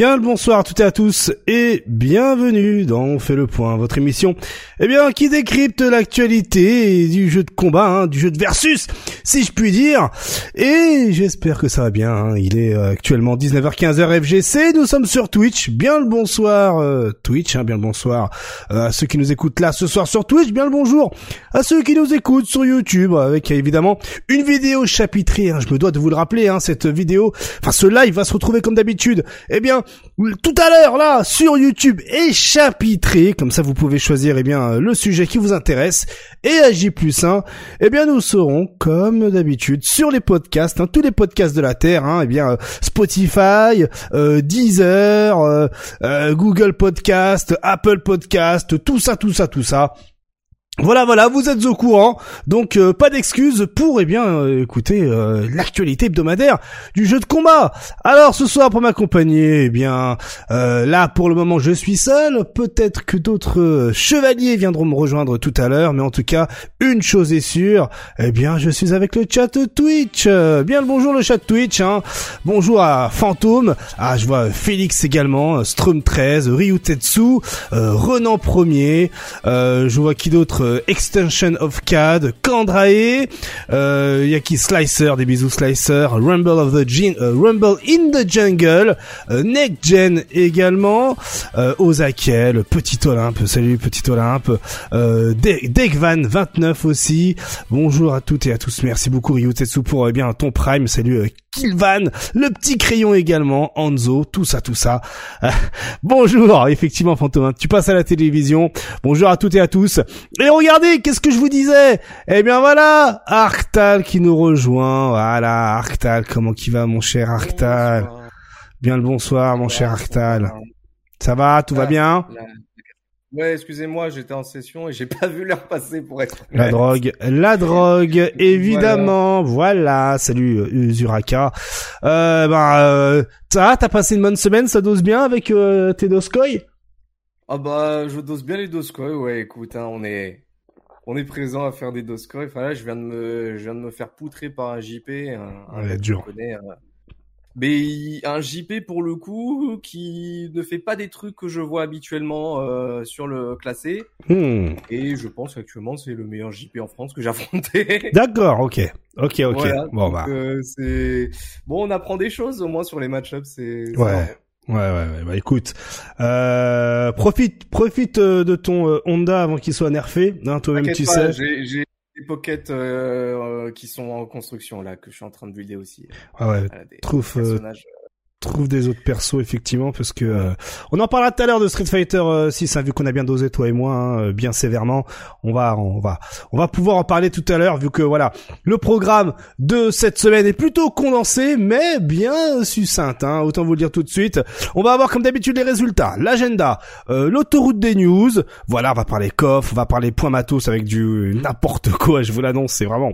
Bien le bonsoir à toutes et à tous et bienvenue dans On fait le point, votre émission, eh bien, qui décrypte l'actualité du jeu de combat, hein, du jeu de versus, si je puis dire. Et j'espère que ça va bien. hein. Il est euh, actuellement 19h15 FGC. Nous sommes sur Twitch. Bien le bonsoir euh, Twitch, hein, bien le bonsoir euh, à ceux qui nous écoutent là ce soir sur Twitch. Bien le bonjour à ceux qui nous écoutent sur YouTube avec évidemment une vidéo chapitrée. hein. Je me dois de vous le rappeler, hein, cette vidéo, enfin ce live va se retrouver comme d'habitude. Eh bien, tout à l'heure là sur YouTube est chapitré. Comme ça, vous pouvez choisir eh bien le sujet qui vous intéresse et J plus 1, eh bien nous serons comme d'habitude sur les podcasts, hein, tous les podcasts de la terre, hein, eh bien euh, Spotify, euh, Deezer, euh, euh, Google Podcast, Apple Podcast, tout ça, tout ça, tout ça. Voilà, voilà, vous êtes au courant, donc euh, pas d'excuses pour, eh bien, euh, écouter euh, l'actualité hebdomadaire du jeu de combat. Alors, ce soir, pour m'accompagner, eh bien, euh, là, pour le moment, je suis seul. Peut-être que d'autres euh, chevaliers viendront me rejoindre tout à l'heure, mais en tout cas, une chose est sûre, eh bien, je suis avec le chat Twitch. Bien le bonjour, le chat Twitch. Hein. Bonjour à Fantôme. Ah, je vois Félix également, Strum 13, Ryu Tetsu, Renan Premier. Je vois qui d'autre euh, Extension of CAD, Kandrae, euh, y a qui Slicer, des bisous Slicer, Rumble of the Jin, euh, Rumble in the Jungle, euh, Neckgen également, euh, Ozakel, Petit Olympe, salut Petit Olympe, euh, De- Degvan 29 aussi. Bonjour à toutes et à tous. Merci beaucoup Ryutetsu pour eh bien ton prime. Salut euh, Kilvan, le petit crayon également, Anzo, tout ça, tout ça. Bonjour, effectivement Fantôme, tu passes à la télévision. Bonjour à toutes et à tous. Regardez, qu'est-ce que je vous disais? Eh bien voilà, Arctal qui nous rejoint. Voilà, Arctal, comment qui va mon cher Arctal? Bien le bonsoir mon cher Arctal. Ça va, tout va bien? Ouais, excusez-moi, j'étais en session et j'ai pas vu l'heure passer pour être. La drogue, la drogue, évidemment. Voilà, salut Uzuraka. Euh, ben, euh, ça t'as passé une bonne semaine, ça dose bien avec euh, tes Ah bah, je dose bien les doskoy. Ouais, écoute, hein, on est, on est présent à faire des doskoy. Enfin là, je viens de me, je viens de me faire poutrer par un JP, un, Ouais, dur. hein. Mais un JP pour le coup qui ne fait pas des trucs que je vois habituellement euh, sur le classé. Hmm. Et je pense qu'actuellement c'est le meilleur JP en France que j'ai affronté. D'accord, ok, ok, ok. Voilà, bon donc, bah, euh, c'est bon, on apprend des choses au moins sur les match-ups. C'est c'est Ouais. Ouais, ouais, ouais. Bah écoute, euh, profite, profite euh, de ton euh, Honda avant qu'il soit nerfé. Hein, toi-même, tu pas, sais. j'ai des pockets euh, euh, qui sont en construction là que je suis en train de builder aussi. Ah ouais, des trouve, euh. Trouve des autres persos effectivement parce que euh, on en parlera tout à l'heure de Street Fighter euh, 6 hein, vu qu'on a bien dosé toi et moi hein, euh, bien sévèrement. On va on va on va pouvoir en parler tout à l'heure vu que voilà le programme de cette semaine est plutôt condensé mais bien succinct hein, autant vous le dire tout de suite. On va avoir comme d'habitude les résultats. L'agenda euh, l'autoroute des news. Voilà on va parler coffre on va parler point matos avec du n'importe quoi je vous l'annonce c'est vraiment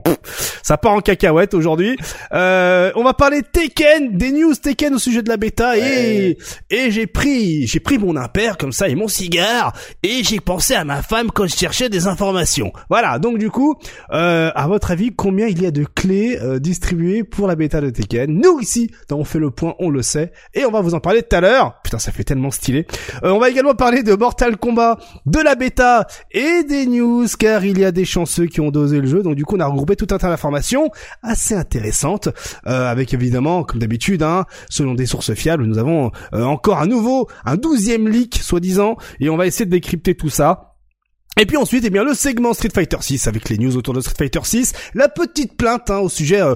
ça part en cacahuète aujourd'hui. Euh, on va parler Tekken, des news Tekken au sujet de la bêta et et j'ai pris j'ai pris mon impair comme ça et mon cigare et j'ai pensé à ma femme quand je cherchais des informations. Voilà, donc du coup, euh, à votre avis, combien il y a de clés euh, distribuées pour la bêta de Tekken? Nous ici, dans on fait le point, on le sait et on va vous en parler tout à l'heure. Putain, ça fait tellement stylé. Euh, on va également parler de Mortal Kombat, de la bêta et des news car il y a des chanceux qui ont dosé le jeu. Donc du coup, on a regroupé tout un tas d'informations assez intéressantes euh, avec évidemment, comme d'habitude, hein, selon des sources fiables, nous avons euh, encore un nouveau, un douzième leak, soi-disant, et on va essayer de décrypter tout ça. Et puis ensuite, eh bien, le segment Street Fighter 6 avec les news autour de Street Fighter 6, la petite plainte hein, au sujet euh,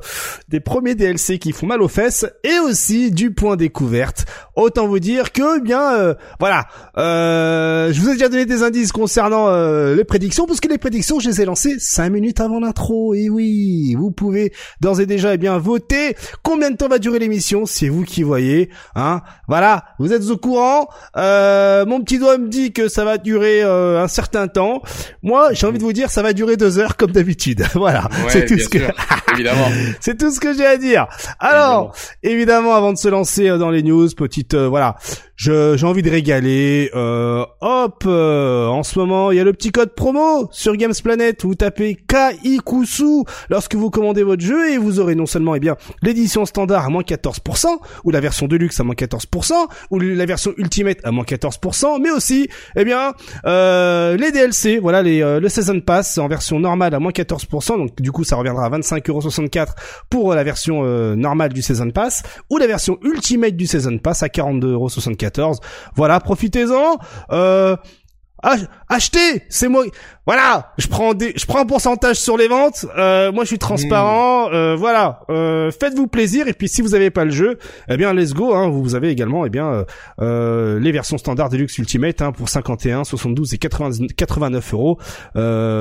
des premiers DLC qui font mal aux fesses, et aussi du point découverte. Autant vous dire que, eh bien, euh, voilà, euh, je vous ai déjà donné des indices concernant euh, les prédictions, parce que les prédictions, je les ai lancées 5 minutes avant l'intro. Et oui, vous pouvez d'ores et déjà, eh bien, voter combien de temps va durer l'émission, c'est vous qui voyez, hein? Voilà, vous êtes au courant. Euh, mon petit doigt me dit que ça va durer euh, un certain temps. Moi, j'ai envie de vous dire, ça va durer deux heures comme d'habitude. voilà, Ouais, c'est tout ce que évidemment. c'est tout ce que j'ai à dire. Alors, évidemment, avant de se lancer euh, dans les news, petite euh, voilà, j'ai envie de régaler. Euh, hop, euh, en ce moment, il y a le petit code promo sur Games Planet. Vous tapez KIKUSU lorsque vous commandez votre jeu et vous aurez non seulement eh bien l'édition standard à moins 14% ou la version deluxe à moins 14% ou la version ultimate à moins 14%, mais aussi eh bien euh, les DLC, voilà les le season pass en version normale à moins 14%. Donc du coup, ça reviendra à 25,64€ pour la version normale du season pass ou la version ultimate du season pass à 42,74€. Voilà, profitez-en. Euh, achetez, c'est moi. Voilà, je prends des, je prends un pourcentage sur les ventes. Euh, moi, je suis transparent. Hmm. Euh, voilà, euh, faites-vous plaisir. Et puis, si vous n'avez pas le jeu, eh bien, let's go. Hein, vous avez également, eh bien, euh, les versions standard Deluxe Ultimate hein, pour 51, 72 et 89 euros.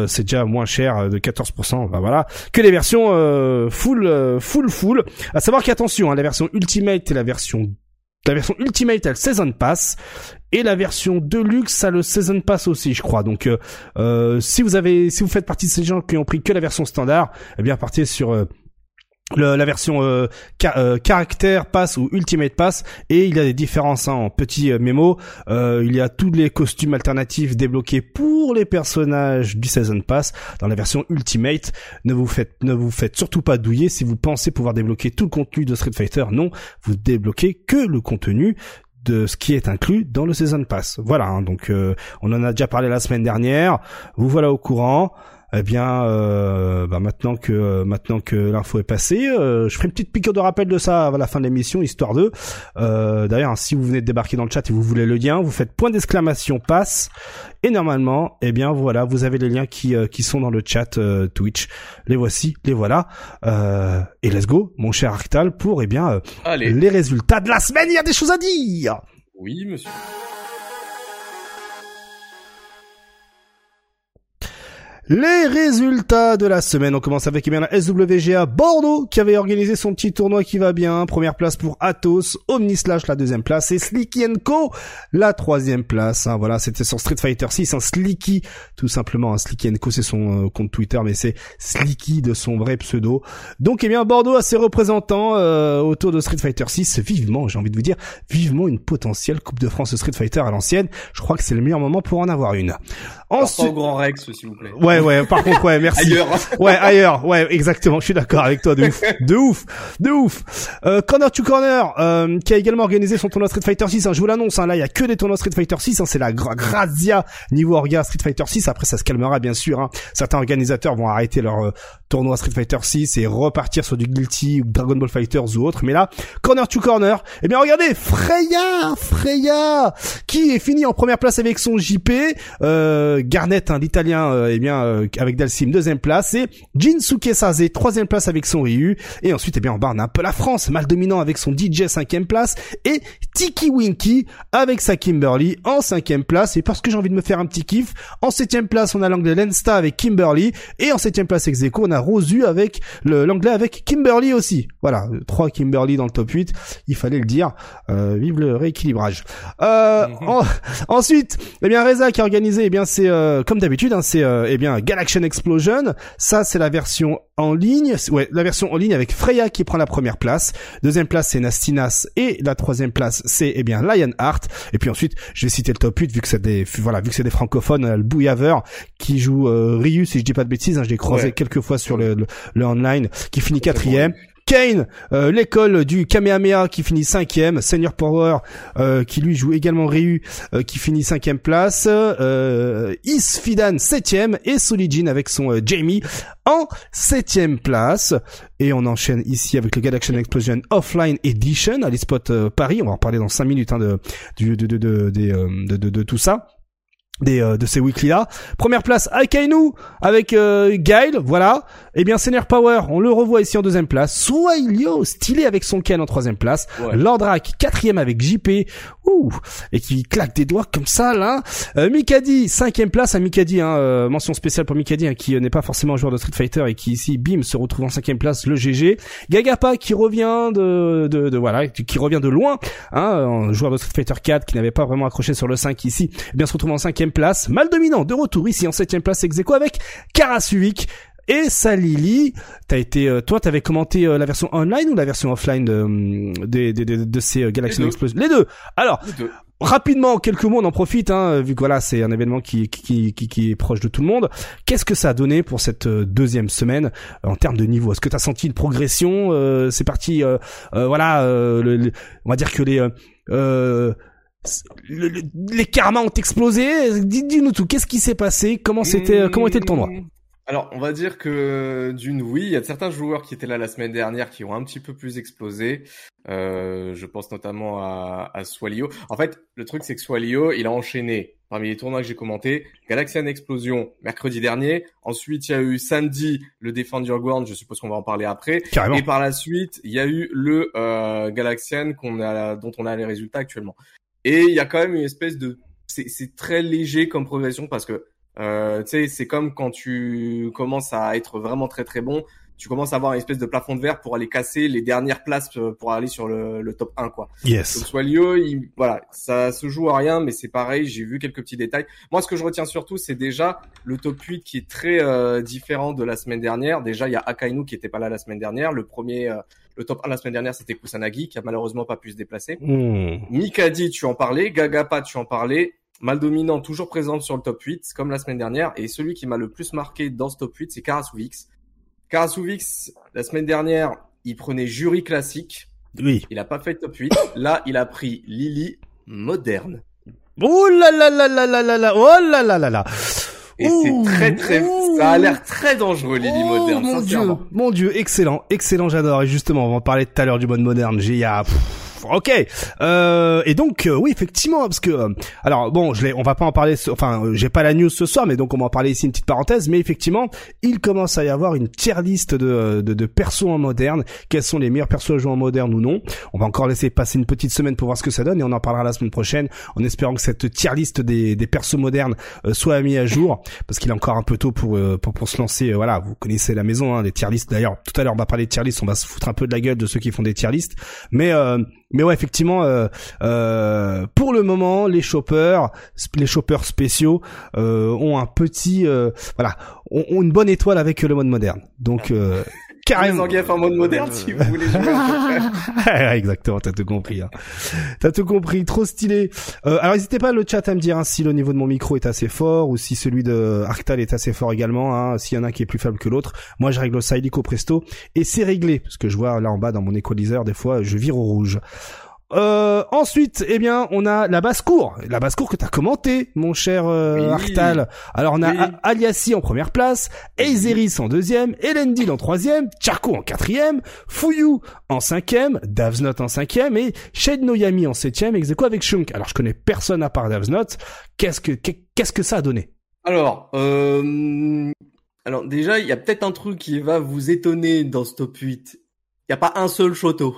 c'est déjà moins cher de 14%. Bah voilà, que les versions full, full, full. À savoir qu'attention, hein, la version Ultimate et la version la version Ultimate a le Season Pass et la version Deluxe a le Season Pass aussi, je crois. Donc, euh, euh, si vous avez, si vous faites partie de ces gens qui ont pris que la version standard, eh bien, partez sur euh, la version euh, euh, caractère pass ou ultimate pass et il y a des différences hein, en petits euh, euh, il y a tous les costumes alternatifs débloqués pour les personnages du season pass dans la version ultimate. Ne vous faites ne vous faites surtout pas douiller si vous pensez pouvoir débloquer tout le contenu de Street Fighter. Non vous débloquez que le contenu de ce qui est inclus dans le season pass. Voilà hein, donc on en a déjà parlé la semaine dernière. Vous voilà au courant eh bien, euh, bah maintenant que euh, maintenant que l'info est passée, euh, je ferai une petite piqûre de rappel de ça à la fin de l'émission, histoire de. D'ailleurs, si vous venez de débarquer dans le chat et vous voulez le lien, vous faites point d'exclamation passe et normalement, eh bien voilà, vous avez les liens qui qui sont dans le chat Twitch. Les voici, les voilà. et let's go, mon cher Arctal, pour eh bien les résultats de la semaine. Il y a des choses à dire. Oui, monsieur. Les résultats de la semaine, on commence avec eh bien, la SWGA Bordeaux qui avait organisé son petit tournoi qui va bien. Première place pour Athos, Omnislash la deuxième place et Slicky Co la troisième place. Hein, voilà, c'était sur Street Fighter 6, un Slicky tout simplement. Un Slicky Co c'est son euh, compte Twitter, mais c'est Slicky de son vrai pseudo. Donc eh bien Bordeaux a ses représentants euh, autour de Street Fighter 6. Vivement, j'ai envie de vous dire, vivement une potentielle Coupe de France Street Fighter à l'ancienne. Je crois que c'est le meilleur moment pour en avoir une. Ensuite, au Grand Rex, s'il vous plaît. Ouais, ouais, Par contre, ouais, merci. ailleurs. Ouais, ailleurs. Ouais, exactement. Je suis d'accord avec toi. De ouf. De ouf. De ouf. Euh, corner to Corner, euh, qui a également organisé son tournoi Street Fighter 6. Hein, je vous l'annonce. Hein, là, il y a que des tournois Street Fighter 6. Hein, c'est la grazia niveau orga Street Fighter 6. Après, ça se calmera, bien sûr. Hein. Certains organisateurs vont arrêter leur euh, tournoi Street Fighter 6 et repartir sur du Guilty ou Dragon Ball Fighters ou autre. Mais là, corner to corner. Eh bien, regardez, Freya, Freya, qui est fini en première place avec son JP. Euh, Garnet, hein, l'italien, euh, eh bien, euh, avec Dalsim, deuxième place. Et Jinsuke Saze, troisième place avec son Ryu. Et ensuite, eh bien, en bas, on a un peu la France, mal dominant avec son DJ, cinquième place. Et Tiki Winky avec sa Kimberly en cinquième place. Et parce que j'ai envie de me faire un petit kiff, en septième place, on a l'anglais Lensta avec Kimberly. Et en septième place, ex on a Rosu avec l'anglais avec Kimberly aussi. Voilà, trois Kimberly dans le top 8, il fallait le dire. Euh, vive le rééquilibrage. Euh, mhm. ensuite, eh bien Reza qui a organisé, eh bien c'est euh, comme d'habitude, hein, c'est eh bien Galaxian Explosion. Ça c'est la version en ligne, ouais, la version en ligne avec Freya qui prend la première place. Deuxième place c'est Nastinas et la troisième place c'est eh bien Lionheart. Et puis ensuite, je vais citer le top 8 vu que c'est des voilà vu que c'est des francophones, le Bouillaveur qui joue Ryu si je dis pas de bêtises, hein, je l'ai croisé quelques fois sur sur le, le, online, qui finit quatrième. Kane, euh, l'école du Kamehameha qui finit cinquième, Senior Power euh, qui lui joue également Ryu euh, qui finit cinquième place, euh, Isfidan septième et Solijin avec son Jamie en septième place. Et on enchaîne ici avec le Galaxian Explosion Offline Edition à l'eSpot Paris. On va en parler dans cinq minutes hein, de, de, de, de, de, de, tout ça des euh, de ces weekly là. Première place Akainu avec euh, Gail, voilà. Et eh bien Senior Power, on le revoit ici en deuxième place. Suailio, stylé avec son Ken en troisième place. Ouais. Lordrak, quatrième avec JP, ouh, et qui claque des doigts comme ça là. Euh, Mikadi, cinquième place à Mikadi, hein, euh, mention spéciale pour Mikadi hein, qui n'est pas forcément un joueur de Street Fighter et qui ici, bim, se retrouve en cinquième place, le GG. Gagapa qui revient de, de, de voilà, qui revient de loin, hein, un joueur de Street Fighter 4 qui n'avait pas vraiment accroché sur le 5 ici, eh bien se retrouve en cinquième place. Mal dominant, de retour ici en septième place ex avec Karasuik. Et Salili, t'as été, euh, toi, t'avais commenté euh, la version online ou la version offline de, de, de, de, ces euh, Galaxy Explosion Les deux. Alors, rapidement, quelques mots, on en profite, hein, vu que voilà, c'est un événement qui, qui, qui, qui, est proche de tout le monde. Qu'est-ce que ça a donné pour cette euh, deuxième semaine en termes de niveau? Est-ce que tu as senti une progression C'est parti, voilà, on va dire que les les karmas ont explosé? Dis-nous tout. Qu'est-ce qui s'est passé? Comment c'était Comment était le tournoi? Alors, on va dire que d'une oui, il y a certains joueurs qui étaient là la semaine dernière qui ont un petit peu plus explosé. Euh, je pense notamment à, à Swalio. En fait, le truc c'est que Swalio, il a enchaîné parmi les tournois que j'ai commentés. Galaxian Explosion mercredi dernier. Ensuite, il y a eu Sandy, le Defender Ground. Je suppose qu'on va en parler après. Carrément. Et par la suite, il y a eu le euh, Galaxian qu'on a, dont on a les résultats actuellement. Et il y a quand même une espèce de, c'est très léger comme progression parce que euh, tu sais, c'est comme quand tu commences à être vraiment très très bon, tu commences à avoir une espèce de plafond de verre pour aller casser les dernières places euh, pour aller sur le, le top 1 quoi. Yes. Donc Swalio, il, voilà, ça se joue à rien mais c'est pareil, j'ai vu quelques petits détails. Moi ce que je retiens surtout c'est déjà le top 8 qui est très euh, différent de la semaine dernière. Déjà il y a Akainu qui était pas là la semaine dernière, le premier euh, le top 1 la semaine dernière c'était Kusanagi qui a malheureusement pas pu se déplacer. Hmm. Mikadi tu en parlais, Gagapa tu en parlais, mal dominant, toujours présente sur le top 8, comme la semaine dernière. Et celui qui m'a le plus marqué dans ce top 8, c'est Karasuvix. Karasuvix, la semaine dernière, il prenait jury classique. Oui. Il a pas fait top 8. Là, il a pris Lily moderne. Oh là là là là là là là oh là là là là et c'est très très, ça a l'air très dangereux Lily oh, moderne. Mon dieu, mon dieu, excellent, excellent, j'adore. Et justement, on va en parler tout à l'heure du mode moderne. J'ai, ok. Euh, et donc euh, oui, effectivement, parce que euh, alors bon, je l'ai, on va pas en parler. Enfin, euh, j'ai pas la news ce soir, mais donc on va en parler ici une petite parenthèse. Mais effectivement, il commence à y avoir une tier liste de, de, de persos en moderne. Quels sont les meilleurs persos à jouer en moderne ou non? On va encore laisser passer une petite semaine pour voir ce que ça donne et on en parlera la semaine prochaine, en espérant que cette tier liste des, des persos modernes soit mise à jour, parce qu'il est encore un peu tôt pour pour, pour se lancer. voilà, vous connaissez la maison, hein, les tier listes. D'ailleurs, tout à l'heure on va parler de tier list, on va se foutre un peu de la gueule de ceux qui font des tier listes, mais mais ouais, effectivement, euh, euh, pour le moment, les choppers, les choppers spéciaux euh, ont un petit, euh, voilà, ont, ont, une bonne étoile avec le mode moderne. Donc carrément. en mode moderne si vous voulez jouer. Exactement, t'as tout compris. Hein. T'as tout compris, trop stylé. Euh, alors n'hésitez pas le chat à me dire hein, si le niveau de mon micro est assez fort ou si celui de Arctal est assez fort également. Hein, S'il y en a un qui est plus faible que l'autre, moi je règle ça illico presto et c'est réglé parce que je vois là en bas dans mon équaliseur des fois je vire au rouge. Euh, ensuite, eh bien, on a la basse-cour. La basse-cour que t'as commenté, mon cher euh, Artal. Alors, on a Aliassi en première place, Eizeris en deuxième, Elendil en troisième, Charco en quatrième, Fuyu en cinquième, Davsnot en cinquième et Shed Noyami en septième, ex avec Shunk. Alors, je connais personne à part Davsnot. Qu'est-ce que, qu'est-ce que ça a donné? Alors, euh... alors déjà, il y a peut-être un truc qui va vous étonner dans ce top 8. Il n'y a pas un seul Shoto.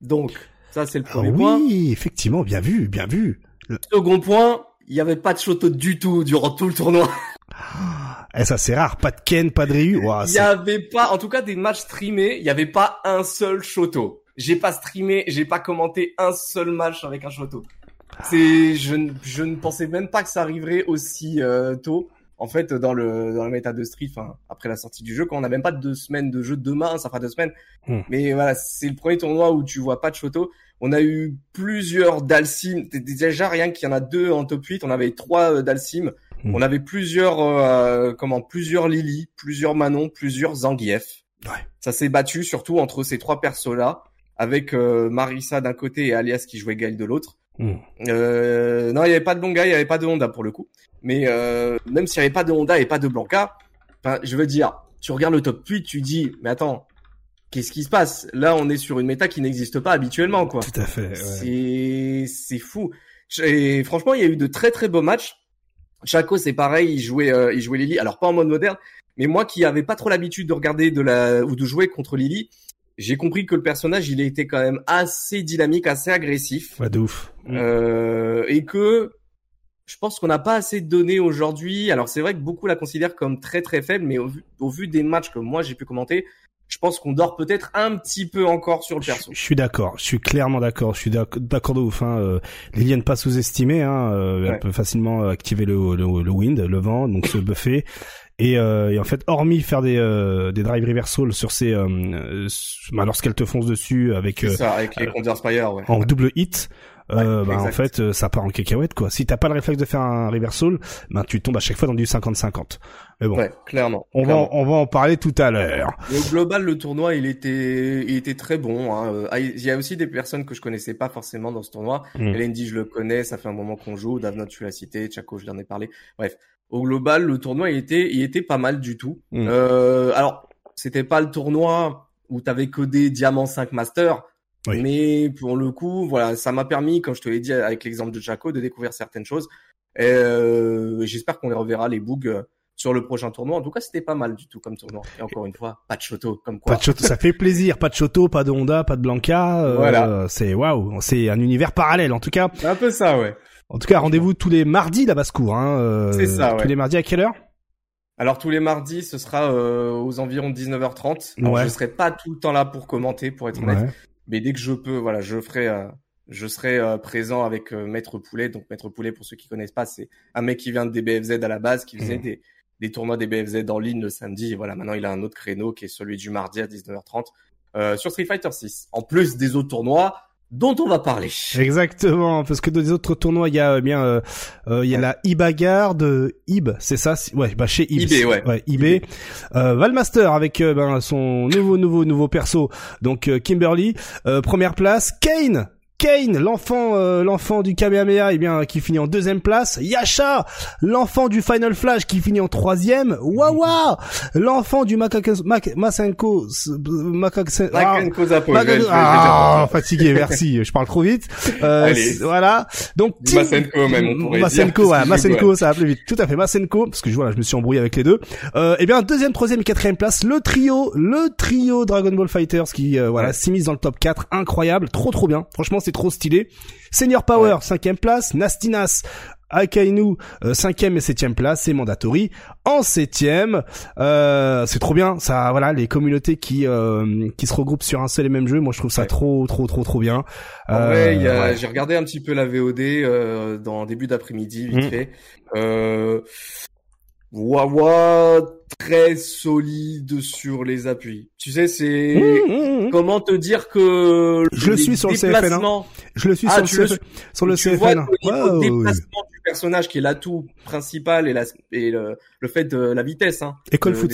Donc, ça, c'est le premier ah point. Oui, effectivement, bien vu, bien vu. Le... Second point, il n'y avait pas de Shoto du tout durant tout le tournoi. Et eh, ça c'est rare, pas de Ken, pas de Ryu. Il n'y avait pas, en tout cas des matchs streamés, il n'y avait pas un seul Shoto. J'ai pas streamé, j'ai pas commenté un seul match avec un Shoto. C'est, je, je ne pensais même pas que ça arriverait aussi euh, tôt en fait, dans le dans le méta de Street, après la sortie du jeu, quand on n'a même pas deux semaines de jeu demain, ça fera deux semaines. Hmm. Mais voilà, c'est le premier tournoi où tu vois pas de photos. On a eu plusieurs Dalsim. Déjà rien qu'il y en a deux en top 8. On avait trois euh, Dalsim. Hmm. On avait plusieurs euh, comment plusieurs Lily, plusieurs Manon, plusieurs Zangief. Ouais. Ça s'est battu surtout entre ces trois persos là, avec euh, Marissa d'un côté et Alias qui jouait Gaël de l'autre. Hmm. Euh, non, il y avait pas de Longa, il y avait pas de Honda pour le coup. Mais euh, même s'il y avait pas de Honda et pas de Blanca, je veux dire, tu regardes le top 8, tu dis, mais attends, qu'est-ce qui se passe? Là, on est sur une méta qui n'existe pas habituellement, quoi. Tout à fait. Ouais. C'est fou. Et franchement, il y a eu de très très beaux matchs. Chaco, c'est pareil, il jouait euh, il jouait Lily. Alors pas en mode moderne, mais moi qui avais pas trop l'habitude de regarder de la ou de jouer contre Lily, j'ai compris que le personnage, il était quand même assez dynamique, assez agressif. Ouais, de ouf. Euh, et que je pense qu'on n'a pas assez de données aujourd'hui. Alors c'est vrai que beaucoup la considèrent comme très très faible, mais au vu, au vu des matchs que moi j'ai pu commenter, je pense qu'on dort peut-être un petit peu encore sur le perso. Je, suis d'accord, je suis clairement d'accord, je suis d'accord de ouf. Hein. Euh, Liliane pas sous-estimée, hein. Euh, elle peut facilement activer le, le, le wind, le vent, donc se buffer. Et, euh, et, en fait, hormis faire des, euh, des drive reversal sur ces, euh, bah, lorsqu'elle te fonce dessus avec, ça, avec les Spire, ouais. en double hit, euh, bah, en fait, euh, ça part en cacahuète, quoi. Si t'as pas le réflexe de faire un reversal, ben, tu tombes à chaque fois dans du 50-50. Mais bon. Ouais, clairement. On va, on va en parler tout à l'heure. Au global, le tournoi, il était, il était très bon. Hein. Euh, il y a aussi des personnes que je connaissais pas forcément dans ce tournoi. Mm. dit, je le connais, ça fait un moment qu'on joue. Davnot, tu l'as cité. Chaco, je l'en ai parlé. Bref. Au global, le tournoi, il était, il était pas mal du tout. Mm. Euh, alors, c'était pas le tournoi où t'avais codé Diamant 5 Master. Mais pour le coup, voilà, ça m'a permis, comme je te l'ai dit avec l'exemple de Chaco, de découvrir certaines choses. Et euh, j'espère qu'on les reverra les bugs euh, sur le prochain tournoi. En tout cas, c'était pas mal du tout comme tournoi. Et encore une fois, pas de Choto, comme quoi. Pas de Choto, ça fait plaisir. Pas de Choto, pas de Honda, pas de Blanca. Euh, voilà. C'est waouh, c'est un univers parallèle en tout cas. Un peu ça, ouais. En tout cas, rendez-vous tous les mardis la basse-cour. Hein, euh, c'est ça, ouais. Tous les mardis à quelle heure? Alors tous les mardis, ce sera euh, aux environs de 19h30. Alors, ouais. Je serai pas tout le temps là pour commenter, pour être honnête. Mais dès que je peux, voilà, je ferai, euh, je serai euh, présent avec Maître Poulet. Donc Maître Poulet, pour ceux qui connaissent pas, c'est un mec qui vient de DBFZ à la base, qui faisait mmh. des, des tournois DBFZ en ligne le samedi. Et voilà, maintenant il a un autre créneau qui est celui du mardi à 19h30 sur Street Fighter 6. En plus des autres tournois, dont on va parler. Exactement, parce que dans les autres tournois, il y a euh, bien, euh, euh, il y a la e de Ib, c'est ça, ouais, bah chez Ib, eBay, ouais, ouais eBay. Euh, Valmaster avec ben, son nouveau, nouveau, nouveau perso, donc Kimberly, première place, Kane Kane, l'enfant, euh, l'enfant du Kamehameha, eh bien, qui finit en deuxième place. Yasha, l'enfant du Final Flash, qui finit en troisième. Wawa, l'enfant du Masenko, Masenko, ah, fatigué, merci. Je parle trop vite. Euh, voilà. Donc, Masenko même, on pourrait Masenko, dire. Masenko, ça va plus vite. Tout à fait, Masenko, parce que je vois, là, je me suis embrouillé avec les deux. Euh, eh bien, deuxième, troisième et quatrième place, le trio, le trio Dragon Ball Fighters qui, euh, voilà, s'immisce dans le top 4. Incroyable. Trop, trop bien. Franchement, c'est trop stylé. Senior Power, cinquième place. Nastinas, Akainu, euh, cinquième et septième place, et Mandatory en septième. Euh, c'est trop bien, ça, voilà, les communautés qui euh, qui se regroupent sur un seul et même jeu. Moi, je trouve ça trop, trop, trop, trop bien. ouais, j'ai regardé un petit peu la VOD dans début d'après-midi, vite mmh. fait. Wawa très solide sur les appuis. Tu sais, c'est mmh, mmh, mmh. comment te dire que je le suis sur le CFN. Je le suis sur, le, sur le tu Vois le déplacement du personnage qui est l'atout principal et, la, et le, le fait de la vitesse. Hein, École foot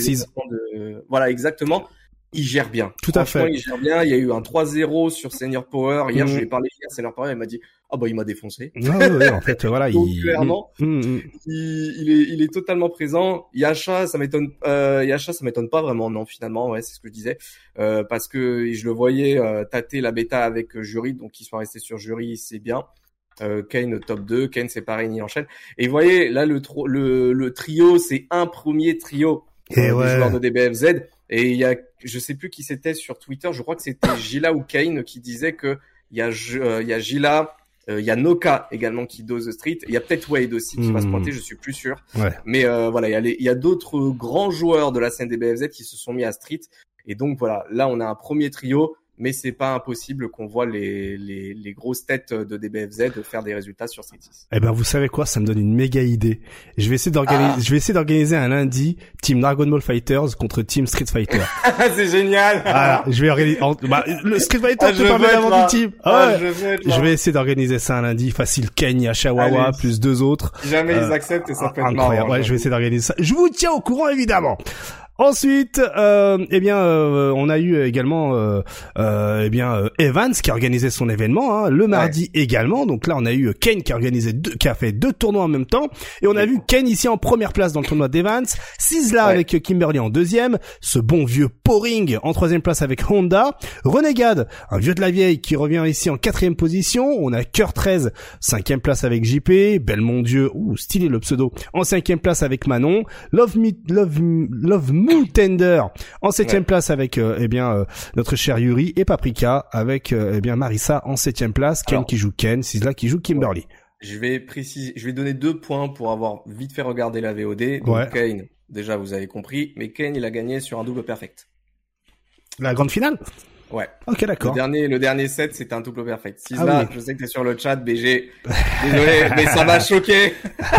Voilà, exactement. Il gère bien. Tout à fait. Il gère bien. Il y a eu un 3-0 sur Senior Power. Hier, je lui ai parlé hier, Senior Power, il m'a dit, ah bah il m'a défoncé. ouais, en fait voilà, il... clairement, mm, mm, mm. il, il, est il est totalement présent. Yasha, ça m'étonne euh, Yasha, ça m'étonne pas vraiment non finalement, ouais, c'est ce que je disais euh, parce que je le voyais euh, tâter la bêta avec jury donc ils sont restés sur jury, c'est bien. Euh, Kane top 2, Kane c'est pareil, il enchaîne. Et vous voyez là le le, le trio, c'est un premier trio et euh, des joueurs de DBFZ et il y a je sais plus qui c'était sur Twitter, je crois que c'était Gila ou Kane qui disait que il y a il y a Gila euh, il y a Noka également qui dose Street. Il y a peut-être Wade aussi qui va se hmm. pointer, je suis plus sûr. Mais euh, voilà, il y a, a d'autres grands joueurs de la scène des BFZ qui se sont mis à Street. Et donc voilà, là on a un premier trio mais c'est pas impossible qu'on voit les, les, les, grosses têtes de DBFZ faire des résultats sur Street 6. Eh ben vous savez quoi, ça me donne une méga idée. Je vais essayer d'organiser, ah. je vais essayer d'organiser un lundi Team Dragon Ball Fighters contre Team Street Fighter. c'est génial. Voilà, je vais organiser. Bah, le Street Fighter, ah, pas mal avant du team. Ah, je, vais, je, vais essayer d'organiser ça un lundi facile. Kenya, Chihuahua plus deux autres. Jamais ils euh, acceptent, et ça fait incroyable. ouais, je vais essayer d'organiser ça. Je vous tiens au courant évidemment. Ensuite, euh, eh bien, euh, on a eu également, euh, euh eh bien, euh, Evans qui a organisé son événement hein, le mardi également. Donc là, on a eu Kane qui a organisé, deux, qui a fait deux tournois en même temps, et on a vu Kane ici en première place dans le tournoi d'Evans, Sizzla avec Kimberly en deuxième, ce bon vieux Poring en troisième place avec Honda, Renegade, un vieux de la vieille qui revient ici en quatrième position. On a Cœur 13, cinquième place avec JP, Belmont Dieu, ouh stylé le pseudo, en cinquième place avec Manon, Love Me, Love, Love Me Tender en septième place avec euh, eh bien euh, notre cher Yuri et Paprika avec euh, eh bien Marissa en septième place, Ken qui joue Ken, Sizzla qui joue Kimberly. Je vais préciser, je vais donner deux points pour avoir vite fait regarder la VOD. Donc Kane, déjà vous avez compris, mais Kane il a gagné sur un double perfect. La grande finale Ouais. Ok, d'accord. Le dernier, le dernier set, c'était un double perfect. Si ah je sais que t'es sur le chat, BG. Désolé, mais ça m'a choqué.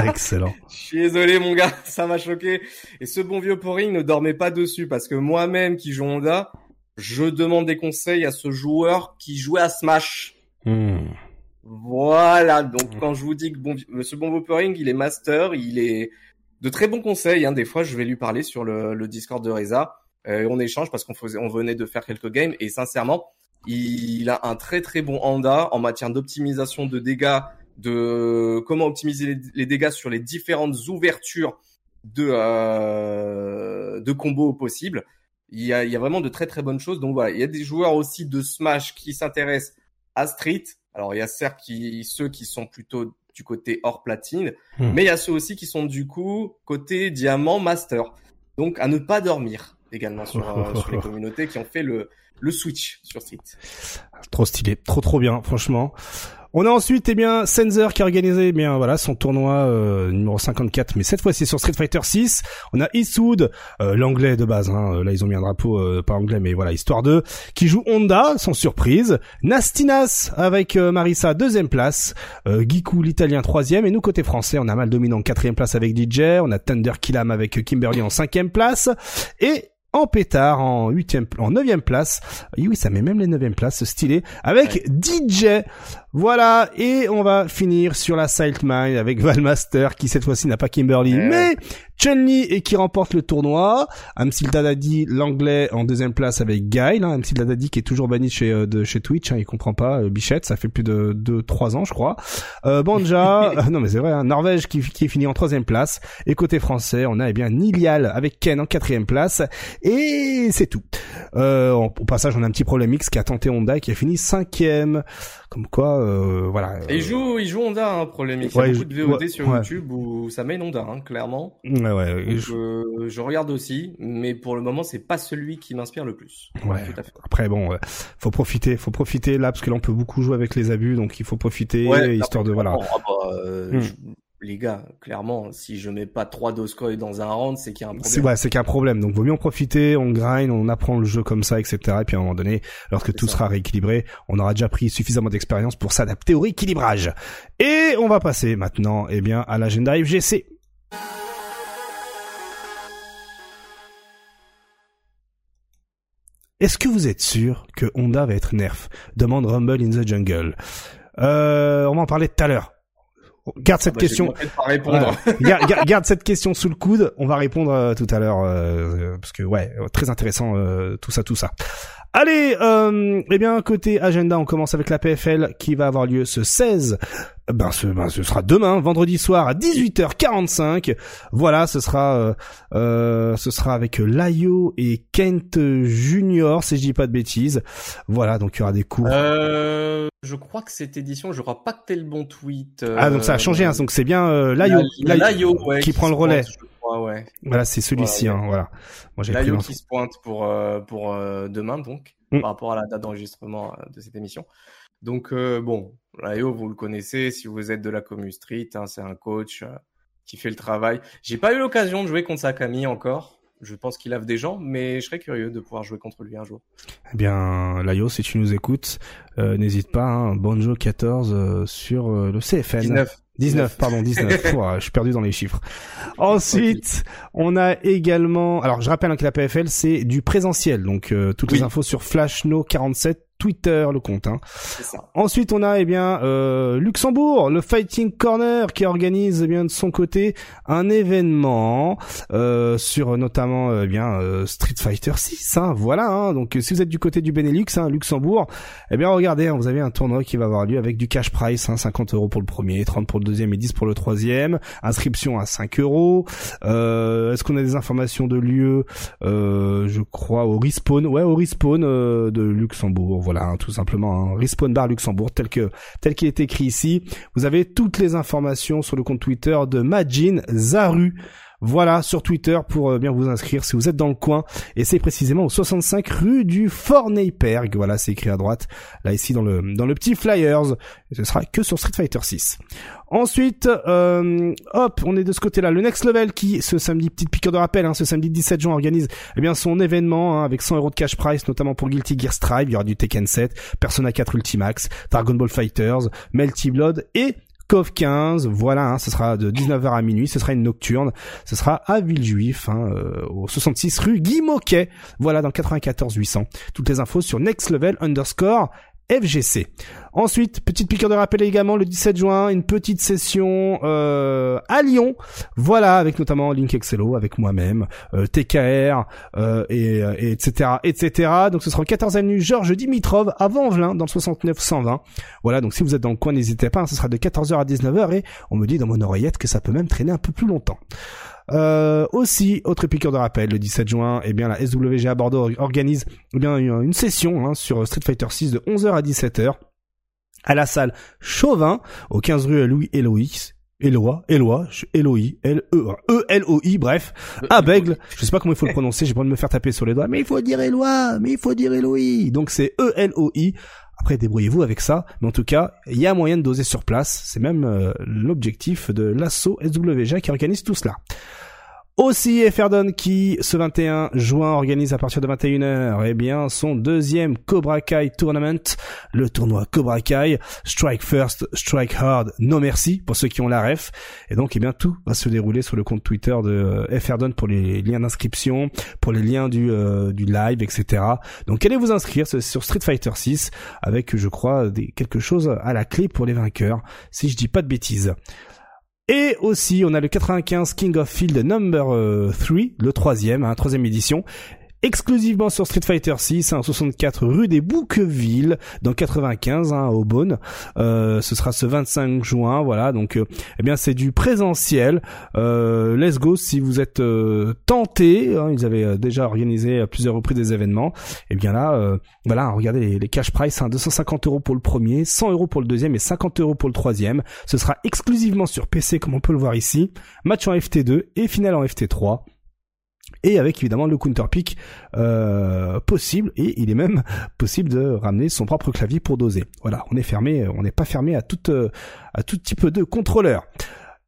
Excellent. je suis désolé, mon gars, ça m'a choqué. Et ce bon vieux Poring ne dormait pas dessus parce que moi-même qui joue Honda, je demande des conseils à ce joueur qui jouait à Smash. Hmm. Voilà, donc quand je vous dis que bon, Monsieur Bombo Purring, il est master, il est de très bons conseils. Hein. Des fois, je vais lui parler sur le, le Discord de Reza. Euh, on échange parce qu'on faisait, on venait de faire quelques games et sincèrement, il a un très très bon anda en matière d'optimisation de dégâts, de comment optimiser les, dégâts sur les différentes ouvertures de euh, de combos possibles. Il y, a, il y a vraiment de très très bonnes choses. Donc voilà, il y a des joueurs aussi de Smash qui s'intéressent à Street. Alors il y a certes qui, ceux qui sont plutôt du côté hors platine, hmm. mais il y a ceux aussi qui sont du coup côté diamant master. Donc à ne pas dormir également sur, euh, sur les communautés qui ont fait le, le switch sur site. Trop stylé, trop trop bien, franchement. On a ensuite eh bien Sensor qui a organisé eh bien voilà son tournoi euh, numéro 54 mais cette fois-ci sur Street Fighter 6. On a Eastwood, euh, l'anglais de base hein. là ils ont mis un drapeau euh, pas anglais mais voilà histoire de qui joue Honda sans surprise, Nastinas avec Marissa deuxième place, Giku l'italien troisième et nous côté français on a mal dominant quatrième place avec DJ, on a Thunder Killam avec Kimberly en cinquième place et en pétard en huitième, en neuvième place. Oui, ça met même les neuvième places, stylé, avec DJ. Voilà, et on va finir sur la Mine avec Valmaster qui cette fois-ci n'a pas Kimberly, mais Chun-Li et qui remporte le tournoi. Amsil Dadadi, l'anglais en deuxième place avec Guile. Hein. Amsil Dadadi qui est toujours banni chez euh, de chez Twitch, hein, il comprend pas. Euh, Bichette, ça fait plus de 2-3 ans je crois. Euh, Banja, euh, non mais c'est vrai, hein, Norvège qui, qui est fini en troisième place. Et côté français, on a eh bien Nilial avec Ken en quatrième place. Et c'est tout. Euh, au passage, on a un petit problème X qui a tenté Honda et qui a fini cinquième. Comme quoi, euh, voilà. Et il joue, il joue Honda, un hein, problème. Il y a beaucoup de VOD sur YouTube où ça mène Honda, hein, clairement. Ouais, ouais. je... Euh, je... regarde aussi, mais pour le moment, c'est pas celui qui m'inspire le plus. Ouais. Tout à fait. Après, bon, faut profiter, faut profiter là parce que là, on peut beaucoup jouer avec les abus, donc il faut profiter histoire de voilà. Ah bah, euh, hmm les gars, clairement, si je mets pas trois Doscoy dans un round, c'est qu'il y a un problème. C'est ouais, c'est qu'il y a un problème. Donc, vaut mieux en profiter, on grind, on apprend le jeu comme ça, etc. Et puis, à un moment donné, lorsque tout sera rééquilibré, on aura déjà pris suffisamment d'expérience pour s'adapter au rééquilibrage. Et on va passer maintenant, eh bien, à l'agenda FGC. Est-ce que vous êtes sûr que Honda va être nerf? Demande Rumble in the Jungle. Euh, on va en parler tout à l'heure garde cette bah, question. garde, cette question sous le coude. On va répondre euh, tout à l'heure euh, parce que ouais, très intéressant euh, tout ça, tout ça. Allez, euh, eh bien côté agenda, on commence avec la PFL qui va avoir lieu ce 16 ben ce, ben ce sera demain, vendredi soir à 18h45. Voilà, ce sera euh, euh, ce sera avec Layo et Kent Junior, si je dis pas de bêtises. Voilà, donc il y aura des cours. Euh, je crois que cette édition, je crois pas que t'es le bon tweet. Ah donc ça a changé, hein, donc c'est bien euh, Layo, Layo, qui, prend le relais. ouais. Voilà, c'est celui-ci, hein, voilà. Moi Layo qui se pointe pour pour demain donc mm. par rapport à la date d'enregistrement de cette émission. Donc bon, Layo, vous le connaissez, si vous êtes de la Commu Street, hein, c'est un coach euh, qui fait le travail. J'ai pas eu l'occasion de jouer contre Sakami encore. Je pense qu'il lave des gens, mais je serais curieux de pouvoir jouer contre lui un jour. Eh bien, Layo, si tu nous écoutes, euh, n'hésite pas, hein, Bonjo 14 euh, sur le CFN. 19. 19, pardon, 19. je suis perdu dans les chiffres. Ensuite, on a également, alors je rappelle hein, que la PFL c'est du présentiel, donc toutes les infos sur Flashno 47 Twitter le compte. Hein. Ça. Ensuite, on a eh bien euh, Luxembourg, le Fighting Corner qui organise eh bien de son côté un événement euh, sur notamment eh bien euh, Street Fighter 6. Hein, voilà. Hein. Donc, si vous êtes du côté du Benelux, hein, Luxembourg, eh bien regardez, hein, vous avez un tournoi qui va avoir lieu avec du cash price, hein, 50 euros pour le premier, 30 pour le deuxième et 10 pour le troisième. Inscription à 5 euros. Euh, est-ce qu'on a des informations de lieu? Je crois au respawn. Ouais, au respawn de Luxembourg voilà, hein, tout simplement, un Respawn Bar Luxembourg tel que tel qu'il est écrit ici. Vous avez toutes les informations sur le compte Twitter de Majin Zaru. Voilà, sur Twitter pour euh, bien vous inscrire si vous êtes dans le coin. Et c'est précisément au 65 rue du Fort Neyperg. Voilà, c'est écrit à droite. Là, ici, dans le, dans le petit flyers. ce sera que sur Street Fighter 6. Ensuite, euh, hop, on est de ce côté-là. Le Next Level qui, ce samedi, petite piqûre de rappel, hein, ce samedi 17 juin, organise eh bien son événement hein, avec 100 euros de cash price, notamment pour Guilty Gear Strive. Il y aura du Tekken 7, Persona 4 Ultimax, Dragon Ball Fighters, Melty Blood et COV 15, voilà, hein, ce sera de 19h à minuit, ce sera une nocturne, ce sera à Villejuif, hein, euh, au 66 rue Guy Moquet, voilà, dans 94 800. Toutes les infos sur Next Level underscore FGC. Ensuite, petite piqûre de rappel également le 17 juin, une petite session euh, à Lyon. Voilà, avec notamment Link Excello, avec moi-même, euh, TKR euh, et, et, etc. etc. Donc ce sera au 14 avenue Georges Dimitrov à Vanvelin dans le 69 120. Voilà, donc si vous êtes dans le coin, n'hésitez pas, hein, ce sera de 14h à 19h et on me dit dans mon oreillette que ça peut même traîner un peu plus longtemps. Euh, aussi, autre piqûre de rappel, le 17 juin, eh bien la SWG à Bordeaux organise eh bien une session hein, sur Street Fighter 6 de 11h à 17h à la salle Chauvin, au 15 rue Louis Eloïs. Eloi, Eloi, Eloi, L E E L O I, bref, à Bègle. Je sais pas comment il faut le prononcer, j'ai pas envie de me faire taper sur les doigts, mais il faut dire Eloi, mais il faut dire Eloi. Donc c'est E L O I. Après, débrouillez-vous avec ça. Mais en tout cas, il y a moyen de doser sur place. C'est même euh, l'objectif de l'assaut SWG qui organise tout cela. Aussi, Ferdon qui, ce 21 juin, organise à partir de 21h, eh bien, son deuxième Cobra Kai Tournament, le tournoi Cobra Kai, Strike First, Strike Hard, No Merci, pour ceux qui ont la ref. Et donc, eh bien, tout va se dérouler sur le compte Twitter de euh, Ferdon pour les liens d'inscription, pour les liens du, euh, du live, etc. Donc, allez vous inscrire sur Street Fighter 6 avec, je crois, des, quelque chose à la clé pour les vainqueurs, si je dis pas de bêtises. Et aussi, on a le 95 King of Field number 3, euh, le troisième, hein, troisième édition exclusivement sur Street Fighter 6, hein, 64 rue des Bouqueville, dans 95, hein, au Beaune. Euh, ce sera ce 25 juin, voilà. Donc, euh, eh bien, c'est du présentiel. Euh, let's go si vous êtes euh, tenté. Hein, ils avaient déjà organisé à plusieurs reprises des événements. Eh bien là, voilà, regardez les, cash price, 250 euros pour le premier, 100 euros pour le deuxième et 50 euros pour le troisième. Ce sera exclusivement sur PC, comme on peut le voir ici. Match en FT2 et finale en FT3 et avec évidemment le counter pick euh, possible et il est même possible de ramener son propre clavier pour doser. Voilà, on est fermé, on n'est pas fermé à tout euh, à tout type de contrôleur.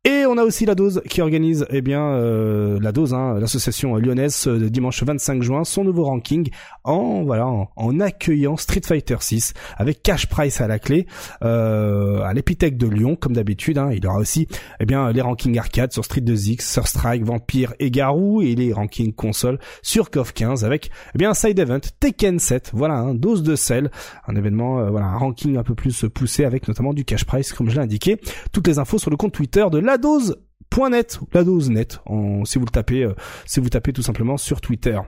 Et on a aussi la dose qui organise, eh bien, euh, la dose, hein, l'association lyonnaise, euh, dimanche 25 juin, son nouveau ranking en voilà, en, accueillant Street Fighter 6 avec cash price à la clé euh, à l'Epithèque de Lyon, comme d'habitude. Hein, il y aura aussi, eh bien, les rankings arcade sur Street 2X, Sur Strike, Vampire et Garou, et les rankings console sur KOF 15 avec, eh bien, un side event Tekken 7. Voilà, un dose de sel, un événement, voilà, un ranking un peu plus poussé avec notamment du cash price, comme je l'ai indiqué. Toutes les infos sur le compte Twitter de la la dose.net, la dose net, si vous le tapez, euh, si vous tapez tout simplement sur Twitter.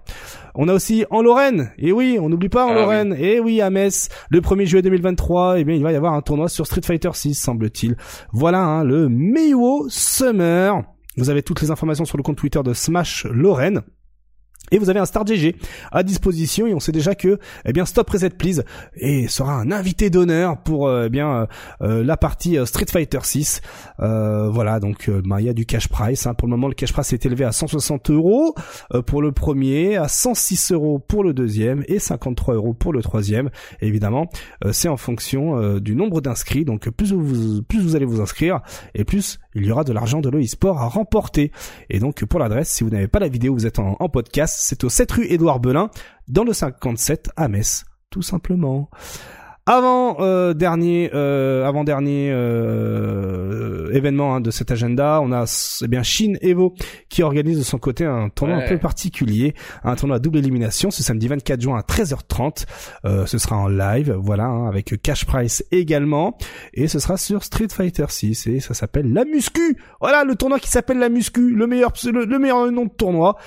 On a aussi en Lorraine, et oui, on n'oublie pas en ah Lorraine, et oui à Metz, le 1er juillet 2023, et eh bien il va y avoir un tournoi sur Street Fighter 6 semble-t-il. Voilà hein, le Meiwo Summer. Vous avez toutes les informations sur le compte Twitter de Smash Lorraine. Et vous avez un Star GG à disposition et on sait déjà que eh bien Stop Reset Please et sera un invité d'honneur pour euh, eh bien euh, euh, la partie Street Fighter 6. voilà donc bah, il y a du cash price. Hein. Pour le moment le cash price est élevé à 160 euros pour le premier, à 106 euros pour le deuxième et 53 euros pour le troisième. Évidemment c'est en fonction du nombre d'inscrits. Donc plus vous plus vous allez vous inscrire et plus il y aura de l'argent de l'e-sport à remporter. Et donc pour l'adresse, si vous n'avez pas la vidéo, vous êtes en, podcast, c'est au 7 rue Édouard Belin, dans le 57 à Metz, tout simplement. Avant euh, dernier, euh, avant dernier euh, événement hein, de cet agenda, on a eh bien Shin Evo qui organise de son côté un tournoi un peu particulier, un tournoi à double élimination ce samedi 24 juin à 13h30. Euh, ce sera en live, voilà, hein, avec cash price également, et ce sera sur Street Fighter 6 et ça s'appelle la Muscu. Voilà le tournoi qui s'appelle la Muscu, le meilleur, le meilleur nom de tournoi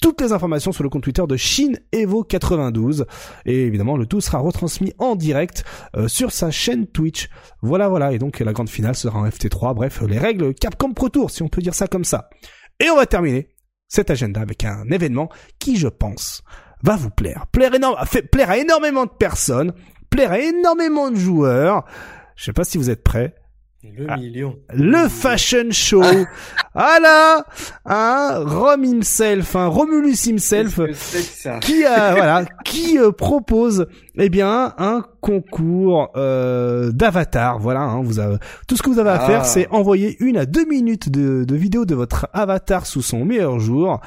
toutes les informations sur le compte Twitter de Shin Evo 92 et évidemment le tout sera retransmis en direct euh, sur sa chaîne Twitch. Voilà voilà et donc la grande finale sera en FT3. Bref, les règles Capcom Pro Tour si on peut dire ça comme ça. Et on va terminer cet agenda avec un événement qui je pense va vous plaire. Plaire, énorme, plaire à énormément de personnes, plaire à énormément de joueurs. Je sais pas si vous êtes prêts. Le ah, million. Le fashion show. ah là, un Rom himself, un Romulus himself, qui a, voilà, qui euh, propose, eh bien, un concours euh, d'avatar. Voilà, hein, vous avez tout ce que vous avez à faire, ah. c'est envoyer une à deux minutes de, de vidéo de votre avatar sous son meilleur jour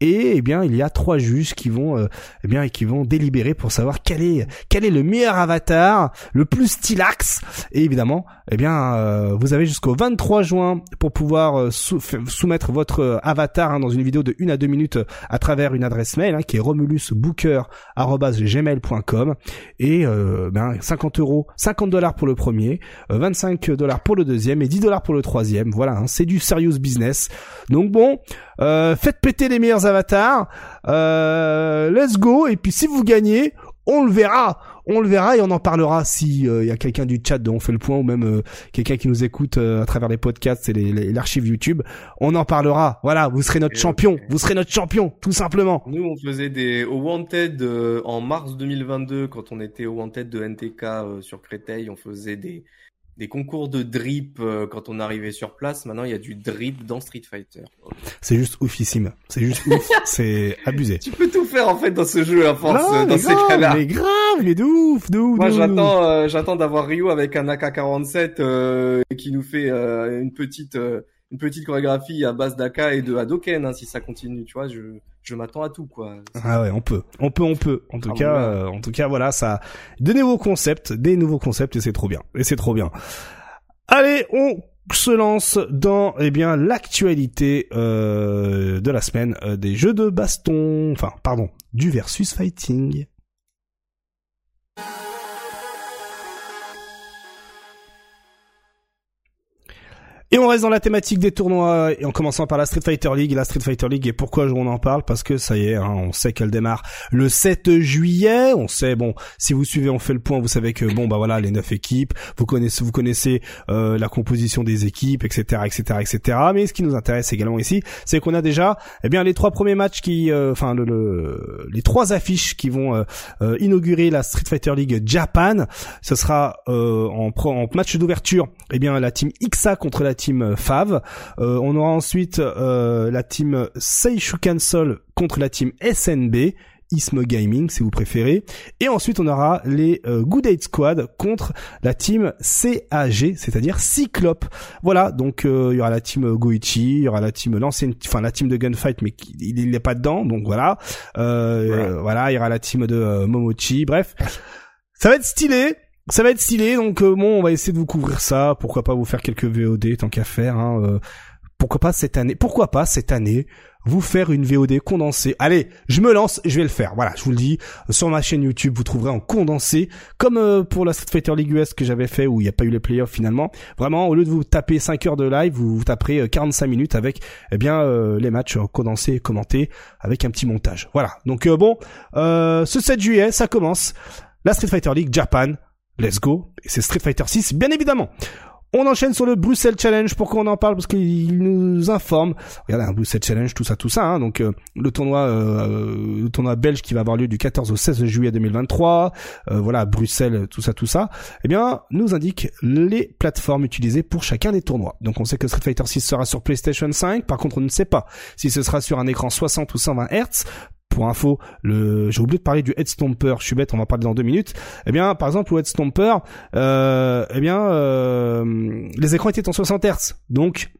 et eh bien il y a trois juges qui vont euh, eh bien qui vont délibérer pour savoir quel est quel est le meilleur avatar, le plus stylax. Et évidemment eh bien euh, vous avez jusqu'au 23 juin pour pouvoir euh, soumettre votre avatar hein, dans une vidéo de 1 à 2 minutes à travers une adresse mail hein, qui est romulusbooker@gmail.com et ben 50 euros 50 dollars pour le premier 25 dollars pour le deuxième et 10 dollars pour le troisième. Voilà hein, c'est du serious business. Donc bon euh, faites péter les meilleurs avatars. Euh, let's go. Et puis si vous gagnez, on le verra. On le verra et on en parlera si il euh, y a quelqu'un du chat dont on fait le point ou même quelqu'un qui nous écoute à travers les podcasts et l'archive YouTube. On en parlera. Voilà, vous serez notre champion. Vous serez notre champion, tout simplement. Nous, on faisait des au Wanted en mars 2022 quand on était au Wanted de NTK sur Créteil. On faisait des des concours de drip euh, quand on arrivait sur place. Maintenant, il y a du drip dans Street Fighter. C'est juste oufissime. C'est juste ouf. c'est abusé. Tu peux tout faire en fait dans ce jeu à force dans ces cas-là. Mais grave, mais de ouf, de ouf. Moi, j'attends, euh, j'attends d'avoir Ryu avec un AK-47 euh, qui nous fait une petite une petite chorégraphie à base d'Ak et de Hadoken hein, si ça continue. Tu vois, je je m'attends à tout quoi. Ah ouais, on peut, on peut, on peut. En tout ah, cas, euh, en tout cas, voilà, ça, de nouveaux concepts, des nouveaux concepts et c'est trop bien, et c'est trop bien. Allez, on se lance dans eh bien l'actualité euh, de la semaine euh, des jeux de baston, enfin pardon, du versus fighting. Et on reste dans la thématique des tournois, et en commençant par la Street Fighter League. La Street Fighter League, et pourquoi on en parle? Parce que ça y est, hein, on sait qu'elle démarre le 7 juillet. On sait, bon, si vous suivez, on fait le point, vous savez que, bon, bah voilà, les neuf équipes, vous connaissez, vous connaissez euh, la composition des équipes, etc., etc., etc. Mais ce qui nous intéresse également ici, c'est qu'on a déjà, eh bien, les trois premiers matchs qui, euh, enfin, le, les trois affiches qui vont euh, inaugurer la Street Fighter League Japan. Ce sera en, en match d'ouverture, eh bien, la team XA contre la team euh, Fav. Euh, on aura ensuite euh, la team Seishu Cancel contre la team SNB. Isme Gaming si vous préférez. Et ensuite on aura les Good Aid Squad contre la team CAG, c'est-à-dire Cyclope. Voilà, donc il y aura la team Goichi, il y aura la team l'ancienne, enfin la team de Gunfight, mais il n'est pas dedans, donc voilà. voilà. il y aura la team de Momochi, bref. Ça va être stylé ça va être stylé, donc euh, bon, on va essayer de vous couvrir ça. Pourquoi pas vous faire quelques VOD tant qu'à faire. Hein, euh, pourquoi pas cette année Pourquoi pas cette année vous faire une VOD condensée Allez, je me lance, je vais le faire. Voilà, je vous le dis. Sur ma chaîne YouTube, vous trouverez en condensé, comme euh, pour la Street Fighter League US que j'avais fait où il n'y a pas eu les playoffs finalement. Vraiment, au lieu de vous taper 5 heures de live, vous, vous taperez 45 minutes avec eh bien les matchs condensés et commentés avec un petit montage. Voilà. Donc bon, ce 7 juillet, ça commence. La Street Fighter League Japan, Let's go. Et c'est Street Fighter 6, bien évidemment. On enchaîne sur le Bruxelles Challenge. Pourquoi on en parle? Parce qu'il nous informe. Regardez, un Bruxelles Challenge, tout ça, tout ça. Hein. Donc euh, le tournoi, euh, le tournoi belge qui va avoir lieu du 14 au 16 juillet 2023. Euh, voilà, Bruxelles, tout ça, tout ça. Eh bien, nous indique les plateformes utilisées pour chacun des tournois. Donc on sait que Street Fighter 6 sera sur PlayStation 5. Par contre, on ne sait pas si ce sera sur un écran 60 ou 120 Hz pour info, le, j'ai oublié de parler du Head Stomper. Je suis bête, on va parler dans deux minutes. Eh bien, par exemple, le Head Stomper, euh, eh bien, euh, les écrans étaient en 60 Hz, donc,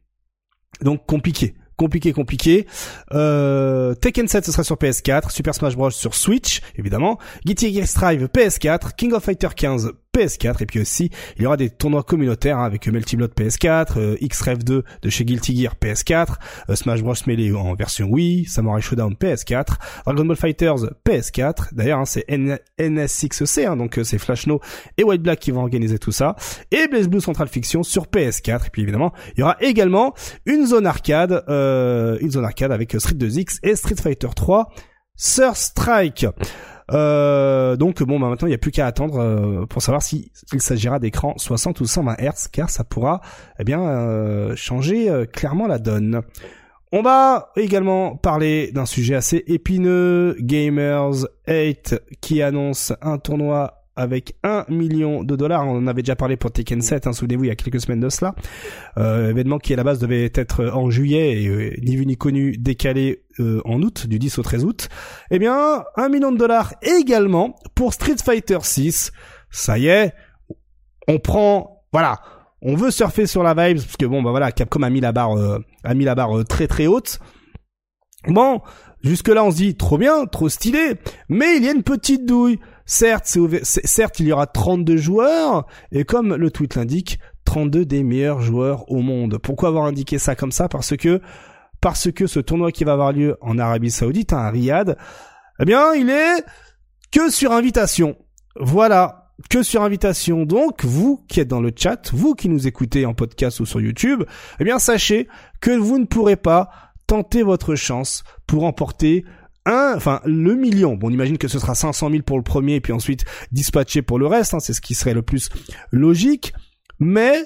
donc compliqué compliqué, compliqué. Euh, Tekken 7, ce sera sur PS4, Super Smash Bros sur Switch, évidemment, Guilty Gear Strive PS4, King of Fighter 15 PS4 et puis aussi il y aura des tournois communautaires hein, avec Melty Blood PS4, euh, X-Rev 2 de chez Guilty Gear PS4, euh, Smash Bros Melee en version Wii, Samurai Showdown PS4, Dragon Ball Fighters PS4. D'ailleurs hein, c'est NSXC hein, donc euh, c'est Flashno et White Black qui vont organiser tout ça et Blaze Blue Central Fiction sur PS4 et puis évidemment il y aura également une zone arcade une zone arcade avec Street 2X et Street Fighter 3 Sur Strike. Euh, donc bon, bah, maintenant il n'y a plus qu'à attendre euh, pour savoir si il s'agira d'écran 60 ou 120 Hz, car ça pourra eh bien euh, changer clairement la donne. On va également parler d'un sujet assez épineux, Gamers 8 qui annonce un tournoi avec 1 million de dollars. On en avait déjà parlé pour Tekken 7, hein, souvenez-vous, il y a quelques semaines de cela. Euh, événement qui à la base devait être en juillet et euh, ni vu ni connu décalé euh, en août, du 10 au 13 août. Eh bien, 1 million de dollars également pour Street Fighter 6. Ça y est, on prend, voilà, on veut surfer sur la vibe parce que bon bah voilà, Capcom a mis la barre, a mis la barre très très haute. Bon, jusque-là on se dit trop bien, trop stylé, mais il y a une petite douille. Certes, certes, il y aura 32 joueurs, et comme le tweet l'indique, 32 des meilleurs joueurs au monde. Pourquoi avoir indiqué ça comme ça? Parce que parce que ce tournoi qui va avoir lieu en Arabie Saoudite, à Riyad, eh bien, il est que sur invitation. Voilà, que sur invitation. Donc, vous qui êtes dans le chat, vous qui nous écoutez en podcast ou sur YouTube, eh bien, sachez que vous ne pourrez pas tenter votre chance pour emporter un, enfin le million. Bon, on imagine que ce sera 500 000 pour le premier, puis ensuite dispatché pour le reste. Hein, c'est ce qui serait le plus logique. Mais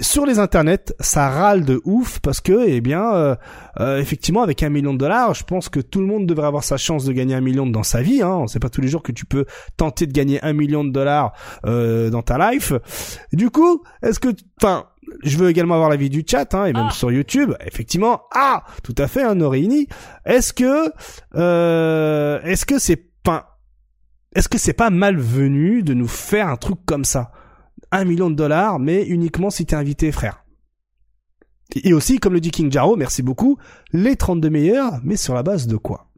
sur les internets, ça râle de ouf parce que, eh bien, euh, euh, effectivement, avec un million de dollars, je pense que tout le monde devrait avoir sa chance de gagner un million dans sa vie. Hein. C'est pas tous les jours que tu peux tenter de gagner un million de dollars euh, dans ta life. Du coup, est-ce que, enfin, je veux également avoir l'avis du chat hein, et même ah. sur YouTube. Effectivement, ah, tout à fait, hein, Norini. Est-ce que, euh, est-ce que c'est pas, est-ce que c'est pas malvenu de nous faire un truc comme ça? un million de dollars, mais uniquement si t'es invité, frère. Et aussi, comme le dit King Jaro, merci beaucoup, les 32 meilleurs, mais sur la base de quoi?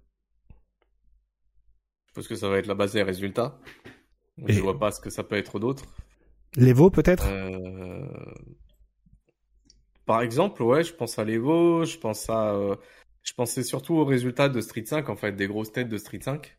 Je pense que ça va être la base des résultats. Je ne vois pas ce que ça peut être d'autre. L'Evo, peut-être? Euh, Par exemple, ouais, je pense à l'Evo, je pense à... Euh, je pensais surtout aux résultats de Street 5, en fait, des grosses têtes de Street 5,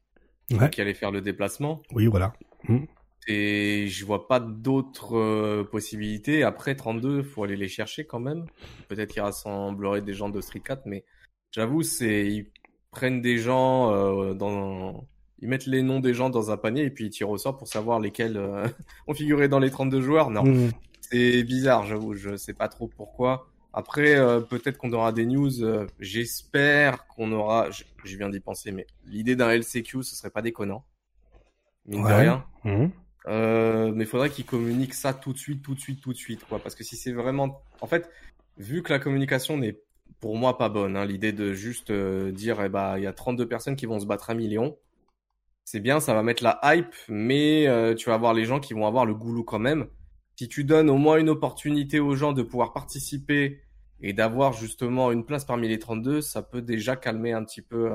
qui allaient faire le déplacement. Oui, voilà. Hmm. Et je vois pas d'autres euh, possibilités. Après 32, faut aller les chercher quand même. Peut-être qu'ils rassembleraient des gens de Street 4, mais j'avoue, c'est ils prennent des gens euh, dans ils mettent les noms des gens dans un panier et puis ils tirent au sort pour savoir lesquels euh, ont figuré dans les 32 joueurs. Non, mmh. C'est bizarre, j'avoue, je sais pas trop pourquoi. Après, peut-être qu'on aura des news. J'espère qu'on aura. Je, viens d'y penser, mais l'idée d'un LCQ, ce serait pas déconnant. Mine de rien. Mmh. Euh, mais il faudrait qu'ils communiquent ça tout de suite, tout de suite, tout de suite, quoi. Parce que si c'est vraiment, en fait, vu que la communication n'est pour moi pas bonne, hein, l'idée de juste euh, dire, eh bah, il y a 32 personnes qui vont se battre un million, c'est bien, ça va mettre la hype, mais euh, tu vas avoir les gens qui vont avoir le goulot quand même. Si tu donnes au moins une opportunité aux gens de pouvoir participer et d'avoir justement une place parmi les 32, ça peut déjà calmer un petit peu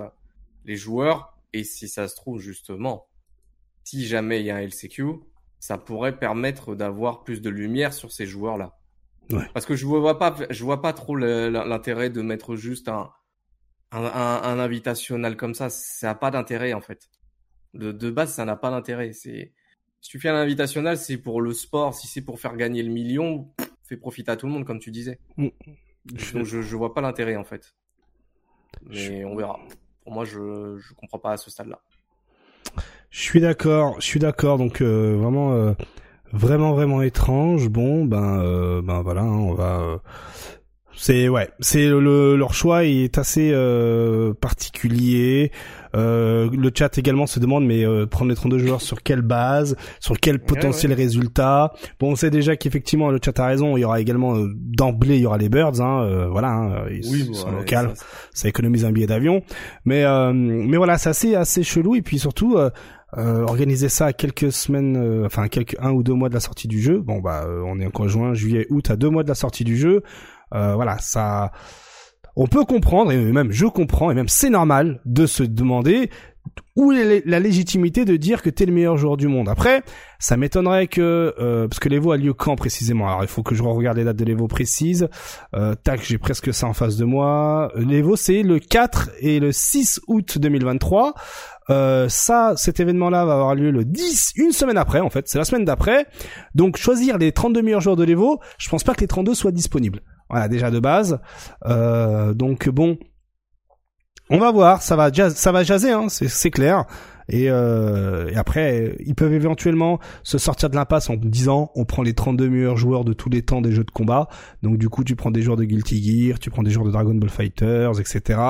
les joueurs. Et si ça se trouve justement, si jamais il y a un LCQ, ça pourrait permettre d'avoir plus de lumière sur ces joueurs-là. Ouais. Parce que je vois pas, je vois pas trop l'intérêt de mettre juste un, un, un, invitationnel comme ça. Ça n'a pas d'intérêt en fait. De, de base, ça n'a pas d'intérêt. C'est si tu fais un invitationnel, c'est pour le sport. Si c'est pour faire gagner le million, fais profiter à tout le monde, comme tu disais. Mm. Donc je, je vois pas l'intérêt en fait. Mais on verra. Pour moi, je je comprends pas à ce stade-là. Je suis d'accord, je suis d'accord. Donc euh, vraiment, euh, vraiment, vraiment étrange. Bon, ben, euh, ben voilà, hein, on va. c'est ouais, c'est le, leur choix est assez particulier. Le chat également se demande mais prendre les 32 joueurs sur quelle base, sur quel potentiel résultat? Bon, on sait déjà qu'effectivement le chat a raison. Il y aura également d'emblée il y aura les birds. Hein, voilà, hein, ils, oui, sont locales, ça, économise un billet d'avion. Mais mais voilà, c'est assez assez chelou et puis surtout euh, organiser ça à quelques semaines, euh, enfin quelques un ou deux mois de la sortie du jeu. Bon bah euh, on est encore juin, juillet, août, à deux mois de la sortie du jeu. voilà, ça, on peut comprendre et même je comprends et même c'est normal de se demander où est la légitimité de dire que t'es le meilleur joueur du monde. Après, ça m'étonnerait que parce que l'Evo a lieu quand précisément? Alors il faut que je regarde les dates de l'Evo précises. tac, j'ai presque ça en face de moi. L'Evo c'est le 4 et le 6 août 2023. Euh, ça, cet événement-là va avoir lieu le 10, une semaine après en fait, c'est la semaine d'après. Donc choisir les 32 meilleurs joueurs de l'Evo, je pense pas que les 32 soient disponibles. Voilà, déjà de base. Euh, donc bon, on va voir, ça va, ça va jaser, hein, c'est clair. Euh, et, après, ils peuvent éventuellement se sortir de l'impasse en disant on prend les 32 meilleurs joueurs de tous les temps des jeux de combat. Donc du coup, tu prends des joueurs de Guilty Gear, tu prends des joueurs de Dragon Ball Fighters, etc.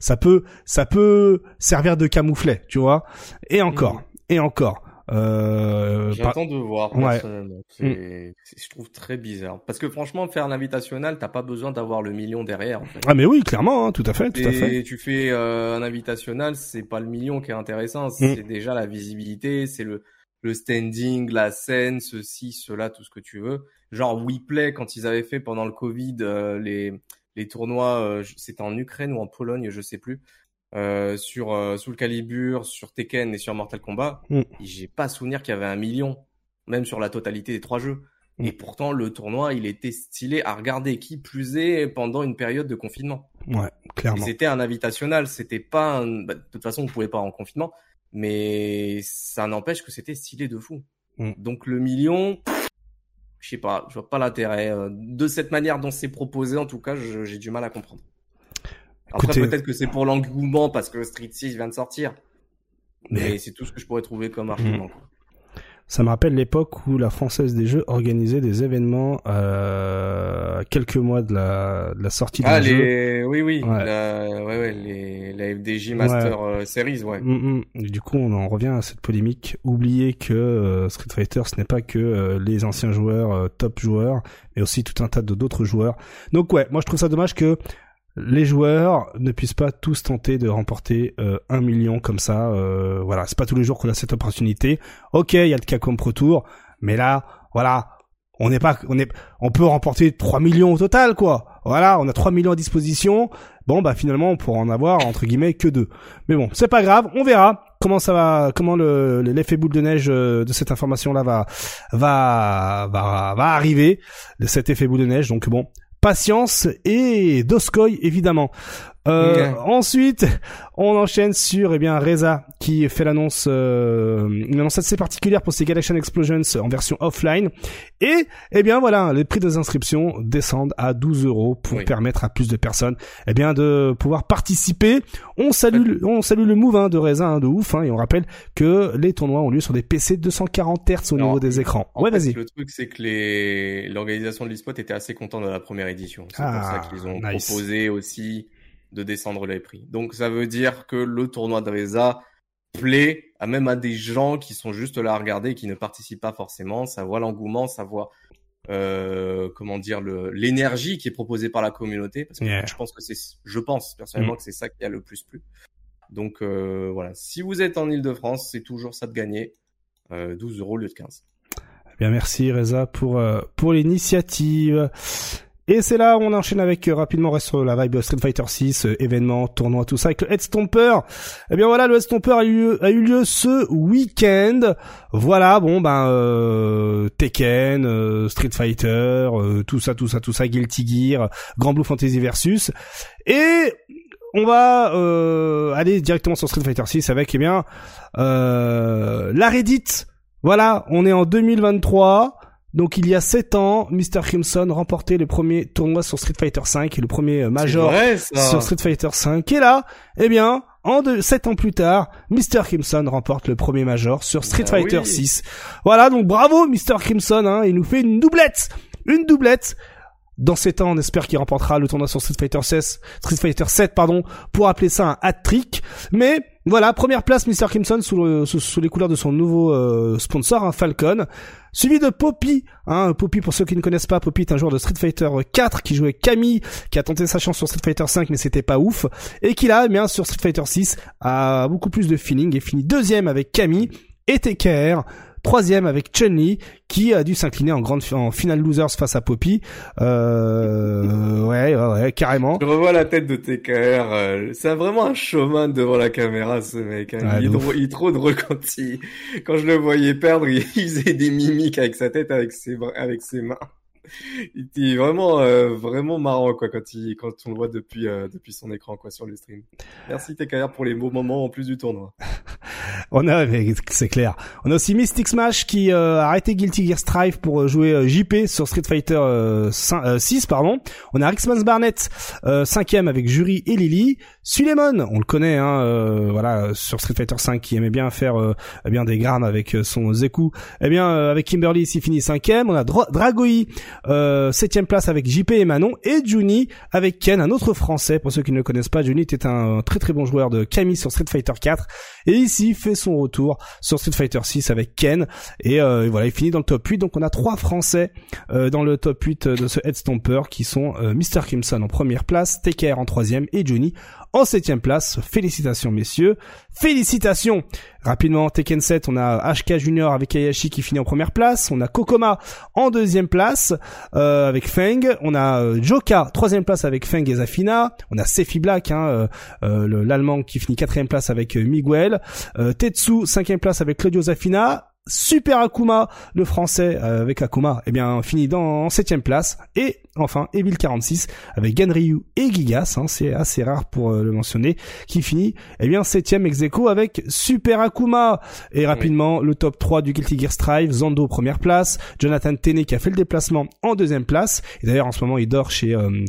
Ça peut, ça peut servir de camouflet, tu vois. Et encore, et encore. Euh, J'attends de voir personnellement. Mm. Je trouve très bizarre parce que franchement, faire l'invitationnel, t'as pas besoin d'avoir le million derrière. En fait. Ah mais oui, clairement, hein, tout à fait, tout à fait. Tu fais euh, un invitationnel, c'est pas le million qui est intéressant, mm. c'est déjà la visibilité, c'est le le standing, la scène, ceci, cela, tout ce que tu veux. Genre WePlay quand ils avaient fait pendant le Covid euh, les les tournois, c'était en Ukraine ou en Pologne, je sais plus. Euh, sur euh, Soul Calibur, sur Tekken et sur Mortal Kombat, mm. j'ai pas souvenir qu'il y avait un million, même sur la totalité des trois jeux. Mm. Et pourtant, le tournoi, il était stylé à regarder, qui plus est pendant une période de confinement. Ouais, clairement. C'était un invitationnel, c'était pas un... bah, de toute façon, on pouvait pas en confinement, mais ça n'empêche que c'était stylé de fou. Mm. Donc le million, je sais pas, je vois pas l'intérêt. Euh, de cette manière dont c'est proposé, en tout cas, j'ai du mal à comprendre. Après, peut-être que c'est pour l'engouement parce que Street 6 vient de sortir. Mais, c'est tout ce que je pourrais trouver comme argument. Hmm. Ça me rappelle l'époque où la Française des Jeux organisait des événements euh, quelques mois de la, de la sortie ah, les... jeu. Oui, oui, ouais. La... Ouais, ouais, les... la FDJ Master euh, Series, ouais. Mm, mm. du coup, on en revient à cette polémique. Oubliez que euh, Street Fighter, ce n'est pas que euh, les anciens joueurs, top joueurs, mais aussi tout un tas de d'autres joueurs. Donc ouais, moi je trouve ça dommage que les joueurs ne puissent pas tous tenter de remporter euh, un million comme ça. Euh, voilà, c'est pas tous les jours qu'on a cette opportunité. Ok, il y a le Capcom Pro Tour, mais là, voilà, on n'est pas, on est, on peut remporter 3 millions au total, quoi. Voilà, on a 3 millions à disposition. Bon, bah finalement, on pourra en avoir entre guillemets que deux. Mais bon, c'est pas grave, on verra comment ça va, comment le l'effet boule de neige euh, de cette information là va va va va arriver, de cet effet boule de neige. Donc bon, Patience et Doskoy évidemment. Euh, Ensuite, on enchaîne sur eh bien Reza qui fait l'annonce, euh, une annonce assez particulière pour ses Galaxian Explosions en version offline. Et eh bien voilà, les prix des inscriptions descendent à 12 euros pour permettre à plus de personnes eh bien de pouvoir participer. On salue, on salue le move hein, de Reza hein, de ouf hein, et on rappelle que les tournois ont lieu sur des PC 240 Hz au niveau des écrans. ouais, vas-y. Le truc c'est que les l'organisation de l'eSpot était assez content de la première édition. C'est pour ça ah, qu'ils ont proposé aussi de descendre les prix. Donc ça veut dire que le tournoi de Reza plaît à même à des gens qui sont juste là à regarder, qui ne participent pas forcément. Ça voit l'engouement, ça voit euh, comment dire le l'énergie qui est proposée par la communauté. Parce que je pense que c'est, je pense personnellement mm. que c'est ça qui a le plus plu. Donc euh, voilà, si vous êtes en Ile-de-France, c'est toujours ça de gagner. Euh, 12 euros au lieu de 15. Eh bien merci Reza pour euh, pour l'initiative. Et c'est là où on enchaîne avec euh, rapidement reste la vibe Street Fighter 6, euh, événement, tournoi, tout ça avec le Head Stomper. Eh bien voilà, le Head Stomper a eu, a eu lieu ce week-end. Voilà, bon ben euh, Tekken, Street Fighter, tout ça, tout ça, tout ça, Guilty Gear, Grand Blue Fantasy versus. Et on va aller directement sur Street Fighter 6 avec eh bien la Reddit. Voilà, on est en 2023. Donc il y a 7 ans, Mr. Crimson remportait le premier tournoi sur Street Fighter 5 et le premier euh, major sur Street Fighter 5. Et là, eh bien, en 7 ans plus tard, Mr. Crimson remporte le premier major sur Street bah Fighter 6. Voilà, donc bravo Mr. Crimson, hein, il nous fait une doublette Une doublette dans ces temps, on espère qu'il remportera le tournoi sur Street Fighter 16, Street Fighter 7, pardon, pour appeler ça un hat-trick. Mais voilà, première place Mr. Crimson sous, sous, les couleurs de son nouveau euh, sponsor, hein, Falcon. Suivi de Poppy, hein, Poppy pour ceux qui ne connaissent pas, Poppy est un joueur de Street Fighter 4 qui jouait Camille, qui a tenté sa chance sur Street Fighter 5 mais c'était pas ouf, et qui là, eh bien sur Street Fighter 6 a beaucoup plus de feeling et finit deuxième avec Camille et TKR troisième avec Chun-Li qui a dû s'incliner en grande en finale losers face à Poppy. Euh, ouais, ouais, ouais, carrément. Je revois la tête de TKR. Euh, c'est vraiment un showman devant la caméra, ce mec. Hein. il, est trop, il, est trop, drôle quand il, quand je le voyais perdre, il faisait des mimiques avec sa tête, avec ses, avec ses mains il est vraiment euh, vraiment marrant quoi quand il quand on le voit depuis euh, depuis son écran quoi sur le stream. Merci TKR pour les beaux moments en plus du tournoi. on a c'est clair. On a aussi Mystic Smash qui euh, a arrêté Guilty Gear Strive pour jouer JP sur Street Fighter 6 pardon. On a Rixmans Barnett cinquième avec Jury et Lily. Suleiman, on le connaît hein voilà sur Street Fighter 5 qui aimait bien faire eh bien des grammes avec son Zeku. Eh bien avec Kimberly ici finit cinquième. On a Dra Dragoi euh, place avec JP et Manon et Juni avec Ken, un autre français. Pour ceux qui ne le connaissent pas, Juni était un très très bon joueur de Camille sur Street Fighter 4 et ici fait son retour sur Street Fighter 6 avec Ken et, euh, voilà, il finit dans le top 8. Donc on a trois français euh, dans le top 8 de ce Head Stomper qui sont Mr. Crimson en première place, TKR en troisième et Johnny en septième place. Félicitations messieurs, félicitations. Rapidement, Tekken 7, on a HK Junior avec Ayashi qui finit en première place. On a Kokoma en deuxième place euh, avec Feng. On a euh, Joka troisième place avec Feng et Zafina. On a Sefi Black, hein, euh, l'allemand qui finit quatrième place avec Miguel. Tetsu cinquième place avec Claudio Zafina. Super Akuma, le français euh, avec Akuma, eh bien finit dans septième place. Et enfin, Evil 46 avec Ganryu et Gigas, hein, c'est assez rare pour euh, le mentionner, qui finit eh bien septième ex avec Super Akuma. Et rapidement, le top 3 du Guilty Gear Strive, Zando première place, Jonathan Tene qui a fait le déplacement en deuxième place. Et d'ailleurs en ce moment il dort chez euh,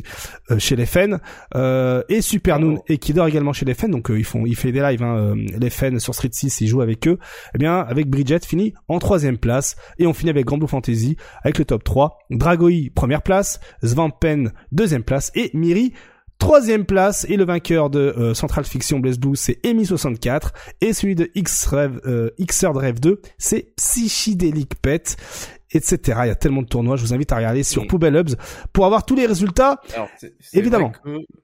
chez les Fen et Super Noon et qui dort également chez les Fen. Donc ils font, il fait des lives hein, les Fen sur Street 6, il joue avec eux. Eh bien avec Bridget fini en troisième place. Et on finit avec Grand Blue Fantasy avec le top 3. Dragoi, première place. Svampen, deuxième place. Et Miri, troisième place. Et le vainqueur de euh, Central Fiction Blaze Blue, c'est Emi64. Et celui de X-Rev, euh, Rev 2, c'est Psychedelic Pet etc. Il y a tellement de tournois. Je vous invite à regarder sur Poubelle Hubs pour avoir tous les résultats. évidemment.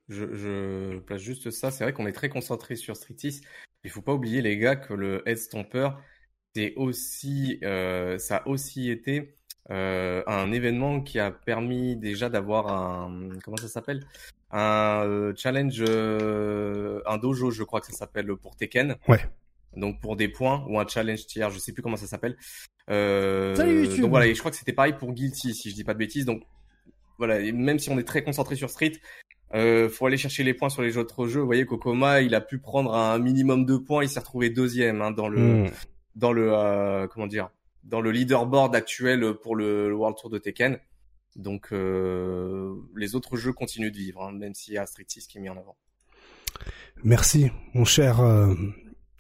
je, je, place juste ça. C'est vrai qu'on est très concentré sur Street 6. Il faut pas oublier les gars que le Head Stomper c'est aussi, euh, ça a aussi été euh, un événement qui a permis déjà d'avoir un, comment ça s'appelle, un euh, challenge, un dojo, je crois que ça s'appelle pour Tekken. Ouais. Donc pour des points ou un challenge tiers, je sais plus comment ça s'appelle. Salut Donc voilà, et je crois que c'était pareil pour Guilty, si je dis pas de bêtises. Donc voilà, même si on est très concentré sur Street, euh, faut aller chercher les points sur les autres jeux. Vous voyez, Kokoma, il a pu prendre un minimum de points, il s'est retrouvé deuxième hein, dans le hmm dans le euh, comment dire dans le leaderboard actuel pour le, World Tour de Tekken. Donc euh, les autres jeux continuent de vivre, hein, même s'il y a Street 6 qui est mis en avant. Merci, mon cher euh,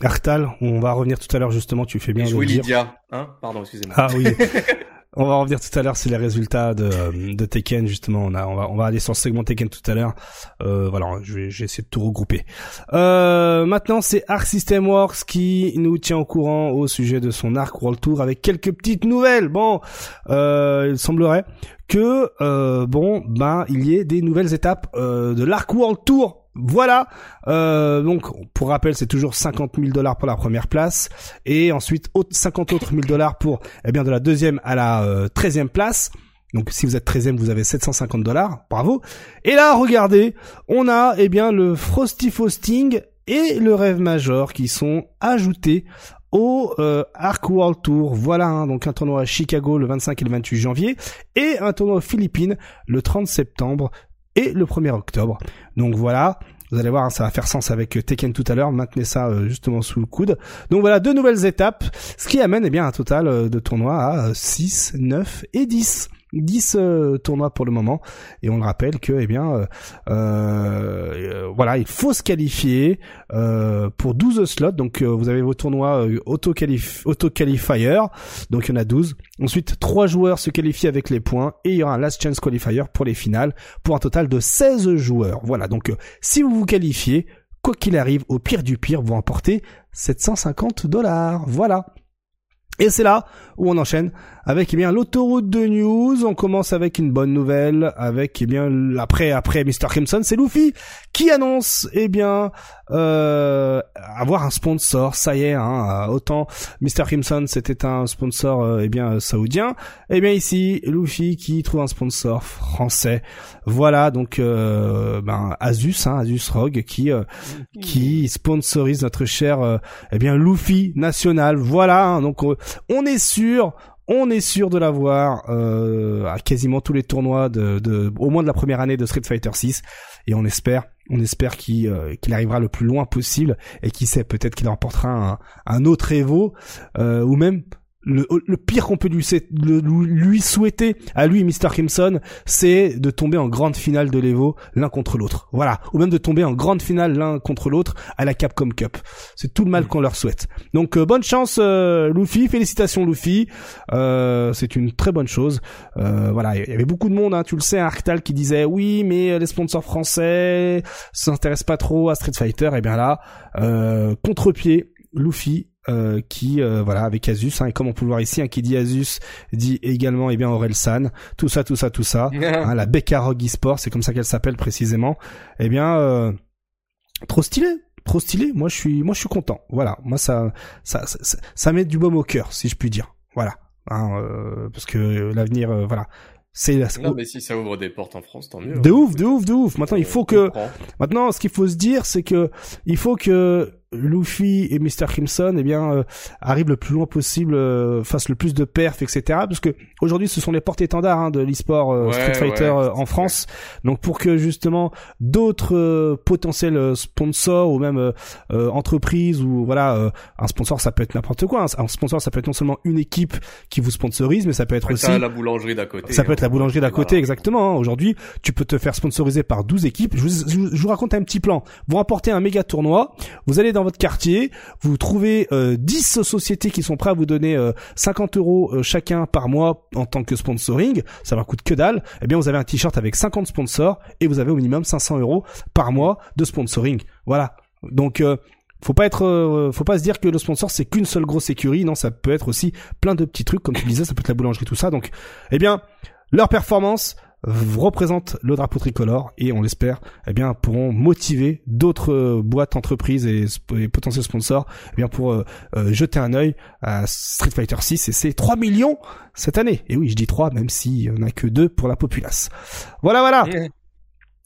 Artal. On va revenir tout à l'heure justement. Tu fais bien de le Lydia, hein? Pardon, excusez-moi. Ah oui. On va revenir tout à l'heure sur les résultats de, de Tekken justement. On, a, on va on va aller sur le segment Tekken tout à l'heure. Euh, voilà, je vais, je essayer de tout regrouper. Euh, maintenant, c'est Arc System Works qui nous tient au courant au sujet de son Arc World Tour avec quelques petites nouvelles. Bon, euh, il semblerait que euh, bon ben il y ait des nouvelles étapes euh, de l'Arc World Tour voilà. Euh, donc, pour rappel, c'est toujours 50 000 dollars pour la première place et ensuite 50 autres 1000 dollars pour eh bien de la deuxième à la euh, treizième place. Donc, si vous êtes 13e, vous avez 750 dollars. Bravo. Et là, regardez, on a eh bien le Frosty Fausting et le Rêve Major qui sont ajoutés au euh, Arc World Tour. Voilà, hein, donc un tournoi à Chicago le 25 et le 28 janvier et un tournoi aux Philippines le 30 septembre et le 1er octobre. Donc voilà, vous allez voir, ça va faire sens avec Tekken tout à l'heure. Maintenez ça euh, justement sous le coude. Donc voilà, deux nouvelles étapes, ce qui amène eh bien un total euh, de tournois à 6, 9 et 10. 10 euh, tournois pour le moment. Et on le rappelle que eh bien euh, euh, voilà il faut se qualifier pour 12 slots. Donc vous avez vos tournois auto auto donc il y en a 12 ensuite trois joueurs se qualifient avec les points et il y aura un last chance qualifier pour les finales pour un total de 16 joueurs. Voilà. Donc si vous vous qualifiez quoi qu'il arrive au pire du pire vous remportez 750 dollars. Voilà. Et c'est là où on enchaîne avec eh bien l'autoroute de news. On commence avec une bonne nouvelle, avec eh bien après après Mr Crimson, c'est Luffy qui annonce eh bien euh, avoir un sponsor. Ça y est, hein, autant Mr Crimson c'était un sponsor euh, eh bien saoudien, eh bien ici Luffy qui trouve un sponsor français. Voilà donc euh, ben Asus, hein, Asus ROG qui euh, qui sponsorise notre cher euh, eh bien Luffy national. Voilà hein, donc on est sûr on est sûr de l'avoir euh, à quasiment tous les tournois au moins de la première année de Street Fighter 6 et on espère on espère qu'il euh, qu'il arrivera le plus loin possible et qui sait peut-être qu'il remportera un, un autre Evo euh, ou même le, pire qu'on peut lui, lui, souhaiter à lui, Mr. Crimson, c'est de tomber en grande finale de l'Evo l'un contre l'autre. Voilà. Ou même de tomber en grande finale l'un contre l'autre à la Capcom Cup. C'est tout le mal qu'on leur souhaite. Donc euh, bonne chance euh, Luffy, félicitations Luffy. Euh, c'est une très bonne chose. voilà, il y avait beaucoup de monde, hein, tu le sais, Arctal qui disait oui, mais les sponsors français s'intéressent pas trop à Street Fighter. Et bien là, contre-pied, Luffy euh, qui euh, voilà avec Asus hein, et comme on peut le voir ici hein, qui dit Asus dit également eh bien Orelsan tout ça tout ça tout ça hein, la Becca Rogue Esport c'est comme ça qu'elle s'appelle précisément eh bien euh, trop stylé, trop stylé. Moi, je suis, moi, je suis content. Voilà, moi, ça, ça, ça, ça met du baume au cœur, si je puis dire. Voilà, hein, euh, parce que l'avenir, euh, voilà. C'est non, mais si ça ouvre des portes en France, tant mieux. De hein. ouf, de ouf, de ouf. Maintenant, il faut que, maintenant, ce qu'il faut se dire, c'est que il faut que Luffy et Mr. Crimson, eh bien, euh, arrivent le plus loin possible, euh, fassent le plus de perfs, etc. Parce que aujourd'hui, ce sont les porte-étendards hein, de l'e-sport euh, Street Fighter euh, en France. Donc, pour que justement d'autres potentiels sponsors ou même entreprises ou voilà, un sponsor, ça peut être n'importe quoi. Hein. Un sponsor, ça peut être non seulement une équipe qui vous sponsorise, mais ça peut être aussi la boulangerie d'à côté. Ça peut être la hein. boulangerie d'à côté, exactement. Hein. Aujourd'hui, tu peux te faire sponsoriser par 12 équipes. Je vous, je vous raconte un petit plan. Vous remportez un méga tournoi, vous allez dans votre quartier, vous trouvez euh, 10 sociétés qui sont prêtes à vous donner 50 euh, euros euh, chacun par mois en tant que sponsoring, ça leur coûte que dalle, eh bien vous avez un t-shirt avec 50 sponsors et vous avez au minimum 500 euros par mois de sponsoring. Voilà. Donc euh, faut pas être faut pas se dire que le sponsor c'est qu'une seule grosse écurie. Non ça peut être aussi plein de petits trucs. Comme tu disais ça peut être la boulangerie tout ça. Donc eh bien leur performance représente le drapeau tricolore et on l'espère eh bien pourront motiver d'autres euh, boîtes entreprises et, potentiels sponsors eh bien pour euh, euh, jeter un œil à Street Fighter 6 et c'est 3 millions cette année. Et oui je dis 3 même s'il n'y en a que 2 pour la populace. Voilà voilà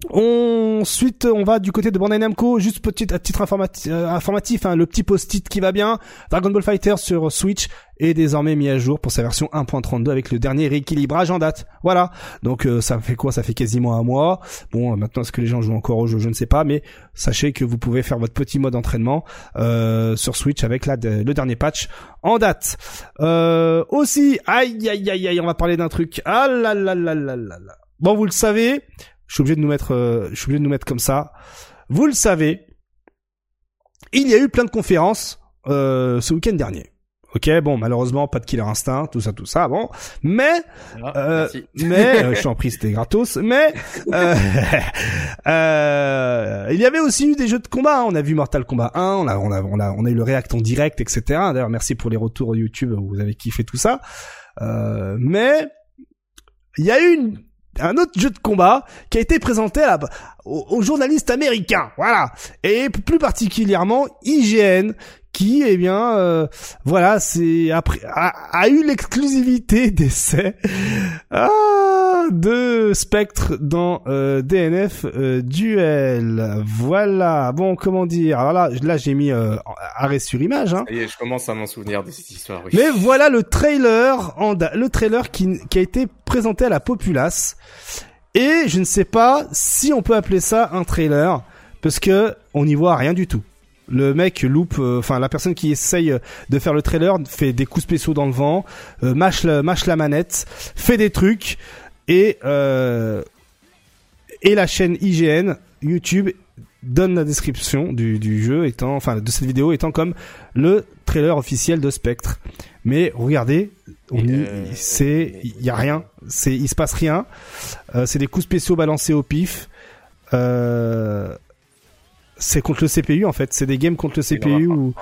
Ensuite, on va du côté de Bandai Namco, juste petit à titre euh, informatif, hein, le petit post-it qui va bien. Dragon Ball Fighter sur Switch est désormais mis à jour pour sa version 1.32 avec le dernier rééquilibrage en date. Voilà. Donc euh, ça fait quoi? Ça fait quasiment un mois. Bon, euh, maintenant est-ce que les gens jouent encore au jeu? Je ne sais pas, mais sachez que vous pouvez faire votre petit mode entraînement sur Switch avec la, le dernier patch en date. aussi, aïe aïe aïe aïe, on va parler d'un truc. Ah là là là. Bon, vous le savez, je suis obligé de nous mettre, euh, je suis obligé de nous mettre comme ça. Vous le savez, il y a eu plein de conférences euh, ce week-end dernier. Ok, bon, malheureusement, pas de Killer Instinct, tout ça, tout ça, bon. Mais, ah, euh, mais, euh, je t'en prie, c'était gratos. Mais, euh, euh, il y avait aussi eu des jeux de combat. Hein. On a vu Mortal Kombat 1, on a, on a, on a, on a eu le React en direct, etc. D'ailleurs, merci pour les retours YouTube, vous avez kiffé tout ça. mais, il y a eu une, un autre jeu de combat qui a été présenté à aux, journalistes américains, voilà, et plus particulièrement IGN qui, eh bien, euh, voilà, c'est après a, eu l'exclusivité d'essai de Spectre dans euh, DNF euh, Duel. Voilà. Bon, comment dire? Alors là, là, j'ai mis arrêt sur image. Hein. Est, je commence à m'en souvenir de cette histoire. Mais voilà le trailer, en le trailer qui, qui a été présenté à la populace. Et je ne sais pas si on peut appeler ça un trailer parce que on n'y voit rien du tout le mec loupe, euh, enfin la personne qui essaye de faire le trailer fait des coups spéciaux dans le vent, euh, mâche, la, mâche la manette, fait des trucs et euh, et la chaîne IGN YouTube donne la description du, du jeu étant, enfin de cette vidéo étant comme le trailer officiel de Spectre. Mais regardez, on y, c'est, il y a rien, c'est, il se passe rien. c'est des coups spéciaux balancés au pif. Euh, c'est contre le CPU en fait, c'est des games contre le CPU ou.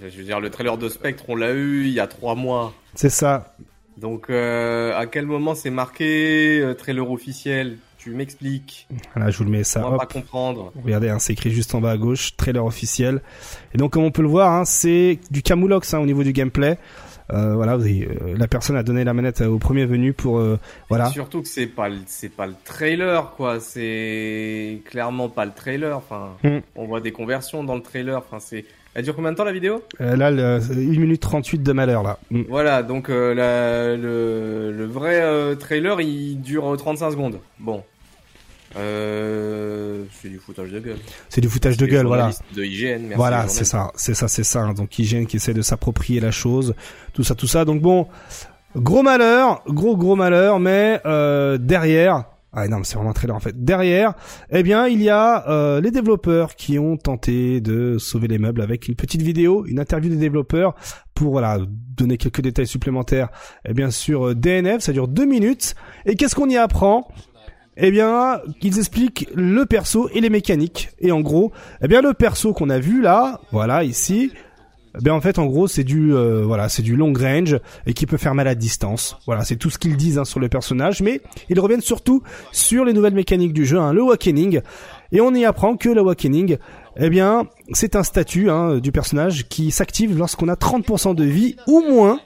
je veux dire, le trailer de Spectre, on l'a eu il y a trois mois. C'est ça. Donc, euh, à quel moment c'est marqué euh, trailer officiel Tu m'expliques. Voilà, je vous le mets ça. On va pas comprendre. Regardez, hein, c'est écrit juste en bas à gauche, trailer officiel. Et donc, comme on peut le voir, hein, c'est du camoulox hein, au niveau du gameplay. Euh, voilà, euh, la personne a donné la manette au premier venu pour euh, voilà. Surtout que c'est pas c'est pas le trailer quoi, c'est clairement pas le trailer. Enfin, hmm. on voit des conversions dans le trailer. Enfin, c'est elle dure combien de temps la vidéo? Là, le, 1 minute 38 de malheur là. Hmm. Voilà, donc le, le vrai trailer il dure 35 secondes. Bon, euh, c'est du foutage de gueule. C'est du foutage de gueule, voilà. De hygiène, merci Voilà, c'est ça, c'est ça, c'est ça. Donc hygiène qui essaie de s'approprier la chose, tout ça, tout ça. Donc bon, gros malheur, gros gros malheur, mais euh, derrière. Ah non, c'est vraiment un trailer en fait. Derrière, eh bien, il y a euh, les développeurs qui ont tenté de sauver les meubles avec une petite vidéo, une interview des développeurs pour voilà donner quelques détails supplémentaires. Et bien sûr, DNF, ça dure deux minutes. Et qu'est-ce qu'on y apprend? Eh bien, ils expliquent le perso et les mécaniques. Et en gros, eh bien, le perso qu'on a vu là, voilà, ici, Ben en fait, en gros, c'est du euh, voilà, c'est du long range et qui peut faire mal à distance. Voilà, c'est tout ce qu'ils disent hein, sur le personnage, mais ils reviennent surtout sur les nouvelles mécaniques du jeu, hein, le awakening. Et on y apprend que l'awakening, eh bien, c'est un statut hein, du personnage qui s'active lorsqu'on a 30% de vie ou moins.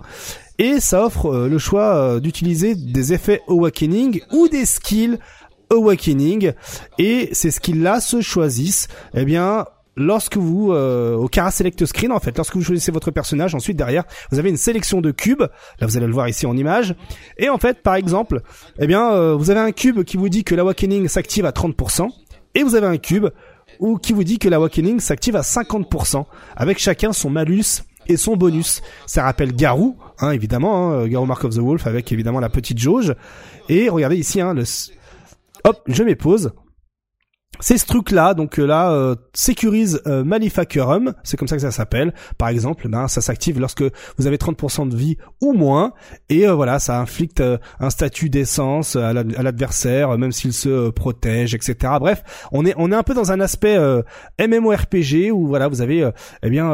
Et ça offre euh, le choix euh, d'utiliser des effets awakening ou des skills awakening. Et ces skills-là se choisissent, eh bien, lorsque vous euh, au Cara Select Screen en fait, lorsque vous choisissez votre personnage, ensuite derrière vous avez une sélection de cubes. Là vous allez le voir ici en image. Et en fait, par exemple, eh bien euh, vous avez un cube qui vous dit que l'awakening s'active à 30% et vous avez un cube ou qui vous dit que l'awakening s'active à 50% avec chacun son malus et son bonus. Ça rappelle Garou, hein, évidemment, hein, Garou Mark of the Wolf avec évidemment la petite jauge. Et regardez ici, hein, le... hop, je m'épose c'est ce truc-là, donc euh, là, euh, sécurise euh, Manufacturum, c'est comme ça que ça s'appelle. Par exemple, ben, ça s'active lorsque vous avez 30% de vie ou moins, et voilà, ça inflicte un statut d'essence à l'adversaire, même s'il se protège, etc. Bref, on est on est un peu dans un aspect MMORPG où voilà, vous avez eh bien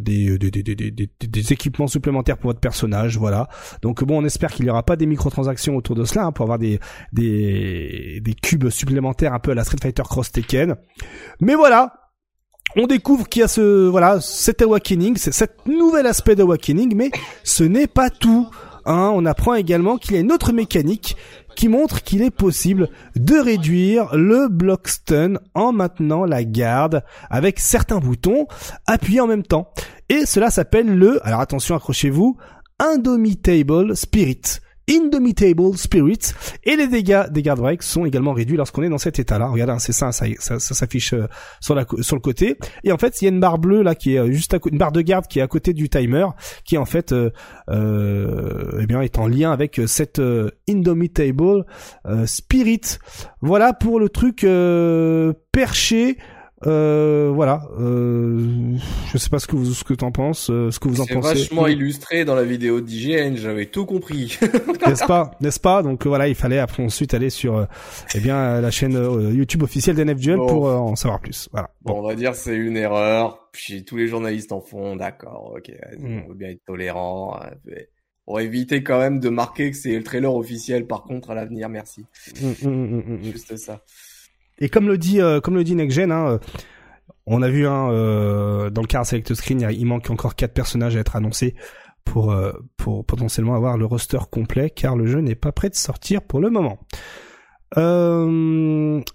des, des, des, des, des, équipements supplémentaires pour votre personnage, voilà. Donc bon, on espère qu'il n'y aura pas des microtransactions autour de cela hein, pour avoir des, des des cubes supplémentaires un peu à la Street Fighter Cross Tekken. Mais voilà, on découvre qu'il y a ce voilà cet awakening, c'est cet nouvel aspect d'awakening, mais ce n'est pas tout. Hein. On apprend également qu'il y a une autre mécanique qui montre qu'il est possible de réduire le block stun en maintenant la garde avec certains boutons appuyés en même temps. Et cela s'appelle le, alors attention accrochez-vous, Indomitable Spirit. Indomitable Spirits et les dégâts des guard breaks sont également réduits lorsqu'on est dans cet état-là. Regardez, hein, c'est ça, ça, s'affiche euh, sur le côté. Et en fait, il y a une barre bleue là qui est euh, juste à une barre de garde qui est à côté du timer, qui en fait, euh, euh eh bien, est en lien avec cette Indomitable Spirit. Voilà pour le truc perché euh, voilà. Euh, je sais pas ce que vous ce que t'en penses, euh, ce que vous en pensez. C'est vachement illustré dans la vidéo d'IGN, j'avais tout compris. n'est-ce pas, n'est-ce pas? Donc voilà, il fallait après ensuite aller sur euh, eh bien la chaîne YouTube officielle d'NF Duel pour en savoir plus. Voilà. Bon. on va dire c'est une erreur. Puis tous les journalistes en font, d'accord. Ok, mm. on veut bien être tolérant. Pour éviter quand même de marquer que c'est le trailer officiel. Par contre, à l'avenir, merci. Mm, mm, Juste ça. Et comme le dit, euh, comme le dit Next Gen, hein, euh, on a vu hein, euh, dans le car Select Screen, il manque encore quatre personnages à être annoncés pour pour potentiellement avoir le roster complet, car le jeu n'est pas prêt de sortir pour le moment.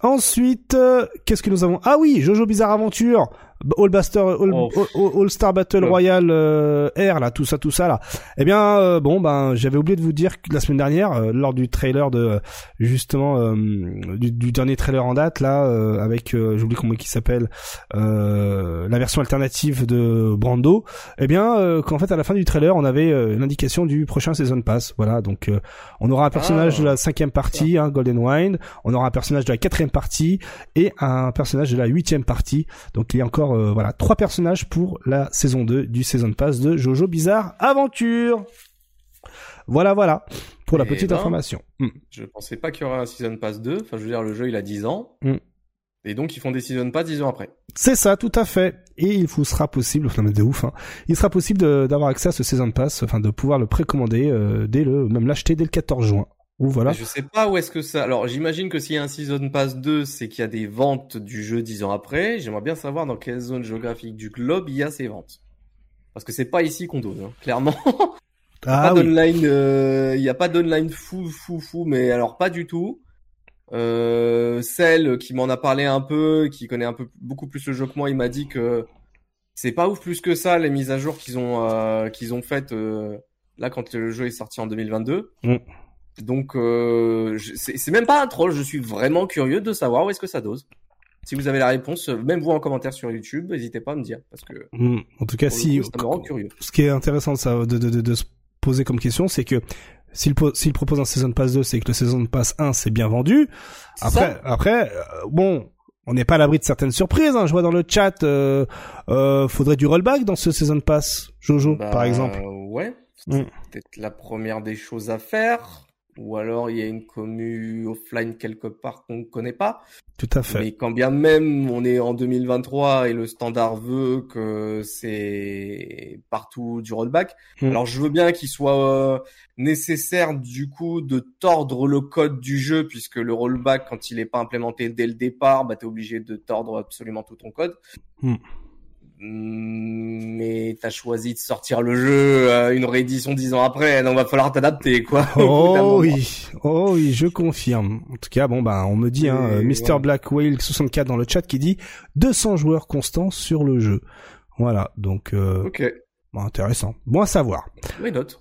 ensuite, qu'est-ce que nous avons? Ah oui, Jojo Bizarre Aventure. All, oh. All, Star Battle Royale euh, Air là, tout ça, tout ça là. Eh bien, euh, bon, ben, j'avais oublié de vous dire que la semaine dernière, euh, lors du trailer de justement du, du, dernier trailer en date là, avec j'oublie comment il s'appelle, la version alternative de Brando. Eh bien, qu'en fait à la fin du trailer, on avait l'indication du prochain season pass. Voilà, donc on aura un personnage ah. de la cinquième partie, hein, Golden Wine. On aura un personnage de la quatrième partie et un personnage de la huitième partie. Donc il y a encore euh, voilà trois personnages pour la saison 2 du Season Pass de Jojo Bizarre Aventure. Voilà, voilà, pour la eh petite ben, information. Hmm. Je pensais pas qu'il y aurait un Season Pass 2. Enfin, je veux dire, le jeu, il a 10 ans. Hmm. Et donc, ils font des Season Pass 10 ans après. C'est ça, tout à fait. Et il vous sera possible, enfin, de ouf, hein. il sera possible d'avoir accès à ce Season Pass, enfin, de pouvoir le précommander euh, dès le, même l'acheter dès le 14 juin voilà. Je sais pas où est-ce que ça. Alors j'imagine que s'il y a un Season Pass 2, c'est qu'il y a des ventes du jeu dix ans après. J'aimerais bien savoir dans quelle zone géographique du globe il y a ces ventes. Parce que c'est pas ici qu'on donne, hein, clairement. Ah, euh, il y a pas d'online fou, fou, fou, mais alors pas du tout. Euh, celle qui m'en a parlé un peu, qui connaît un peu beaucoup plus le jeu que moi, il m'a dit que c'est pas ouf plus que ça les mises à jour qu'ils ont euh, qu'ils ont faites euh, là quand le jeu est sorti en 2022. Donc, euh, c'est même pas un troll, je suis vraiment curieux de savoir où est-ce que ça dose. Si vous avez la réponse, même vous en commentaire sur YouTube, n'hésitez pas à me dire. Parce que, hmm, en tout cas, si, curieux. ce qui est intéressant de, de, de, de se poser comme question, c'est que s'il propose un Season Pass 2, c'est que le Season Pass 1 c'est bien vendu. Après, après, euh, bon, on n'est pas à l'abri de certaines surprises. Hein. Je vois dans le chat, euh, euh, faudrait du rollback dans ce Season Pass, Jojo, par bah, exemple. Ouais, c'est hmm. peut-être la première des choses à faire. Ou alors il y a une commu offline quelque part qu'on ne connaît pas. Tout à fait. Mais quand bien même on est en 2023 et le standard veut que c'est partout du rollback, Mm. alors je veux bien qu'il soit euh, nécessaire du coup de tordre le code du jeu puisque le rollback quand il n'est pas implémenté dès le départ, bah t'es obligé de tordre absolument tout ton code. Mm. Mm, Mais t'as choisi de sortir le jeu euh, une réédition dix ans après, donc va falloir t'adapter quoi. Oh oui, oh oui, je confirme. En tout cas, bon bah, on me dit, hein, euh, Mr voilà. Black Whale 64 dans le chat qui dit 200 joueurs constants sur le jeu. Voilà, donc euh, Ok, bon, intéressant. Bon à savoir. oui note.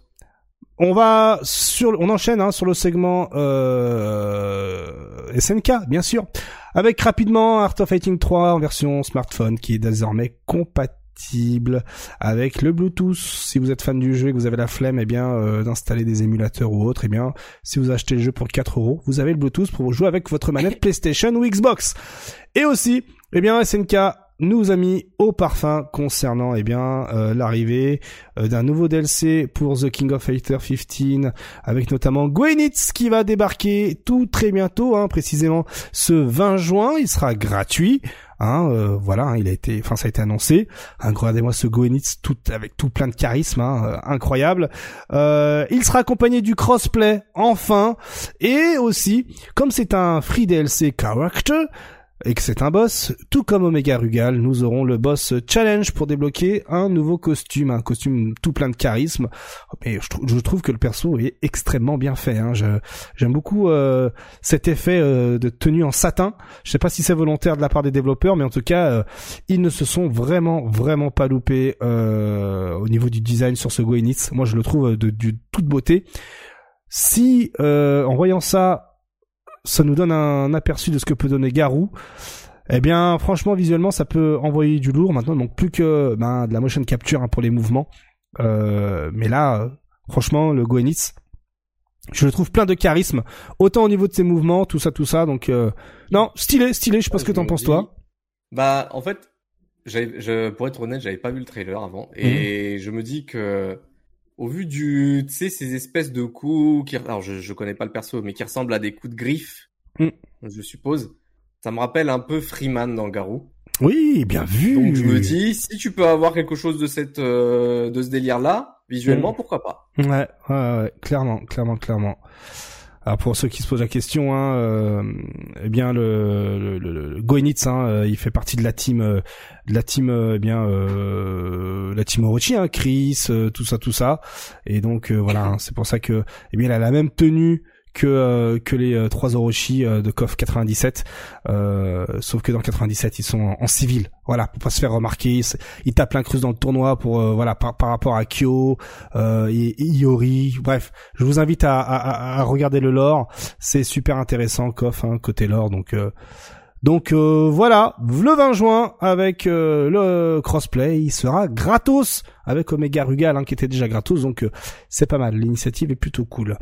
On va sur, on enchaîne hein, sur le segment euh, SNK, bien sûr, avec rapidement Art of Fighting 3 en version smartphone qui est désormais compatible avec le Bluetooth. Si vous êtes fan du jeu et que vous avez la flemme, eh bien euh, d'installer des émulateurs ou autre, eh bien si vous achetez le jeu pour 4 euros, vous avez le Bluetooth pour jouer avec votre manette PlayStation ou Xbox. Et aussi, eh bien SNK nous a mis au parfum concernant eh bien euh, l'arrivée euh, d'un nouveau DLC pour The King of Fighter 15 avec notamment Gwyneth qui va débarquer tout très bientôt hein, précisément ce 20 juin. Il sera gratuit hein, euh, voilà hein, il a été enfin ça a été annoncé. Regardez-moi ce tout avec tout plein de charisme hein, euh, incroyable. Euh, il sera accompagné du crossplay enfin. Et aussi comme c'est un free DLC character et que c'est un boss, tout comme Omega Rugal, nous aurons le boss challenge pour débloquer un nouveau costume, un costume tout plein de charisme. Mais je, trou- je trouve que le perso est extrêmement bien fait. Hein. J'aime beaucoup euh, cet effet euh, de tenue en satin. Je sais pas si c'est volontaire de la part des développeurs, mais en tout cas, euh, ils ne se sont vraiment, vraiment pas loupés euh, au niveau du design sur ce Goenitz. Moi, je le trouve de, de toute beauté. Si euh, en voyant ça, ça nous donne un aperçu de ce que peut donner Garou. Eh bien, franchement, visuellement, ça peut envoyer du lourd maintenant. Donc plus que ben, de la motion capture hein, pour les mouvements. Euh, mais là, euh, franchement, le Goenitz, je le trouve plein de charisme, autant au niveau de ses mouvements, tout ça, tout ça. Donc euh, non, stylé, stylé. Je sais pas ce que t'en penses dis- toi. Bah, en fait, je, pour être honnête, j'avais pas vu le trailer avant, Mhm. et je me dis que, au vu du, tu sais, ces espèces de coups qui, alors je, je connais pas le perso, mais qui ressemblent à des coups de griffe, Mhm. je suppose, ça me rappelle un peu Freeman dans Garou. Oui, bien vu. Donc je me dis, si tu peux avoir quelque chose de cette, euh, de ce délire-là, visuellement, Mhm. pourquoi pas. Ouais, ouais, ouais, clairement, clairement, clairement. Alors pour ceux qui se posent la question, hein, euh, eh bien le, le, le, le Goenitz, hein, euh, il fait partie de la team, euh, de la team, eh bien euh, la team Orochi, hein, Chris, euh, tout ça, tout ça. Et donc euh, voilà, hein, c'est pour ça que, eh bien, il a la même tenue que euh, que les euh, trois Orochi euh, de KOF 97, euh, sauf que dans 97 ils sont en, en civil, voilà, pour pas se faire remarquer. C'est- Ils tapent l'incruste dans le tournoi pour voilà par, par rapport à Kyo, et, et Iori. Bref, je vous invite à, à, à- regarder le lore. C'est super intéressant, KOF, hein, côté lore. Donc, donc euh, voilà, le 20 juin avec euh, le crossplay, il sera gratos avec Omega Rugal, hein, qui était déjà gratos. Donc euh, c'est pas mal. L'initiative est plutôt cool.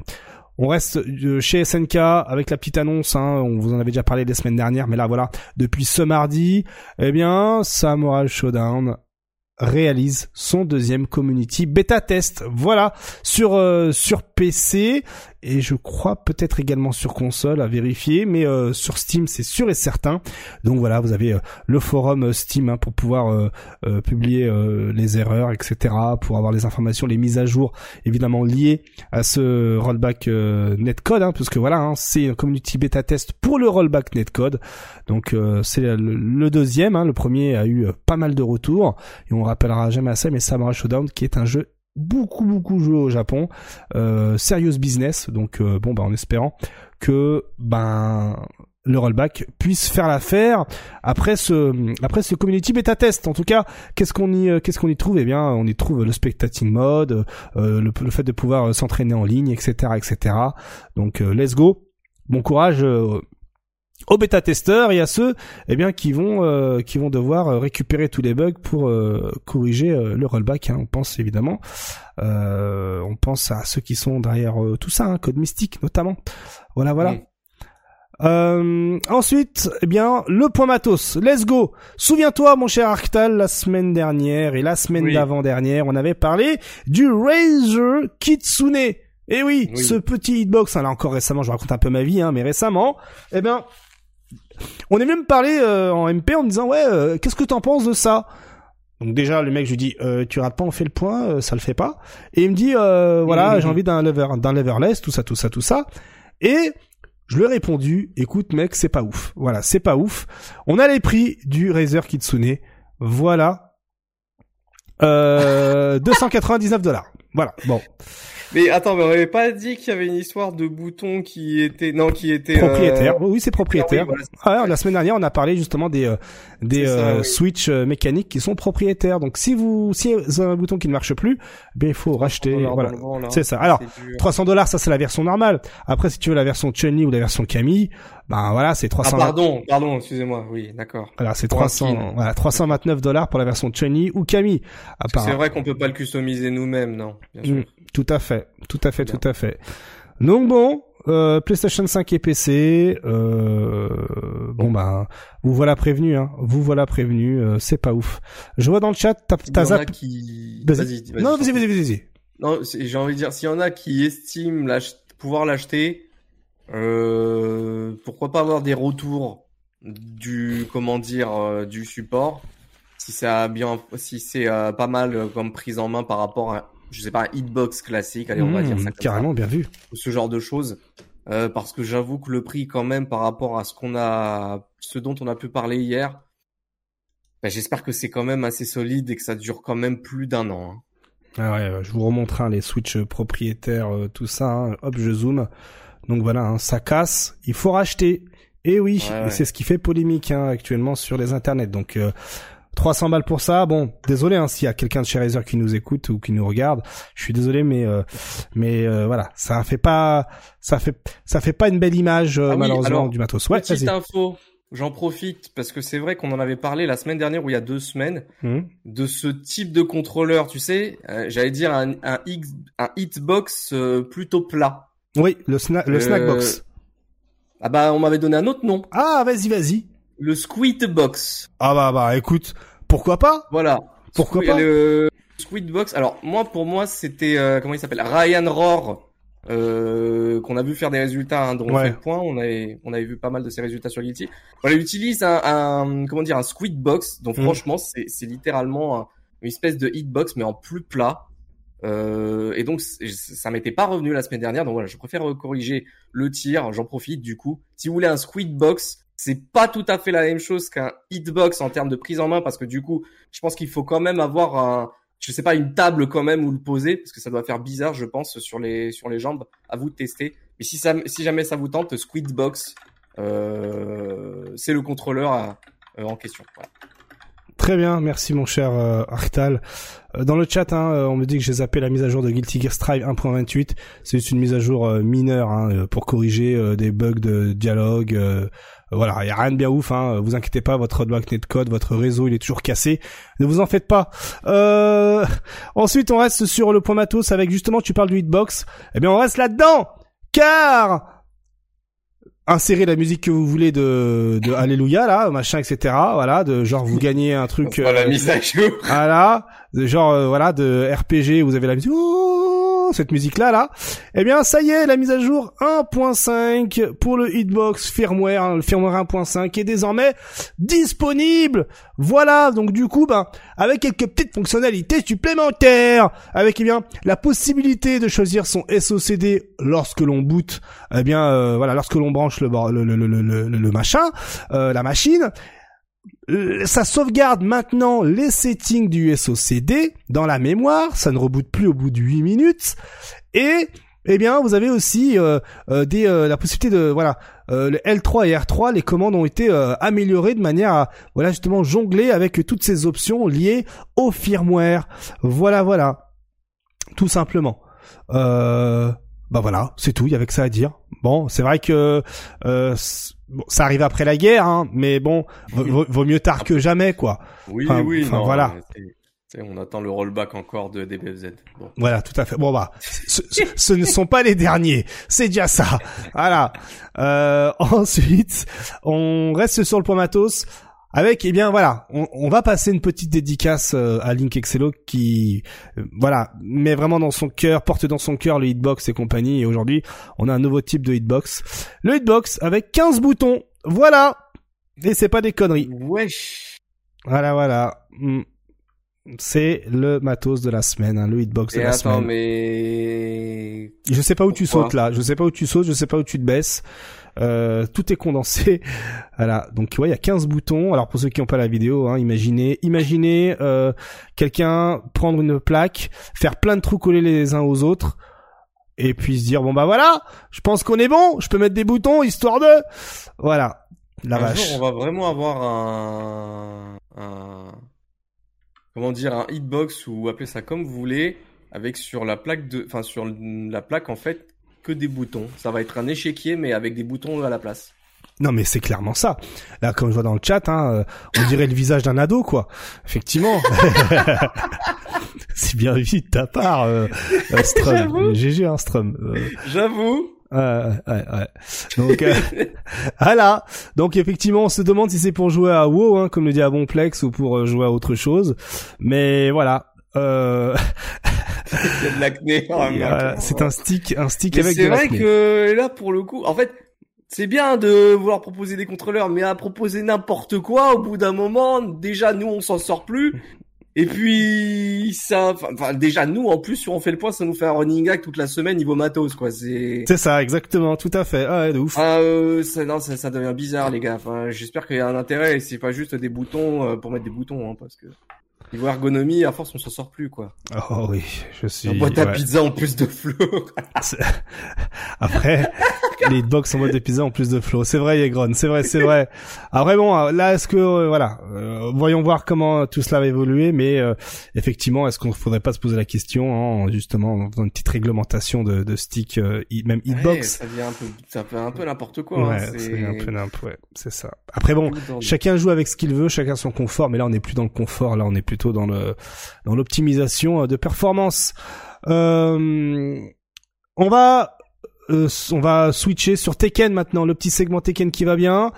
On reste euh, chez SNK avec la petite annonce. Hein, on vous en avait déjà parlé les semaines dernières, mais là voilà, depuis ce mardi, eh bien, Samurai Showdown réalise son deuxième community bêta test. Voilà, sur euh, sur PC et je crois peut-être également sur console à vérifier, mais euh, sur Steam c'est sûr et certain. Donc voilà, vous avez euh, le forum euh, Steam hein, pour pouvoir publier les erreurs, etc., pour avoir les informations, les mises à jour, évidemment liées à ce rollback netcode, hein, parce que voilà, hein, c'est un community bêta test pour le rollback netcode. Donc c'est le, deuxième, hein, le premier a eu pas mal de retours et on rappellera jamais assez, mais Samurai Showdown qui est un jeu beaucoup beaucoup joué au Japon, euh, serious business, donc euh, bon bah en espérant que ben le rollback puisse faire l'affaire après ce après ce community beta test. En tout cas, qu'est-ce qu'on y euh, qu'est-ce qu'on y trouve? Eh bien, on y trouve le spectating mode, euh, le, le fait de pouvoir euh, s'entraîner en ligne, etc., etc. Donc euh, let's go, bon courage. Aux bêta testeurs et à ceux eh bien qui vont euh, qui vont devoir euh, récupérer tous les bugs pour euh, corriger euh, le rollback hein. on pense évidemment euh, on pense à ceux qui sont derrière euh, tout ça hein, code mystique notamment voilà voilà. Euh, ensuite, eh bien, le point matos. Let's go. Souviens-toi, mon cher Arctal, la semaine dernière et la semaine Oui. d'avant-dernière, on avait parlé du Razer Kitsune. Et oui, Oui. ce petit hitbox, hein, là encore récemment, je raconte un peu ma vie, hein, mais récemment, eh ben, on est même parlé euh, en MP en me disant ouais, euh, qu'est-ce que t'en penses de ça? Donc déjà, le mec, je lui dis, euh, tu rates pas, on fait le point, euh, ça le fait pas. Et il me dit, euh, voilà, j'ai envie d'un lever, d'un leverless, tout ça, tout ça, tout ça. Et je lui ai répondu, écoute mec, c'est pas ouf. Voilà, c'est pas ouf. On a les prix du Razer Kitsune. Voilà. Euh, 299 dollars. Voilà. Bon. Mais attends, mais on avait pas dit qu'il y avait une histoire de bouton qui était, non, qui était euh, Propriétaire. Oui, c'est propriétaire. oui, voilà, Ah, la semaine dernière, on a parlé justement des euh, des ça, euh, oui. switch euh, mécaniques qui sont propriétaires. Donc si vous si vous avez un bouton qui ne marche plus, ben il faut racheter. Voilà. C'est ça. Alors, C'est dur. 300 dollars, ça c'est la version normale. Après, si tu veux la version Chun-Li ou la version Camille, ben voilà, c'est Ah 300. pardon, pardon, excusez-moi, oui, d'accord. Voilà, c'est Pour un 300, skin. voilà, 329 dollars pour la version Chun-Li ou Camille. C'est vrai qu'on peut pas le customiser nous-mêmes, non, bien sûr. Mm, tout à fait, tout à fait, Bien. tout à fait. Donc bon, euh, PlayStation 5 et PC, euh, bon ben, vous voilà prévenu, hein, vous voilà prévenu, euh, c'est pas ouf. Je vois dans le chat, t'as zap... qui... Vas-y. Vas-y, vas-y. Non, vas-y, vas-y, vas-y. Non, c'est- j'ai envie de dire, s'il y en a qui estiment l'ach- pouvoir l'acheter, pourquoi pas avoir des retours du, comment dire, du support, si a bien, si c'est pas mal comme prise en main par rapport à, je sais pas, un hitbox classique, allez, on va Mmh, dire ça comme ça. carrément, bien vu. ce genre de choses. Euh, parce que j'avoue que le prix quand même par rapport à ce qu'on a, ce dont on a pu parler hier, bah, j'espère que c'est quand même assez solide et que ça dure quand même plus d'un an. hein. Ah ouais, je vous remontre hein, les Switch propriétaires, euh, tout ça. hein. Hop, je zoome. Donc voilà, hein, ça casse, il faut racheter. Et oui, Ouais, et ouais. c'est ce qui fait polémique hein, actuellement sur les internets. Donc euh, 300 balles pour ça. Bon, désolé hein, s'il y a quelqu'un de chez Razer qui nous écoute ou qui nous regarde. Je suis désolé, mais euh, mais euh, voilà, ça fait pas, ça fait ça fait pas une belle image euh, Ah oui, malheureusement alors, du matos. Ouais, Petite info, j'en profite parce que c'est vrai qu'on en avait parlé la semaine dernière ou il y a deux semaines Hum. de ce type de contrôleur, tu sais, j'allais dire un, un, X, un hitbox plutôt plat. Oui, le sna le snackbox. Ah bah on m'avait donné un autre nom, Ah, vas-y, vas-y. Le Squeetbox. Ah bah bah, écoute, pourquoi pas? Voilà. Pourquoi Squid- pas? le Squidbox. Alors moi, pour moi, c'était euh, comment il s'appelle? Ryan Rohr, euh, qu'on a vu faire des résultats hein, dont on Ouais. point. On avait on avait vu pas mal de ses résultats sur Guilty. Voilà, il utilise un, un comment dire un Squidbox. Donc Mhm. franchement, c'est c'est littéralement un- une espèce de hitbox mais en plus plat. Euh, et donc ça m'était pas revenu la semaine dernière. Donc voilà, je préfère corriger le tir. J'en profite du coup. Si vous voulez un Squidbox, c'est pas tout à fait la même chose qu'un hitbox en termes de prise en main parce que du coup, je pense qu'il faut quand même avoir un, je sais pas, une table quand même où le poser parce que ça doit faire bizarre, je pense, sur les sur les jambes. À vous de tester. Mais si ça, si jamais ça vous tente, Squidbox, euh, c'est le contrôleur à- euh, en question. Très bien, merci mon cher euh, Arctal. Euh, Dans le chat, hein, euh, on me dit que j'ai zappé la mise à jour de Guilty Gear Strive 1.28. C'est juste une mise à jour mineure hein, pour corriger des bugs de dialogue. Voilà, il y a rien de bien ouf. Hein, vous inquiétez pas, votre roadblock netcode, votre réseau, il est toujours cassé. Ne vous en faites pas. Euh, Ensuite, on reste sur le point matos avec justement, tu parles du hitbox. Eh bien, on reste là-dedans, car insérez la musique que vous voulez de, de Alléluia là, machin, etc. Voilà, de genre vous gagnez un truc. Voilà, euh, mise à jour. voilà, de genre euh, voilà de RPG, vous avez la musique oh, cette musique là. Eh bien ça y est, la mise à jour 1.5 pour le Hitbox firmware, hein, le firmware 1.5 est désormais disponible. Voilà, donc du coup ben avec quelques petites fonctionnalités supplémentaires, avec eh bien la possibilité de choisir son SOCD lorsque l'on boot, eh bien euh, voilà, lorsque l'on branche le, le, machin, euh, la machine, ça sauvegarde maintenant les settings du SOCD dans la mémoire, ça ne reboot plus au bout de 8 minutes, et eh bien vous avez aussi euh, euh, des, euh, la possibilité de voilà euh, le L3 et R3, les commandes ont été euh, améliorées de manière à voilà justement jongler avec toutes ces options liées au firmware. Voilà voilà, tout simplement. Bah voilà, c'est tout. Il y avait que ça à dire. Bon, c'est vrai que bon, ça arrive après la guerre, hein, mais bon, vaut, mieux tard que jamais, quoi. Oui, Enfin, oui, enfin, non, voilà. c'est- on attend le rollback encore de DBFZ. Bon. Voilà, tout à fait. Bon bah, ce, ce- ce ne sont pas les derniers. C'est déjà ça. Voilà. Euh, ensuite, on reste sur le point matos avec, eh bien voilà, on, on va passer une petite dédicace euh, à Link Excello qui, euh, voilà, met vraiment dans son cœur, porte dans son cœur le hitbox et compagnie. Et aujourd'hui, on a un nouveau type de hitbox, le hitbox avec 15 boutons. Voilà, et c'est pas des conneries. Wesh. Voilà, voilà. Hmm. C'est le matos de la semaine, hein, le hitbox de la attends, semaine. mais Je sais pas où tu sautes là, je sais pas où tu sautes, je sais pas où tu te baisses. Euh, tout est condensé. voilà. Donc ouais, il y a 15 boutons. Alors pour ceux qui n'ont pas la vidéo, hein, imaginez, imaginez euh, quelqu'un prendre une plaque, faire plein de trous collés les uns aux autres, et puis se dire bon bah voilà, je pense qu'on est bon, je peux mettre des boutons histoire de, voilà, la un vache. jour, on va vraiment avoir un, un, comment dire, un hitbox ou appelez ça comme vous voulez, avec sur la plaque de, enfin sur la plaque en fait que des boutons. Ça va être un échiquier mais avec des boutons à la place. Non mais c'est clairement ça. Là, comme je vois dans le chat, hein, euh, on dirait le visage d'un ado, quoi. Effectivement. c'est bien vu de ta part, euh, euh, Strum. GG, hein, Strum. Euh, J'avoue. ouais, ouais, ouais. Donc, euh, voilà. Donc, effectivement, on se demande si c'est pour jouer à WoW, hein, comme le dit à Bonplex, ou pour euh, jouer à autre chose. Mais voilà. Euh, Il y a de l'acné. Merde. voilà, c'est un stick, un stick Mais avec c'est de vrai l'acné. que là, pour le coup, en fait, c'est bien de vouloir proposer des contrôleurs, mais à proposer n'importe quoi, au bout d'un moment, déjà nous on s'en sort plus. Et puis ça, enfin enfin, déjà nous en plus, si on fait le point, ça nous fait un running gag toute la semaine niveau matos, quoi. C'est C'est ça, exactement, tout à fait. Ah, ouais, de ouf. ah, euh, ça, non, ça, ça devient bizarre, les gars. Enfin, j'espère qu'il y a un intérêt et c'est pas juste des boutons euh, pour mettre des boutons, hein, parce que niveau ergonomie, à force, on s'en sort plus, quoi. Oh oui, je suis. La boîte à ouais. pizza en plus de flow. Après, les hitbox en mode de pizza en plus de flow. C'est vrai, Yegron. C'est vrai, c'est vrai. Après bon, euh, là, est-ce que, euh, voilà, euh, voyons voir comment tout cela va évoluer, mais euh, effectivement, est-ce qu'on faudrait pas se poser la question, hein, justement, en faisant une petite réglementation de, de stick, même Ouais, hitbox. ça devient un peu, ça fait un peu n'importe quoi. Ouais, hein, c'est un peu n'importe, ouais, c'est ça. Après bon, Chacun joue avec ce qu'il veut, chacun son confort, mais là on n'est plus dans le confort, là on est plutôt dans le dans l'optimisation euh, de performance. Euh, on va euh, on va switcher sur Tekken maintenant, le petit segment Tekken qui va bien,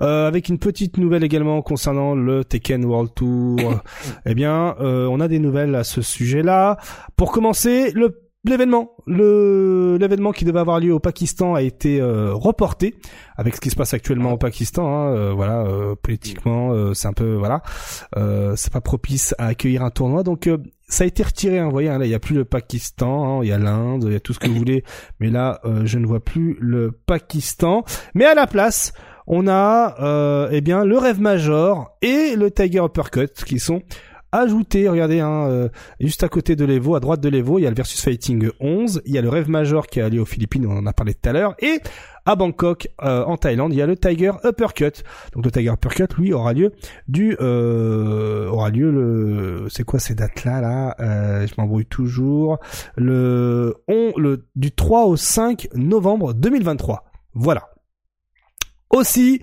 euh, avec une petite nouvelle également concernant le Tekken World Tour. eh bien, euh, on a des nouvelles à ce sujet-là. Pour commencer, le L'événement, le l'événement qui devait avoir lieu au Pakistan a été euh, reporté avec ce qui se passe actuellement au Pakistan. hein, euh, voilà, euh, politiquement, euh, c'est un peu voilà, euh, c'est pas propice à accueillir un tournoi, donc euh, ça a été retiré. Hein, vous voyez, hein, là il y a plus le Pakistan, hein, il y a l'Inde, il y a tout ce que vous voulez, mais là je ne vois plus le Pakistan. Mais à la place, on a eh bien le rêve major et le Tiger Uppercut qui sont ajoutés. Regardez, hein, euh, juste à côté de l'Evo, à droite de l'Evo, il y a le Versus Fighting 11, il y a le rêve major qui a lieu aux Philippines, on en a parlé tout à l'heure, et à Bangkok, euh, en Thaïlande, il y a le Tiger Uppercut. Donc le Tiger Uppercut, lui, aura lieu du, euh, aura lieu le, c'est quoi ces dates-là, là, euh, Je m'embrouille toujours. Le, on, le, du 3 au 5 novembre 2023. Voilà. Aussi,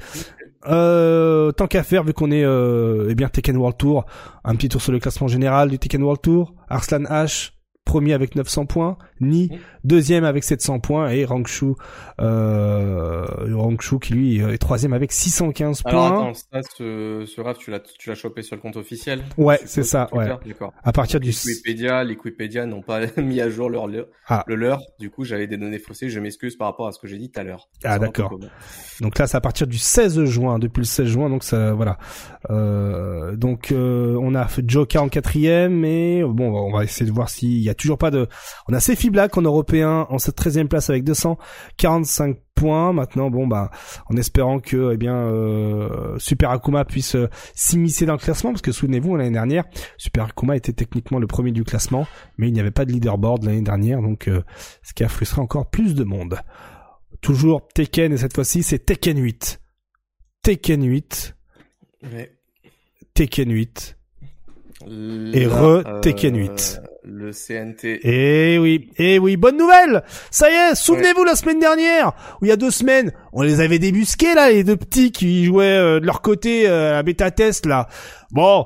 euh, tant qu'à faire, vu qu'on est euh, eh bien Tekken World Tour, un petit tour sur le classement général du Tekken World Tour. Arslan H, premier avec 900 points. Ni, deuxième avec 700 points. Et Rangshu, euh, Rangshu qui lui est troisième avec 615 Alors points. attends, ça, ce, ce rap, tu l'as, tu l'as chopé sur le compte officiel Ouais, c'est ça, ouais. D'accord. À partir du... Wikipédia, les Wikipédia n'ont pas mis à jour leur, leur- Ah. le leur. Du coup, j'avais des données faussées. Je m'excuse par rapport à ce que j'ai dit tout à l'heure. Ah, d'accord. Donc là, c'est à partir du 16 juin, depuis le 16 juin, donc ça, voilà. Euh, donc euh, on a Joker en quatrième, mais bon, on va essayer de voir s'il y a toujours pas de. On a Sefi Black en européen en cette 13e place avec 245 points. Maintenant, bon bah, en espérant que, eh bien, euh, Super Akuma puisse euh, s'immiscer dans le classement, parce que souvenez-vous, l'année dernière, Super Akuma était techniquement le premier du classement, mais il n'y avait pas de leaderboard l'année dernière, donc euh, ce qui a frustré encore plus de monde. Toujours Tekken et cette fois-ci c'est Tekken 8. Tekken 8, Ouais. Tekken 8. Là, re Tekken 8. euh, Le CNT. Eh oui, eh oui, bonne nouvelle Ça y est, souvenez-vous la semaine dernière, ou il y a deux semaines, on les avait débusqués là, les deux petits qui jouaient euh, de leur côté euh, à la bêta test là. Bon,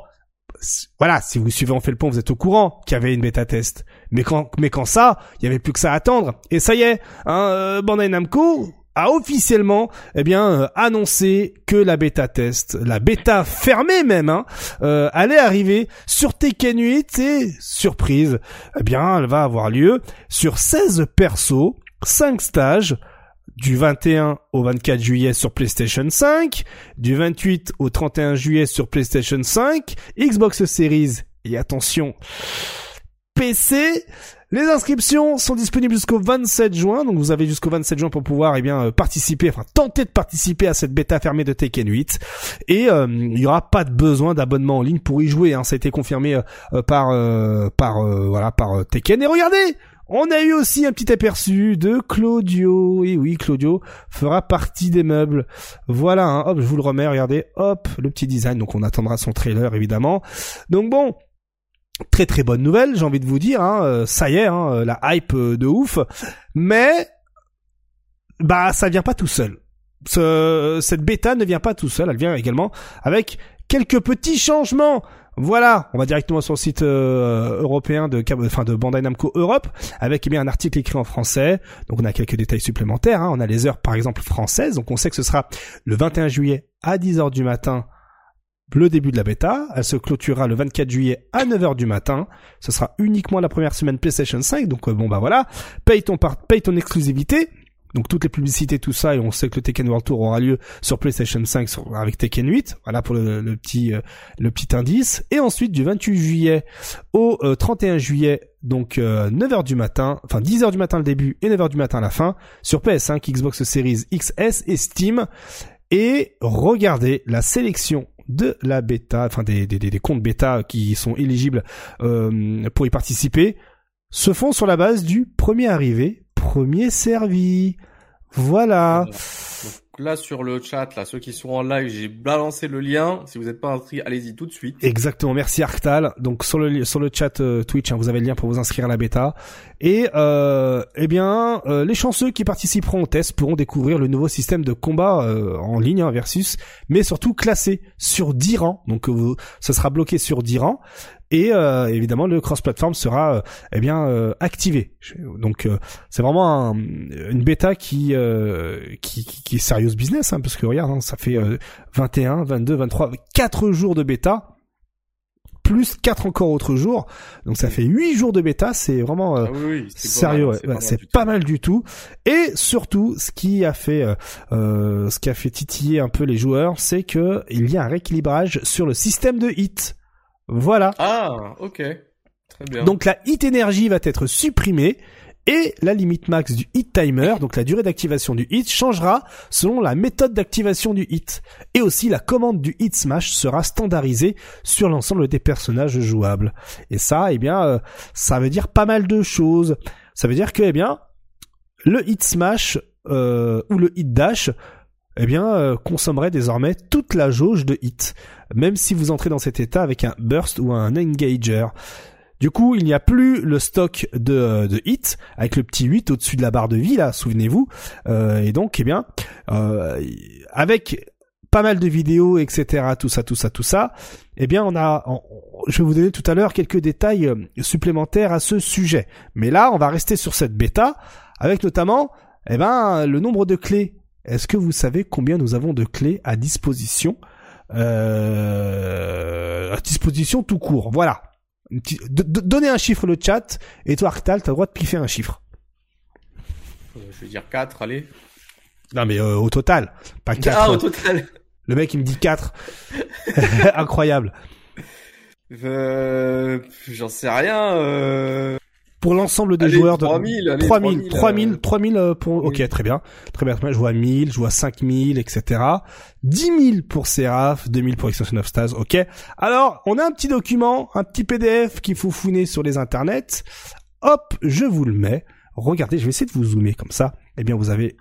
voilà, si vous suivez On fait le pont, vous êtes au courant qu'il y avait une bêta test. Mais quand, mais quand ça, il y avait plus que ça à attendre. Et ça y est, hein, euh, Bandai Namco a officiellement eh bien euh, annoncé que la bêta test, la bêta fermée même, hein, euh, allait arriver sur Tekken 8 et surprise, eh bien elle va avoir lieu sur 16 persos, 5 stages du 21 au 24 juillet sur PlayStation 5, du 28 au 31 juillet sur PlayStation 5, Xbox Series et attention PC les inscriptions sont disponibles jusqu'au 27 juin, donc vous avez jusqu'au 27 juin pour pouvoir eh bien euh, participer, enfin tenter de participer à cette bêta fermée de Tekken 8. Et euh, il n'y aura pas de besoin d'abonnement en ligne pour y jouer. Hein. Ça a été confirmé euh, par par voilà par Tekken. Et regardez, on a eu aussi un petit aperçu de Claudio. Et oui, Claudio fera partie des meubles. Voilà, hein. hop, je vous le remets, regardez, hop, le petit design. Donc on attendra son trailer évidemment. Donc bon, très très bonne nouvelle, j'ai envie de vous dire. Hein, euh, ça y est, hein, euh, la hype euh, de ouf. Mais bah ça vient pas tout seul. Ce, cette bêta ne vient pas tout seul, elle vient également avec quelques petits changements. Voilà, on va directement sur le site européen de, enfin de Bandai Namco Europe, avec eh bien un article écrit en français. Donc on a quelques détails supplémentaires. Hein. On a les heures par exemple françaises, donc on sait que ce sera le 21 juillet à 10h du matin le début de la bêta. Elle se clôturera le 24 juillet à 9h du matin. Ce sera uniquement la première semaine PlayStation 5. Donc euh, bon bah voilà, paye ton ton exclusivité. Donc toutes les publicités, tout ça, et on sait que le Tekken World Tour aura lieu sur PlayStation 5 avec Tekken 8. Voilà pour le, petit euh, le petit indice. Et ensuite du 28 juillet au 31 euh, juillet, donc 9h du matin, enfin 10h du matin le début et 9h du matin la fin, sur PS5, Xbox Series XS et Steam. Et regardez la sélection de la bêta, enfin des, des, des comptes bêta qui sont éligibles euh, pour y participer, se font sur la base du premier arrivé, premier servi. Voilà là sur le chat, là, ceux qui sont en live, j'ai balancé le lien. Si vous n'êtes pas inscrit, allez-y tout de suite. Exactement. Merci Arctal. Donc sur le sur le chat euh, Twitch, hein, vous avez le lien pour vous inscrire à la bêta. Et euh, eh bien, euh, les chanceux qui participeront au test pourront découvrir le nouveau système de combat euh, en ligne hein, versus, mais surtout classé sur 10 rangs. Donc ce sera bloqué sur 10 rangs et euh, évidemment le cross-platform sera euh, eh bien euh, activé. Donc c'est vraiment une bêta qui, qui, qui est sérieuse business hein, parce que regarde, hein, ça fait 21, 22, 23, 4 jours de bêta plus 4 encore autres jours. Donc ça fait 8 jours de bêta, c'est vraiment ah sérieux, c'est pas, mal du tout. Et surtout, ce qui a fait ce qui a fait titiller un peu les joueurs, c'est que il y a un rééquilibrage sur le système de hit. Voilà. Ah, ok. Très bien. Donc la hit énergie va être supprimée et la limite max du hit timer, donc la durée d'activation du hit, changera selon la méthode d'activation du hit. Et aussi la commande du hit smash sera standardisée sur l'ensemble des personnages jouables. Et ça, eh bien, euh, ça veut dire pas mal de choses. Ça veut dire que, eh bien, le hit smash euh, ou le hit dash eh bien, euh, consommerait désormais toute la jauge de hit, même si vous entrez dans cet état avec un burst ou un engager. Du coup, il n'y a plus le stock de, euh, de hit avec le petit 8 au-dessus de la barre de vie, là, souvenez-vous. Euh, et donc, eh bien, avec pas mal de vidéos, etc., tout ça, tout ça, tout ça, eh bien, on a, je vais vous donner tout à l'heure quelques détails supplémentaires à ce sujet. Mais là, on va rester sur cette bêta, avec notamment, eh ben, le nombre de clés est-ce que vous savez combien nous avons de clés à disposition euh, À disposition tout court? Voilà. Donnez un chiffre le chat et toi Arctal, t'as le droit de piffer un chiffre. Euh, je vais dire 4, allez. Non mais euh, au total, pas 4. Ah, au total. Le mec il me dit 4. Incroyable. J'en sais rien pour l'ensemble des joueurs de 3000 3000 3000 3000 pour OK très bien. Très bien je vois 1000 je vois 5000 etc 10 000 pour Seraph 2000 pour Extension of Stars OK. Alors on a un petit document un petit PDF qu'il faut fouiner sur les internets. Hop je vous le mets. Regardez je vais essayer de vous zoomer comme ça. Eh bien vous avez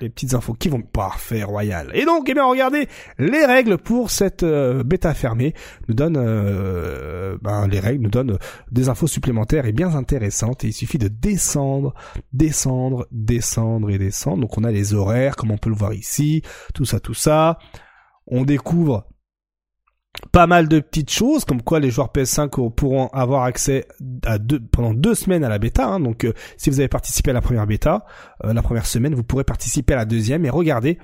les petites infos qui vont parfait royal. Et donc, eh bien, regardez les règles pour cette euh, bêta fermée nous donnent euh, ben, les règles nous donnent des infos supplémentaires et bien intéressantes. Et il suffit de descendre, descendre, descendre et descendre. Donc, on a les horaires, comme on peut le voir ici, tout ça, tout ça. On découvre pas mal de petites choses, comme quoi les joueurs PS5 pourront avoir accès à deux, pendant deux semaines à la bêta. Hein. donc, euh, si vous avez participé à la première bêta, euh, la première semaine, vous pourrez participer à la deuxième. Et regardez,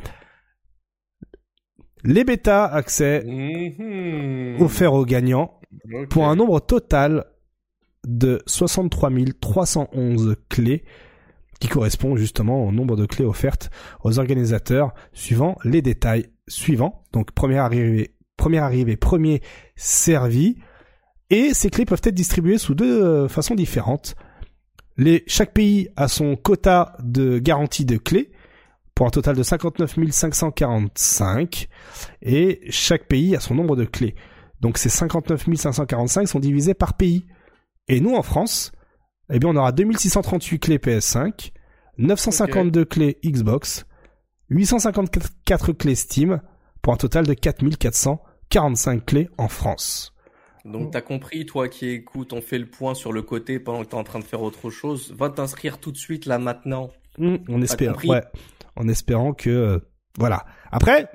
les bêtas accès Mhm. offerts aux gagnants pour un nombre total de 63 311 clés qui correspond justement au nombre de clés offertes aux organisateurs suivant les détails suivants. Donc première arrivée, première arrivée, premier servi. Et ces clés peuvent être distribuées sous deux euh, façons différentes. Les, chaque pays a son quota de garantie de clés pour un total de 59 545 et chaque pays a son nombre de clés. Donc ces 59 545 sont divisés par pays. Et nous en France, eh bien on aura 2638 clés PS5, 952 clés Xbox, 854 clés Steam pour un total de 4445 clés en France. Donc t'as compris, toi qui écoutes, on fait le point sur le côté pendant que t'es en train de faire autre chose. Va t'inscrire tout de suite là maintenant. On espère, compris ouais, en espérant que euh, voilà. Après,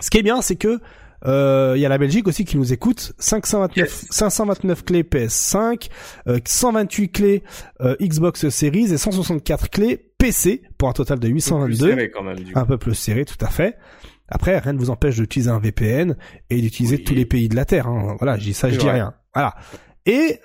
ce qui est bien, c'est que euh, il y a la Belgique aussi qui nous écoute. 529, Yes. 529 clés PS5, euh, 128 clés euh, Xbox Series et 164 clés PC pour un total de Plus 822. serré quand même, du coup. un peu plus serré, tout à fait. Après, rien ne vous empêche d'utiliser un VPN et d'utiliser Oui. tous les pays de la Terre. hein. Voilà, je dis ça, je dis rien. Voilà. Et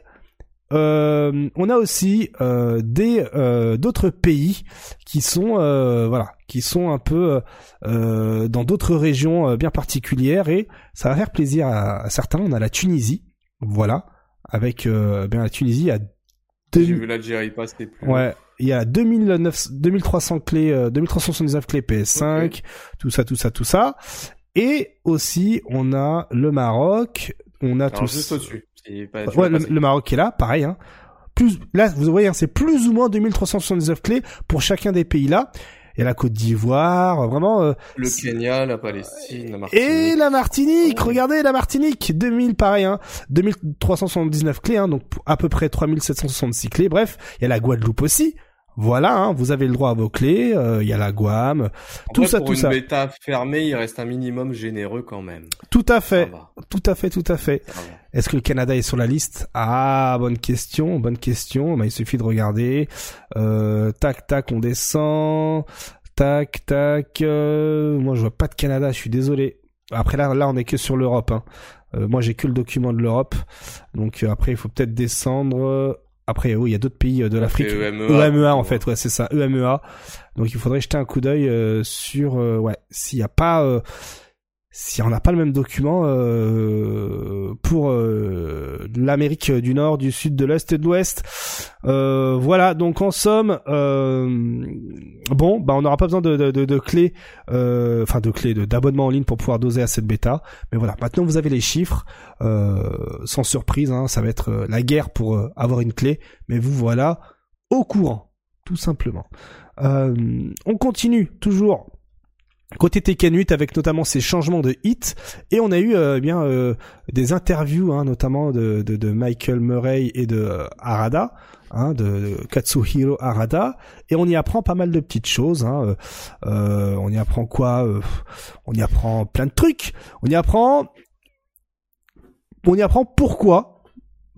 euh, on a aussi euh, des euh, d'autres pays qui sont euh, voilà, qui sont un peu euh, dans d'autres régions euh, bien particulières et ça va faire plaisir à, à certains. On a la Tunisie, voilà, avec euh, bien la Tunisie à J'ai 2000 vu l'Algérie passer plus. Ouais, il y a 2009, 2300 clés, euh, 2379 clés PS5, Ok. tout ça, tout ça, tout ça. Et aussi, on a le Maroc, on a Alors tous... juste au-dessus. Pas- Ouais, le, le Maroc est là, pareil. Hein. Plus, là, vous voyez, hein, c'est plus ou moins 2379 clés pour chacun des pays là. Il y a la Côte d'Ivoire, vraiment. euh, Le Kenya, la Palestine, la Martinique. et la Martinique, Oh. regardez la Martinique, 2000 pareil, hein, 2379 clés, hein, donc à peu près 3766 clés. Bref, il y a la Guadeloupe aussi. Voilà, hein, vous avez le droit à vos clés. euh, Il y a la Guam, En tout vrai, ça, pour tout une ça. bêta fermée, il reste un minimum généreux quand même. tout à fait, tout à fait, tout à fait. Est-ce que le Canada est sur la liste? Ah, bonne question, bonne question. Bah, il suffit de regarder. Euh, tac, tac, on descend. Tac, tac. euh, moi, je vois pas de Canada. Je suis désolé. Après là, là, on est que sur l'Europe. Hein. Euh, moi, j'ai que le document de l'Europe. Donc euh, après, il faut peut-être descendre. Après, il y a d'autres pays euh, de l'Afrique. EMEA. EMEA en fait, ouais, c'est ça, EMEA. Donc il faudrait jeter un coup d'œil euh, sur, euh, ouais, s'il n'y a pas, euh, si on n'a pas le même document euh, pour euh, l'Amérique du Nord, du Sud, de l'Est et de l'Ouest. Euh, voilà, donc en somme, bon, bah on n'aura pas besoin de, de, de, de clés, enfin de clés, d'abonnement en ligne pour pouvoir doser à cette bêta. Mais voilà, maintenant vous avez les chiffres, sans surprise, hein, ça va être la guerre pour avoir une clé. Mais vous voilà au courant, tout simplement. On continue toujours côté Tekken 8 avec notamment ces changements de hit et on a eu euh, bien euh, des interviews hein, notamment de, de, de Michael Murray et de euh, Harada hein, de, Katsuhiro Harada et on y apprend pas mal de petites choses hein, euh, euh, on y apprend quoi on y apprend plein de trucs. On y apprend on y apprend pourquoi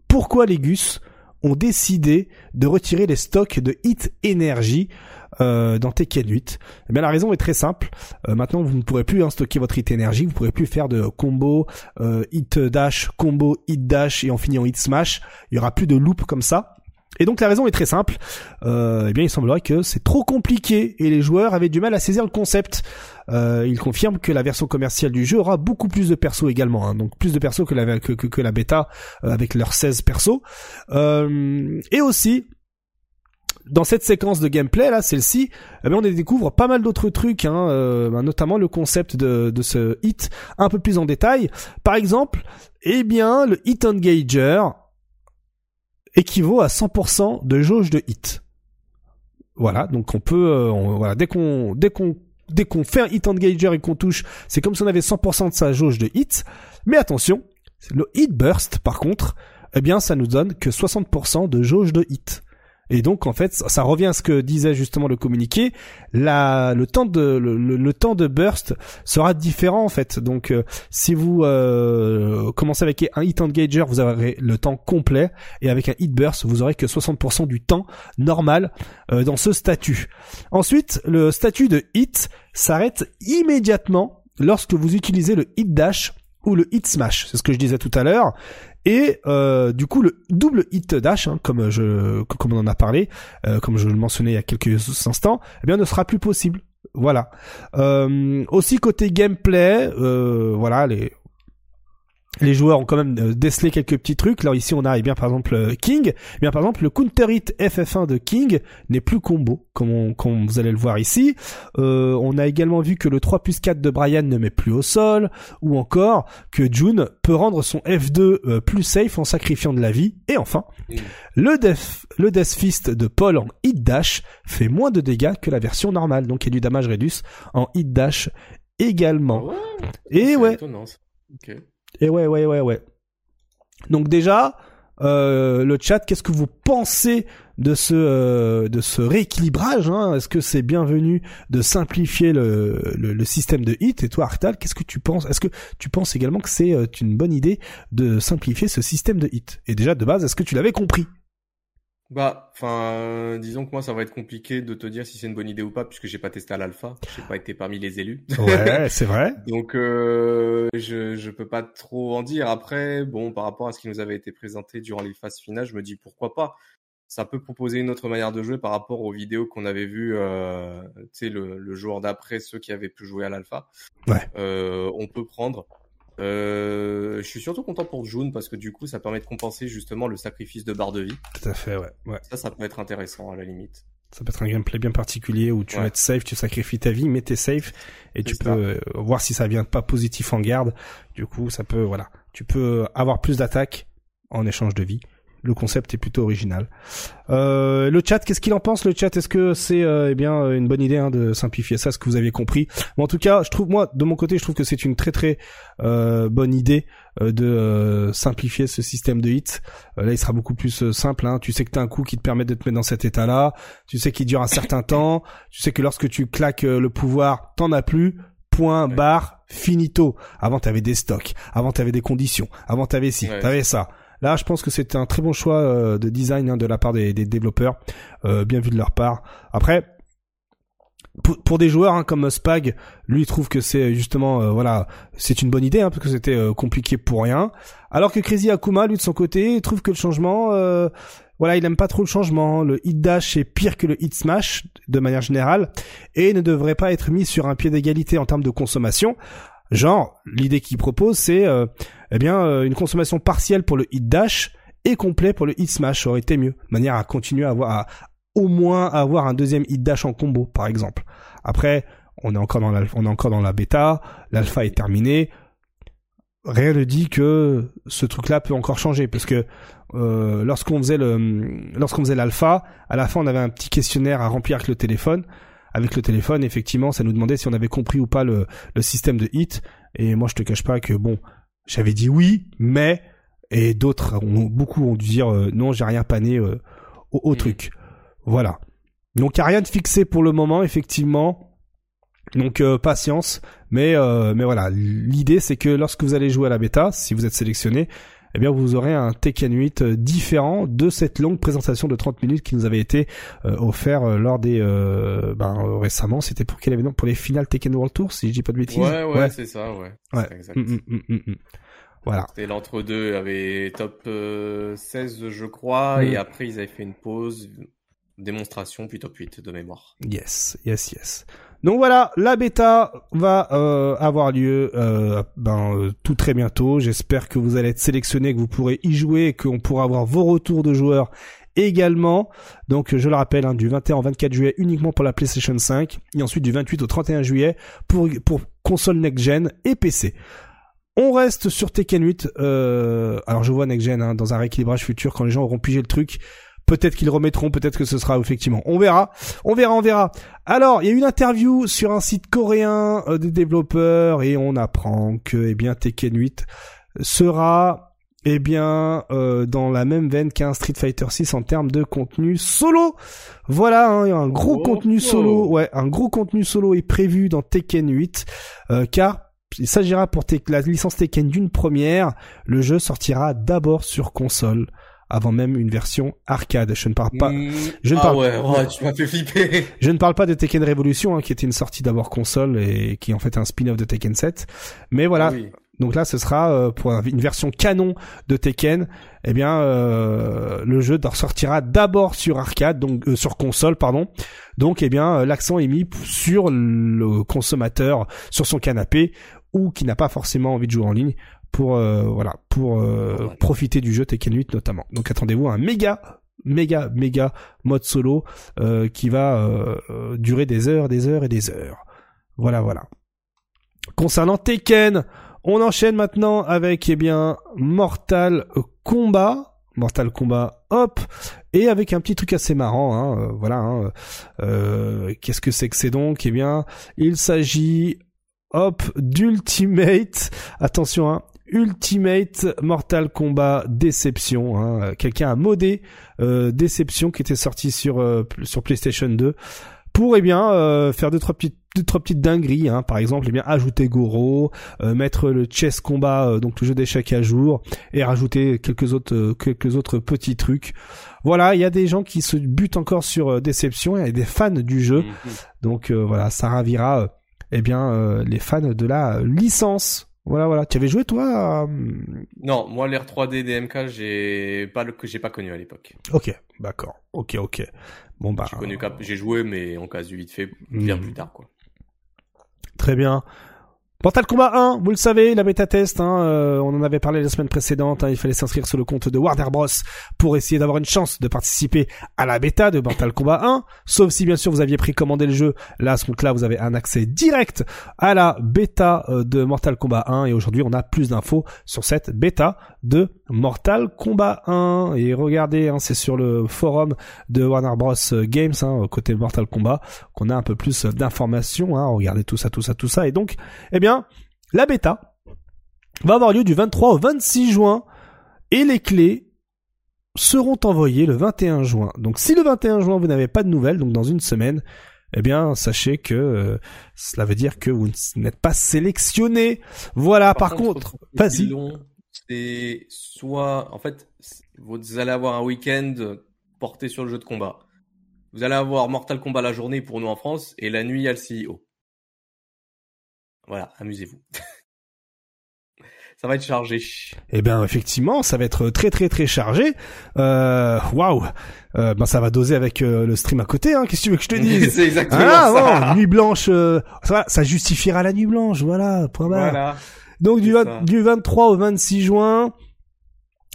pourquoi les Gus ont décidé de retirer les stocks de Hit Energy euh, dans Tekken 8 Eh bien la raison est très simple. Euh, maintenant vous ne pourrez plus hein, stocker votre Hit Energy, vous ne pourrez plus faire de combo euh, Hit Dash, combo Hit Dash et en finir en Hit Smash. Il y aura plus de loop comme ça. Et donc la raison est très simple. Euh, eh bien il semblerait que c'est trop compliqué et les joueurs avaient du mal à saisir le concept. Euh, il confirme que la version commerciale du jeu aura beaucoup plus de persos également, hein, donc plus de persos que la que, que, que la bêta euh, avec leurs 16 persos. Et aussi dans cette séquence de gameplay là, celle-ci, eh bien, on découvre pas mal d'autres trucs, hein, euh, ben, notamment le concept de, de ce hit un peu plus en détail. Par exemple, eh bien, le hit engager équivaut à 100% de jauge de hit. Voilà, donc on peut, euh, voilà, dès qu'on, dès qu'on, dès qu'on fait un hit engager et qu'on touche, c'est comme si on avait 100% de sa jauge de hit. Mais attention, le hit burst, par contre, eh bien, ça nous donne que 60% de jauge de hit. Et donc en fait, ça revient à ce que disait justement le communiqué. La, le temps de le, temps de burst sera différent en fait. Donc euh, si vous euh, commencez avec un hit engager, vous aurez le temps complet, et avec un hit burst, vous aurez que 60% du temps normal euh, dans ce statut. Ensuite, le statut de hit s'arrête immédiatement lorsque vous utilisez le hit dash ou le hit smash. C'est ce que je disais tout à l'heure. Et euh, du coup, le double hit dash, hein, comme je, comme on en a parlé, euh, comme je le mentionnais il y a quelques instants, eh bien, ne sera plus possible. Voilà. Euh, aussi côté gameplay, voilà, les les joueurs ont quand même euh, décelé quelques petits trucs. Là ici on a eh bien par exemple euh, King. Eh bien par exemple le counter hit FF1 de King n'est plus combo comme, vous allez le voir ici. Euh, on a également vu que le 3 plus 4 de Brian ne met plus au sol ou encore que June peut rendre son F2 plus safe en sacrifiant de la vie. Et enfin le Death, le Death Fist de Paul en hit dash fait moins de dégâts que la version normale donc il y a du damage réduce en hit dash également. Ah Et ouais. Et ouais, ouais, ouais, ouais. Donc déjà, euh, le chat, qu'est-ce que vous pensez de ce euh, de ce rééquilibrage hein? Est-ce que c'est bienvenu de simplifier le, le, système de hit? Et toi, Artal, qu'est-ce que tu penses? Est-ce que tu penses également que c'est euh, une bonne idée de simplifier ce système de hit? Et déjà de base, est-ce que tu l'avais compris? Bah, enfin, disons que moi, ça va être compliqué de te dire si c'est une bonne idée ou pas, puisque j'ai pas testé à l'alpha, j'ai pas été parmi les élus. Ouais, c'est vrai. Donc, euh, je je peux pas trop en dire. Après, bon, par rapport à ce qui nous avait été présenté durant les phases finales, je me dis pourquoi pas. Ça peut proposer une autre manière de jouer par rapport aux vidéos qu'on avait vues, euh, tu sais, le, le jour d'après, ceux qui avaient pu jouer à l'alpha. Ouais. Euh, on peut prendre euh, je suis surtout content pour June parce que du coup, ça permet de compenser justement le sacrifice de barre de vie. Tout à fait, ouais. ouais. Ça, ça peut être intéressant à la limite. Ça peut être un gameplay bien particulier où tu vas être safe, tu sacrifies ta vie, mais t'es safe et tu peux euh, voir si ça vient pas positif en garde. Du coup, ça peut, voilà, tu peux avoir plus d'attaques en échange de vie le concept est plutôt original. Euh, le chat, qu'est-ce qu'il en pense Le chat, est-ce que c'est euh, eh bien une bonne idée hein, de simplifier ça, ce que vous aviez compris? En tout cas, je trouve moi, de mon côté, je trouve que c'est une très très euh, bonne idée de simplifier ce système de hits. là, il sera beaucoup plus simple. Hein. Tu sais que tu as un coup qui te permet de te mettre dans cet état-là. Tu sais qu'il dure un certain temps. Tu sais que lorsque tu claques le pouvoir, t'en as plus. Point, barre, finito. Avant, t'avais des stocks. Avant, t'avais des conditions. Avant, t'avais ci, t'avais ça. Là, je pense que c'est un très bon choix euh, de design hein, de la part des, développeurs, euh, bien vu de leur part. Après, pour, des joueurs hein, comme Spag, lui il trouve que c'est justement euh, voilà, c'est une bonne idée hein, parce que c'était compliqué pour rien. Alors que Crazy Akuma, lui de son côté, trouve que le changement, voilà, il aime pas trop le changement. Le hit dash est pire que le hit smash de manière générale et ne devrait pas être mis sur un pied d'égalité en termes de consommation. Genre, l'idée qu'il propose, c'est euh, eh bien euh, une consommation partielle pour le hit dash et complet pour le hit smash. Aurait été mieux, de manière à continuer à avoir, à, au moins avoir un deuxième hit dash en combo, par exemple. Après, on est encore dans la, on est encore dans la bêta, l'alpha est terminé. Rien ne dit que ce truc-là peut encore changer, parce que euh, lorsqu'on faisait le, lorsqu'on faisait l'alpha, à la fin on avait un petit questionnaire à remplir avec le téléphone avec le téléphone, effectivement, ça nous demandait si on avait compris ou pas le, système de hit. Et moi, je te cache pas que bon, j'avais dit oui, mais et d'autres, beaucoup ont dû dire euh, non, j'ai rien pané euh, au, truc. Voilà. Donc il y a rien de fixé pour le moment, effectivement. Donc euh, patience, mais mais voilà, l'idée c'est que lorsque vous allez jouer à la bêta, si vous êtes sélectionné, eh bien vous aurez un Tekken 8 euh, différent de cette longue présentation de 30 minutes qui nous avait été euh, offert euh, lors des ben, récemment, c'était pour quel événement Pour les finales Tekken World Tour, si je dis pas de bêtises? Ouais, ouais, c'est ça, ouais. ouais. Exact. Mm, mm, mm, voilà. C'était l'entre-deux, avait top 16 je crois, et après ils avaient fait une pause, démonstration puis top 8 de mémoire. Yes, yes, yes. Donc voilà, la bêta va euh, avoir lieu euh, ben, euh, tout très bientôt. J'espère que vous allez être sélectionné, que vous pourrez y jouer qu'on pourra avoir vos retours de joueurs également. Donc je le rappelle, hein, du 21 au 24 juillet uniquement pour la PlayStation 5 et ensuite du 28 au 31 juillet pour, pour console next-gen et PC. On reste sur Tekken 8. alors je vois next-gen hein, dans un rééquilibrage futur quand les gens auront pigé le truc. Peut-être qu'ils remettront, peut-être que ce sera effectivement. On verra, on verra, on verra. Alors, il y a une interview sur un site coréen euh, des développeurs et on apprend que, eh bien, Tekken 8 sera eh bien, euh, dans la même veine qu'un Street Fighter 6 en termes de contenu solo. Voilà, hein, un gros Oh, contenu solo, ouais, un gros contenu solo est prévu dans Tekken 8, euh, car il s'agira pour la licence Tekken d'une première. Le jeu sortira d'abord sur console, avant même une version arcade. Je ne parle pas, Mm, je ne ah parle- ouais, tu m'as fait flipper. je ne parle pas de Tekken Revolution, hein, qui était une sortie d'abord console et qui est en fait un spin-off de Tekken 7. Mais voilà, Oui. donc là, ce sera euh, pour un- une version canon de Tekken. Eh bien, euh, le jeu sortira d'abord sur arcade, donc euh, sur console, pardon. Donc, eh bien, euh, l'accent est mis sur le consommateur, sur son canapé, ou qui n'a pas forcément envie de jouer en ligne pour euh, voilà pour euh, profiter du jeu Tekken 8 notamment. Donc, attendez-vous à un méga méga méga mode solo euh, qui va durer des heures, des heures et des heures. Voilà, voilà. Concernant Tekken, on enchaîne maintenant avec eh bien Mortal Kombat. Mortal Kombat, hop, et avec un petit truc assez marrant, hein, voilà. hein, euh, Qu'est-ce que c'est que c'est donc? Eh bien, il s'agit, hop, d'Ultimate. Attention, hein, Ultimate Mortal Kombat Déception. Hein, Quelqu'un a modé euh, Déception qui était sorti sur euh, sur PlayStation 2 pour eh bien euh, faire deux trois petites deux trois petites dingueries hein. par exemple eh bien ajouter Goro euh, mettre le chess combat euh, donc le jeu d'échecs à jour et rajouter quelques autres euh, quelques autres petits trucs voilà il y a des gens qui se butent encore sur déception il y a des fans du jeu Mhm. donc euh, voilà ça ravira euh, eh bien euh, les fans de la licence voilà voilà tu avais joué toi à- Non, moi l'air 3D DMK, j'ai pas le que j'ai pas connu à l'époque. ok d'accord ok ok bon bah J'ai connu j'ai joué mais en casu vite fait bien Mhm. plus tard quoi. Très bien. Mortal Kombat 1, vous le savez, la bêta test, hein, euh, on en avait parlé la semaine précédente, hein, il fallait s'inscrire sur le compte de Warner Bros. pour essayer d'avoir une chance de participer à la bêta de Mortal Kombat 1, sauf si bien sûr vous aviez précommandé le jeu, là à ce compte-là vous avez un accès direct à la bêta euh, de Mortal Kombat 1 et aujourd'hui on a plus d'infos sur cette bêta de Mortal Kombat 1 et regardez, hein, c'est sur le forum de Warner Bros Games, hein, côté Mortal Kombat, qu'on a un peu plus d'informations, hein, regardez tout ça, tout ça, tout ça et donc eh bien, la bêta va avoir lieu du 23 au 26 juin et les clés seront envoyées le 21 juin. Donc si le 21 juin vous n'avez pas de nouvelles, donc dans une semaine, eh bien sachez que euh, cela veut dire que vous n'êtes pas sélectionné. Voilà, par, contre, ce vas-y. C'est soit en fait vous allez avoir un week-end porté sur le jeu de combat. Vous allez avoir Mortal Kombat la journée pour nous en France et la nuit il y a le CEO. Voilà, amusez-vous. Ça va être chargé. Eh bien, effectivement, ça va être très très très chargé. Euh, Waouh, euh, ben ça va doser avec euh, le stream à côté. Hein. Qu'est-ce que tu veux que je te dise C'est exactement Ah, ça. bon, nuit blanche, euh, ça, ça justifiera la nuit blanche, voilà. Point barre. Voilà. Donc du, C'est 20 ça. du 23 au 26 juin,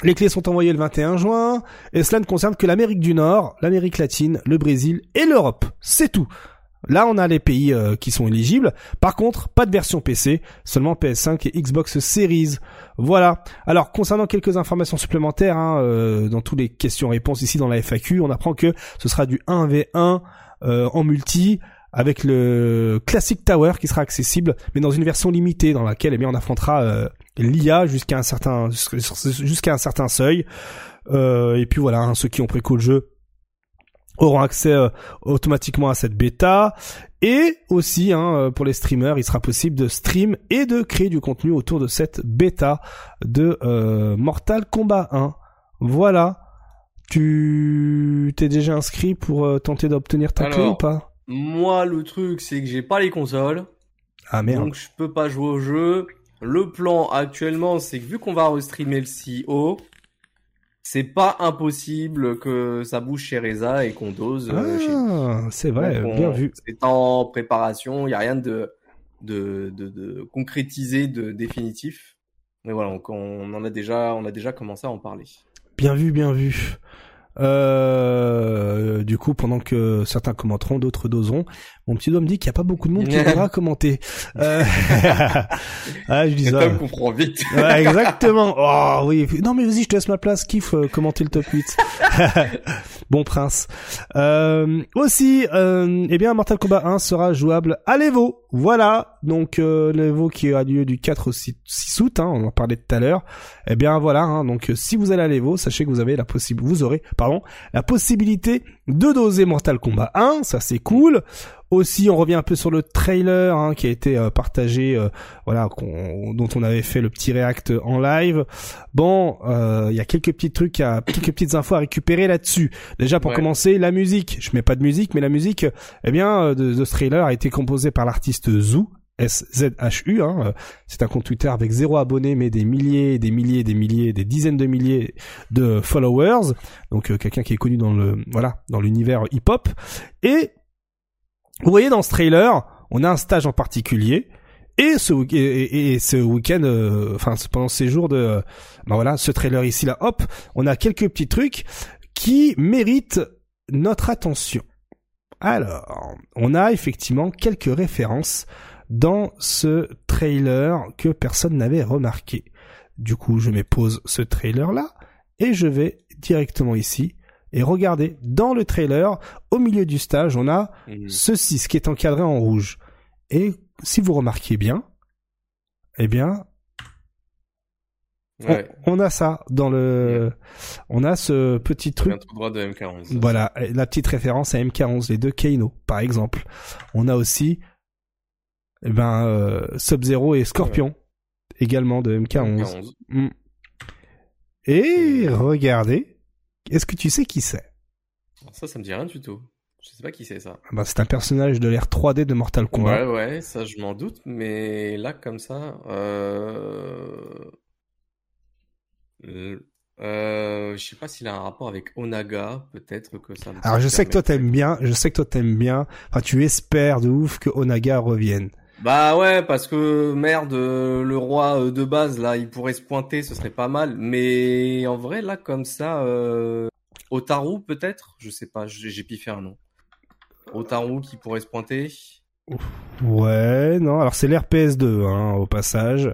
les clés sont envoyées le 21 juin, et cela ne concerne que l'Amérique du Nord, l'Amérique latine, le Brésil et l'Europe. C'est tout. Là, on a les pays euh, qui sont éligibles. Par contre, pas de version PC, seulement PS5 et Xbox Series. Voilà. Alors, concernant quelques informations supplémentaires, hein, euh, dans tous les questions-réponses ici dans la FAQ, on apprend que ce sera du 1v1 euh, en multi avec le Classic Tower qui sera accessible, mais dans une version limitée dans laquelle eh bien on affrontera euh, l'IA jusqu'à un certain jusqu'à un certain seuil. Euh, et puis voilà, hein, ceux qui ont préco le jeu auront accès euh, automatiquement à cette bêta. Et aussi hein, euh, pour les streamers il sera possible de stream et de créer du contenu autour de cette bêta de Mortal Kombat 1 voilà. Tu t'es déjà inscrit pour tenter d'obtenir ta clé ou pas? Moi, le truc, c'est que j'ai pas les consoles. ah merde Donc je peux pas jouer au jeu. Le plan actuellement, c'est que vu qu'on va restreamer le CEO, c'est pas impossible que ça bouge chez Reza et qu'on dose euh, chez ah, c'est vrai Donc, on- bien vu C'est en préparation, il y a rien de de, de, de concrétisé de définitif. Mais voilà, on en a déjà on a déjà commencé à en parler. Bien vu, bien vu. Euh, du coup, pendant que certains commenteront, d'autres doseront. Mon petit doigt me dit qu'il n'y a pas beaucoup de monde qui voudra commenter. Euh... ah, je dis ça. Tom comprend vite. Ouais, exactement. Oh oui. Non mais vas-y, je te laisse ma place. Kiffe euh, commenter le top 8. bon prince. Euh, aussi, euh, eh bien, Mortal Kombat 1 sera jouable à l'Evo. Voilà, donc euh, l'Evo qui a lieu du 4 au 6, août, hein, on en parlait tout à l'heure. Eh bien voilà, hein, donc euh, si vous allez à l'Evo, sachez que vous avez la possibilité, vous aurez, pardon, la possibilité de doser Mortal Kombat 1, ça c'est cool. Aussi, on revient un peu sur le trailer hein, qui a été euh, partagé, euh, voilà, dont on avait fait le petit react en live. Bon, il y a quelques petits trucs, à, quelques petites infos à récupérer là-dessus. Déjà pour commencer, la musique. Je mets pas de musique, mais la musique, eh bien, de, de ce trailer a été composée par l'artiste Zou, S-Z-H-U, hein, euh, c'est un compte Twitter avec zéro abonné mais des milliers, des milliers, des milliers, des dizaines de milliers de followers. Donc euh, quelqu'un qui est connu dans le voilà dans l'univers hip-hop. Et vous voyez dans ce trailer, on a un stage en particulier. Et ce, week-end, euh, enfin pendant ces jours de, ben voilà, ce trailer ici là, hop, on a quelques petits trucs qui méritent notre attention. Alors, on a effectivement quelques références dans ce trailer que personne n'avait remarqué. Du coup, je mets pause ce trailer là et je vais directement ici et regardez dans le trailer au milieu du stage, on a mmh. ceci ce qui est encadré en rouge. Et si vous remarquez bien, eh bien, on, a ça dans le, on a ce petit truc. droit de MK11. Voilà, la petite référence à MK11, les deux Kano, par exemple. On a aussi, eh ben, euh, Sub-Zero et Scorpion, également de MK11. Mm. Et regardez, est-ce que tu sais qui c'est? Ça, ça me dit rien du tout. Je sais pas qui c'est ça. Bah, c'est un personnage de l'ère 3D de Mortal Kombat. Ouais, ouais, ça je m'en doute, mais là comme ça, euh... Euh, euh, je sais pas s'il a un rapport avec Onaga, peut-être que ça. Alors je sais que toi t'aimes bien, je sais que toi t'aimes bien. Enfin, tu espères de ouf que Onaga revienne. Bah ouais, parce que merde, le roi euh, de base là, il pourrait se pointer, ce serait pas mal. Mais en vrai là, comme ça, euh... Otaru peut-être, je sais pas, j'ai piffé un nom. Otaru qui pourrait se pointer. Ouais, non. Alors c'est l'RPS 2 hein, au passage.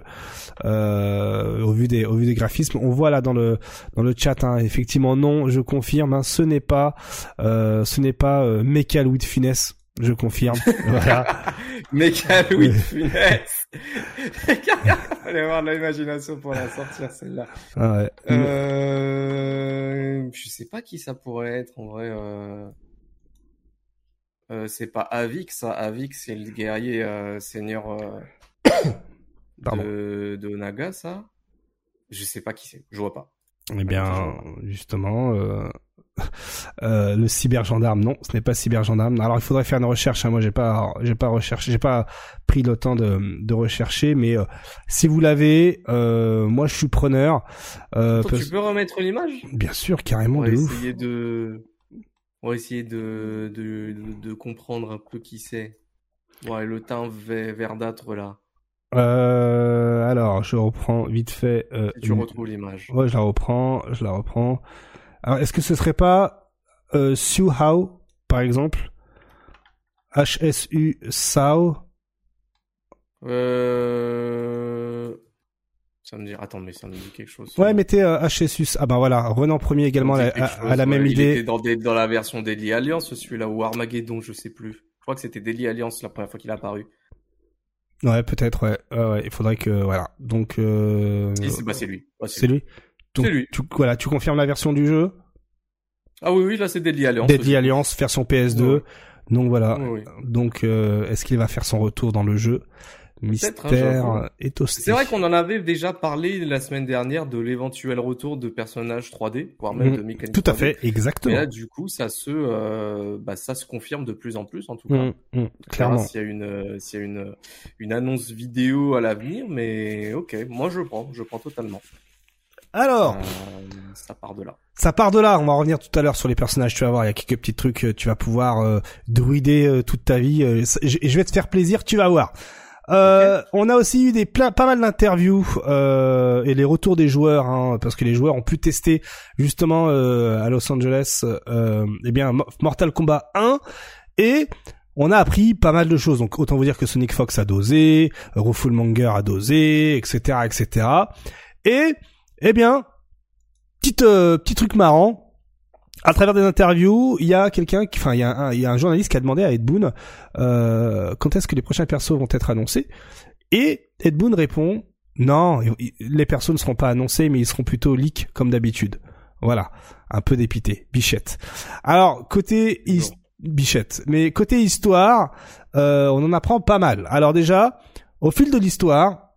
Euh, au vu des au vu des graphismes, on voit là dans le dans le chat hein, effectivement non, je confirme, hein, ce n'est pas euh, ce n'est pas euh, Mecha finesse. Je confirme. voilà. Mecha Louis de finesse. Allez voir l'imagination pour la sortir celle-là. Ah ouais. Euh, je sais pas qui ça pourrait être en vrai. Euh... Euh, c'est pas Avix, ça. Avix, c'est le guerrier euh, seigneur euh, de, de Naga, ça. Je sais pas qui c'est, je vois pas. Eh bien, justement, le cyber gendarme, non, ce n'est pas cyber gendarme. Alors, il faudrait faire une recherche. Hein. Moi, j'ai pas, j'ai pas recherché, j'ai pas pris le temps de, de rechercher. Mais si vous l'avez, moi, je suis preneur. Tu peux remettre l'image? Bien sûr, carrément, de essayer de on va essayer de, de, de, comprendre un peu qui c'est. Ouais, le teint verdâtre là. Euh, alors, je reprends vite fait. Euh, tu retrouves l'image. Ouais, je la reprends, je la reprends. Alors, est-ce que ce serait pas euh, Su Hao, par exemple? H-S-U Sao Euh... Ça me dit, attends, mais ça me dit quelque chose. Ouais, mettez euh, HSUS. Ah ben voilà, Renan Premier également a, la même idée. Était dans, dans la version Deadly Alliance, celui-là, ou Armageddon, je sais plus. Je crois que c'était Deadly Alliance la première fois qu'il est apparu. Ouais, peut-être, ouais. ouais. Il faudrait que, voilà. Donc, euh... bah, c'est lui. c'est lui. C'est lui. Tu, voilà, tu confirmes la version du jeu? Ah oui, oui, là c'est Deadly Alliance. Deadly Alliance, version PS2. Donc voilà. Donc, euh, est-ce qu'il va faire son retour dans le jeu? Mystère et C'est vrai qu'on en avait déjà parlé la semaine dernière de l'éventuel retour de personnages 3D, voire même mm. de mécaniques. Tout à fait, exactement. Et là, du coup, ça se, euh, bah, ça se confirme de plus en plus, en tout cas. Mm, mm, clairement. S'il y a une, s'il y a une, une annonce vidéo à l'avenir, mais ok, moi je prends, je prends totalement. Alors, euh, ça part de là. Ça part de là. On va revenir tout à l'heure sur les personnages. Tu vas voir, il y a quelques petits trucs. Tu vas pouvoir euh, druider euh, toute ta vie. et je vais te faire plaisir. Tu vas voir. Euh, On a aussi eu des pas mal d'interviews euh, et les retours des joueurs, hein, parce que les joueurs ont pu tester justement euh, à Los Angeles, euh, eh bien Mortal Kombat 1 et on a appris pas mal de choses. Donc autant vous dire que Sonic Fox a dosé, Monger a dosé, etc., etc. Et eh bien petit euh, petit truc marrant à travers des interviews, il y a quelqu'un, qui, enfin, il y a un, il y a un journaliste qui a demandé à Ed Boon euh, quand est-ce que les prochains persos vont être annoncés, et Ed Boon répond non, les persos ne seront pas annoncés, mais ils seront plutôt leaks comme d'habitude. Voilà, un peu dépité, bichette. Alors côté bichette, mais côté histoire, euh, on en apprend pas mal. Alors déjà, au fil de l'histoire,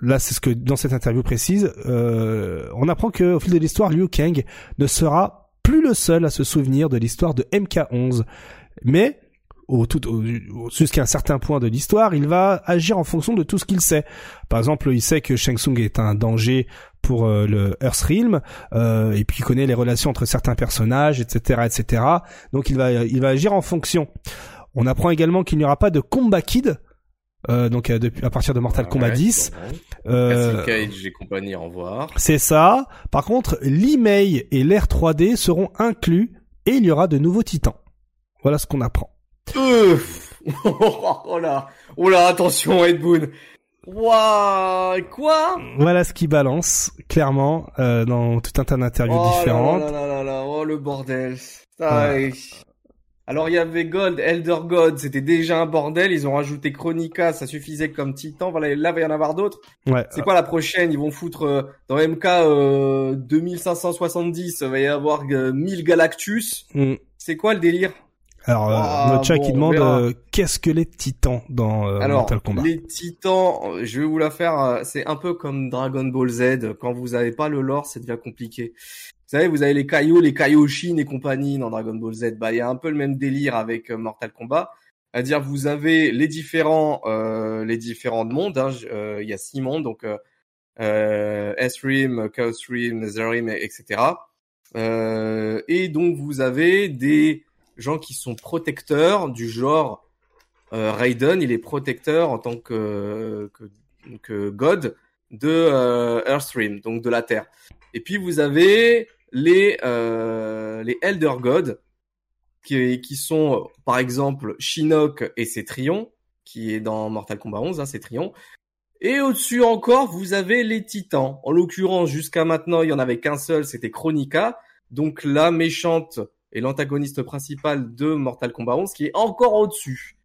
là c'est ce que dans cette interview précise, euh, on apprend que au fil de l'histoire, Liu Kang ne sera plus le seul à se souvenir de l'histoire de MK11, mais au tout jusqu'à un certain point de l'histoire, il va agir en fonction de tout ce qu'il sait. Par exemple, il sait que Shang Tsung est un danger pour euh, le Earthrealm, euh, et puis il connaît les relations entre certains personnages, etc., etc. Donc il va il va agir en fonction. On apprend également qu'il n'y aura pas de combat kid. Euh, donc euh, depuis, à partir de Mortal Kombat 10, euh, Cage et compagnie, au revoir. C'est ça. Par contre, l'email et l'air 3D seront inclus et il y aura de nouveaux titans. Voilà ce qu'on apprend. Euh... oh là, oh là, attention Ed Boon. Waouh, quoi? Voilà ce qui balance clairement euh, dans tout un tas d'interviews oh différentes. Là là là là, oh le bordel. Alors il y avait Gold, Elder God, c'était déjà un bordel. Ils ont rajouté Chronica, ça suffisait comme Titan. Voilà, là il va y en avoir d'autres. Ouais. C'est quoi la prochaine? Ils vont foutre euh, dans MK euh, 2570, il va y avoir 1000 euh, Galactus. Mm. C'est quoi le délire? Alors, euh, ah, qui demande euh, qu'est-ce que les titans dans euh, Mortal Kombat Les titans, je vais vous la faire, euh, c'est un peu comme Dragon Ball Z. Quand vous avez pas le lore, ça devient compliqué. Vous savez, vous avez les Kaio, les Kaioshin et compagnie dans Dragon Ball Z. Bah, il y a un peu le même délire avec Mortal Kombat. C'est-à-dire, vous avez les différents, les différents mondes. Hein. Il y a six mondes, donc euh, S-Rim, Chaos-Rim, Nether-Rim, etc. et donc, vous avez des gens qui sont protecteurs du genre euh, Raiden, il est protecteur en tant que, que, God de euh, Earthstream, donc de la Terre. Et puis vous avez les euh, les Elder God qui, qui sont par exemple Shinnok et ses qui est dans Mortal Kombat 11, hein, Trions. Et au-dessus encore, vous avez les Titans. En l'occurrence, jusqu'à maintenant, il y en avait qu'un seul, c'était Chronica. Donc la méchante et l'antagoniste principal de Mortal Kombat 11 qui est encore au-dessus.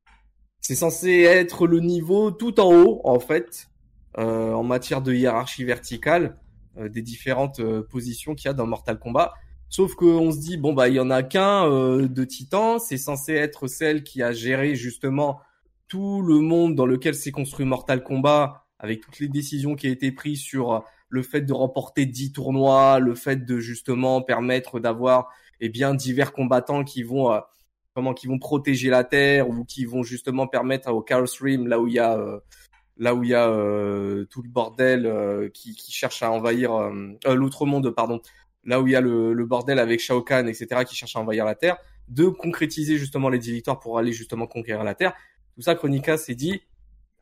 C'est censé être le niveau tout en haut en fait euh, en matière de hiérarchie verticale euh, des différentes euh, positions qu'il y a dans Mortal Kombat. Sauf qu'on se dit bon bah il y en a qu'un euh, de Titan, c'est censé être celle qui a géré justement tout le monde dans lequel s'est construit Mortal Kombat avec toutes les décisions qui ont été prises sur le fait de remporter 10 tournois, le fait de justement permettre d'avoir et bien divers combattants qui vont euh, comment qui vont protéger la terre ou qui vont justement permettre au Chaos Rim là où il y a euh, là où il y a euh, tout le bordel qui, qui, cherche à envahir l'autre monde pardon. Là où il y a le, le, bordel avec Shao Kahn etc qui cherche à envahir la terre de concrétiser justement les 10 victoires pour aller justement conquérir la terre. Tout ça Chronica s'est dit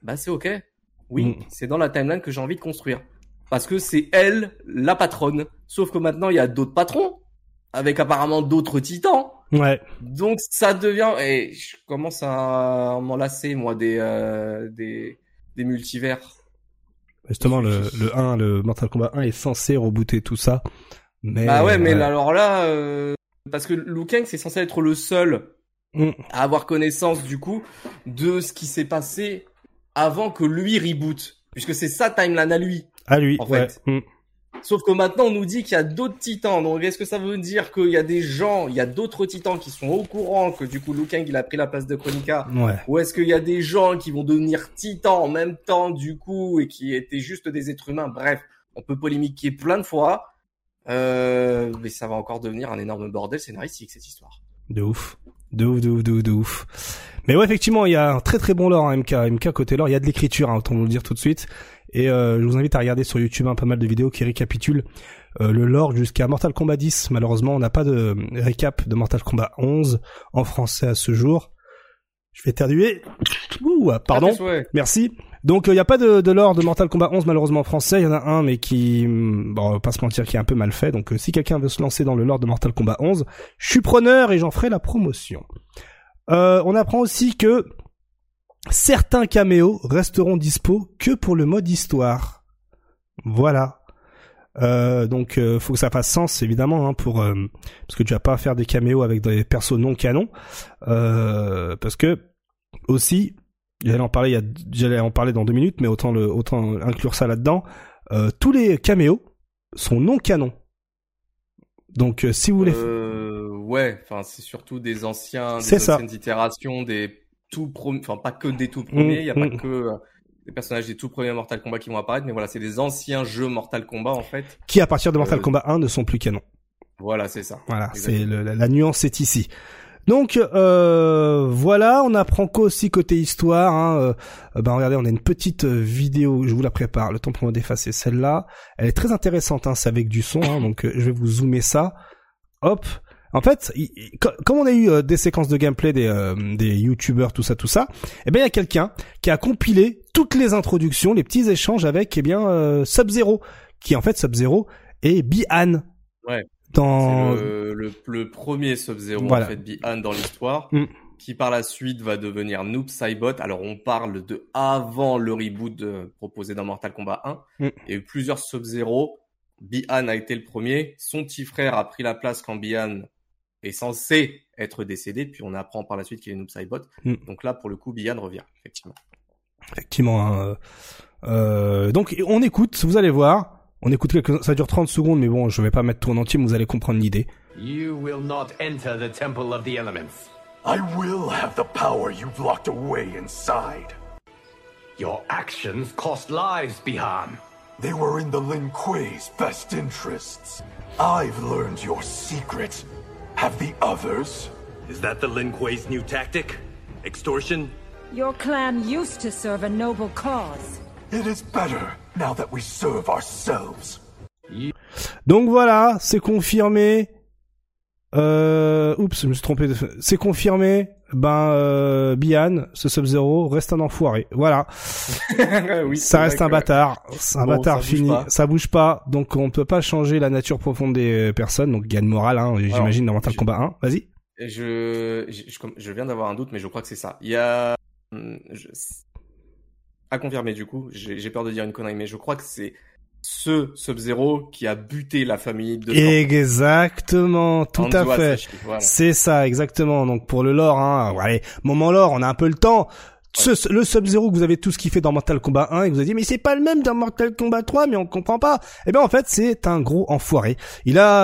bah c'est ok. Oui mm. c'est dans la timeline que j'ai envie de construire. Parce que c'est elle la patronne. Sauf que maintenant il y a d'autres patrons avec apparemment d'autres titans. Ouais. Donc ça devient et je commence à m'en lasser moi des euh, des des multivers. Justement le le 1 le Mortal Kombat 1 est censé rebooter tout ça. Mais Bah ouais, mais alors là euh, parce que Liu Kang c'est censé être le seul mm. à avoir connaissance du coup de ce qui s'est passé avant que lui reboot puisque c'est sa timeline à lui. À lui en fait. Mm. Sauf que maintenant, on nous dit qu'il y a d'autres titans. Donc, est-ce que ça veut dire qu'il y a des gens, il y a d'autres titans qui sont au courant que du coup, Liu Kang, il a pris la place de Chronica? Ouais. Ou est-ce qu'il y a des gens qui vont devenir titans en même temps, du coup, et qui étaient juste des êtres humains? Bref, on peut polémiquer plein de fois. Euh, mais ça va encore devenir un énorme bordel scénaristique, cette histoire. De ouf. De ouf, de ouf, de ouf, de ouf. Mais ouais, effectivement, il y a un très très bon lore, hein, MK. MK côté lore, il y a de l'écriture, hein, autant vous le dire tout de suite. Et euh, je vous invite à regarder sur YouTube un pas mal de vidéos qui récapitulent euh, le lore jusqu'à Mortal Kombat 10. Malheureusement, on n'a pas de récap de Mortal Kombat 11 en français à ce jour. Je vais éternuer. Ouh, pardon. Merci. Donc il euh, n'y a pas de, de lore de Mortal Kombat 11 malheureusement en français. Il y en a un mais qui, hmm, bon, on va pas se mentir, qui est un peu mal fait. Donc si quelqu'un veut se lancer dans le lore de Mortal Kombat 11, je suis preneur et j'en ferai la promotion. on apprend aussi que certains caméos resteront dispo que pour le mode histoire. Voilà. Euh, donc euh, faut que ça fasse sens évidemment hein, pour euh, parce que tu vas pas faire des caméos avec des persos non canons euh, parce que aussi j'allais en parler il y a j'allais en parler dans deux minutes mais autant le autant inclure ça là-dedans euh, tous les caméos sont non canons donc euh, si vous voulez Euh, ouais, enfin c'est surtout des anciens, des ça. anciennes itérations, des tout premiers, enfin pas que des tout premiers, il y a pas mm. que euh, des personnages des tout premiers Mortal Kombat qui vont apparaître, mais voilà, c'est des anciens jeux Mortal Kombat en fait. qui à partir de Mortal Euh, Kombat 1 ne sont plus canons Voilà, c'est ça. Voilà, c'est la, la nuance est ici. Donc euh, voilà, on apprend qu'aussi côté histoire. Hein, euh, euh, ben regardez, on a une petite euh, vidéo, je vous la prépare. Le temps pour moi d'effacer celle-là. Elle est très intéressante, hein, c'est avec du son, hein, donc je vais vous zoomer ça. Hop. En fait, il- il- co- comme on a eu euh, des séquences de gameplay des, euh, des youtubeurs, tout ça, tout ça, eh bien il y a quelqu'un qui a compilé toutes les introductions, les petits échanges avec eh bien euh, Sub-Zero, qui en fait Sub-Zero est Bi-Han. Ouais. Dans le, le, le premier Sub-Zero Voilà. en fait, Bi-Han dans l'histoire, Mm. qui par la suite va devenir Noob Saibot. Alors on parle de avant le reboot euh, proposé dans Mortal Kombat 1. Mm. Il y a eu plusieurs Sub-Zero. Bi-Han a été le premier. Son petit frère a pris la place quand Bi-Han est censé être décédé. Puis on apprend par la suite qu'il est Noob Saibot. Mm. Donc là, pour le coup, Bi-Han revient, effectivement. Effectivement. hein, euh, donc on écoute, vous allez voir. On écoute quelques... Ça dure 30 secondes, mais bon, je vais pas mettre tout en entier, mais vous allez comprendre l'idée. You will not enter the Temple of the Elements. I will have the power you've locked away inside. Your actions cost lives, Bihan. They were in the Lin Kuei's best interests. I've learned your secret. Have the others? Is that the Lin Kuei's new tactic? Extortion? Your clan used to serve a noble cause. It is better now that we serve ourselves. Donc voilà, c'est confirmé. Euh... Oups, je me suis trompé. De... C'est confirmé. Ben, euh, Bian, ce Sub-Zero, reste un enfoiré. Voilà. oui, ça reste un bâtard. C'est un Bon, bâtard ça fini. Ça bouge pas. Donc on ne peut pas changer la nature profonde des euh, personnes. Donc gagne morale, hein, j'imagine, dans Mortal je- Kombat 1. Vas-y. Je, je, je, je viens d'avoir un doute, mais je crois que c'est ça. Il y a, hum, je, à confirmer du coup. J'ai j'ai peur de dire une connerie, mais je crois que c'est ce Sub-Zero qui a buté la famille de. Exactement, tout à fait. Voilà. C'est ça, exactement. Donc pour le lore, hein, allez, moment lore, on a un peu le temps. Ce- le Sub-Zero que vous avez tous kiffé dans Mortal Kombat 1 et que vous avez dit mais c'est pas le même dans Mortal Kombat 3 mais on comprend pas. Eh ben en fait c'est un gros enfoiré. Il a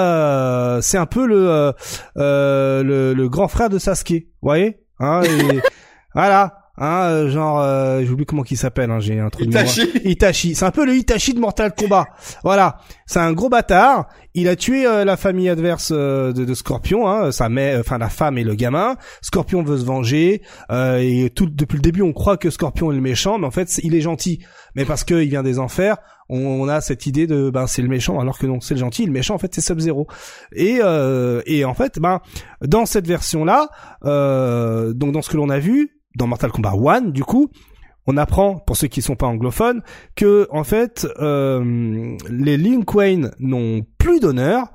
euh, c'est un peu le, euh, euh, le le grand frère de Sasuke, vous voyez hein, et Voilà, hein, euh, genre euh, j'oublie comment il s'appelle, hein, j'ai un truc Itachi. Itachi, c'est un peu le Itachi de Mortal Kombat. voilà, c'est un gros bâtard. Il a tué euh, la famille adverse euh, de, de Scorpion, hein, sa mère, enfin la femme et le gamin. Scorpion veut se venger euh, et tout depuis le début on croit que Scorpion est le méchant, mais en fait il est gentil. Mais parce qu'il vient des enfers, on, on a cette idée de ben c'est le méchant alors que non c'est le gentil. Le méchant en fait c'est Sub Zero. Et euh, et en fait ben dans cette version là, euh, donc dans ce que l'on a vu dans Mortal Kombat 1 du coup on apprend, pour ceux qui sont pas anglophones, que en fait euh, les Lin Kuei n'ont plus d'honneur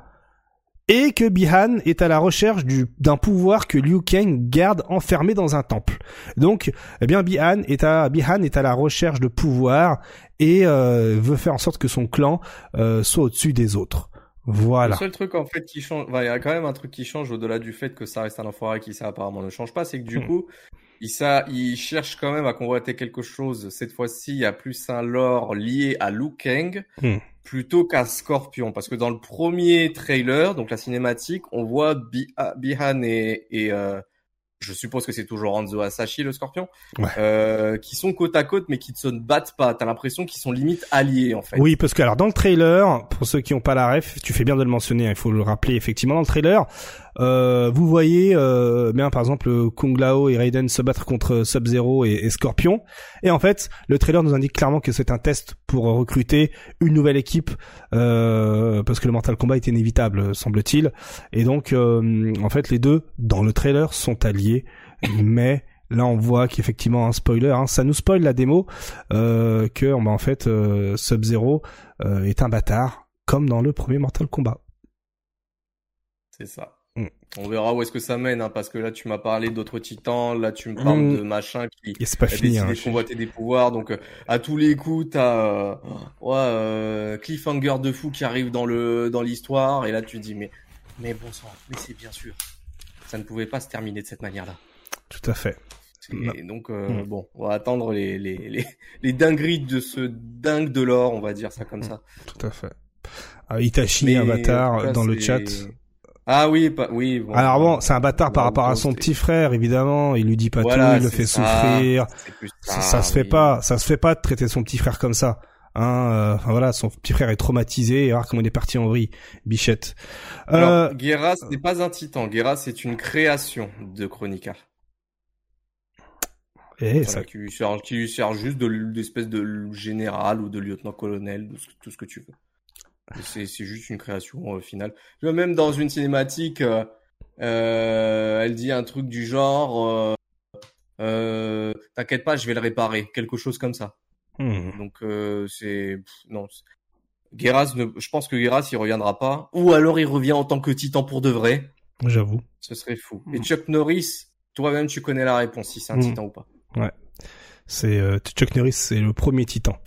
et que Bihan est à la recherche du- d'un pouvoir que Liu Kang garde enfermé dans un temple. Donc, eh bien, Bihan est à Bihan est à la recherche de pouvoir et euh, veut faire en sorte que son clan euh, soit au-dessus des autres. Voilà. Le seul truc en fait qui change, enfin, il y a quand même un truc qui change au-delà du fait que ça reste un enfoiré qui ça apparemment ne change pas, c'est que du Hmm. coup, il, ça, il cherche quand même à convoiter quelque chose. Cette fois-ci, il y a plus un lore lié à Liu Kang Hmm. plutôt qu'à Scorpion, parce que dans le premier trailer, donc la cinématique, on voit Bi- Bihan et, et euh, je suppose que c'est toujours Hanzo Hasashi le Scorpion, Ouais. euh, qui sont côte à côte mais qui ne se battent pas. T'as l'impression qu'ils sont limite alliés en fait. Oui, parce que alors dans le trailer, pour ceux qui n'ont pas la ref, tu fais bien de le mentionner, hein, il faut le rappeler effectivement dans le trailer, euh, vous voyez euh, bien par exemple Kung Lao et Raiden se battre contre Sub-Zero et, Scorpion, et en fait le trailer nous indique clairement que c'est un test pour recruter une nouvelle équipe, euh, parce que le Mortal Kombat est inévitable semble-t-il, et donc euh, en fait les deux dans le trailer sont alliés, mais Là, on voit qu'effectivement un spoiler, hein, ça nous spoil la démo, euh, que bah, en fait euh, Sub-Zero est un bâtard, comme dans le premier Mortal Kombat. C'est ça. Mm. On verra où est-ce que ça mène, hein, parce que là tu m'as parlé d'autres titans, là tu me parles Mm. de machin qui Et c'est pas a fini. décidé Hein, de convoiter des pouvoirs. Donc euh, à tous les coups, t'as euh, ouais, euh, cliffhanger de fou qui arrive dans le dans l'histoire, et là tu dis mais mais bon sang, mais c'est bien sûr, ça ne pouvait pas se terminer de cette manière-là. Tout à fait. Et donc euh, Mm. bon, on va attendre les, les les les dingueries de ce dingue de l'or, on va dire ça Mm. comme ça. Tout à fait. Ah, Itachi, Mais, Avatar, dans le chat. Ah oui, pas, oui. Bon, Alors bon, c'est un bâtard par rapport à son petit frère, évidemment. Il lui dit pas Voilà, tout, il le fait ça. souffrir. Ça, ça se fait oui. pas, ça se fait pas de traiter son petit frère comme ça. Hein, euh, enfin voilà, son petit frère est traumatisé et voir comment il est parti en vrille, bichette. Alors, Euh, Guerra, ce n'est pas un titan. Guerra, c'est une création de Chronica. eh, ça, qui, lui sert, qui lui sert juste de l'espèce de général ou de lieutenant-colonel, de tout ce que tu veux. C'est c'est juste une création au final. Tu vois, même dans une cinématique, euh, euh, elle dit un truc du genre euh, euh, T'inquiète pas, je vais le réparer. Quelque chose comme ça. hmm, Donc euh, c'est non. Geras, ne... je pense que Geras il reviendra pas. Ou alors il revient en tant que titan pour de vrai. j'avoue. Ce serait fou. Et Chuck Norris, toi-même tu connais la réponse si c'est un Mm. titan ou pas. C'est euh, Chuck Norris, c'est le premier Titan.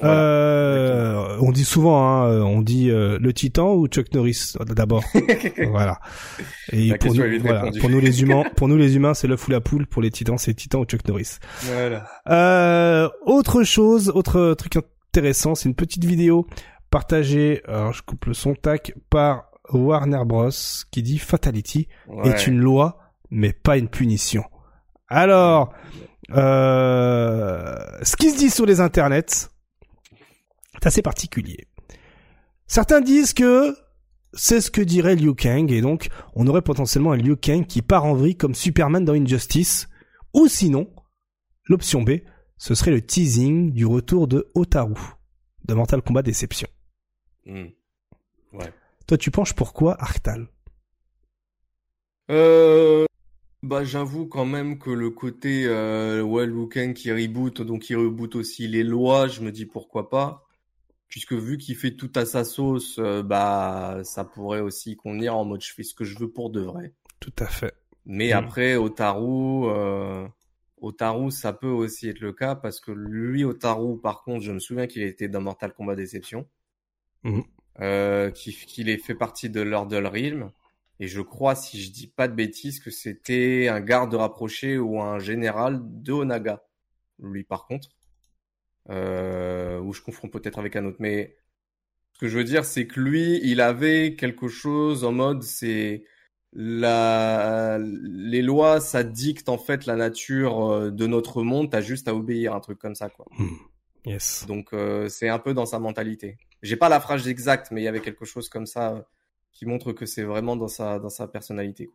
Voilà, Euh, on dit souvent, hein, euh, on dit euh, le Titan ou Chuck Norris d'abord. voilà. Et pour nous, voilà, pour les humains, pour nous les humains, c'est l'œuf ou la poule. Pour les Titans, c'est Titan ou Chuck Norris. Voilà. Autre chose, autre truc intéressant, c'est une petite vidéo partagée. Alors je coupe le son tac par Warner Bros qui dit Fatality Ouais. est une loi, mais pas une punition. Alors, ce qui se dit sur les internets, c'est assez particulier. Certains disent que c'est ce que dirait Liu Kang, et donc on aurait potentiellement un Liu Kang qui part en vrille comme Superman dans Injustice, ou sinon, l'option B, ce serait le teasing du retour de Otaru, de Mortal Kombat Déception. Mm. Ouais. Toi, tu penches pourquoi Arctal? Euh, bah j'avoue quand même que le côté euh, ouais qui reboot, donc il reboot aussi les lois, je me dis pourquoi pas. Puisque vu qu'il fait tout à sa sauce, euh, bah ça pourrait aussi convenir en mode je fais ce que je veux pour de vrai. Tout à fait. Mais Mm. après, Otaru, euh, Otaru, ça peut aussi être le cas parce que lui, Otaru, par contre, je me souviens qu'il était dans Mortal Kombat Déception, Mhm. euh, qu'il ait fait partie de l'Ordre Realm. Et je crois, si je dis pas de bêtises, que c'était un garde rapproché ou un général de Onaga. Lui, par contre, euh, ou je confonds peut-être avec un autre. Mais ce que je veux dire, c'est que lui, il avait quelque chose en mode, c'est la, les lois, ça dicte en fait la nature euh, de notre monde. T'as juste à obéir, un truc comme ça, quoi. Yes. Donc euh, c'est un peu dans sa mentalité. J'ai pas la phrase exacte, mais il y avait quelque chose comme ça qui montre que c'est vraiment dans sa dans sa personnalité.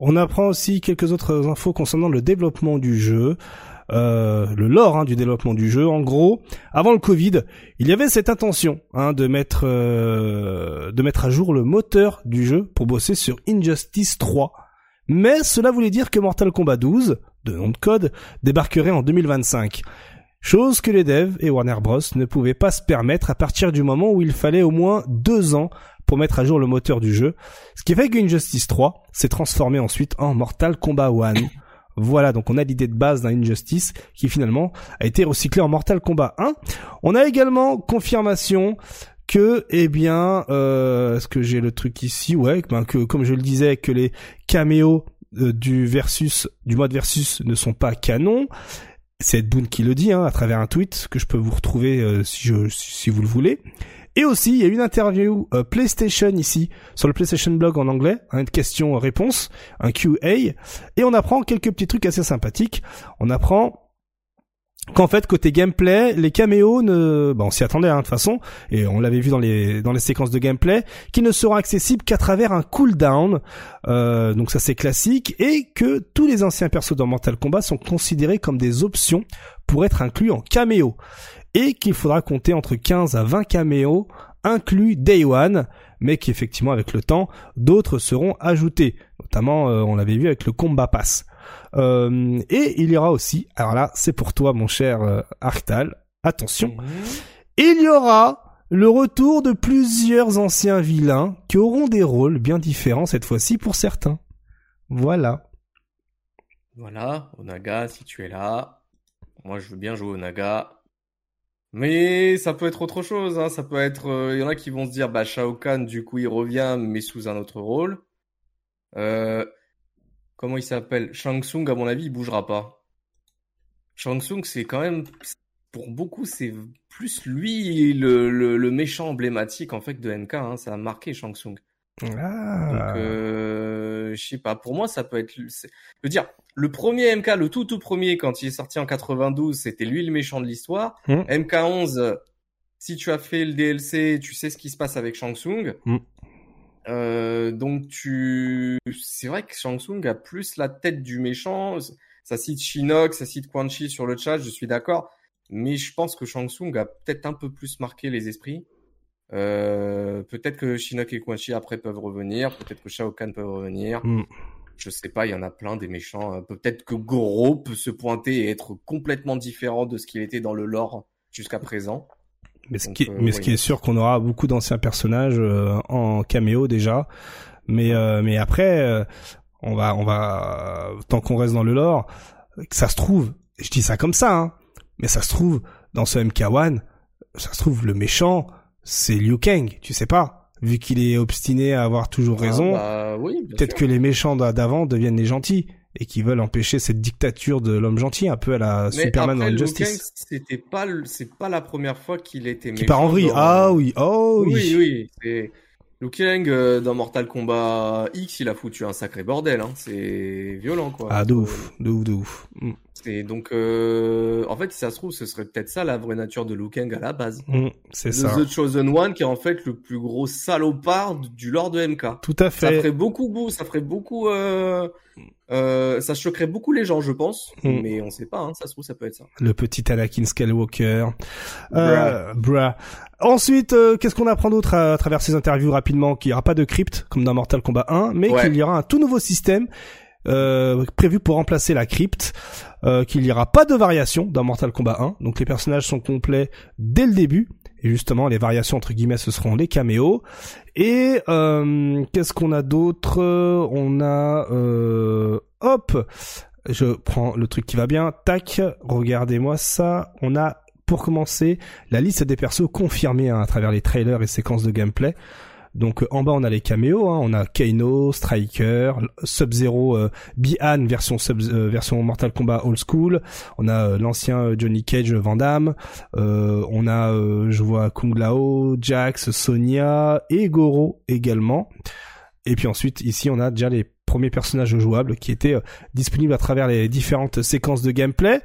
On apprend aussi quelques autres infos concernant le développement du jeu, euh, le lore hein, du développement du jeu. En gros, avant le Covid, il y avait cette intention hein, de mettre euh, de mettre à jour le moteur du jeu pour bosser sur Injustice 3. Mais cela voulait dire que Mortal Kombat 12, de nom de code, débarquerait en 2025. Chose que les devs et Warner Bros ne pouvaient pas se permettre à partir du moment où il fallait au moins deux ans pour mettre à jour le moteur du jeu. Ce qui fait que Injustice 3 s'est transformé ensuite en Mortal Kombat 1. Voilà, donc on a l'idée de base d'un Injustice qui finalement a été recyclé en Mortal Kombat 1. On a également confirmation que, eh bien, euh, est-ce que j'ai le truc ici? Ouais, ben, que comme je le disais, que les caméos euh, du versus du mode versus ne sont pas canons. C'est Ed Boon qui le dit hein, à travers un tweet que je peux vous retrouver euh, si, je, si vous le voulez. Et aussi, il y a une interview euh, PlayStation ici, sur le PlayStation Blog en anglais, hein, une question-réponse, un Q&A, et on apprend quelques petits trucs assez sympathiques. On apprend qu'en fait, côté gameplay, les caméos ne... Bon, on s'y attendait, hein, de toute façon, et on l'avait vu dans les, dans les séquences de gameplay, qu'ils ne seront accessibles qu'à travers un cooldown, euh, donc ça c'est classique, et que tous les anciens persos dans Mortal Kombat sont considérés comme des options pour être inclus en caméo et qu'il faudra compter entre 15 à 20 caméos inclus Day One, mais qu'effectivement avec le temps, d'autres seront ajoutés. Notamment, euh, on l'avait vu avec le Combat Pass. Euh, et il y aura aussi, alors là, c'est pour toi mon cher euh, Arctal, attention, il y aura le retour de plusieurs anciens vilains qui auront des rôles bien différents cette fois-ci pour certains. Voilà. Voilà, Onaga, si tu es là. Moi, je veux bien jouer Onaga. Mais ça peut être autre chose, hein. Ça peut être, euh, il y en a qui vont se dire, bah, Shao Kahn, du coup, il revient, mais sous un autre rôle. Euh, comment il s'appelle? Shang Tsung, à mon avis, il bougera pas. Shang Tsung, c'est quand même, pour beaucoup, c'est plus lui le, le, le méchant emblématique, en fait, de NK, hein. Ça a marqué Shang Tsung. Ah. Donc, euh, je sais pas. Pour moi, ça peut être. Je veux dire, le premier MK, le tout tout premier, quand il est sorti en 92, c'était lui le méchant de l'histoire. Mm. MK11, euh, si tu as fait le DLC, tu sais ce qui se passe avec Shang Tsung. Mm. Euh, donc tu, c'est vrai que Shang Tsung a plus la tête du méchant. Ça cite Shinnok, ça cite Quan Chi sur le chat, je suis d'accord. Mais je pense que Shang Tsung a peut-être un peu plus marqué les esprits. Euh, peut-être que Shinnok et Quan Chi après peuvent revenir, peut-être que Shao Kahn peut revenir. Mm. Je sais pas, il y en a plein des méchants. Euh, Peut-être que Goro peut se pointer et être complètement différent de ce qu'il était dans le lore jusqu'à présent. Mais ce Donc, qui, est, euh, mais ce ouais. qui est sûr qu'on aura beaucoup d'anciens personnages euh, en caméo déjà. Mais mais après, on va on va tant qu'on reste dans le lore, que ça se trouve, je dis ça comme ça, hein, mais ça se trouve dans ce MK1, ça se trouve le méchant, c'est Liu Kang, tu sais pas, vu qu'il est obstiné à avoir toujours raison. Ah, bah, oui, Peut-être que les méchants d'a- d'avant deviennent les gentils et qui veulent empêcher cette dictature de l'homme gentil, un peu à la Mais Superman après, dans Liu Injustice. Kang, c'était pas, c'est pas la première fois qu'il était Qui part en vrille. dans- Ah oui, oh oui. Oui, oui. Liu Kang euh, dans Mortal Kombat X, il a foutu un sacré bordel. Hein. C'est violent, quoi. Ah de ouf, de ouf, de ouf. Mm. C'est donc, euh... en fait, si ça se trouve, ce serait peut-être ça la vraie nature de Liu Kang à la base. Mm, c'est ça. The Chosen One, qui est en fait le plus gros salopard du lore de MK. Tout à Ça fait. ferait beaucoup, beau, ça ferait beaucoup, euh... Ça choquerait beaucoup les gens, je pense. Mm. Mais on sait pas, hein. ça se trouve, ça peut être ça. Le petit Anakin Skywalker. Euh, bruh. Ensuite, euh, qu'est-ce qu'on apprend d'autre à, à travers ces interviews rapidement Qu'il n'y aura pas de crypte comme dans Mortal Kombat 1, mais Ouais. qu'il y aura un tout nouveau système euh, prévu pour remplacer la crypte. Euh, qu'il n'y aura pas de variation dans Mortal Kombat 1, donc les personnages sont complets dès le début. Et justement, les variations entre guillemets, ce seront les caméos. Et euh, qu'est-ce qu'on a d'autre? On a euh, hop, je prends le truc qui va bien. Tac, regardez-moi ça. On a pour commencer la liste des persos confirmés hein, à travers les trailers et séquences de gameplay. Donc euh, en bas on a les caméos, hein. on a Kano, Striker, Sub-Zero, euh, version Sub euh, version Mortal Kombat Old School, on a euh, l'ancien Johnny Cage Van Damme, on a je vois Kung Lao, Jax, Sonya et Goro également. Et puis ensuite ici on a déjà les premiers personnages jouables qui étaient disponibles à travers les différentes séquences de gameplay,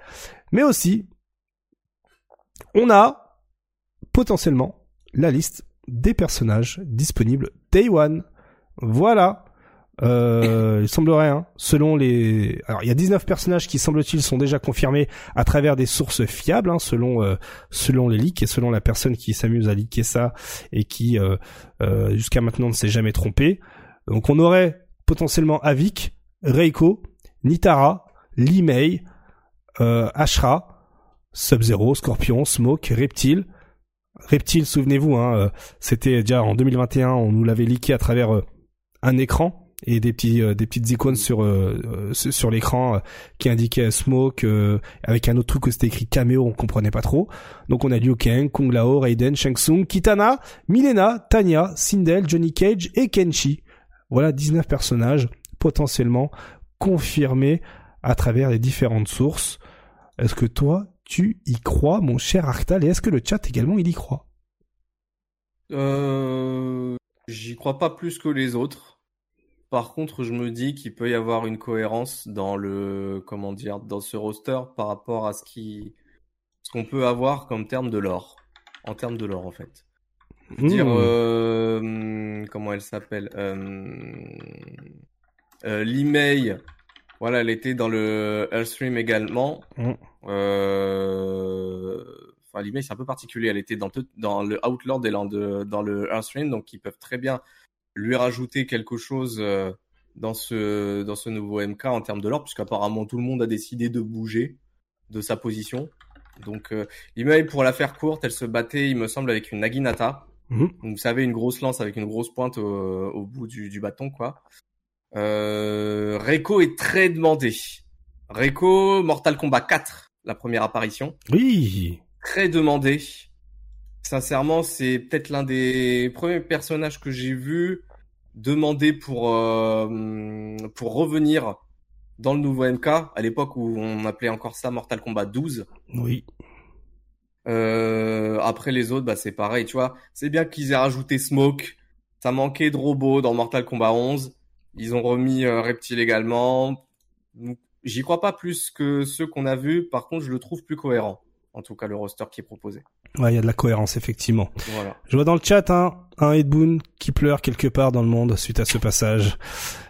mais aussi on a potentiellement la liste des personnages disponibles Day One. Voilà. Euh, il semblerait, hein, selon les... Alors, il y a 19 personnages qui, semble-t-il, sont déjà confirmés à travers des sources fiables, hein, selon euh, selon les leaks et selon la personne qui s'amuse à leaker ça et qui, euh, euh, jusqu'à maintenant, ne s'est jamais trompé. Donc, on aurait potentiellement Avik, Reiko, Nitara, Lee Mei, euh, Ashra, Sub-Zero, Scorpion, Smoke, Reptile. Reptile, souvenez-vous, hein, euh, c'était déjà en 2021, on nous l'avait leaké à travers euh, un écran et des petits euh, des petites icônes sur sur l'écran qui indiquaient Smoke avec un autre truc où c'était écrit caméo, on comprenait pas trop. Donc on a Liu Kang, Kung Lao, Raiden, Shang Tsung, Kitana, Milena, Tanya, Sindel, Johnny Cage et Kenshi. Voilà 19 personnages potentiellement confirmés à travers les différentes sources. Est-ce que toi, tu y crois, mon cher Arctal, et est-ce que le chat également, il y croit? Euh, j'y crois pas plus que les autres. Par contre, je me dis qu'il peut y avoir une cohérence dans le, comment dire, dans ce roster par rapport à ce qui, ce qu'on peut avoir comme terme de lore. En termes de lore, en fait. Dire, Mmh. euh, comment elle s'appelle? Euh, euh, Limei, voilà, elle était dans le Earthstream également. Mm. Euh, Enfin, Limei, c'est un peu particulier. Elle était dans, le- dans le Outlord et dans, de- dans le Earthstream, donc ils peuvent très bien lui rajouter quelque chose euh, dans ce, dans ce nouveau MK en termes de lore, puisqu'apparemment tout le monde a décidé de bouger de sa position. Donc, euh, Email, pour la faire courte, elle se battait, il me semble, avec une Naginata. Donc, vous savez, une grosse lance avec une grosse pointe au, au bout du, du bâton, quoi. Euh, Reiko est très demandé. Reiko, Mortal Kombat 4, la première apparition. Oui. Très demandé. Sincèrement, c'est peut-être l'un des premiers personnages que j'ai vu demander pour euh, pour revenir dans le nouveau MK à l'époque où on appelait encore ça Mortal Kombat 12. Oui. Euh, après les autres, bah c'est pareil, tu vois. C'est bien qu'ils aient rajouté Smoke. Ça manquait de robots dans Mortal Kombat 11. Ils ont remis euh, Reptile également. J'y crois pas plus que ceux qu'on a vus. Par contre, je le trouve plus cohérent. En tout cas, le roster qui est proposé. Ouais, il y a de la cohérence, effectivement. Voilà. Je vois dans le chat hein, un Ed Boon qui pleure quelque part dans le monde suite à ce passage.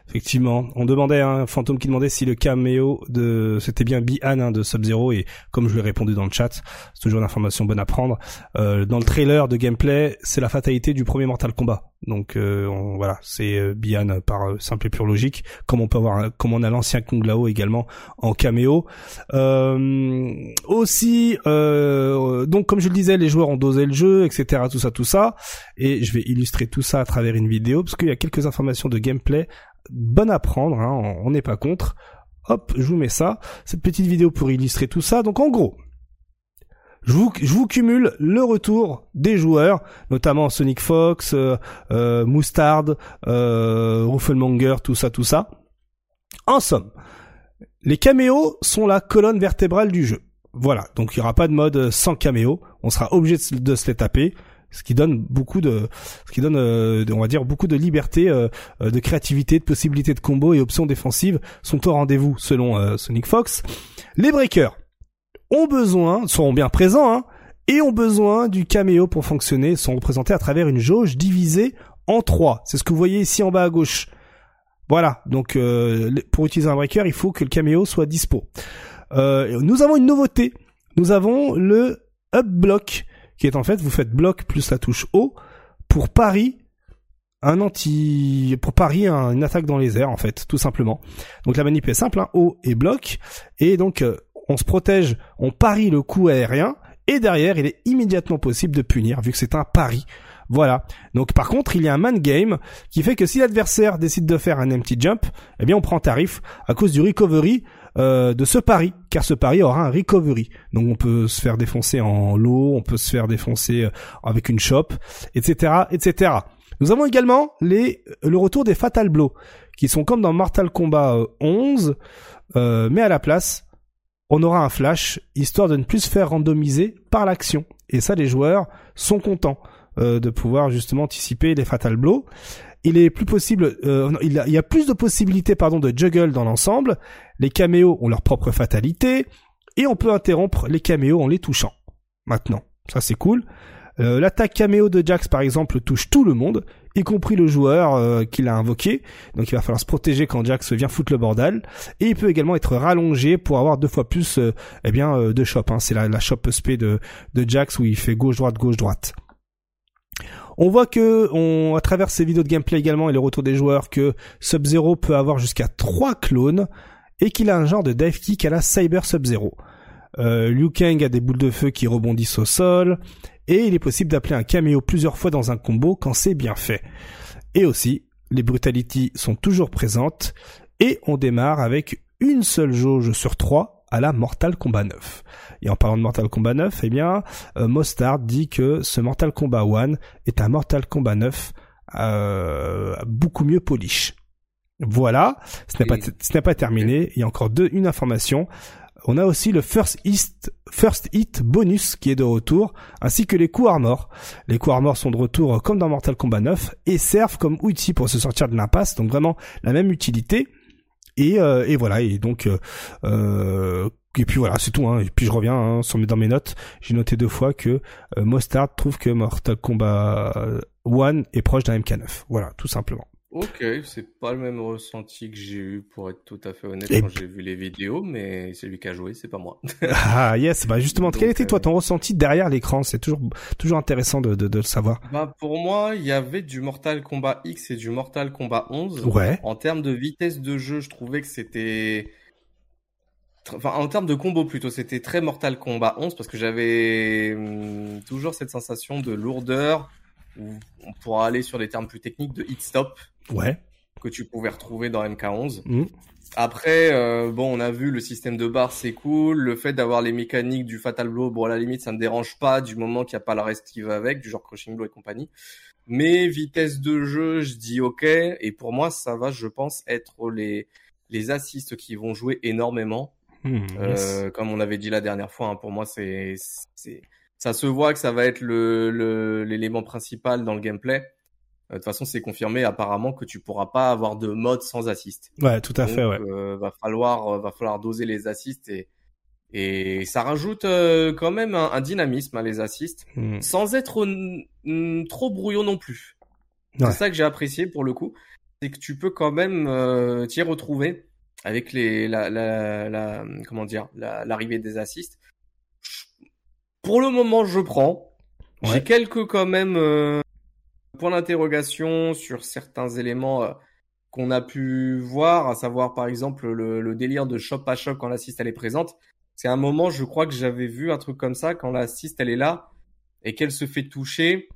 Effectivement, on demandait un fantôme qui demandait si le caméo de c'était bien Bi-Han hein, de Sub-Zero et comme je lui ai répondu dans le chat, c'est toujours une information bonne à prendre. Euh, dans le trailer de gameplay, c'est la fatalité du premier Mortal Kombat. Donc euh, voilà, c'est euh, par euh, simple et pure logique, comme on peut avoir, comme on a l'ancien Kung Lao également en caméo. Euh, aussi, euh, donc comme je le disais, les joueurs ont dosé le jeu, etc. Tout ça, tout ça, et je vais illustrer tout ça à travers une vidéo parce qu'il y a quelques informations de gameplay bonnes à prendre. Hein, on n'est pas contre. Hop, je vous mets ça, cette petite vidéo pour illustrer tout ça. Donc en gros, je vous, cumule le retour des joueurs, notamment Sonic Fox, euh, euh, Moustard, euh, Rufflemonger, tout ça, tout ça. En somme, les caméos sont la colonne vertébrale du jeu. Voilà, donc il n'y aura pas de mode sans caméo. On sera obligé de se les taper, ce qui donne beaucoup de, ce qui donne, euh, on va dire, beaucoup de liberté, euh, euh, de créativité, de possibilités de combo et options défensives sont au rendez-vous selon Sonic Fox. Les breakers ont besoin, seront bien présents, hein, et ont besoin du caméo pour fonctionner, sont représentés à travers une jauge divisée en trois. C'est ce que vous voyez ici en bas à gauche. Voilà, donc pour utiliser un breaker, il faut que le caméo soit dispo. Nous avons une nouveauté. Nous avons le up block, qui est en fait, vous faites bloc plus la touche haut pour pari un anti, pour pari un- une attaque dans les airs en fait, tout simplement. Donc la manip est simple, hein, haut et bloc, et donc euh, on se protège, on parie le coup aérien, et derrière il est immédiatement possible de punir vu que c'est un pari. Voilà. Donc par contre, il y a un man game qui fait que si l'adversaire décide de faire un empty jump, eh bien on prend tarif à cause du recovery euh, de ce pari, car ce pari aura un recovery. Donc on peut se faire défoncer en lot, on peut se faire défoncer euh, avec une shop, etc., etc. Nous avons également les, le retour des Fatal Blows, qui sont comme dans Mortal Kombat euh, 11, euh, mais à la place, on aura un flash, histoire de ne plus se faire randomiser par l'action. Et ça, les joueurs sont contents euh, de pouvoir justement anticiper les Fatal Blows. Il est plus possible, euh, il, y a, a plus de possibilités de juggle dans l'ensemble. Les caméos ont leur propre fatalité et on peut interrompre les caméos en les touchant. Maintenant, ça c'est cool. Euh, L'attaque caméo de Jax par exemple touche tout le monde, y compris le joueur euh, qui l'a invoqué. Donc il va falloir se protéger quand Jax vient foutre le bordel. Et il peut également être rallongé pour avoir deux fois plus, euh, eh bien, euh, de shop. Hein. C'est la, la shop SP de, de Jax où il fait gauche droite gauche droite. On voit que, on, à travers ces vidéos de gameplay également et le retour des joueurs, que Sub-Zero peut avoir jusqu'à trois clones et qu'il a un genre de dive kick à la Cyber Sub-Zero. Euh, Liu Kang a des boules de feu qui rebondissent au sol et il est possible d'appeler un caméo plusieurs fois dans un combo quand c'est bien fait. Et aussi, les brutalities sont toujours présentes et on démarre avec une seule jauge sur trois à la Mortal Kombat 9. Et en parlant de Mortal Kombat 9, eh bien, euh, Mostard dit que ce Mortal Kombat 1 est un Mortal Kombat 9 euh, beaucoup mieux polish. Voilà, ce n'est pas, ce n'est pas terminé. Il y a encore deux, une information. On a aussi le First Hit, First Hit bonus qui est de retour, ainsi que les coups armor. Les coups armor sont de retour comme dans Mortal Kombat 9 et servent comme outil pour se sortir de l'impasse, donc vraiment la même utilité. Et, euh, et voilà, et donc euh, euh, et puis voilà, c'est tout. Hein. Et puis je reviens hein, dans mes notes. J'ai noté deux fois que euh, Mostard trouve que Mortal Kombat 1 est proche d'un MK9. Voilà, tout simplement. Ok, c'est pas le même ressenti que j'ai eu pour être tout à fait honnête Et- quand j'ai vu les vidéos, mais c'est lui qui a joué, c'est pas moi. ah yes, bah justement, Donc, quel était toi euh, ton ressenti derrière l'écran? C'est toujours toujours intéressant de, de, de le savoir. bah pour moi, il y avait du Mortal Kombat X et du Mortal Kombat 11. Ouais. En termes de vitesse de jeu, je trouvais que c'était enfin en termes de combo plutôt, c'était très Mortal Kombat 11 parce que j'avais hum, toujours cette sensation de lourdeur, où on pourra aller sur des termes plus techniques de hit stop Ouais. que tu pouvais retrouver dans MK11. Mhm. Après, euh, bon, on a vu le système de barre, c'est cool. Le fait d'avoir les mécaniques du Fatal Blow, bon, à la limite, ça me dérange pas du moment qu'il n'y a pas le reste qui va avec, du genre Crushing Blow et compagnie. Mais vitesse de jeu, je dis ok. Et pour moi, ça va, je pense, être les les assists qui vont jouer énormément. Hmm, yes. Euh, comme on avait dit la dernière fois, hein, pour moi, c'est c'est ça se voit que ça va être le le- l'élément principal dans le gameplay. Euh, De toute façon, c'est confirmé apparemment que tu pourras pas avoir de mode sans assist. Ouais, tout à Donc, fait, ouais. euh, va falloir euh, va falloir doser les assists et et ça rajoute euh, quand même un, un dynamisme à les assists Hmm. sans être trop brouillon non plus. Ouais. C'est ça que j'ai apprécié pour le coup, c'est que tu peux quand même euh, t'y retrouver avec les la, la, la comment dire la- l'arrivée des assists. Pour le moment, je prends. Ouais. J'ai quelques quand même euh, points d'interrogation sur certains éléments euh, qu'on a pu voir, à savoir par exemple le, le délire de shop à shop quand l'assist elle est présente. C'est un moment, je crois que j'avais vu un truc comme ça quand l'assist elle est là et qu'elle se fait toucher.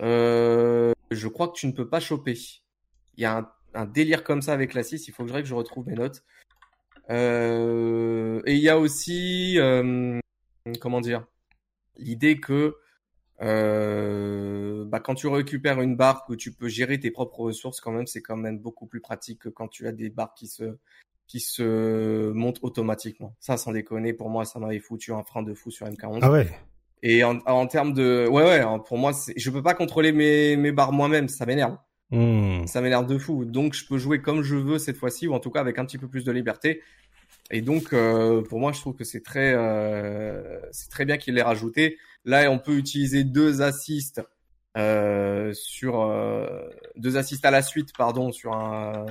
Euh, je crois que tu ne peux pas choper. Il y a un, un délire comme ça avec l'assist. Il faut que je, que je retrouve mes notes. Euh, et il y a aussi, euh, comment dire, l'idée que euh, bah, quand tu récupères une barre que tu peux gérer tes propres ressources, quand même, c'est quand même beaucoup plus pratique que quand tu as des barres qui se qui se montent automatiquement. Ça, sans déconner, pour moi, ça m'avait foutu un frein de fou sur MK11. Ah ouais. Et en, en termes de, ouais, ouais, hein, pour moi, je peux pas contrôler mes mes barres moi-même, ça m'énerve. Hmm. Ça m'énerve de fou. Donc, je peux jouer comme je veux cette fois-ci, ou en tout cas avec un petit peu plus de liberté. Et donc, euh, pour moi, je trouve que c'est très, euh, c'est très bien qu'il l'ait rajouté. Là, on peut utiliser deux assists euh, sur euh, deux assists à la suite, pardon, sur un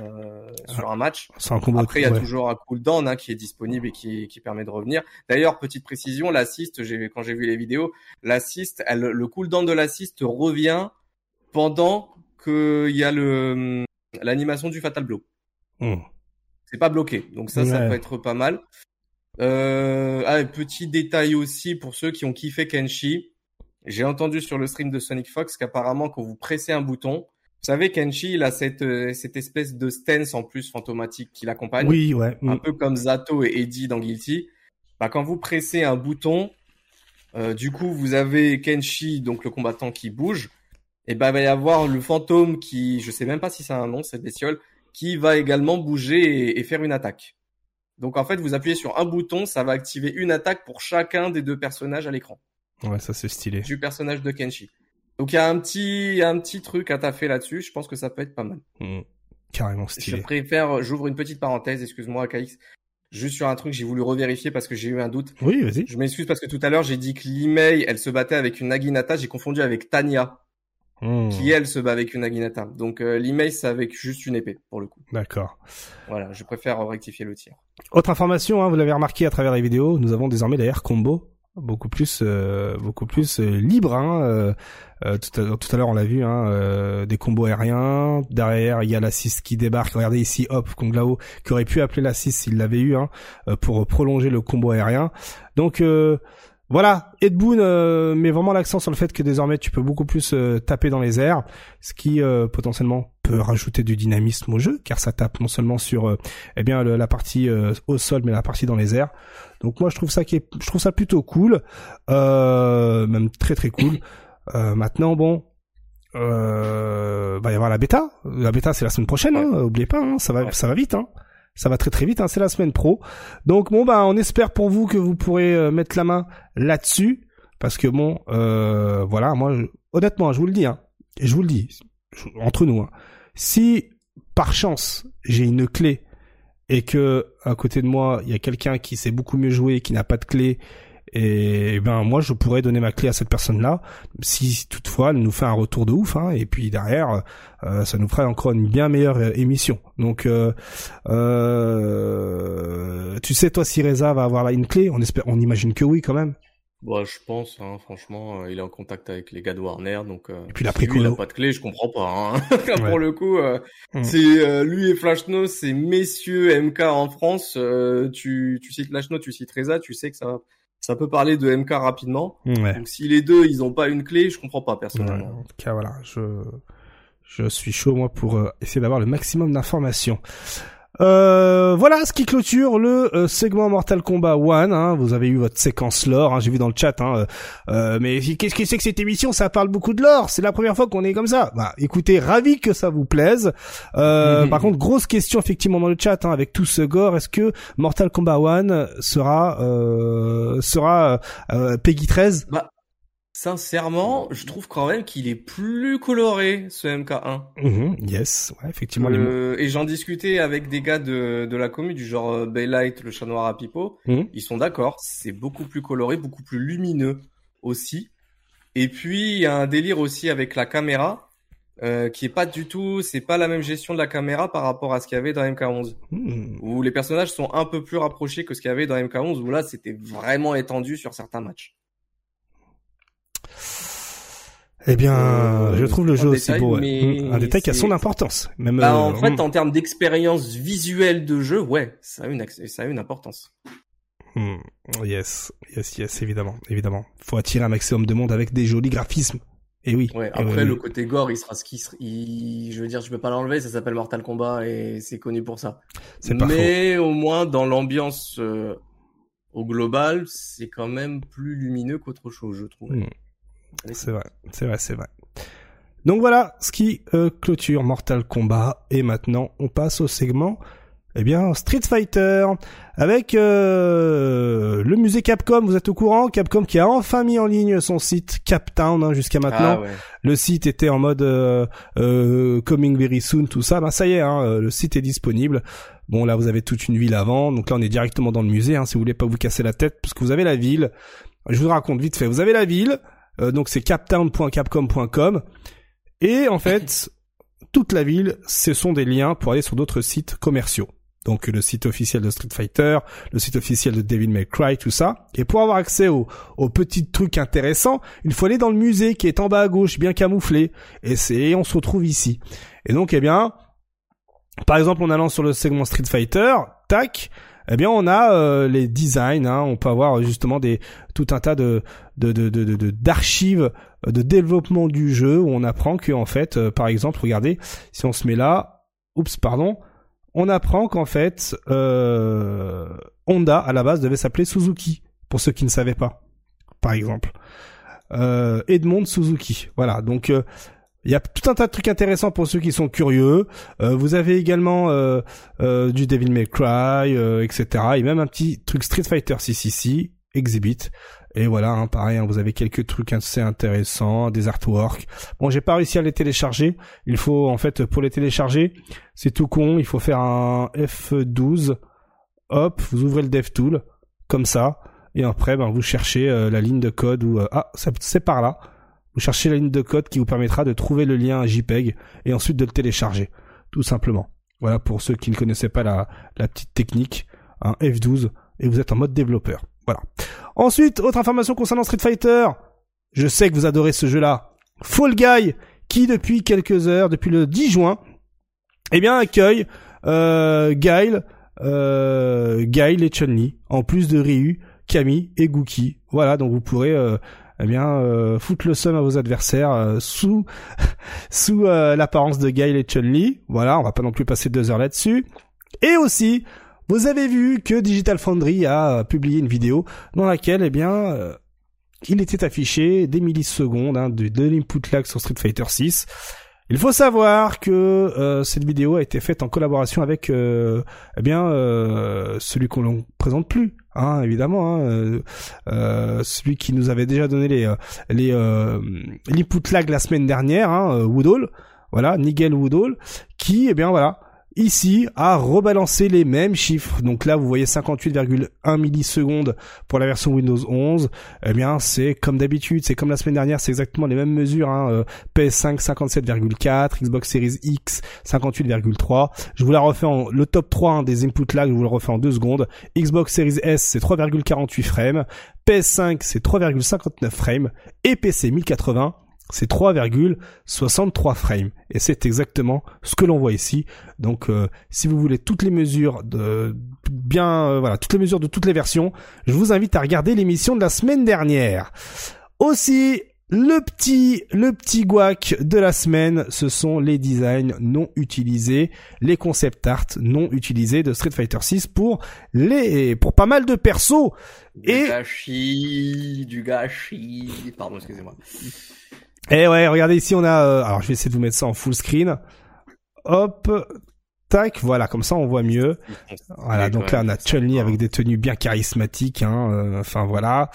sur un match. C'est un combo. Après, il y a ouais. toujours un cooldown hein, qui est disponible et qui, qui permet de revenir. D'ailleurs, petite précision, l'assist, j'ai quand j'ai vu les vidéos, l'assist, le cooldown de l'assist revient pendant qu'il y a le l'animation du fatal blow. Hmm. C'est pas bloqué, donc ça, ça peut être pas mal. Euh, ah, petit détail aussi pour ceux qui ont kiffé Kenshi. J'ai entendu sur le stream de Sonic Fox qu'apparemment quand vous pressez un bouton, vous savez Kenshi il a cette euh, cette espèce de stance en plus fantomatique qui l'accompagne Oui, ouais. un Hmm. peu comme Zato et Eddie dans Guilty. Bah, quand vous pressez un bouton, euh, du coup, vous avez Kenshi, donc le combattant qui bouge. Et bah, il va y avoir le fantôme qui, je sais même pas si c'est un nom, cette bestiole, qui va également bouger et, et faire une attaque. Donc, en fait, vous appuyez sur un bouton, ça va activer une attaque pour chacun des deux personnages à l'écran, Ouais, ça c'est stylé. du personnage de Kenshi. Donc, il y a un petit, un petit truc à taffer là-dessus. Je pense que ça peut être pas mal. Hmm. Carrément Je stylé. préfère, j'ouvre une petite parenthèse, excuse-moi, KX. Juste sur un truc, j'ai voulu revérifier parce que j'ai eu un doute. Oui, vas-y. Je m'excuse parce que tout à l'heure, j'ai dit que l'email, elle se battait avec une Naginata. J'ai confondu avec Tanya, Hmm. qui elle se bat avec une Naginata. Donc euh, l'email, c'est avec juste une épée, pour le coup. D'accord. Voilà, je préfère rectifier le tir. Autre information, hein, vous l'avez remarqué à travers les vidéos, nous avons désormais des air combo beaucoup plus euh, beaucoup plus euh, libre hein, euh, euh, tout à, tout à l'heure on l'a vu hein, euh, des combos aériens derrière il y a l'assist qui débarque regardez ici hop Konglao qui aurait pu appeler l'assist s'il l'avait eu hein, euh, pour prolonger le combo aérien donc euh, voilà, Ed Boon euh, met vraiment l'accent sur le fait que désormais tu peux beaucoup plus euh, taper dans les airs, ce qui euh, potentiellement peut rajouter du dynamisme au jeu, car ça tape non seulement sur euh, eh bien le- la partie euh, au sol, mais la partie dans les airs. Donc moi je trouve ça qui est, je trouve ça plutôt cool, euh, même très très cool. Euh, maintenant bon, euh, va y avoir la bêta. La bêta c'est la semaine prochaine, hein, oubliez pas, hein, ça va ça va vite. Hein. Ça va très très vite, hein, c'est la semaine pro. Donc bon bah on espère pour vous que vous pourrez euh, mettre la main là-dessus. Parce que bon euh, voilà moi honnêtement je vous le dis hein, je vous le dis entre nous hein, si par chance j'ai une clé et que à côté de moi il y a quelqu'un qui sait beaucoup mieux jouer qui n'a pas de clé et, ben moi je pourrais donner ma clé à cette personne là si toutefois elle nous fait un retour de ouf hein, et puis derrière euh, ça nous ferait encore une bien meilleure euh, émission donc euh, euh, tu sais toi si Reza va avoir là une clé on espère on imagine que oui quand même Bah, je pense, hein, franchement, euh, il est en contact avec les gars de Warner, donc. euh, Et puis il a si lui, il a pas de clé, je comprends pas. Hein. Ouais. Pour le coup, euh, Mm. c'est euh, lui et Flashno, c'est messieurs MK en France. euh, tu, tu cites Flashno, tu cites Reza, tu sais que ça, ça peut parler de MK rapidement. Ouais. Donc si les deux, ils ont pas une clé, je comprends pas Ouais, personnellement. en tout cas, voilà, je, je suis chaud, moi, pour euh, essayer d'avoir le maximum d'informations. Euh, voilà ce qui clôture le euh, segment Mortal Kombat 1. Hein. Vous avez eu votre séquence lore, hein, j'ai vu dans le chat. Hein, euh, euh, mais qu'est-ce que c'est que cette émission? Ça parle beaucoup de lore. C'est la première fois qu'on est comme ça. Bah, écoutez, ravi que ça vous plaise. Euh. Par contre, grosse question effectivement dans le chat hein, avec tout ce gore. Est-ce que Mortal Kombat 1 sera sera Peggy 13 Sincèrement, je trouve quand même qu'il est plus coloré ce MK1. Mhm, Yes, ouais, effectivement. les Euh, et j'en discutais avec des gars de, de la commune du genre euh, Baylight, le chat noir à Pipo. Mhm. Ils sont d'accord, c'est beaucoup plus coloré, beaucoup plus lumineux aussi. Et puis il y a un délire aussi avec la caméra euh, qui est pas du tout, c'est pas la même gestion de la caméra par rapport à ce qu'il y avait dans MK11 Mhm. où les personnages sont un peu plus rapprochés que ce qu'il y avait dans MK11 où là c'était vraiment étendu sur certains matchs. Eh bien, Euh, je trouve le jeu aussi détail, beau. ouais. Mm, Un détail qui a son importance. Même. Bah, euh, en fait, mm, en termes d'expérience visuelle de jeu, ouais, ça a une, ça a une importance. mm, yes, yes, yes, évidemment, évidemment. Faut attirer un maximum de monde avec des jolis graphismes. Et oui. Ouais, et après, oui, le oui. côté gore, il sera ce qui sera, il- je veux dire, tu peux pas l'enlever, ça s'appelle Mortal Kombat et c'est connu pour ça. Faux. Mais au moins, dans l'ambiance, euh, au global, c'est quand même plus lumineux qu'autre chose, je trouve. Mm. C'est vrai, c'est vrai, c'est vrai. Donc voilà ce qui euh, clôture Mortal Kombat. Et maintenant, on passe au segment, eh bien, Street Fighter. Avec euh, le musée Capcom, vous êtes au courant Capcom qui a enfin mis en ligne son site Captown hein, jusqu'à maintenant. Ah ouais. le site était en mode euh, euh, coming very soon, tout ça. Ben ça y est, hein, euh, le site est disponible. Bon là, vous avez toute une ville avant, donc là on est directement dans le musée. Hein, si vous voulez pas vous casser la tête, parce que vous avez la ville. Je vous raconte vite fait. Vous avez la ville, donc c'est captown.capcom.com, et en fait toute la ville, ce sont des liens pour aller sur d'autres sites commerciaux. Donc le site officiel de Street Fighter, le site officiel de Devil May Cry, tout ça. Et pour avoir accès aux, aux petits trucs intéressants, il faut aller dans le musée qui est en bas à gauche, bien camouflé. Et c'est, on se retrouve ici. Et donc, eh bien, par exemple, en allant sur le segment Street Fighter, tac, eh bien, on a euh, les designs. Hein, on peut avoir justement tout un tas de de de d'archives euh, de développement du jeu où on apprend que en fait, euh, par exemple, regardez, si on se met là, oups, pardon, on apprend qu'en fait, Honda à la base devait s'appeler Suzuki pour ceux qui ne savaient pas, par exemple. Edmond Suzuki, voilà. Donc il y a tout un tas de trucs intéressants pour ceux qui sont curieux. Euh, vous avez également euh, euh, du Devil May Cry, euh, etc. Et même un petit truc Street Fighter 6 ici, Exhibit. Et voilà, hein, pareil, hein, vous avez quelques trucs assez intéressants, des artworks. Bon, j'ai pas réussi à les télécharger. Il faut, en fait, pour les télécharger, c'est tout con. Il faut faire un F12. Hop, vous ouvrez le DevTool, comme ça. Et après, ben, vous cherchez euh, la ligne de code ou... euh, ah, c'est par là. Vous cherchez la ligne de code qui vous permettra de trouver le lien JPEG et ensuite de le télécharger. Tout simplement. Voilà pour ceux qui ne connaissaient pas la, petite technique. Un F12 et vous êtes en mode développeur. Voilà. Ensuite, autre information concernant Street Fighter. Je sais que vous adorez ce jeu-là. Fall Guy, qui depuis quelques heures, depuis le 10 juin, eh bien accueille euh, Guile, euh, et Chun-Li, en plus de Ryu, Camille et Gookie. Voilà, donc vous pourrez euh, eh bien euh, le seum à vos adversaires euh, sous sous euh, l'apparence de Guile et Chun-Li. Voilà, on va pas non plus passer deux heures là-dessus. Et aussi, vous avez vu que Digital Foundry a euh, publié une vidéo dans laquelle, eh bien, euh, il était affiché des millisecondes hein, de, de l'input lag sur Street Fighter 6. Il faut savoir que euh, cette vidéo a été faite en collaboration avec, euh, eh bien, euh, celui qu'on ne présente plus, hein, évidemment, hein, euh, euh, celui qui nous avait déjà donné les euh, les euh, la semaine dernière, hein, Woodall, voilà, Nigel Woodall, qui, eh bien, voilà, ici à rebalancer les mêmes chiffres. Donc là, vous voyez 58,1 millisecondes pour la version Windows 11. Eh bien, c'est comme d'habitude, c'est comme la semaine dernière, c'est exactement les mêmes mesures. Hein. Euh, PS5 57,4, Xbox Series X 58,3. Je vous la refais en le top 3 hein, des input lag, je vous le refais en deux secondes. Xbox Series S, c'est 3,48 frames. PS5, c'est 3,59 frames. Et PC 1080, c'est 3,63 frames et c'est exactement ce que l'on voit ici. Donc euh, si vous voulez toutes les mesures de bien euh, voilà, toutes les mesures de toutes les versions, je vous invite à regarder l'émission de la semaine dernière. Aussi le petit, le petit guac de la semaine, ce sont les designs non utilisés, les concept art non utilisés de Street Fighter 6 pour les, pour pas mal de persos. Du Et gâchis, du gâchis. Pardon, excusez-moi. Et ouais, regardez ici, on a. euh, alors, je vais essayer de vous mettre ça en full screen. Hop, tac, voilà, comme ça on voit mieux. Voilà, donc là on a Chun-Li avec des tenues bien charismatiques. Hein, euh, enfin voilà.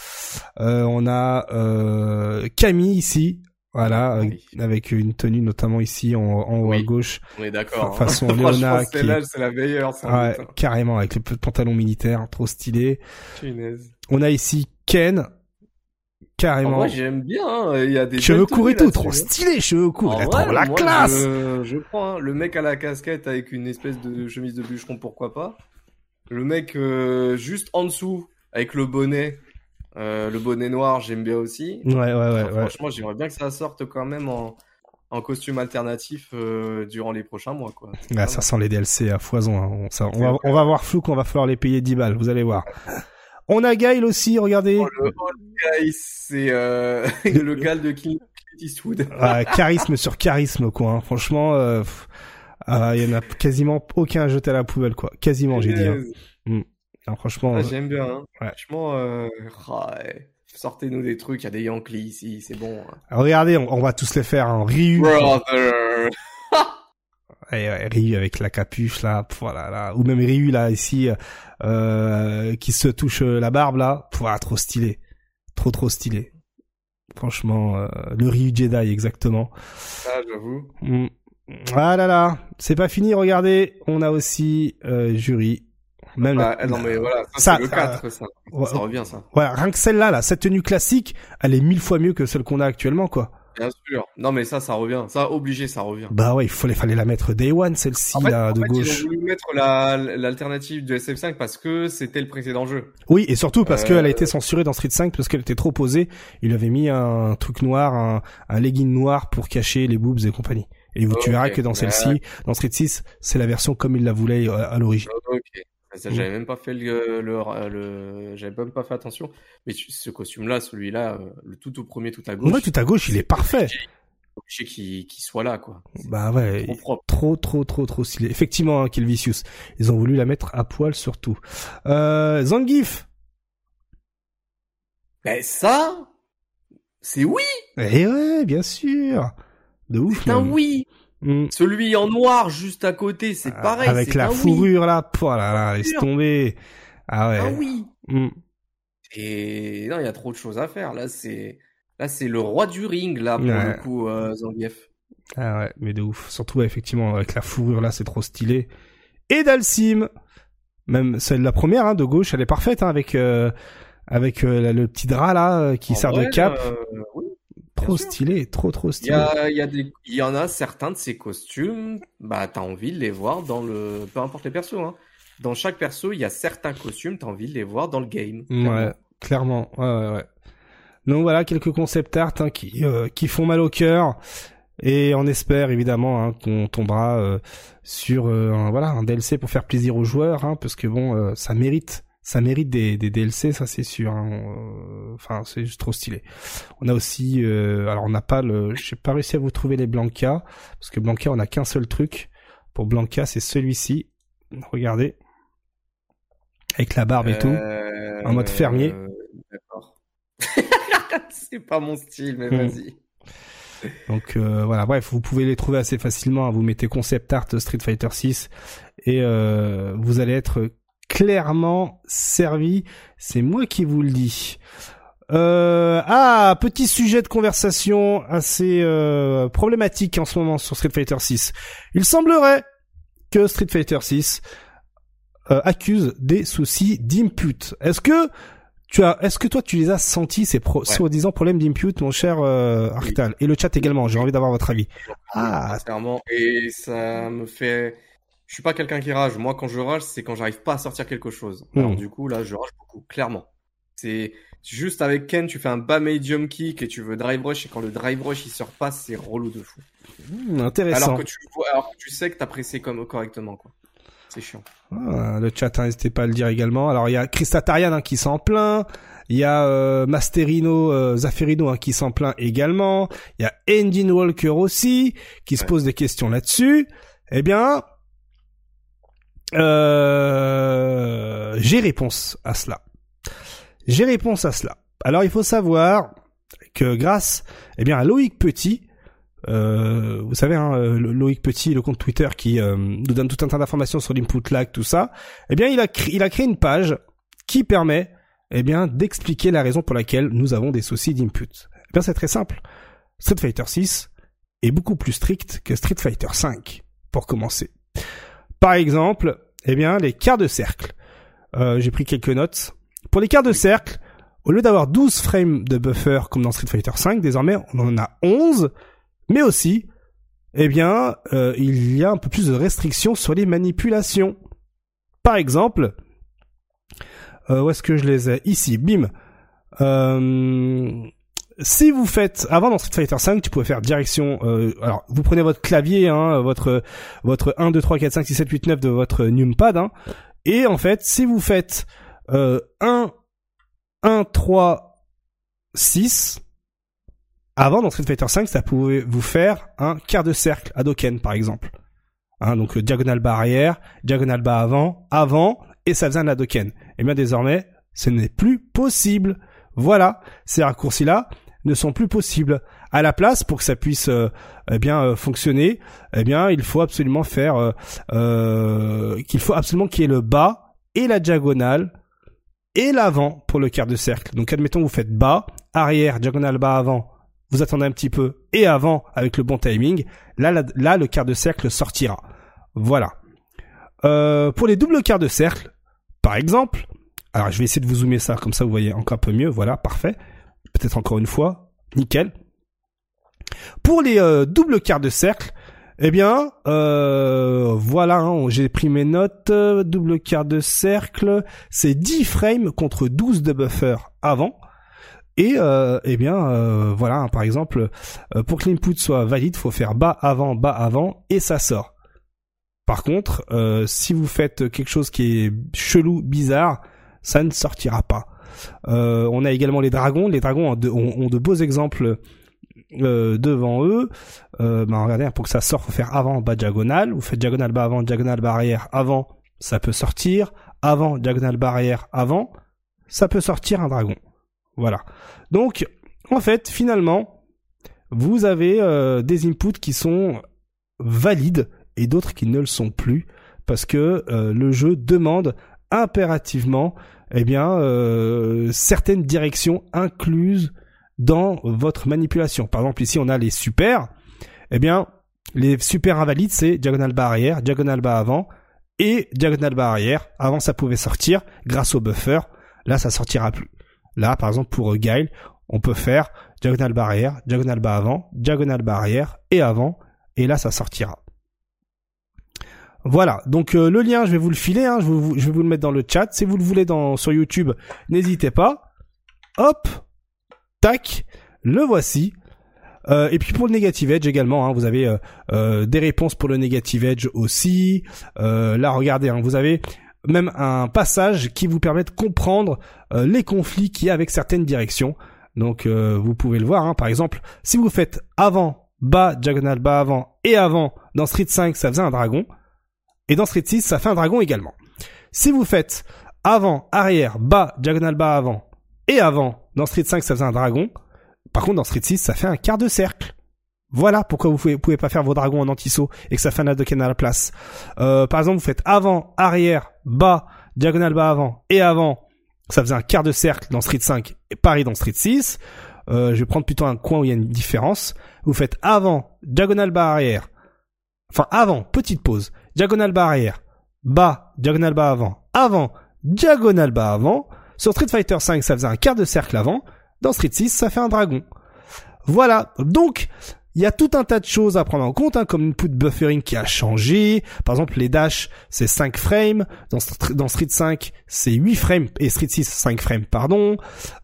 Euh, on a euh, Camille ici. Voilà, Oui. euh, avec une tenue notamment ici en, en haut à gauche. On est d'accord. Fa- façon hein. Léona celle-là, est- c'est la meilleure. Ouais, hein. carrément avec le pantalon militaire, trop stylé. Punaise. On a ici Ken, En carrément. vrai, j'aime bien. hein. Il y a des cheveux courts et tout, trop stylé, cheveux courts, il a trop la moi, classe. Je, je prends hein. le mec à la casquette avec une espèce de chemise de bûcheron, pourquoi pas. Le mec euh, juste en dessous avec le bonnet, euh, le bonnet noir, j'aime bien aussi. Ouais, ouais, ouais, Enfin, ouais. Franchement, j'aimerais bien que ça sorte quand même en, en costume alternatif euh, durant les prochains mois, quoi. Ah, ça sent les DLC à foison. hein. On, ça- on C'est va, on va voir flou qu'on va falloir les payer 10 balles, vous allez voir. On a Gail aussi, regardez. Oh, le All Guy, c'est euh, le gars de Clint Eastwood. Ah, charisme sur charisme, quoi. hein. Franchement, euh, ah, il y en a quasiment aucun à jeter à la poubelle, quoi. Quasiment, j'ai dit. hein. Non, franchement, Ah, euh, J'aime bien. Hein. Ouais. Franchement, euh, ah, sortez-nous des trucs. Il y a des Yankees ici, c'est bon. hein. regardez, on, on va tous les faire. Hein. Ryu, Brother. Ouais, ouais, Ryu avec la capuche là, voilà, là. ou même Ryu là ici euh, qui se touche euh, la barbe là, Pff, ah, trop stylé, trop trop stylé. Franchement, euh, le Ryu Jedi exactement. Ah, j'avoue. Mm. Ah là là, c'est pas fini, regardez, on a aussi euh, jury. Même Bah, la- non, mais voilà, ça, Ça, le ça- 4, ça. Ouais, Ça revient, ça. Voilà, rien que celle-là, là, cette tenue classique, elle est mille fois mieux que celle qu'on a actuellement, quoi. Bien sûr. Non, mais ça, ça revient. Ça, obligé, ça revient. Bah ouais, il fallait, fallait la mettre Day One, celle-ci, En fait, là, en de fait, gauche. Ils ont voulu mettre la- l'alternative du SF5 parce que c'était le précédent jeu. Oui, et surtout parce Euh, qu'elle a été censurée dans Street 5 parce qu'elle était trop posée. Il avait mis un truc noir, un, un legging noir pour cacher les boobs et compagnie. Et vous, tu Ok. verras que dans celle-ci, dans Street 6, c'est la version comme il la voulait euh, à l'origine. Ok. Ça. J'avais même pas fait le, le, le- j'avais même pas fait attention. Mais ce costume-là, celui-là, euh, le tout au premier, tout à gauche. Ouais, tout à gauche, il est parfait. obligé qu'il qu'il soit là, quoi. Bah ouais, trop propre. trop, trop, trop, trop stylé. Effectivement, hein, Vicious. Ils ont voulu la mettre à poil surtout. Euh, Zangief. Mais ça, c'est oui, Eh ouais, bien sûr. De ouf. c'est un oui. Mm. Celui en noir juste à côté, c'est pareil. Avec la oui. fourrure là, pouah là là, laisse tomber. Ah ouais. Un oui. Mm. Et non, il y a trop de choses à faire. Là, c'est là, c'est le roi du ring là pour Ouais. le coup, euh, Zangief. Ah ouais, mais de ouf. Surtout, effectivement, avec la fourrure là, c'est trop stylé. Et Dalsim, même celle la première hein, de gauche, elle est parfaite hein, avec euh, avec euh, le petit drap là euh, qui En sert vrai, de cap. oui. Trop sûr. stylé, trop trop Il y stylé. a, il y a des, il y en a certains de ces costumes, bah t'as envie de les voir dans le, peu importe les persos, hein. Dans chaque perso, il y a certains costumes, t'as envie de les voir dans le game. Ouais, clairement. Ouais, ouais, ouais. Donc voilà quelques concept art hein, qui euh, qui font mal au cœur et on espère évidemment hein, qu'on tombera euh, sur euh, un, voilà un DLC pour faire plaisir aux joueurs hein, parce que bon ça mérite ça mérite des, des DLC ça c'est sûr hein. Euh, enfin c'est juste trop stylé on a aussi euh, alors on n'a pas le j'ai pas réussi à vous trouver les Blanca parce que Blanca on a qu'un seul truc pour Blanca c'est celui-ci regardez avec la barbe et tout En mode fermier. euh, D'accord. C'est pas mon style, mais Hmm. vas-y. Donc euh, voilà, bref, vous pouvez les trouver assez facilement. hein. Vous mettez concept art Street Fighter 6 et euh, vous allez être clairement servi. C'est moi qui vous le dis. Euh, ah, petit sujet de conversation assez euh, problématique en ce moment sur Street Fighter 6. Il semblerait que Street Fighter 6 euh, accuse des soucis d'input. Est-ce que tu as, est-ce que toi tu les as sentis ces pro- soi-disant problèmes d'input, mon cher euh, Arctal? Et le chat également. J'ai envie d'avoir votre avis. Ah. Sincèrement. Et ça me fait. Je suis pas quelqu'un qui rage. Moi, quand je rage, c'est quand j'arrive pas à sortir quelque chose. Alors, Hmm. du coup, là, je rage beaucoup, clairement. C'est juste avec Ken, tu fais un bas medium kick et tu veux drive rush, et quand le drive rush il sort pas, c'est relou de fou. Hmm, intéressant. Alors que tu vois, alors que tu sais que t'as pressé comme correctement, quoi. C'est chiant. Ah, le chat, hein, n'hésitez pas à le dire également. Alors il y a Christatarian hein, qui s'en plaint. Il y a euh, Masterino, euh, Zafferino hein, qui s'en plaint également. Il y a Engine Walker aussi qui se pose des questions là-dessus. Eh bien, euh, j'ai réponse à cela. J'ai réponse à cela. Alors il faut savoir que grâce, eh bien, à Loïc Petit, euh, vous savez, hein, euh, Loïc Petit, le compte Twitter qui nous donne tout un tas d'informations sur l'input lag, tout ça. Eh bien, il a, cré- il a créé une page qui permet, eh bien, d'expliquer la raison pour laquelle nous avons des soucis d'input. Eh bien, c'est très simple. Street Fighter 6 est beaucoup plus strict que Street Fighter 5, pour commencer. Par exemple, eh bien, les quarts de cercle. Euh, J'ai pris quelques notes. Pour les quarts de cercle, au lieu d'avoir 12 frames de buffer comme dans Street Fighter 5, désormais, on en a 11 mais aussi, eh bien, euh, il y a un peu plus de restrictions sur les manipulations. Par exemple, euh, où est-ce que je les ai? Ici, bim. Euh, si vous faites, avant dans Street Fighter 5, tu pouvais faire direction. euh, alors, vous prenez votre clavier, hein, votre votre 1, 2, 3, 4, 5, 6, 7, 8, 9 de votre numpad, hein, et en fait, si vous faites euh, 1, 1, 3, 6, avant, dans Street Fighter 5, ça pouvait vous faire un quart de cercle à Doken, par exemple. Hein, donc diagonale bas arrière, diagonale bas avant, avant, et ça faisait un Hadoken. Et bien désormais, ce n'est plus possible. Voilà, ces raccourcis-là ne sont plus possibles. À la place, pour que ça puisse euh, eh bien euh, fonctionner, eh bien il faut absolument faire euh, qu'il faut absolument qu'il y ait le bas et la diagonale et l'avant pour le quart de cercle. Donc admettons vous faites bas, arrière, diagonale bas avant, vous attendez un petit peu et avant avec le bon timing, là, là, le quart de cercle sortira. Voilà. Pour les doubles quarts de cercle, par exemple, alors je vais essayer de vous zoomer ça comme ça vous voyez encore un peu mieux, voilà, parfait. Peut-être encore une fois, nickel. Pour les euh, doubles quarts de cercle, eh bien, euh, voilà, hein, j'ai pris mes notes. double quart de cercle, c'est 10 frames contre 12 de buffer avant. Et euh, eh bien, voilà, hein, par exemple, pour que l'input soit valide, faut faire bas avant, bas avant, et ça sort. Par contre, si vous faites quelque chose qui est chelou, bizarre, ça ne sortira pas. Euh, on a également les dragons. Les dragons ont de, beaux exemples euh, devant eux. Euh, regardez, pour que ça sorte, faut faire avant, bas, diagonale. Vous faites diagonale, bas, avant, diagonale, bas, arrière, avant, ça peut sortir. Avant, diagonale, bas, arrière, avant, ça peut sortir un dragon. Voilà. Donc, en fait, finalement, vous avez des inputs qui sont valides et d'autres qui ne le sont plus parce que le jeu demande impérativement eh bien euh, certaines directions incluses dans votre manipulation. Par exemple, ici on a les super. Eh bien, les super invalides c'est diagonale bas diagonale bas avant et diagonale bas arrière. Avant ça pouvait sortir grâce au buffer. Là, ça sortira plus. Là, par exemple pour euh, Guile, on peut faire diagonale bas arrière, diagonale bas avant, diagonale bas arrière et avant et là ça sortira. Voilà, donc euh, le lien, je vais vous le filer, hein, je, vais vous le mettre dans le chat. Si vous le voulez sur YouTube, n'hésitez pas. Hop, tac, le voici. Euh, et puis pour le Negative Edge également, hein, vous avez euh, des réponses pour le Negative Edge aussi. Là, regardez, hein, vous avez même un passage qui vous permet de comprendre les conflits qu'il y a avec certaines directions. Donc vous pouvez le voir, par exemple, si vous faites avant, bas, diagonale, bas, avant et avant, dans Street 5, ça faisait un dragon. Et dans Street 6, ça fait un dragon également. Si vous faites avant, arrière, bas, diagonale bas avant et avant, dans Street 5, ça faisait un dragon. Par contre, dans Street 6, ça fait un quart de cercle. Voilà pourquoi vous pouvez, pouvez pas faire vos dragons en anti-saut et que ça fait un Hadoken à la place. Euh, par exemple, vous faites avant, arrière, bas, diagonale bas avant et avant, ça faisait un quart de cercle dans Street 5 et pareil dans Street 6. Euh, je vais prendre plutôt un coin où il y a une différence. Vous faites avant, diagonale bas arrière, enfin avant, petite pause, diagonale bas arrière, bas, diagonale bas avant, avant, diagonale bas avant. Sur Street Fighter 5, ça faisait un quart de cercle avant. Dans Street 6, ça fait un dragon. Voilà. Donc, il y a tout un tas de choses à prendre en compte, hein, comme une input buffering qui a changé. Par exemple, les dash, c'est 5 frames. Dans Street 5, c'est 8 frames. Et Street 6, 5 frames, pardon.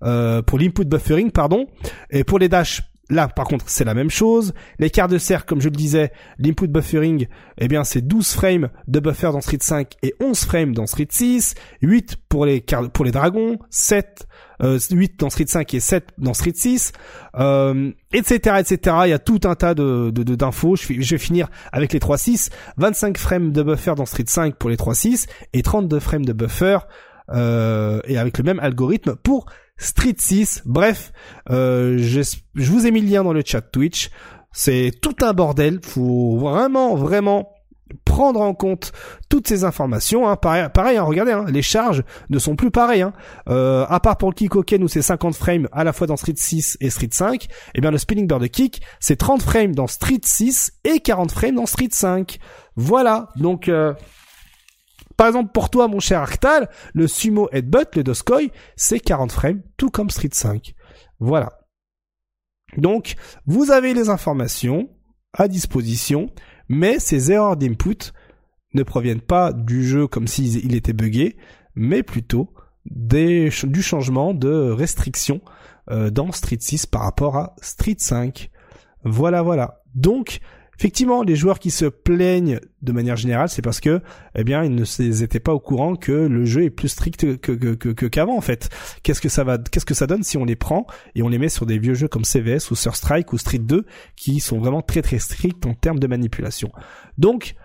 Euh, pour l'input buffering, pardon. Et pour les dash, là, par contre, c'est la même chose. Les quarts de cercle, comme je le disais, l'input buffering, eh bien, c'est 12 frames de buffer dans Street 5 et 11 frames dans Street 6. 8 pour les, pour les dragons, 7 euh, 8 dans Street 5 et 7 dans Street 6, euh, etc., etc. Il y a tout un tas de, de, d'infos. Je, je vais finir avec les 3.6. 25 frames de buffer dans Street 5 pour les 3.6 et 32 frames de buffer euh, et avec le même algorithme pour Street 6. Bref, euh, je, vous ai mis le lien dans le chat Twitch. C'est tout un bordel. Faut vraiment, vraiment prendre en compte toutes ces informations. Hein. Pareil, pareil hein, regardez, hein, les charges ne sont plus pareilles. Hein. Euh, à part pour le kick Hoken où c'est 50 frames à la fois dans Street 6 et Street 5, eh bien le spinning bird kick c'est 30 frames dans Street 6 et 40 frames dans Street 5. Voilà, donc euh, par exemple pour toi mon cher Arctal, le sumo headbutt, le doskoi, c'est 40 frames tout comme Street 5. Voilà. Donc vous avez les informations à disposition, mais ces erreurs d'input ne proviennent pas du jeu comme s'il il était buggé, mais plutôt du changement de restriction euh, dans Street 6 par rapport à Street 5. Voilà, voilà. Donc, effectivement, les joueurs qui se plaignent de manière générale, c'est parce que, eh bien, ils ne étaient pas au courant que le jeu est plus strict que- qu'avant en fait. Qu'est-ce que ça va, qu'est-ce que ça donne si on les prend et on les met sur des vieux jeux comme CVS ou Sur Strike ou Street 2 qui sont vraiment très très stricts en termes de manipulation. Donc,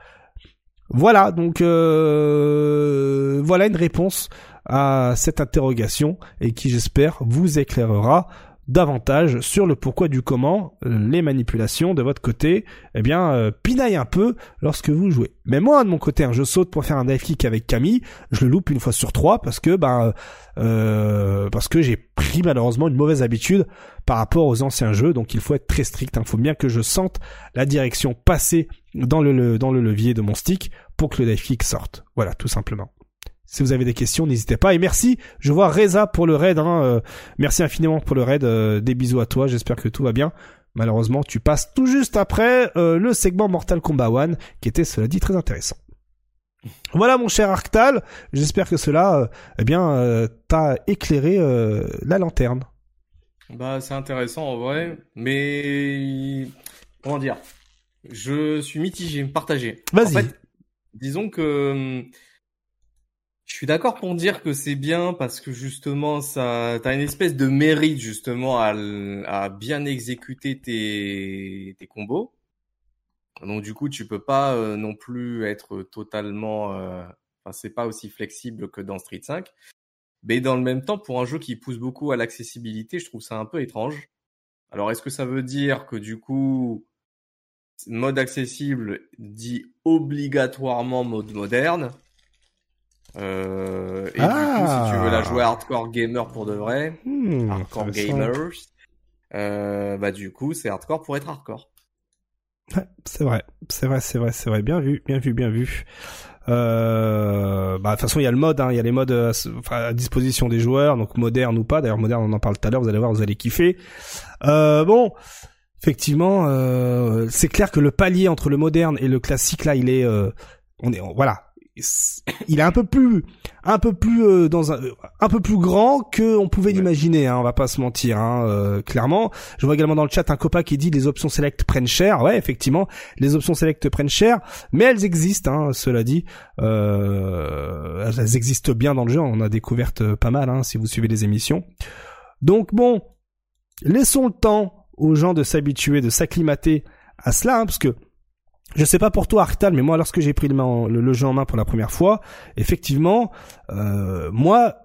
voilà, donc euh, voilà une réponse à cette interrogation et qui j'espère vous éclairera davantage sur le pourquoi du comment euh, les manipulations de votre côté eh bien euh, pinaillent un peu lorsque vous jouez. Mais moi de mon côté hein, je saute pour faire un dive kick avec Camille, je le loupe une fois sur trois parce que ben euh, parce que j'ai pris malheureusement une mauvaise habitude par rapport aux anciens jeux donc il faut être très strict, il faut bien que je sente la direction passer dans le, le- dans le levier de mon stick pour que le dive kick sorte. Voilà, tout simplement. Si vous avez des questions, n'hésitez pas. Et merci, je vois Reza pour le raid. Hein, euh, merci infiniment pour le raid. euh, des bisous à toi, j'espère que tout va bien. Malheureusement, tu passes tout juste après euh, le segment Mortal Kombat 1, qui était, cela dit, très intéressant. Voilà mon cher Arctal, j'espère que cela, euh, eh bien, euh, t'a éclairé euh, la lanterne. Bah, c'est intéressant en vrai, mais comment dire? Je suis mitigé, partagé. En Vas-y. fait, disons que hum, je suis d'accord pour dire que c'est bien parce que justement ça, t'as une espèce de mérite justement à, à bien exécuter tes, tes combos. Donc du coup, tu peux pas euh, non plus être totalement, euh, enfin c'est pas aussi flexible que dans Street 5. Mais dans le même temps, pour un jeu qui pousse beaucoup à l'accessibilité, je trouve ça un peu étrange. Alors, est-ce que ça veut dire que du coup, mode accessible dit obligatoirement mode moderne? Euh, Et du coup, si tu veux la jouer hardcore gamer pour de vrai, Hmm, hardcore gamers, euh, bah du coup, c'est hardcore pour être hardcore. Ouais, c'est vrai, c'est vrai, c'est vrai, c'est vrai. Bien vu, bien vu, bien vu. Euh, bah, de toute façon, il y a le mode, hein, il y a les modes euh, à disposition des joueurs, donc moderne ou pas. D'ailleurs, moderne, on en parle tout à l'heure. Vous allez voir, vous allez kiffer. Euh, bon, effectivement, euh, c'est clair que le palier entre le moderne et le classique là, il est, euh, on est, voilà, il est un peu plus, un peu plus euh, dans un, un peu plus grand que on pouvait Ouais. l'imaginer. Hein, on va pas se mentir, hein, euh, clairement. Je vois également dans le chat un copain qui dit les options select prennent cher. Ouais, effectivement, les options select prennent cher, mais elles existent. Hein, cela dit, euh, elles existent bien dans le jeu. On a découvertes euh, pas mal hein, si vous suivez les émissions. Donc bon, laissons le temps aux gens de s'habituer, de s'acclimater à cela, hein, parce que je sais pas pour toi Arctal, mais moi lorsque j'ai pris le, main- le- le jeu en main pour la première fois, effectivement, euh, moi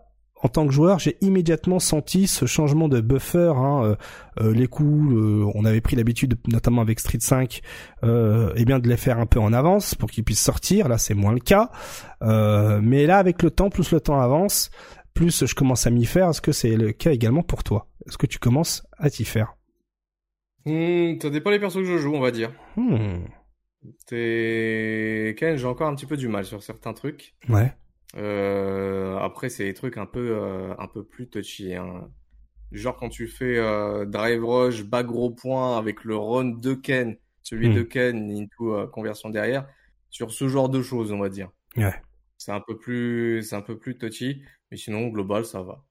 en tant que joueur, j'ai immédiatement senti ce changement de buffer. Hein, euh, euh, les coups, euh, on avait pris l'habitude, notamment avec Street 5, euh, eh bien de les faire un peu en avance pour qu'ils puissent sortir. Là, c'est moins le cas. Euh, mais là, avec le temps, plus le temps avance, plus je commence à m'y faire. Est-ce que c'est le cas également pour toi? Est-ce que tu commences à t'y faire? Hmm, ça dépend des persos que je joue, on va dire. Hmm. Tekken, j'ai encore un petit peu du mal sur certains trucs. Ouais. Euh, après, c'est des trucs un peu, euh, un peu plus touchy. Hein. Genre quand tu fais euh, drive rush, bas gros point avec le run de Ken, celui Hmm. de Ken into euh, conversion derrière, sur ce genre de choses, on va dire. Ouais. C'est un peu plus, c'est un peu plus touchy, mais sinon global ça va.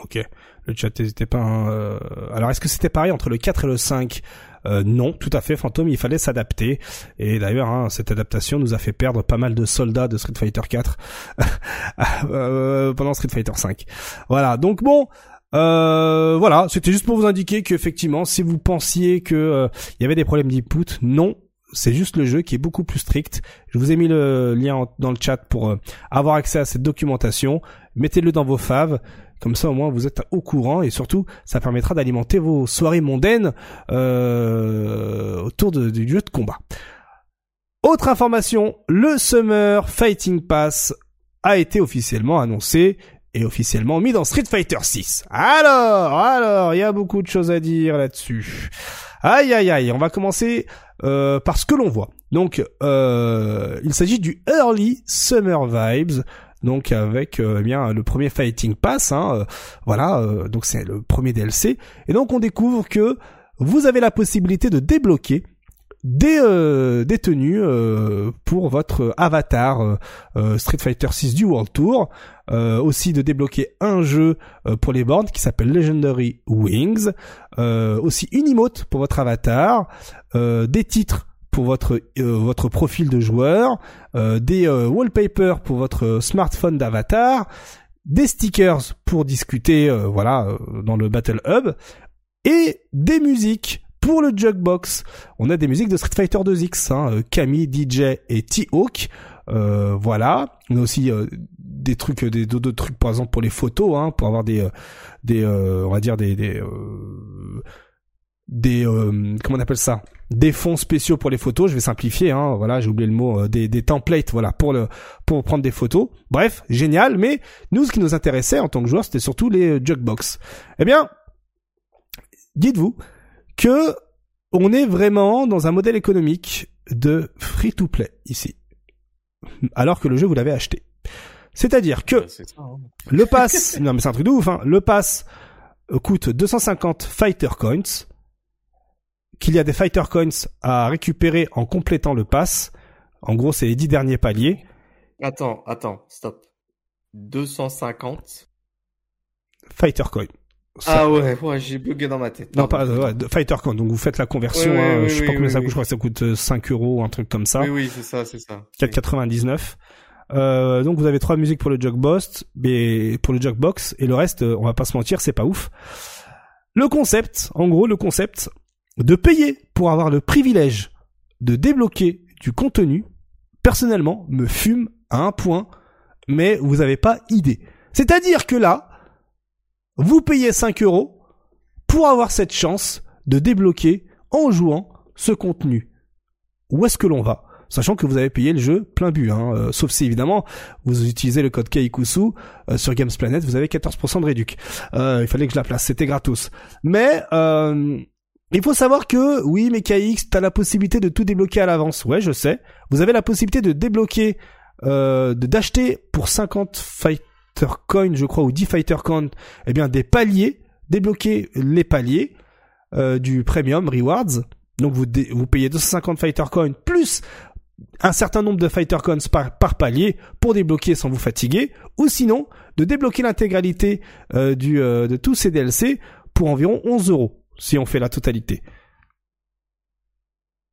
Ok. Le chat, n'hésitez pas. hein, euh, Alors, est-ce que c'était pareil entre le 4 et le 5 euh, Non, tout à fait, Fantôme. Il fallait s'adapter. Et d'ailleurs, hein, cette adaptation nous a fait perdre pas mal de soldats de Street Fighter 4 euh, pendant Street Fighter 5. Voilà. Donc bon. Euh, voilà, c'était juste pour vous indiquer qu'effectivement, si vous pensiez que euh, il y avait des problèmes d'input, non, c'est juste le jeu qui est beaucoup plus strict. Je vous ai mis le lien en- dans le chat pour euh, avoir accès à cette documentation. Mettez-le dans vos faves. Comme ça, au moins, vous êtes au courant et surtout, ça permettra d'alimenter vos soirées mondaines euh, autour du jeu de combat. Autre information, le Summer Fighting Pass a été officiellement annoncé et officiellement mis dans Street Fighter 6. Alors, alors, il y a beaucoup de choses à dire là-dessus. Aïe, aïe, aïe, on va commencer euh, par ce que l'on voit. Donc, euh, il s'agit du Early Summer Vibes, donc avec euh, eh bien le premier Fighting Pass, hein, euh, voilà, euh, donc c'est le premier DLC, et donc on découvre que vous avez la possibilité de débloquer des, euh, tenues pour votre avatar Street Fighter 6 du World Tour, aussi de débloquer un jeu pour les bornes qui s'appelle Legendary Wings, aussi une emote pour votre avatar, des titres pour votre euh, votre profil de joueur, euh, des euh, wallpapers pour votre smartphone d'avatar, des stickers pour discuter euh, voilà euh, dans le Battle Hub et des musiques pour le Jugbox. On a des musiques de Street Fighter 2X, hein, Camille, DJ et T-Hawk. Euh, voilà. On a aussi euh, des trucs, des d'autres trucs par exemple pour les photos, hein, pour avoir des des euh, on va dire des des des comment on appelle ça? Des fonds spéciaux pour les photos. Je vais simplifier hein. Voilà j'ai oublié le mot euh, des des templates voilà pour le pour prendre des photos. Bref génial. Mais nous ce qui nous intéressait en tant que joueurs c'était surtout les euh, jugbox eh bien dites-vous que on est vraiment dans un modèle économique de free to play ici. Alors que le jeu vous l'avez acheté. C'est-à-dire que le pass, non mais c'est un truc de ouf, hein. Le pass euh, coûte 250 fighter coins. Qu'il y a des fighter coins à récupérer en complétant le pass. En gros, c'est les 10 derniers paliers. Attends, attends, stop. 250. Fighter coins. Ça- Ah ouais, ouais, j'ai bugué dans ma tête. non, pas, ouais, fighter coins. Donc vous faites la conversion, Ouais, hein, je sais oui, pas combien oui, ça coûte, je crois que ça coûte euh, 5 euros, un truc comme ça. Oui, oui, c'est ça, c'est ça. 4,99. Euh, donc vous avez trois musiques pour le Jugbox, mais pour le Jugbox et le reste, euh, on va pas se mentir, c'est pas ouf. Le concept, en gros, le concept de payer pour avoir le privilège de débloquer du contenu, personnellement, me fume à un point, mais vous avez pas idée. C'est-à-dire que là, vous payez 5 euros pour avoir cette chance de débloquer en jouant ce contenu. Où est-ce que l'on va? Sachant que vous avez payé le jeu plein but, hein, euh, sauf si évidemment vous utilisez le code Kaikusu euh, sur Games Planet, vous avez 14% de réduc. Euh, il fallait que je la place, c'était gratos. Mais euh, il faut savoir que oui, mais KX, t'as la possibilité de tout débloquer à l'avance. Ouais, je sais. Vous avez la possibilité de débloquer, euh, d'acheter pour 50 fighter coins, je crois, ou 10 fighter coins, eh bien des paliers, débloquer les paliers euh, du premium rewards. Donc vous vous payez 250 fighter coins plus un certain nombre de fighter coins par, par palier pour débloquer sans vous fatiguer, ou sinon de débloquer l'intégralité euh, du euh, de tous ces DLC pour environ 11 euros si on fait la totalité.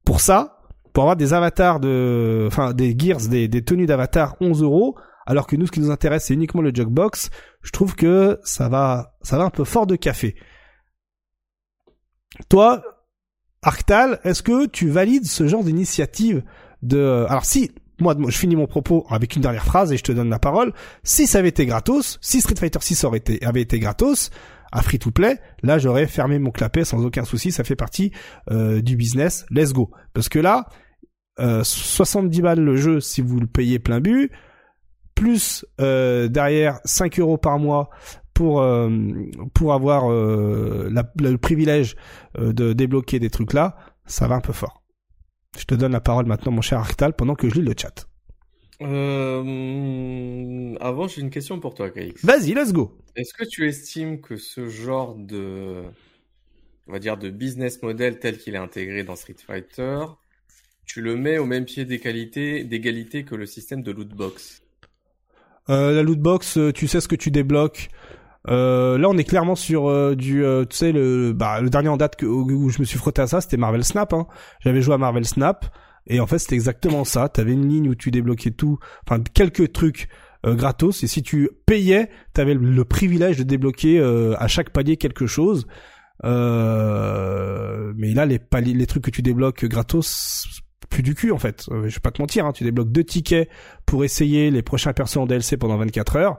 Pour ça, pour avoir des avatars de, enfin des gears, des, tenues d'avatar 11 euros, alors que nous ce qui nous intéresse c'est uniquement le jugbox, je trouve que ça va, ça va un peu fort de café. Toi, Arctal, est-ce que tu valides ce genre d'initiative de, alors si, moi, je finis mon propos avec une dernière phrase et je te donne la parole. Si ça avait été gratos, si Street Fighter 6 aurait été, avait été gratos, à free to play, là j'aurais fermé mon clapet sans aucun souci, ça fait partie euh, du business, let's go. Parce que là, euh, 70 balles le jeu si vous le payez plein but, plus euh, derrière 5 euros par mois pour euh, pour avoir le privilège de débloquer des trucs là, ça va un peu fort. Je te donne la parole maintenant, mon cher Arctal, pendant que je lis le chat. Euh, avant, j'ai une question pour toi, KX. Vas-y, let's go. Est-ce que tu estimes que ce genre de, on va dire, de business model tel qu'il est intégré dans Street Fighter, tu le mets au même pied d'égalité, que le système de loot box? Euh, la loot box, euh, tu sais ce que tu débloques. Euh, là, on est clairement sur euh, du, euh, tu sais, le, bah, le dernier en date que, où je me suis frotté à ça, c'était Marvel Snap. Hein. J'avais joué à Marvel Snap et en fait, c'était exactement ça. T'avais une ligne où tu débloquais tout, enfin quelques trucs euh, gratos et si tu payais, t'avais le, privilège de débloquer euh, à chaque palier quelque chose. Euh, mais là, les paliers, les trucs que tu débloques gratos, plus du cul en fait. Euh, je vais pas te mentir, hein, tu débloques deux tickets pour essayer les prochains persos en DLC pendant 24 heures.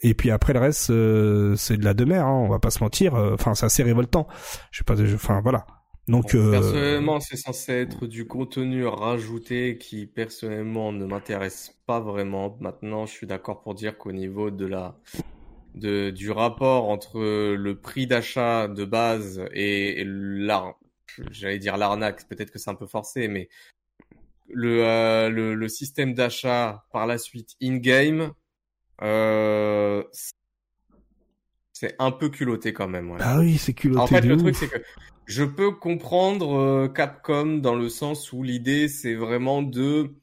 Et puis après le reste, euh, c'est de la demeure, hein, on va pas se mentir. Euh, Enfin, c'est assez révoltant. Je sais pas, enfin voilà. Donc, euh, Personnellement, c'est censé être du contenu rajouté qui, personnellement, ne m'intéresse pas vraiment. Maintenant, je suis d'accord pour dire qu'au niveau de la, de, du rapport entre le prix d'achat de base et l'ar, j'allais dire l'arnaque, peut-être que c'est un peu forcé, mais le, euh, le, le système d'achat par la suite in-game, euh, c'est un peu culotté quand même. ouais. ah oui, c'est culotté. En fait, le truc, c'est que je peux comprendre euh, Capcom dans le sens où l'idée, c'est vraiment de,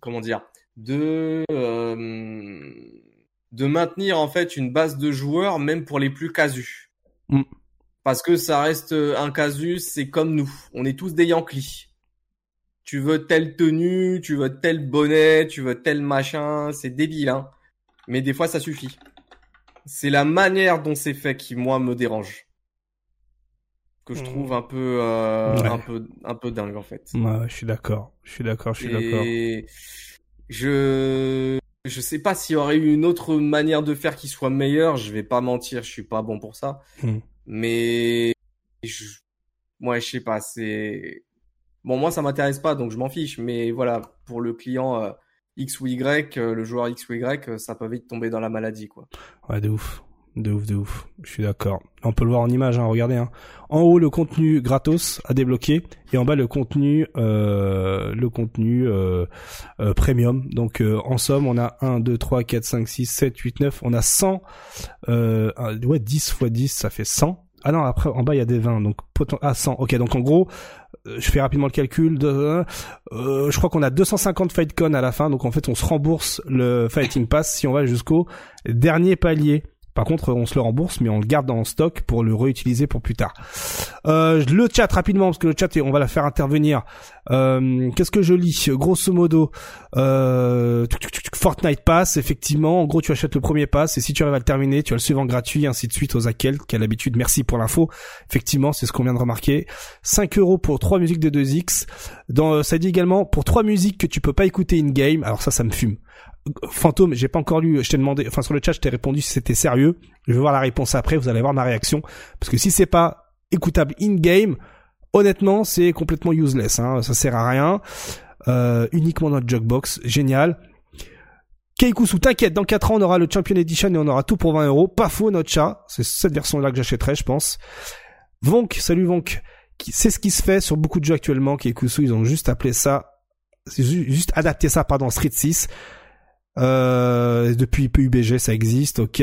comment dire, de, euh, de maintenir en fait une base de joueurs, même pour les plus casus. Mm. Parce que ça reste euh, un casus, c'est comme nous. On est tous des Yankees. Tu veux telle tenue, tu veux tel bonnet, tu veux tel machin, c'est débile, hein. Mais des fois, ça suffit. C'est la manière dont c'est fait qui, moi, me dérange. Que je trouve un peu, euh, Ouais. un peu, un peu dingue, en fait. Ouais, je suis d'accord. Je suis d'accord. Je suis d'accord. Et je, je sais pas s'il y aurait eu une autre manière de faire qui soit meilleure. Je vais pas mentir, je suis pas bon pour ça. Hmm. Mais, je, moi, je sais pas, c'est, bon, moi, ça m'intéresse pas, donc je m'en fiche. Mais voilà, pour le client, euh, X ou Y, euh, le joueur X ou Y, euh, ça peut vite tomber dans la maladie, quoi. Ouais, de ouf. De ouf, de ouf. Je suis d'accord. On peut le voir en image, hein, regardez. Hein. En haut, le contenu gratos à débloquer. Et en bas, le contenu euh, le contenu euh, euh, premium. Donc, euh, en somme, on a 1, 2, 3, 4, 5, 6, 7, 8, 9. On a 100. Euh, ouais, 10 fois 10, ça fait 100. Ah non, après, en bas, il y a des 20. Donc, poten- ah, 100. Ok, donc en gros, euh, je fais rapidement le calcul. De, je crois qu'on a 250 FightCon à la fin. Donc, en fait, on se rembourse le Fighting Pass si on va jusqu'au dernier palier. Par contre, on se le rembourse, mais on le garde en stock pour le réutiliser pour plus tard. Euh, le chat rapidement, parce que le chat, on va la faire intervenir. Euh, Qu'est-ce que je lis Grosso modo, euh, Fortnite Pass, effectivement. En gros, tu achètes le premier pass et si tu arrives à le terminer, tu as le suivant gratuit, ainsi de suite aux Akel, qui a l'habitude. Merci pour l'info. Effectivement, c'est ce qu'on vient de remarquer. 5 euros pour trois musiques de 2X. Dans, ça dit également pour trois musiques que tu peux pas écouter in-game. Alors ça, ça me fume. Fantôme, j'ai pas encore lu, je t'ai demandé, enfin sur le chat, je t'ai répondu si c'était sérieux. Je vais voir la réponse après, vous allez voir ma réaction. Parce que si c'est pas écoutable in-game, honnêtement, c'est complètement useless, hein, ça sert à rien. Euh, uniquement dans le jugbox, génial. Keikusu, t'inquiète, dans 4 ans, on aura le Champion Edition et on aura tout pour 20 euros. Pas faux, notre chat. C'est cette version-là que j'achèterai, je pense. Vonk, salut Vonk. C'est ce qui se fait sur beaucoup de jeux actuellement. Keikusu, ils ont juste appelé ça, juste adapté ça, pardon, Street 6. Euh, depuis PUBG, ça existe, ok.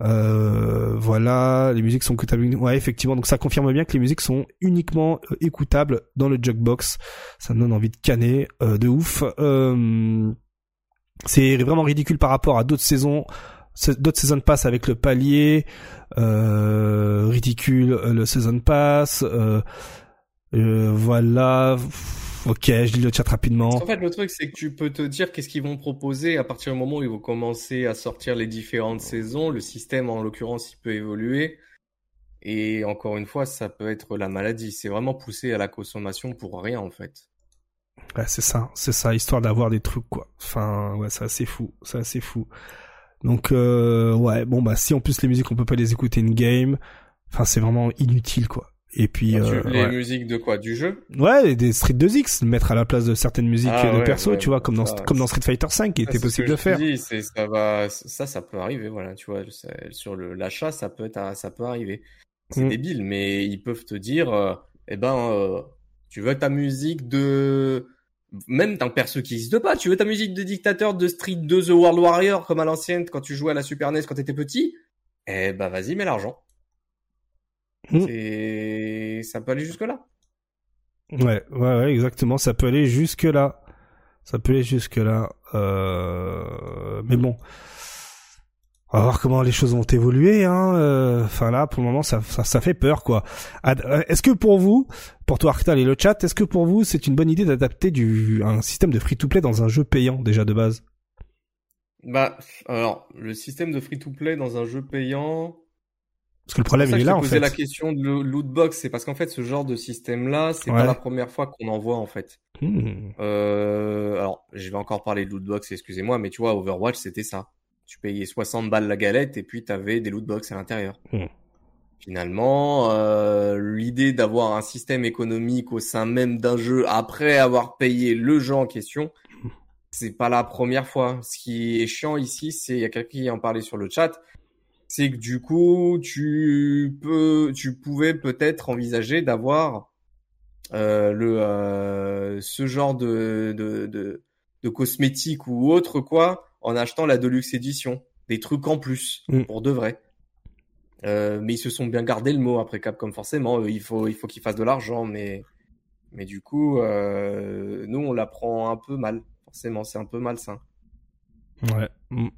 Euh, voilà, les musiques sont écoutables. Ouais, effectivement, donc ça confirme bien que les musiques sont uniquement euh, écoutables dans le jukebox. Ça me donne envie de canner euh, de ouf. C'est vraiment ridicule par rapport à d'autres saisons, d'autres season pass avec le palier. Ridicule le season pass. Voilà. Ok, je lis le chat rapidement. En fait, le truc, c'est que tu peux te dire qu'est-ce qu'ils vont proposer à partir du moment où ils vont commencer à sortir les différentes saisons. Le système, en l'occurrence, il peut évoluer. Et encore une fois, ça peut être la maladie. C'est vraiment poussé à la consommation pour rien, en fait. Ouais, c'est ça, c'est ça, histoire d'avoir des trucs quoi. Enfin, ouais, c'est assez fou, c'est assez fou. Donc euh, ouais, bon bah si en plus les musiques on peut pas les écouter in game, enfin c'est vraiment inutile quoi. Et puis Tu- euh, les ouais. musiques de quoi? Du jeu? Ouais, des Street 2X, mettre à la place de certaines musiques Ah de ouais, perso, ouais, tu vois, comme dans ça- comme dans Street Fighter 5 qui était possible de faire. dis, c'est, ça va, ça, ça peut arriver, voilà, tu vois, sur le, l'achat, ça peut être, ça peut arriver. C'est Mm. débile, mais ils peuvent te dire, euh, eh ben, euh, Tu veux ta musique de même d'un perso qui existe pas. Tu veux ta musique de dictateur de Street 2 The World Warrior comme à l'ancienne quand tu jouais à la Super NES quand t'étais petit? Eh bah vas-y, mets l'argent. Mm. C'est ça peut aller jusque là. Ouais, ouais, ouais, exactement. Ça peut aller jusque là. Ça peut aller jusque là. Euh... Mais bon, on va voir comment les choses vont évoluer. Hein. euh, Enfin là, pour le moment, ça, ça, ça fait peur, quoi. Ad- euh, Est-ce que pour vous, pour toi Arctal et le chat, est-ce que pour vous, c'est une bonne idée d'adapter du un système de free-to-play dans un jeu payant déjà de base? Bah alors le système de free to play dans un jeu payant. Parce que le problème pour il est là en fait. la question de lo- loot box, c'est parce qu'en fait ce genre de système là, c'est Ouais. pas la première fois qu'on en voit en fait. Hmm. Euh, alors, je vais encore parler de lootbox, excusez-moi, mais tu vois, Overwatch, c'était ça. Tu payais 60 balles la galette et puis t'avais des lootbox à l'intérieur. Hmm. Finalement, euh, l'idée d'avoir un système économique au sein même d'un jeu après avoir payé le jeu en question, c'est pas la première fois. Ce qui est chiant ici, c'est il y a quelqu'un qui en parlait sur le chat, c'est que du coup, tu peux, tu pouvais peut-être envisager d'avoir euh, le euh, ce genre de, de de de cosmétiques ou autre quoi en achetant la Deluxe Edition, des trucs en plus Mm. pour de vrai. Euh, mais ils se sont bien gardé le mot après Capcom forcément. Euh, Il faut il faut qu'ils fassent de l'argent, mais mais du coup euh, nous on la prend un peu mal. Forcément, c'est un peu malsain. Ouais. Hmm.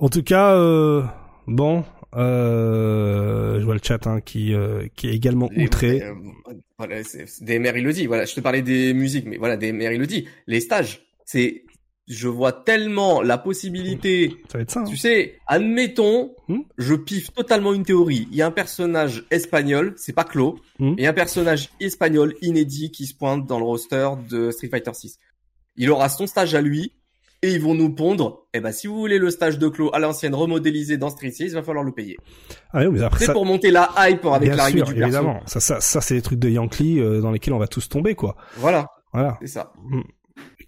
En tout cas, euh, bon, euh, je vois le chat hein, qui euh, qui est également Les- outré. euh, voilà, DMR il le dit. Voilà, je te parlais des musiques, mais voilà, DMR il le dit. Les stages, c'est, je vois tellement la possibilité. Ça va être ça. hein. Tu sais, admettons, Hmm? je piffe totalement une théorie. Il y a un personnage espagnol, c'est pas Clo, Hmm? et un personnage espagnol inédit qui se pointe dans le roster de Street Fighter 6. Il aura son stage à lui. Et ils vont nous pondre, eh ben, si vous voulez le stage de Clo à l'ancienne remodélisé dans Street 6, il va falloir le payer. Ah oui, mais après C'est ça, pour monter la hype avec l'arrivée du perso. évidemment. Ça, ça, ça, c'est des trucs de Yankee euh, dans lesquels on va tous tomber, quoi. Voilà, Voilà. c'est ça.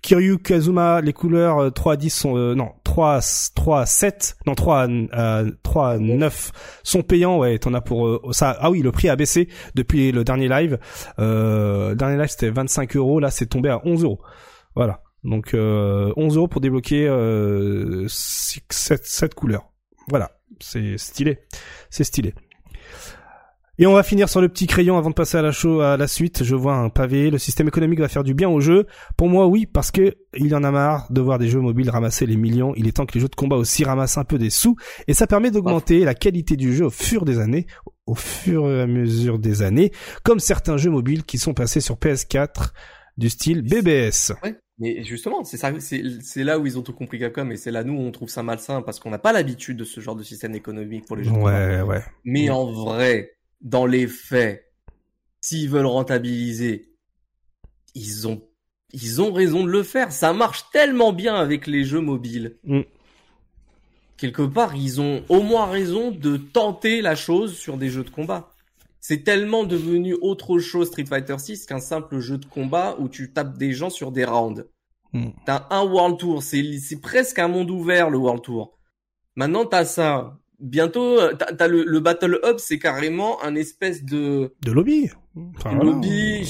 Kiryu Kazuma, les couleurs euh, 3 à 10 sont euh, non 3 à, 3 à 7 non 3 à, euh, 3 à 9 sont payants ouais t'en as pour euh, ça ah oui le prix a baissé depuis le dernier live euh, le dernier live c'était 25 euros là c'est tombé à 11 euros voilà donc euh, 11 euros pour débloquer euh, 7, 7 couleurs voilà c'est stylé c'est stylé et on va finir sur le petit crayon avant de passer à la show, à la suite. Je vois un pavé. Le système économique va faire du bien au jeu. Pour moi, oui, parce que il y en a marre de voir des jeux mobiles ramasser les millions. Il est temps que les jeux de combat aussi ramassent un peu des sous. Et ça permet d'augmenter la qualité du jeu au fur des années, au fur et à mesure des années, comme certains jeux mobiles qui sont passés sur PS4 du style BBS. Mais justement, c'est ça, c'est c'est là où ils ont tout compris Capcom et c'est là nous où on trouve ça malsain parce qu'on n'a pas l'habitude de ce genre de système économique pour les jeux. de combat. Ouais, ouais. Mais en vrai, dans les faits, s'ils veulent rentabiliser, ils ont ils ont raison de le faire. Ça marche tellement bien avec les jeux mobiles. Mm. Quelque part, ils ont au moins raison de tenter la chose sur des jeux de combat. C'est tellement devenu autre chose Street Fighter 6 qu'un simple jeu de combat où tu tapes des gens sur des rounds. Mm. T'as un World Tour, c'est presque un monde ouvert le World Tour. Maintenant t'as ça. Bientôt t'as le, le Battle Hub, c'est carrément un espèce de De lobby. Enfin, voilà. lobby.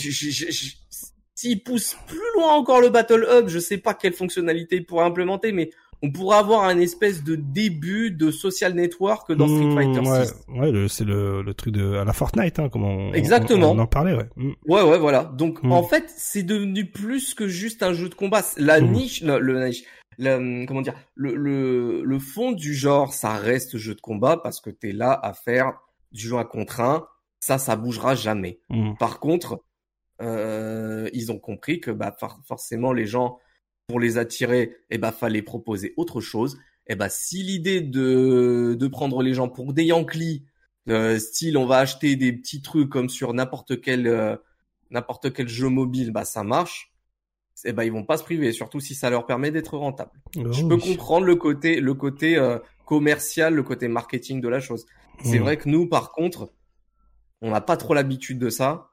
S'ils poussent plus loin encore le Battle Hub, je sais pas quelle fonctionnalité ils pourraient implémenter, mais on pourrait avoir un espèce de début de social network dans Street Mm, Fighter ouais, 6. ouais, le- c'est le, le truc de à la Fortnite, hein, comme on, Exactement. on, on en parlait, ouais. Mm. Ouais, ouais, voilà. Donc, Mm. en fait, c'est devenu plus que juste un jeu de combat. La niche, le, le niche, le- comment dire, le, le, le fond du genre, ça reste jeu de combat parce que t'es là à faire du jeu à contre un. Ça, ça bougera jamais. Par contre, euh, ils ont compris que, bah, for- forcément, les gens, pour les attirer, eh bah, fallait proposer autre chose. Eh bah, si l'idée de, de prendre les gens pour des Yankees, euh, style, on va acheter des petits trucs comme sur n'importe quel, euh, n'importe quel jeu mobile, bah, ça marche. Eh bah, ils vont pas se priver, surtout si ça leur permet d'être rentable. Je Oh, peux oui. comprendre le côté, le côté euh, commercial, le côté marketing de la chose. C'est Mm. vrai que nous, par contre, on n'a pas trop l'habitude de ça.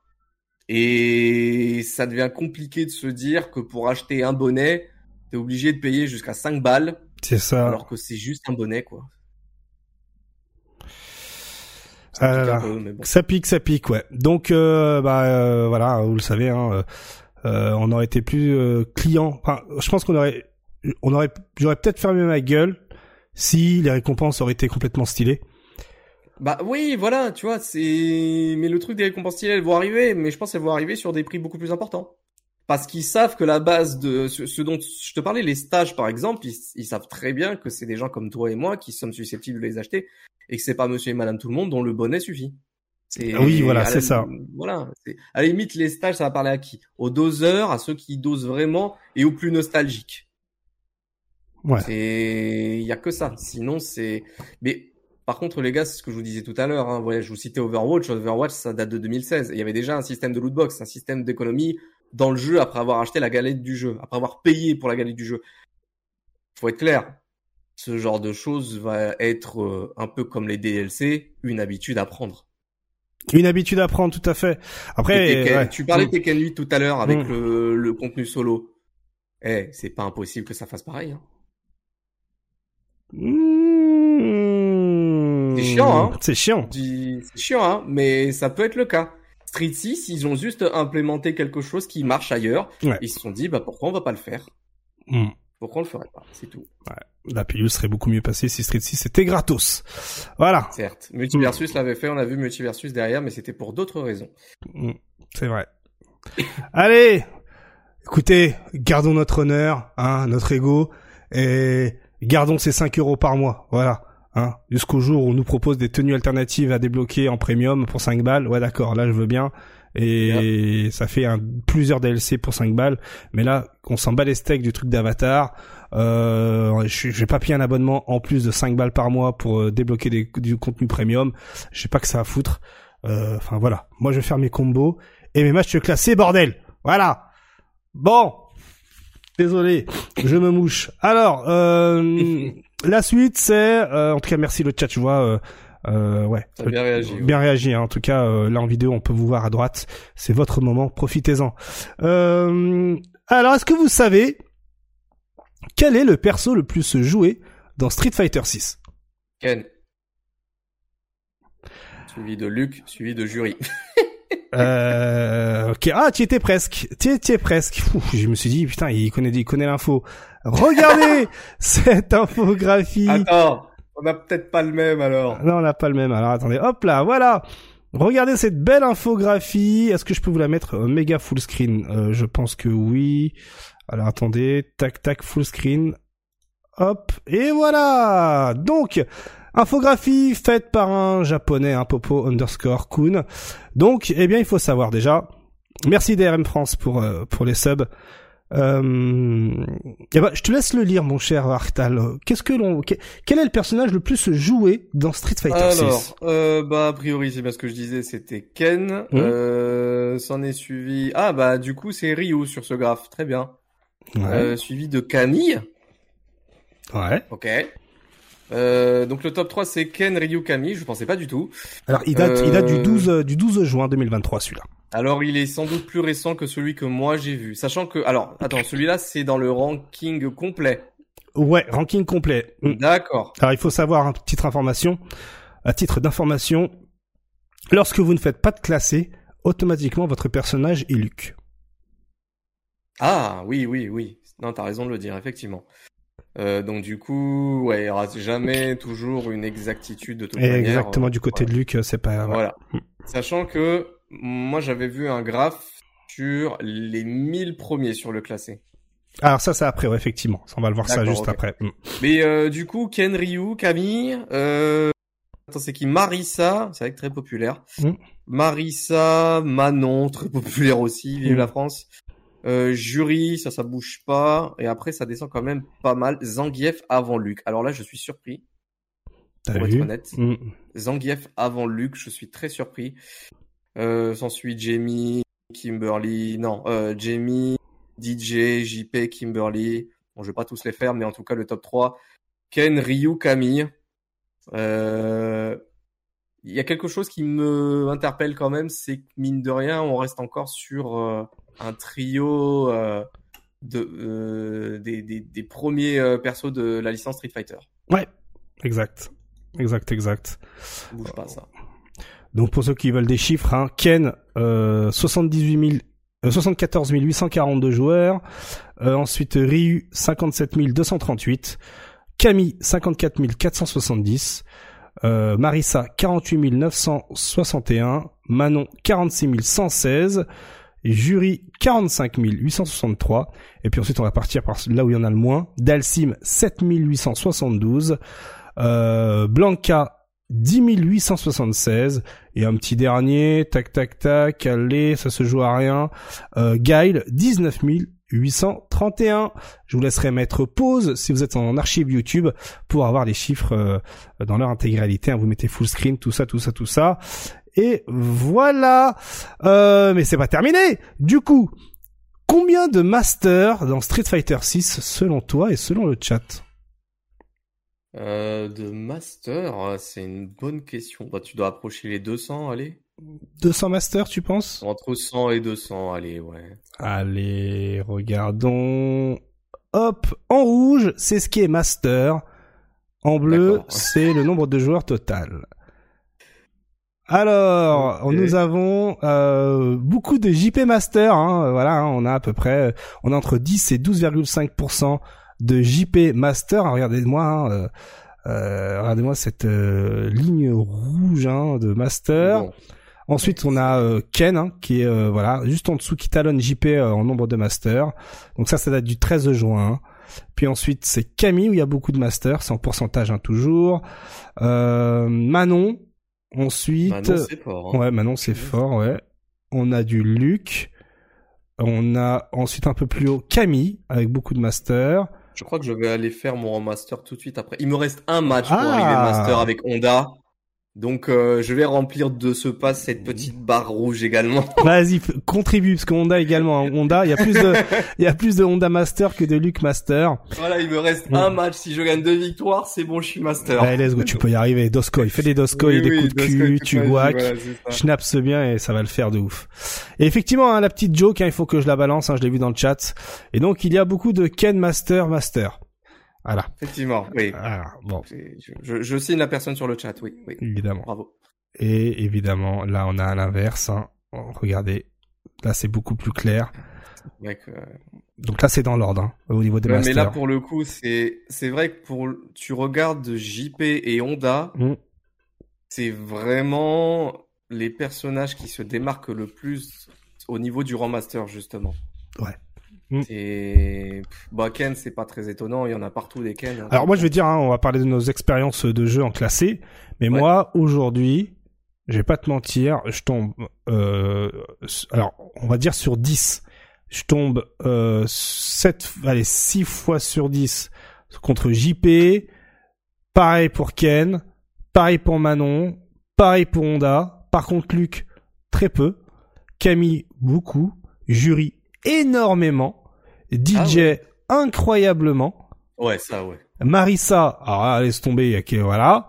Et ça devient compliqué de se dire que pour acheter un bonnet, t'es obligé de payer jusqu'à 5 balles, C'est ça. alors que c'est juste un bonnet, quoi. Ça Ah pique un là. peu, mais bon. Ça pique, ça pique, ouais. Donc, euh, bah euh, voilà, vous le savez, hein, euh, euh, on aurait été plus euh, client. Enfin, je pense qu'on aurait, on aurait, j'aurais peut-être fermé ma gueule si les récompenses auraient été complètement stylées. Bah oui, voilà, tu vois, c'est. Mais le truc des récompenses elles vont arriver, mais je pense qu'elles vont arriver sur des prix beaucoup plus importants. Parce qu'ils savent que la base de ce, dont je te parlais, les stages par exemple, ils, ils savent très bien que c'est des gens comme toi et moi qui sommes susceptibles de les acheter et que c'est pas monsieur et madame tout le monde dont le bonnet suffit. Ah oui, voilà, c'est ça. Voilà. À la limite, les stages, ça va parler à qui? Aux doseurs, à ceux qui dosent vraiment et aux plus nostalgiques. Ouais. Il y a que ça. Sinon, c'est, mais par contre, les gars, c'est ce que je vous disais tout à l'heure. Hein, voilà, je vous citais Overwatch. Overwatch, ça date de 2016. Il y avait déjà un système de lootbox, un système d'économie dans le jeu après avoir acheté la galette du jeu, après avoir payé pour la galette du jeu. Faut être clair. Ce genre de choses va être euh, un peu comme les DLC, une habitude à prendre. Une habitude à prendre, tout à fait. Après, Tekken- ouais. tu parlais de Mm. Tekken 8 tout à l'heure avec Mm. le, le contenu solo. Eh, c'est pas impossible que ça fasse pareil. Hein. Mmh. C'est chiant, hein. C'est chiant. c'est chiant, hein, mais ça peut être le cas. Street 6, ils ont juste implémenté quelque chose qui marche ailleurs. Ouais. Ils se sont dit, bah pourquoi on va pas le faire? Mm. Pourquoi on le ferait pas? C'est tout. La pilule serait beaucoup mieux passée si Street 6 était gratos. Voilà. Certes. Multiversus l'avait fait, on a vu Multiversus derrière, mais c'était pour d'autres raisons. Mm, C'est vrai. Allez, écoutez, gardons notre honneur, hein, notre ego, et gardons ces 5 euros par mois. Voilà. Hein, jusqu'au jour où on nous propose des tenues alternatives à débloquer en premium pour 5 balles. Ouais, d'accord, là je veux bien. Et ça fait un, plusieurs DLC pour 5 balles. Mais là, on s'en bat les steaks du truc d'Avatar. Euh, vais pas payer un abonnement en plus de 5 balles par mois pour euh, débloquer des- du contenu premium. Je sais pas que ça à foutre. Euh, Enfin voilà, moi je vais faire mes combos et mes matchs classés, bordel. Voilà. Bon. Désolé, je me mouche. Alors, euh, la suite, c'est... euh, en tout cas, merci le chat, tu vois. Euh, euh, ouais. Ça a bien réagi. ouais. Bien réagi, hein. en tout cas, euh, là en vidéo, on peut vous voir à droite. C'est votre moment, profitez-en. Euh, alors, est-ce que vous savez quel est le perso le plus joué dans Street Fighter 6 Ken. Suivi de Luc, suivi de Jury. Euh, ok. Ah, tu étais presque. Tu étais presque. Ouf, je me suis dit, putain, il connaît, il connaît l'info. Regardez cette infographie. Attends, on a peut-être pas le même alors. Non, on n'a pas le même. Alors attendez, hop là, voilà. Regardez cette belle infographie. Est-ce que je peux vous la mettre euh, méga full screen? Euh, Je pense que oui. Alors attendez, tac tac full screen. Hop, et voilà. Donc infographie faite par un japonais, un popo underscore kun. Donc, eh bien, il faut savoir déjà. Merci DRM France pour euh, pour les subs. Euh, eh ben, je te laisse le lire, mon cher Arctal. Qu'est-ce que l'on, que- quel est le personnage le plus joué dans Street Fighter 6 Alors, euh, bah a priori c'est bien ce que je disais, c'était Ken. Euh, S'en est suivi. Ah bah du coup c'est Ryu sur ce graphe, très bien. Ouais. Suivi de Camille. ouais. Ok. Euh, donc le top 3 c'est Ken, Ryu, Camille. Je pensais pas du tout. Alors, il date, il date du Euh, 12 euh, du 12 juin 2023, celui-là. Alors il est sans doute plus récent que celui que moi j'ai vu. Sachant que alors attends celui-là c'est dans le ranking complet. Ouais, ranking complet. Mm. D'accord. Alors, il faut savoir, une petite information. À titre d'information, lorsque vous ne faites pas de classé, automatiquement, votre personnage est Luc. Ah oui oui oui. Non t'as raison de le dire effectivement. Euh, donc du coup ouais il y aura jamais toujours une exactitude de toute Et manière. exactement Euh, du côté de Luc, euh, c'est pas... Voilà. Sachant que moi j'avais vu un graphe sur les 1000 premiers sur le classé. Alors ça, c'est après, ouais, effectivement. On va le voir ça juste après. Mm. Mais euh, du coup Ken, Ryu, Camille, euh... attends c'est qui? Marissa, c'est vrai que très populaire. Mm. Marissa, Manon, très populaire aussi, vive Mm. la France. Euh, Jury, ça ça bouge pas et après ça descend quand même pas mal. Zangief avant Luc. Alors là je suis surpris T'as pour être vu honnête. Mm. Zangief avant Luc, je suis très surpris. Euh, S'ensuit Jamie, Kimberly, non, euh, Jamie, DJ, JP, Kimberly. Bon, je vais pas tous les faire, mais en tout cas le top 3. Ken, Ryu, Camille. Euh, Il y a quelque chose qui me interpelle quand même, c'est que mine de rien, on reste encore sur euh, un trio euh, de, euh, des, des, des premiers euh, persos de la licence Street Fighter. Ouais, exact. Exact, exact. Ça bouge pas ça. Donc pour ceux qui veulent des chiffres, hein, Ken, euh, 78 000, euh, 74 842 joueurs. Euh, ensuite Ryu, 57 238. Camille, 54 470. Euh, Marissa, 48 961. Manon, 46 116. Jury, 45 863. Et puis ensuite, on va partir par là où il y en a le moins. Dalsim, 7 872. Euh, Blanca, 10 876. Et un petit dernier, tac tac tac, allez, ça se joue à rien. Euh, Gail, 19 831. Je vous laisserai mettre pause si vous êtes en archive YouTube pour avoir les chiffres euh, dans leur intégralité. hein. Vous mettez full screen, tout ça, tout ça, tout ça. Et voilà. Euh, mais c'est pas terminé. Du coup, combien de masters dans Street Fighter 6 selon toi et selon le chat Euh, de master, c'est une bonne question. Bah, tu dois approcher les 200, allez. 200 masters, tu penses Entre 100 et 200, allez, ouais. Allez, regardons. Hop, en rouge, c'est ce qui est master. En bleu, c'est le nombre de joueurs total. Alors, nous avons euh, beaucoup de JP Master. Hein, voilà, hein, on a à peu près, on a entre 10 et 12,5% de JP Master. Regardez-moi, hein, euh, euh, regardez-moi cette euh, ligne rouge hein, de Master. Bon. Ensuite, on a euh, Ken, hein, qui est euh, voilà juste en dessous, qui talonne JP euh, en nombre de masters. Donc ça, ça date du 13 juin. Puis ensuite, c'est Camille où il y a beaucoup de masters, c'est en pourcentage hein, toujours. Euh, Manon. Ensuite, Manon, c'est fort. hein. ouais, Manon c'est fort, ouais. On a du Luc. On a ensuite un peu plus haut Camille avec beaucoup de masters. Je crois que je vais aller faire mon master tout de suite après. Il me reste un match pour Ah. arriver master avec Honda. Donc euh, je vais remplir de ce pas cette petite barre rouge également. Vas-y, contribue parce que Honda également. hein. Honda, il y a plus de, il y a plus de Honda Master que de Luc Master. voilà, il me reste un match. Si je gagne deux victoires, c'est bon, je suis master. Allez, let's go, tu peux y arriver. Dosco, il fait des Dosco, Oui, il des oui, coups de cul, tout tu guac, voilà, ça. schnappes bien et ça va le faire de ouf. Et effectivement, hein, la petite joke, hein, il faut que je la balance, hein, je l'ai vu dans le chat. Et donc, il y a beaucoup de Ken Master Master. Voilà. Effectivement, oui. Voilà. Bon, Je, je, je signe la personne sur le chat, oui, oui. évidemment. Bravo. Et évidemment, là, on a à l'inverse. Hein. Regardez, là, c'est beaucoup plus clair. Euh, Donc là, c'est dans l'ordre hein, au niveau des ouais, masters. mais là pour le coup, c'est c'est vrai que pour tu regardes JP et Honda, Mm. c'est vraiment les personnages qui se démarquent le plus au niveau du rang master justement. Ouais. Mm. Et bah Ken, c'est pas très étonnant, il y en a partout des Ken. hein. Alors moi, je vais dire, hein, on va parler de nos expériences de jeu en classé. Mais Ouais. moi, aujourd'hui, je vais pas te mentir, je tombe... Euh, alors, on va dire sur 10. Je tombe euh, 7, allez, 6 fois sur 10 contre JP. Pareil pour Ken. Pareil pour Manon. Pareil pour Honda. Par contre, Luc, très peu. Camille, beaucoup. Jury, énormément. DJ, Ah ouais. incroyablement. Ouais, ça ouais. Marissa, alors là, laisse tomber, ok, voilà.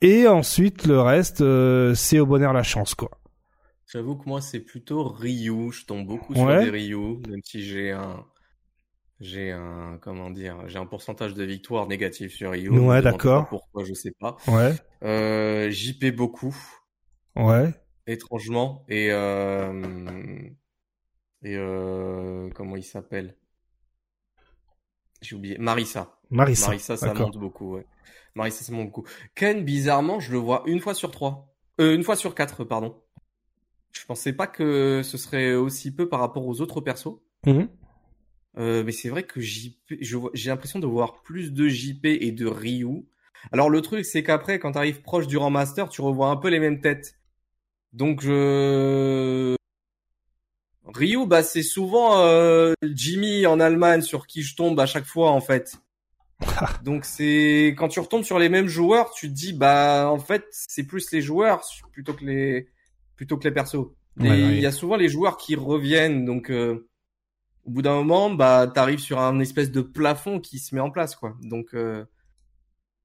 Et ensuite, le reste, euh, c'est au bonheur la chance, quoi. J'avoue que moi c'est plutôt Ryu, je tombe beaucoup Ouais. sur des Ryu, même si j'ai un j'ai un comment dire, j'ai un pourcentage de victoire négatif sur Ryu. Ouais, d'accord. Pourquoi je sais pas. Ouais, Euh, JP beaucoup, ouais. étrangement, et euh, et euh, comment il s'appelle? J'ai oublié. Marissa. Marissa. Marissa, ça monte beaucoup. Ouais. Marissa, ça monte beaucoup. Ken, bizarrement, je le vois une fois sur trois. Euh, une fois sur quatre, pardon. Je pensais pas que ce serait aussi peu par rapport aux autres persos. Mhm. Euh, mais c'est vrai que JP, j'ai l'impression de voir plus de JP et de Ryu. Alors le truc, c'est qu'après, quand tu arrives proche du rang master, tu revois un peu les mêmes têtes. Donc je... Ryu, bah c'est souvent euh, Jimmy en Allemagne sur qui je tombe à chaque fois en fait. Donc c'est quand tu retombes sur les mêmes joueurs, tu te dis bah en fait c'est plus les joueurs plutôt que les plutôt que les persos. Et Ouais, ouais. il y a souvent les joueurs qui reviennent donc euh, au bout d'un moment bah t'arrives sur un espèce de plafond qui se met en place quoi. Donc euh,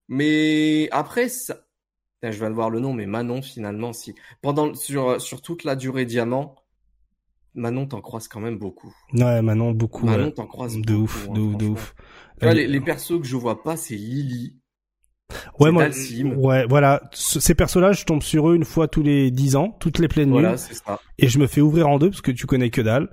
mais après ça Putain, je viens de voir le nom mais Manon finalement si pendant sur sur toute la durée diamant Manon t'en croises quand même beaucoup. Ouais, Manon, beaucoup. Manon ouais. t'en De beaucoup, ouf, hein, de ouf, de ouf. Vois, Elle- les, les persos que je vois pas, c'est Lily. Ouais, moi, ouais, voilà. Ce- Ces personnages, je tombe sur eux une fois tous les 10 ans, toutes les pleines Voilà, c'est ça. et je me fais ouvrir en deux parce que tu connais que dalle.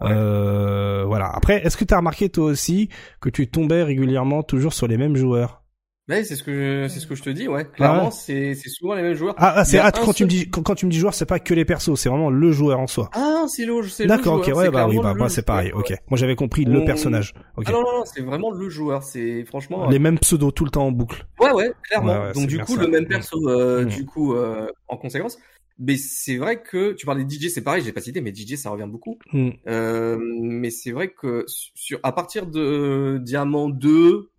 Ouais. Euh, voilà. Après, est-ce que t'as remarqué toi aussi que tu tombais régulièrement toujours sur les mêmes joueurs? Ouais, c'est ce que je, c'est ce que je te dis, ouais. Clairement, c'est, c'est souvent les mêmes joueurs. Ah, ah, c'est ah, quand tu me dis quand, quand tu me dis joueur, c'est pas que les persos, c'est vraiment le joueur en soi. Ah, c'est le, c'est le D'accord, ok, ouais, bah oui, bah moi c'est pareil, ok. Moi j'avais compris le On- personnage. Ok. Ah non, non, non, c'est vraiment le joueur. C'est franchement. Les mêmes pseudos tout le temps en boucle. Ouais, ouais, clairement. Ouais, ouais, c'est Donc du coup, ça. le même Mm. perso, euh, Mm. du coup, euh, en conséquence. Mais c'est vrai que tu parlais de DJ, c'est pareil, j'ai pas cité, mais DJ ça revient beaucoup. Hmm. Euh, mais c'est vrai que sur à partir de euh, Diamant 2,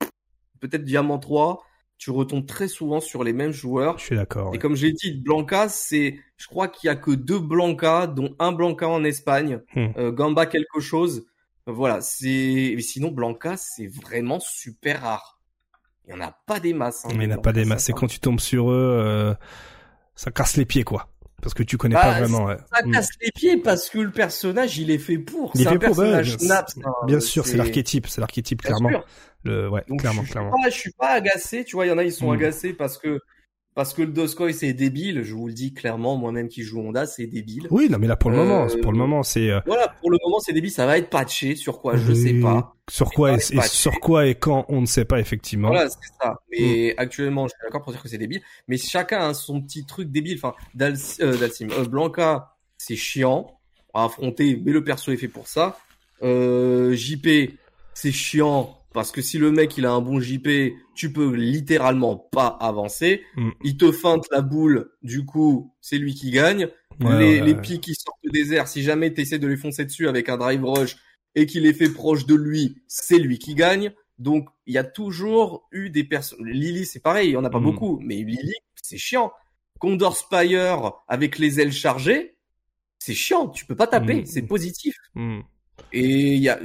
peut-être Diamant 3, tu retombes très souvent sur les mêmes joueurs. Je suis d'accord. Et ouais. comme j'ai dit, Blanca, c'est, je crois qu'il y a que deux Blanca, dont un Blanca en Espagne, Hmm. euh, Gamba quelque chose. Voilà, c'est. mais Sinon, Blanca, c'est vraiment super rare. Il y en a pas des masses. Hein, Mais il des n'y en a pas des masses. Sincèrement. quand tu tombes sur eux, euh, ça casse les pieds quoi. Parce que tu connais Bah, pas vraiment. ouais. Ça Hmm. casse les pieds parce que le personnage, il est fait pour. Il est fait un pour, bah, personnage hein. Bien sûr, c'est l'archétype, c'est l'archétype clairement. sûr. Le, ouais, Donc clairement, je suis clairement. pas, je suis pas agacé, tu vois, il y en a ils sont Mm. agacés parce que parce que le Doskoy c'est débile, je vous le dis clairement, moi-même qui joue Honda, c'est débile. Oui, non, mais là pour le Euh, moment, c'est pour le moment, c'est euh, Voilà, pour le moment c'est débile, ça va être patché sur quoi, je sais pas. Sur quoi et, sur quoi et quand on ne sait pas effectivement. Voilà, c'est ça. Mais Mm. actuellement, je suis d'accord pour dire que c'est débile, mais chacun a son petit truc débile. Enfin, Dal euh, Dalsim, euh, Blanca, c'est chiant à affronter, mais le perso est fait pour ça. Euh, JP, c'est chiant parce que si le mec il a un bon JP, tu peux littéralement pas avancer. Mm. Il te feinte la boule, du coup, c'est lui qui gagne. Ouais, les, ouais, les pics qui sortent du désert, si jamais tu essaies de les foncer dessus avec un drive rush et qu'il est fait proche de lui, c'est lui qui gagne. Donc, il y a toujours eu des personnes. Lily, c'est pareil, il y en a pas Mm. beaucoup, mais Lily, c'est chiant. Condor Spire avec les ailes chargées, c'est chiant. Tu peux pas taper, Mm. c'est positif. Et il y a,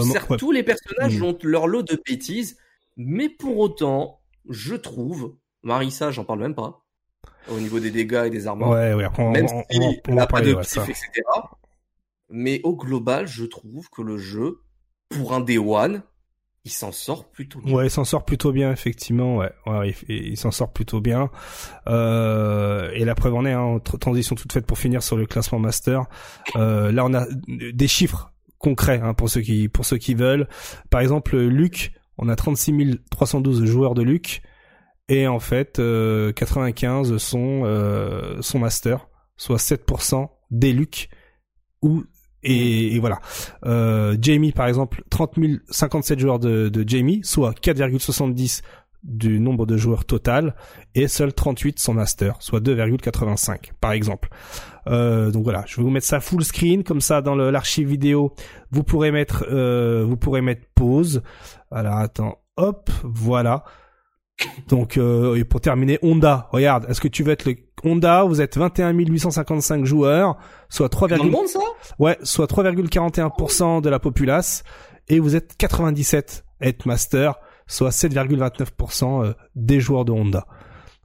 certes, ouais. tous les personnages Mm. ont leur lot de bêtises, mais pour autant, je trouve, Marissa, j'en parle même pas, au niveau des dégâts et des armements. Ouais, ouais, on, Même on, si on, on elle va a pas de ouais, pif, etc. Mais au global, je trouve que le jeu, pour un Day One, il s'en sort plutôt bien. Ouais, il s'en sort plutôt bien, effectivement. Ouais, ouais il, il s'en sort plutôt bien. Euh, et la preuve en est, hein, transition toute faite pour finir sur le classement master. Euh, là, on a des chiffres concrets hein, pour ceux qui pour ceux qui veulent. Par exemple, Luc, on a 36 312 joueurs de Luc, et en fait, euh, 95 sont euh, sont master, soit 7% des Luc ou et, et voilà. Euh, Jamie, par exemple, 30 057 joueurs de, de Jamie, soit 4,70 du nombre de joueurs total, et seuls 38 sont master, soit 2,85 par exemple. Euh, donc voilà, je vais vous mettre ça full screen, comme ça dans le- l'archive vidéo, vous pourrez mettre, euh, vous pourrez mettre pause. Alors attends, hop, voilà. Donc euh, et pour terminer, Honda, regarde, est-ce que tu veux être le Honda Vous êtes 21 855 joueurs, soit 3, Dans le monde, ça? Ouais, soit 3,41% de la populace, et vous êtes 97 à être master, soit 7,29% euh, des joueurs de Honda.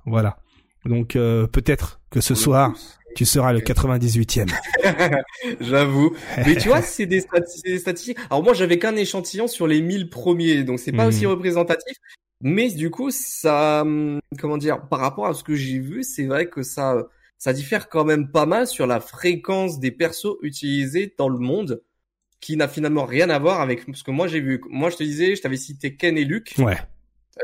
Voilà. Donc euh, peut-être que ce soir, tu seras le 98e. J'avoue. Mais tu vois, c'est des, statistiques. Alors moi, j'avais qu'un échantillon sur les 1000 premiers, donc c'est pas Mhm. aussi représentatif. Mais du coup, ça, hum, comment dire, par rapport à ce que j'ai vu, c'est vrai que ça, ça diffère quand même pas mal sur la fréquence des persos utilisés dans le monde, qui n'a finalement rien à voir avec ce que moi j'ai vu. Moi, je te disais, je t'avais cité Ken et Luke, Ouais.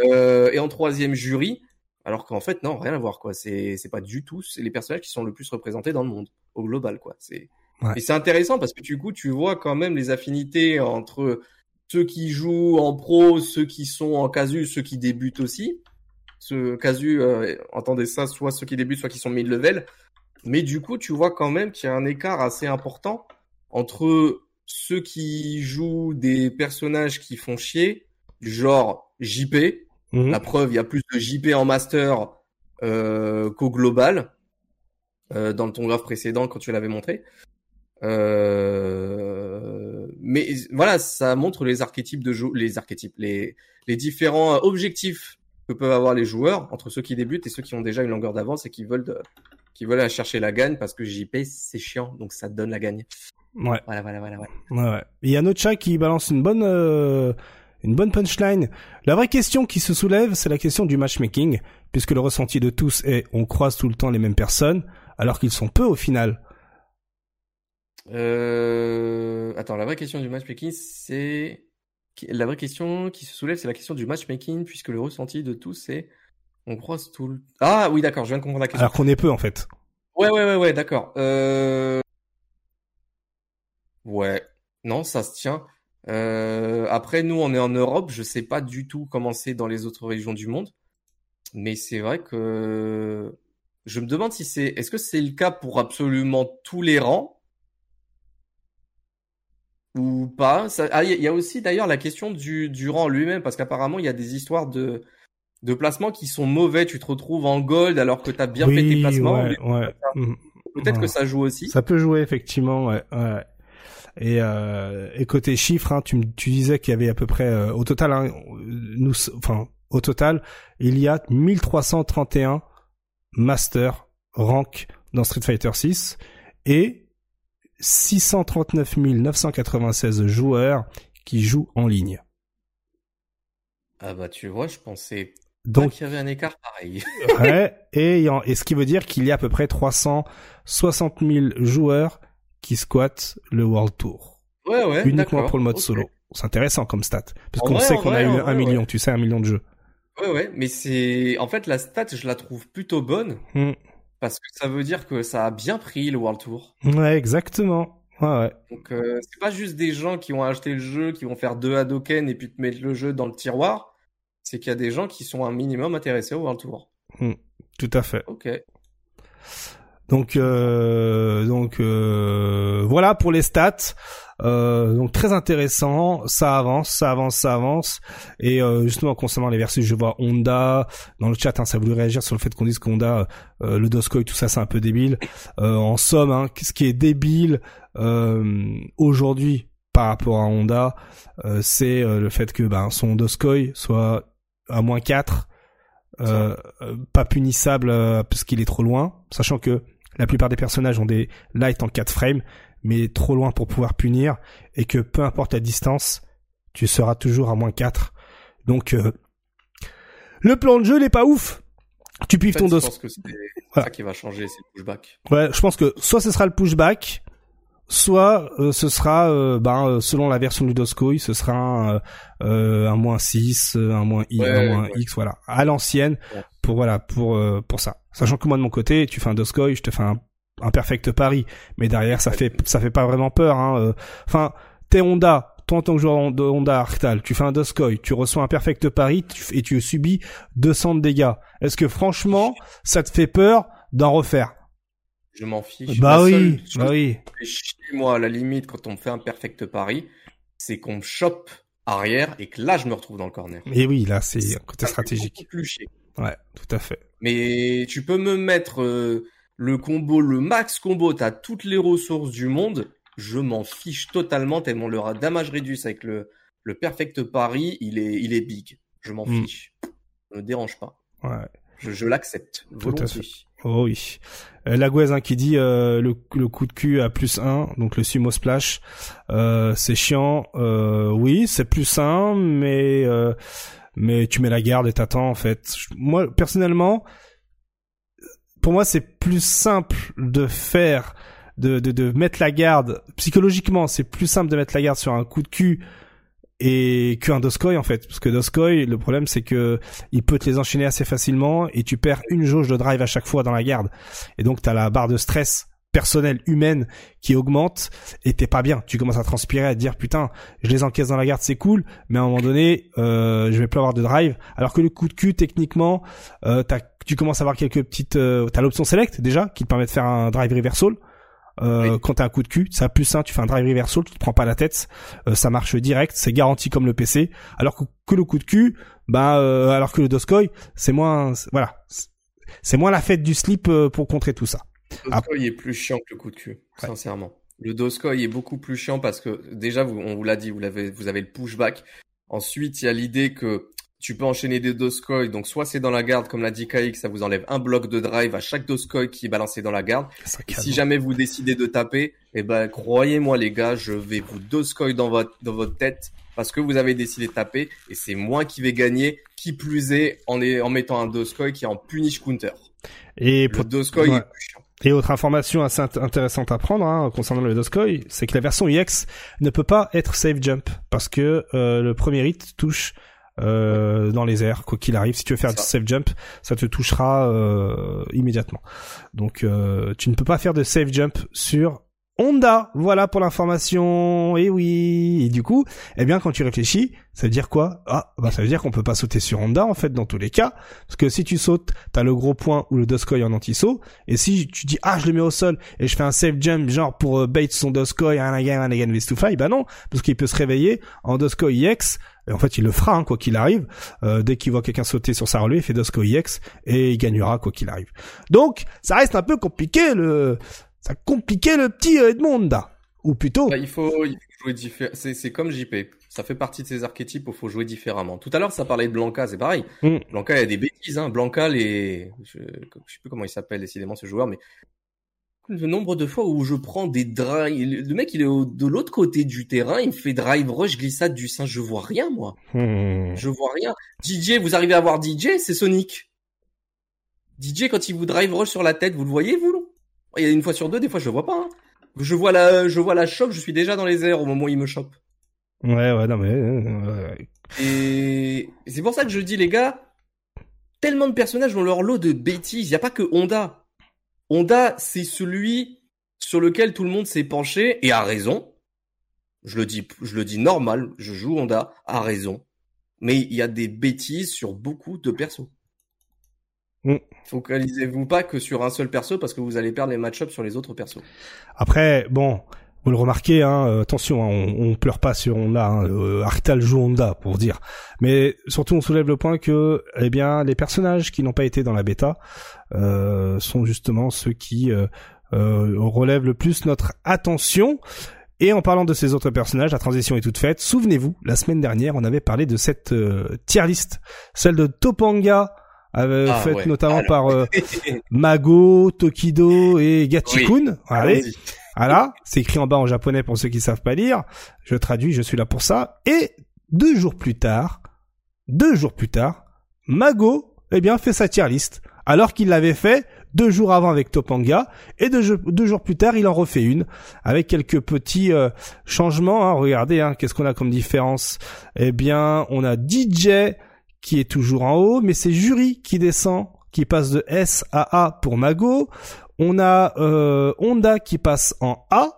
euh, et en troisième jury, alors qu'en fait, non, rien à voir, quoi. C'est, c'est pas du tout, c'est les personnages qui sont le plus représentés dans le monde, au global, quoi. C'est, Ouais. et c'est intéressant parce que du coup, tu vois quand même les affinités entre ceux qui jouent en pro, ceux qui sont en casu, ceux qui débutent aussi. Ce casu, euh, entendez ça, soit ceux qui débutent, soit qui sont mid-level. Mais du coup, tu vois quand même qu'il y a un écart assez important entre ceux qui jouent des personnages qui font chier, du genre JP, Mhm. la preuve, il y a plus de JP en master euh, qu'au global euh, dans ton graphe précédent quand tu l'avais montré. Euh, mais voilà, ça montre les archétypes de jeu, les archétypes, les les différents objectifs que peuvent avoir les joueurs entre ceux qui débutent et ceux qui ont déjà une longueur d'avance et qui veulent de, qui veulent aller chercher la gagne parce que JP c'est chiant donc ça donne la gagne. Ouais. Voilà voilà voilà. voilà. Ouais, ouais. Il y a notre chat qui balance une bonne, euh, une bonne punchline. La vraie question qui se soulève, c'est la question du matchmaking, puisque le ressenti de tous est on croise tout le temps les mêmes personnes, alors qu'ils sont peu au final. Euh... Attends, la vraie question du matchmaking, c'est... La vraie question qui se soulève, c'est la question du matchmaking, puisque le ressenti de tous, c'est... On croise tout le... Ah oui, d'accord, je viens de comprendre la question. Alors qu'on est peu, en fait. Ouais, ouais, ouais, ouais, d'accord. Euh... Ouais. Non, ça se tient. Euh... Après, nous, on est en Europe. Je sais pas du tout comment c'est dans les autres régions du monde. Mais c'est vrai que je me demande si c'est, est-ce que c'est le cas pour absolument tous les rangs? Ou pas? Ça- Ah, il y a- aussi d'ailleurs la question du, du rang lui-même, parce qu'apparemment il y a des histoires de de placements qui sont mauvais. Tu te retrouves en gold alors que tu as bien fait tes placements. ouais, ouais. Peut-être Ouais. que ça joue aussi. Ça peut jouer effectivement, ouais. ouais. Et, euh, et côté chiffres, hein, tu, tu disais qu'il y avait à peu près euh, au total, hein, nous, enfin au total, il y a 1331 master rank dans Street Fighter 6 et 639 996 joueurs qui jouent en ligne. Ah bah tu vois, je pensais Donc qu'il y avait un écart pareil. ouais, il et ce qui veut dire qu'il y a à peu près 360 000 joueurs qui squattent le World Tour. Ouais, ouais. uniquement pour le mode solo. C'est intéressant comme stat. Parce qu'on sait qu'on a eu un million, ouais. tu sais, un million de jeux. Ouais, ouais, mais c'est en fait la stat, je la trouve plutôt bonne Hmm. parce que ça veut dire que ça a bien pris le World Tour. Ouais, exactement. Ouais, ouais. Donc euh, c'est pas juste des gens qui ont acheté le jeu, qui vont faire deux Hadoken et puis te mettre le jeu dans le tiroir. C'est qu'il y a des gens qui sont un minimum intéressés au World Tour. Tout à fait. Ok. Donc, euh, donc euh, voilà pour les stats. Euh, donc très intéressant, ça avance, ça avance, ça avance. Et euh, justement concernant les versus, je vois Honda dans le chat, hein, ça voulait réagir sur le fait qu'on dise qu'Honda, euh, le Doscoy, tout ça, c'est un peu débile. Euh, en somme, hein, ce qui est débile euh, aujourd'hui par rapport à Honda, euh, c'est euh, le fait que ben, son Doscoy soit à moins 4, euh, euh, pas punissable euh, parce qu'il est trop loin, sachant que la plupart des personnages ont des lights en 4 frames, mais trop loin pour pouvoir punir, et que peu importe la distance, tu seras toujours à moins 4. Donc, euh, le plan de jeu n'est pas ouf. Tu pives En fait, ton je dos. pense que c'est Voilà. ça qui va changer, c'est le pushback. Ouais, je pense que soit ce sera le pushback, soit euh, ce sera, euh, ben, euh, selon la version du Doscoy, ce sera un, euh, euh, un moins 6, euh, un moins, I, Ouais, un moins ouais. X, voilà, à l'ancienne, Ouais. pour voilà, pour euh, pour ça. Sachant que moi de mon côté, tu fais un Doscoy, je te fais un, un perfect pari, mais derrière ça fait ça fait pas vraiment peur. Hein, euh. Enfin, t'es Honda, toi en tant que joueur de Honda Arctal, tu fais un Doscoy, tu reçois un perfect pari et tu subis 200 de dégâts. Est-ce que franchement, ça te fait peur d'en refaire? Je m'en fiche. Bah oui, bah oui. chier, moi, à la limite, quand on me fait un perfect pari, c'est qu'on me chope arrière et que là, je me retrouve dans le corner. Et oui, là, c'est un côté stratégique. plus chier. Ouais, tout à fait. Mais tu peux me mettre euh, le combo, le max combo, t'as toutes les ressources du monde, je m'en fiche totalement tellement le damage réduit avec le, le perfect pari, il est, il est big. Je m'en Mm. fiche. Ça me dérange pas. Ouais. Je, je l'accepte. Tout à volontiers. Oh oui. Euh, Lagouez hein, qui dit euh, le, le coup de cul à plus 1, donc le sumo splash, euh, c'est chiant. Euh, oui, c'est plus 1, mais euh, mais tu mets la garde et t'attends en fait. Moi personnellement, pour moi c'est plus simple de faire de, de, de mettre la garde psychologiquement c'est plus simple de mettre la garde sur un coup de cul et qu'un Doskoy en fait. Parce que Doskoy le problème c'est que il peut te les enchaîner assez facilement et tu perds une jauge de drive à chaque fois dans la garde. Et donc t'as la barre de stress personnelle humaine qui augmente et t'es pas bien. Tu commences à transpirer à te dire putain je les encaisse dans la garde c'est cool mais à un moment donné euh, je vais plus avoir de drive. Alors que le coup de cul techniquement euh, tu commences à avoir quelques petites euh, t'as l'option select déjà qui te permet de faire un drive reversal euh, Oui. quand t'as un coup de cul, ça plus simple, tu fais un drive reversal, tu te prends pas la tête, euh, ça marche direct, c'est garanti comme le PC. Alors que, que le coup de cul, bah, euh, alors que le Doskoy, c'est moins, voilà, c'est- moins la fête du slip euh, pour contrer tout ça. Le. Doskoy est plus chiant que le coup de cul, sincèrement. Le Doskoy est beaucoup plus chiant parce que déjà, vous, on vous l'a dit, vous, l'avez, vous avez le pushback. Ensuite, il y a l'idée que tu peux enchaîner des Doskoi, donc soit c'est dans la garde, comme l'a dit Kaik, ça vous enlève un bloc de drive à chaque Doskoi qui est balancé dans la garde. Si jamais vous décidez de taper, eh ben, croyez-moi les gars, je vais vous Doskoi dans votre, dans votre tête parce que vous avez décidé de taper et c'est moi qui vais gagner, qui plus est en, est- en mettant un Doskoi qui est en punish counter. Et pour Le Doskoi ouais. est plus chiant. Et autre information assez int- intéressante à prendre hein, concernant le Doskoi, c'est que la version EX ne peut pas être save jump parce que euh, le premier hit touche euh, dans les airs, quoi qu'il arrive. Si tu veux faire du save jump, ça te touchera euh, immédiatement. Donc euh, tu ne peux pas faire de save jump sur Honda. Voilà pour l'information. Et oui. Et du coup, eh bien quand tu réfléchis, ça veut dire quoi? Ah, bah ça veut dire qu'on peut pas sauter sur Honda en fait dans tous les cas, parce que si tu sautes, t'as le gros point ou le Doskoi en anti-saut. Et si tu dis ah je le mets au sol et je fais un save jump genre pour euh, bait son Doskoi un again un again with to five, bah non parce qu'il peut se réveiller en Doskoi EX. Et en fait il le fera hein, quoi qu'il arrive. Euh, dès qu'il voit quelqu'un sauter sur sa relevée, il fait Doskoi EX et il gagnera quoi qu'il arrive. Donc ça reste un peu compliqué le ça compliquait le petit euh, Edmonda ou plutôt Bah, il faut, il faut jouer différemment. C'est, c'est comme JP. Ça fait partie de ces archétypes où il faut jouer différemment. Tout à l'heure, ça parlait de Blanca, c'est pareil. Mm. Blanca, il y a des bêtises, hein. Blanca, les, je, je sais plus comment il s'appelle décidément ce joueur, mais le nombre de fois où je prends des drives, le mec, il est au- de l'autre côté du terrain, il me fait drive rush, glissade du sein, je vois rien, moi. Hmm. Je vois rien. DJ, vous arrivez à voir DJ, c'est Sonic. DJ, quand il vous drive rush sur la tête, vous le voyez, vous? Il y a une fois sur deux, des fois, je le vois pas, hein. Je vois la, je vois la chope, je suis déjà dans les airs au moment où il me chope. Ouais ouais non mais euh, ouais. Et c'est pour ça que je dis, les gars, tellement de personnages ont leur lot de bêtises. Il n'y a pas que Honda. Honda, c'est celui sur lequel tout le monde s'est penché, et a raison. Je le dis, je le dis normal, je joue Honda, a raison. Mais il y a des bêtises sur beaucoup de persos. Mm. Focalisez-vous pas que sur un seul perso parce que vous allez perdre les match-ups sur les autres persos. Après, bon, vous le remarquez, hein, euh, attention, hein, on, on pleure pas sur Honda, hein, euh, Arctal joue Honda pour dire. Mais surtout, on soulève le point que, eh bien, les personnages qui n'ont pas été dans la bêta euh, sont justement ceux qui euh, euh, relèvent le plus notre attention. Et en parlant de ces autres personnages, la transition est toute faite. Souvenez-vous, la semaine dernière, on avait parlé de cette euh, tier list, celle de Topanga, euh, Ah, faite ouais. notamment Alors. par euh, Mago, Tokido et Gachikun. Allez, Allons-y. Voilà, c'est écrit en bas en japonais pour ceux qui savent pas lire. Je traduis, je suis là pour ça. Et deux jours plus tard, deux jours plus tard, Mago, eh bien, fait sa tier list. Alors qu'il l'avait fait deux jours avant avec Topanga. Et deux jours plus tard, il en refait une. Avec quelques petits euh, changements. hein. Regardez, hein, qu'est-ce qu'on a comme différence? Eh bien, on a DJ qui est toujours en haut, mais c'est Jury qui descend, qui passe de S à A pour Mago. On a euh, Honda qui passe en A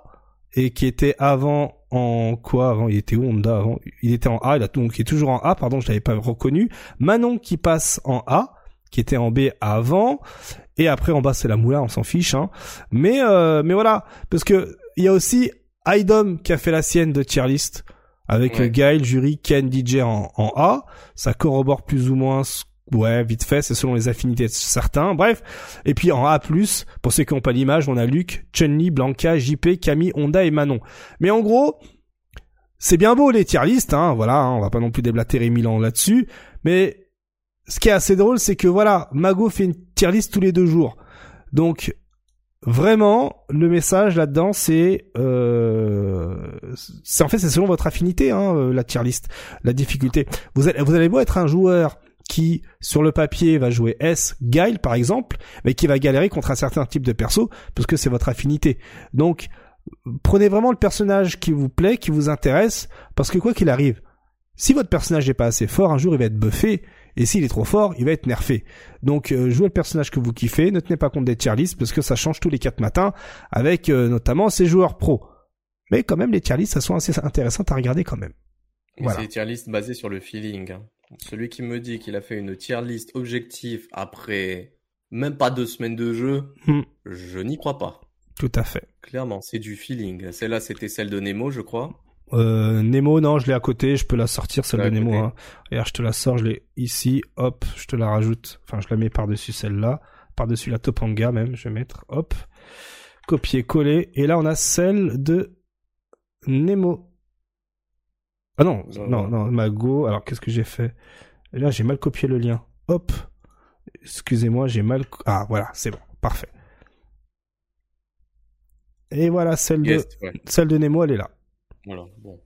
et qui était avant en quoi avant Il était où Honda avant? Il était en A, il a donc il est toujours en A. Pardon, je l'avais pas reconnu. Manon qui passe en A, qui était en B avant. Et après en bas c'est la moula, on s'en fiche. Hein. Mais euh, mais voilà, parce que il y a aussi Idom qui a fait la sienne de tier list avec Ouais. euh, Gaël, Jury, Ken, DJ en, en A. Ça corrobore plus ou moins ce- Ouais, vite fait, c'est selon les affinités de certains. Bref. Et puis en A+, pour ceux qui n'ont pas l'image, on a Luc, Chun-Li, Blanca, JP, Camille, Honda et Manon. Mais en gros, c'est bien beau les tier list, hein, voilà, hein, on va pas non plus déblatérer mille ans là-dessus. Mais ce qui est assez drôle, c'est que voilà, Mago fait une tier list tous les deux jours. Donc, vraiment, le message là-dedans, c'est... Euh, c'est en fait, c'est selon votre affinité, hein, euh, la tier list, la difficulté. Vous allez, vous allez beau être un joueur qui, sur le papier, va jouer S, Guile par exemple, mais qui va galérer contre un certain type de perso, parce que c'est votre affinité. Donc, prenez vraiment le personnage qui vous plaît, qui vous intéresse, parce que quoi qu'il arrive, si votre personnage n'est pas assez fort, un jour il va être buffé, et s'il est trop fort, il va être nerfé. Donc euh, jouez le personnage que vous kiffez, ne tenez pas compte des tier lists, parce que ça change tous les quatre matins, avec euh, notamment ces joueurs pros. Mais quand même, les tier lists, ça sont assez intéressantes à regarder quand même. Voilà. C'est une tier list basée sur le feeling. hein. Celui qui me dit qu'il a fait une tier list objectif après même pas deux semaines de jeu, Hmm. je n'y crois pas. Tout à fait. Clairement, c'est du feeling. Celle-là, c'était celle de Nemo, je crois. Euh, Nemo, non, je l'ai à côté, je peux la sortir, celle de Nemo. Hein. Regarde, je te la sors, je l'ai ici, hop, je te la rajoute, enfin je la mets par-dessus celle-là, par-dessus la Topanga même, je vais mettre, hop, copier-coller, et là on a celle de Nemo. Ah non, Voilà. non, non, Mago, alors qu'est-ce que j'ai fait? Là, j'ai mal copié le lien. Hop. Excusez-moi, j'ai mal... Ah, voilà, c'est bon. Parfait. Et voilà, celle de, ouais. celle de Nemo, elle est là. Voilà, bon.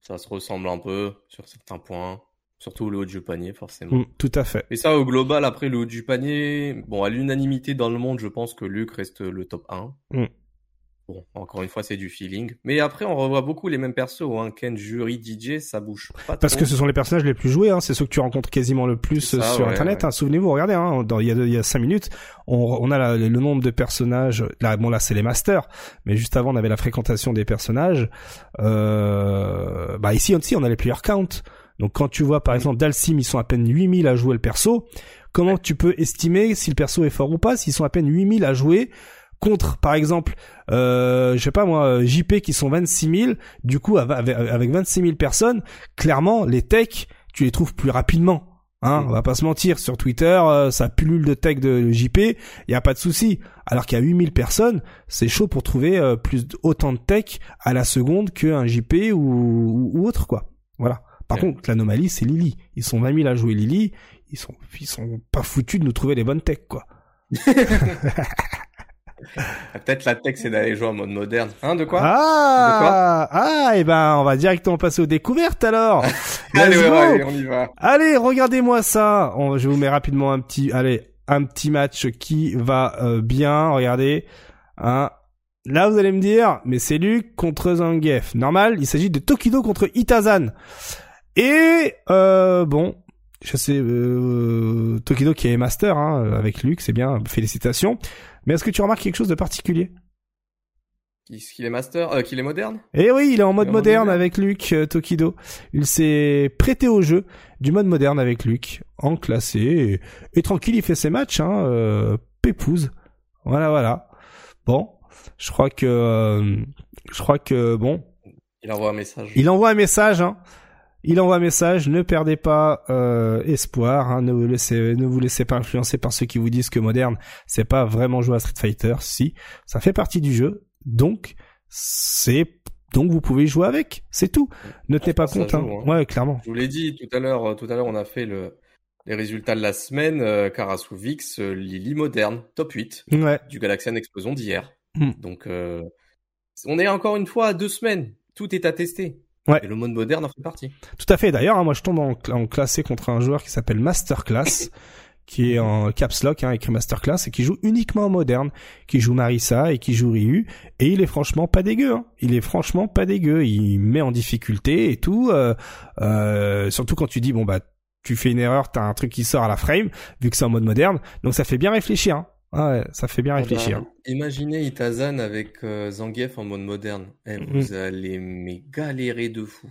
Ça se ressemble un peu sur certains points. Surtout le haut du panier, forcément. Mm, tout à fait. Et ça, au global, après le haut du panier, bon, à l'unanimité dans le monde, je pense que Luke reste le top 1. Mm. Bon, encore une fois, c'est du feeling. Mais après, on revoit beaucoup les mêmes persos, hein. Ken, Jury, DJ, ça bouge pas Parce trop. que ce sont les personnages les plus joués, hein. c'est ceux que tu rencontres quasiment le plus ça, sur ouais, Internet. ouais. hein. Souvenez-vous, regardez, hein, il y a il y a cinq minutes, on, on a la- le nombre de personnages. Là, bon, là, c'est les masters, mais juste avant, on avait la fréquentation des personnages. Euh, bah ici aussi, on a les player count. Donc, quand tu vois, par exemple, Dalsim, ils sont à peine 8000 à jouer le perso. Comment tu peux estimer si le perso est fort ou pas s'ils sont à peine 8000 à jouer contre, par exemple, euh, je sais pas moi, JP qui sont 26 000, du coup, av- avec, avec 26 000 personnes, clairement, les techs, tu les trouves plus rapidement. Hein, Mm. on va pas se mentir, sur Twitter, euh, ça pullule de tech de JP, il y a pas de souci. Alors qu'il y a 8000 personnes, c'est chaud pour trouver euh, plus autant de tech à la seconde qu'un JP ou, ou, ou autre quoi. Voilà. Par Ouais. contre, l'anomalie, c'est Lily. Ils sont 20 000 à jouer Lily, ils sont ils sont pas foutus de nous trouver les bonnes techs quoi. Ah, Peut-être la tech, c'est d'aller jouer en mode moderne. Hein, de quoi? Ah, ah, et ben, on va directement passer aux découvertes alors. Allez, ouais, on y va. Allez, regardez-moi ça. On- je vous mets rapidement un petit, allez, un petit match qui va euh, bien. Regardez, hein. Là, vous allez me dire, mais c'est Luke contre Zangief. Normal, il s'agit de Tokido contre Itazan. Et euh, bon, je sais, euh, Tokido qui est master hein, avec Luke, c'est bien, félicitations. Mais est-ce que tu remarques quelque chose de particulier? Qu'il est master, euh, qu'il est moderne? Eh oui, il est en mode est en moderne moderne. avec Luke euh, Tokido. Il s'est prêté au jeu du mode moderne avec Luke, en classé et, et tranquille, il fait ses matchs, hein, euh, pépouze. Voilà, voilà. Bon, je crois que, euh, je crois que bon, Il envoie un message. il envoie un message. Hein. Il envoie un message. Ne perdez pas euh, espoir. Hein, ne vous laissez, ne vous laissez pas influencer par ceux qui vous disent que moderne, c'est pas vraiment jouer à Street Fighter. Si, ça fait partie du jeu. Donc, c'est donc vous pouvez jouer avec. C'est tout. Ne tenez pas compte. joue, Hein. hein. Ouais, clairement. Je vous l'ai dit tout à l'heure, euh, tout à l'heure, on a fait le, les résultats de la semaine. Euh, Karasu Vix, euh, Lily moderne, top 8 Ouais. du Galaxian Explosion d'hier. Mm. Donc, euh, on est encore une fois à deux semaines. Tout est à tester. Ouais. Et le mode moderne en fait partie. Tout à fait. D'ailleurs, hein, moi, je tombe en classé contre un joueur qui s'appelle Masterclass, qui est en caps lock, hein, écrit Masterclass, et qui joue uniquement en moderne, qui joue Marissa et qui joue Ryu, et il est franchement pas dégueu. Hein. Il est franchement pas dégueu. Il met en difficulté et tout. euh, euh, surtout quand tu dis bon bah tu fais une erreur, t'as un truc qui sort à la frame, vu que c'est en mode moderne. Donc ça fait bien réfléchir. Hein. Ah ouais, ça fait bien réfléchir. Ah bah, imaginez Itazan avec euh, Zangief en mode moderne. Eh, vous allez mais galérer de fou.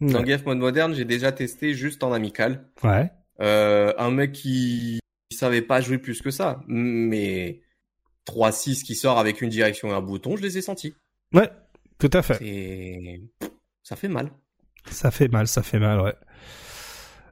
Ouais. Zangief mode moderne, j'ai déjà testé juste en amical. Ouais. Euh, un mec qui qui savait pas jouer plus que ça, mais 3-6 qui sort avec une direction et un bouton, je les ai sentis. Ouais, tout à fait. Et ça fait mal. Ça fait mal, ça fait mal, ouais.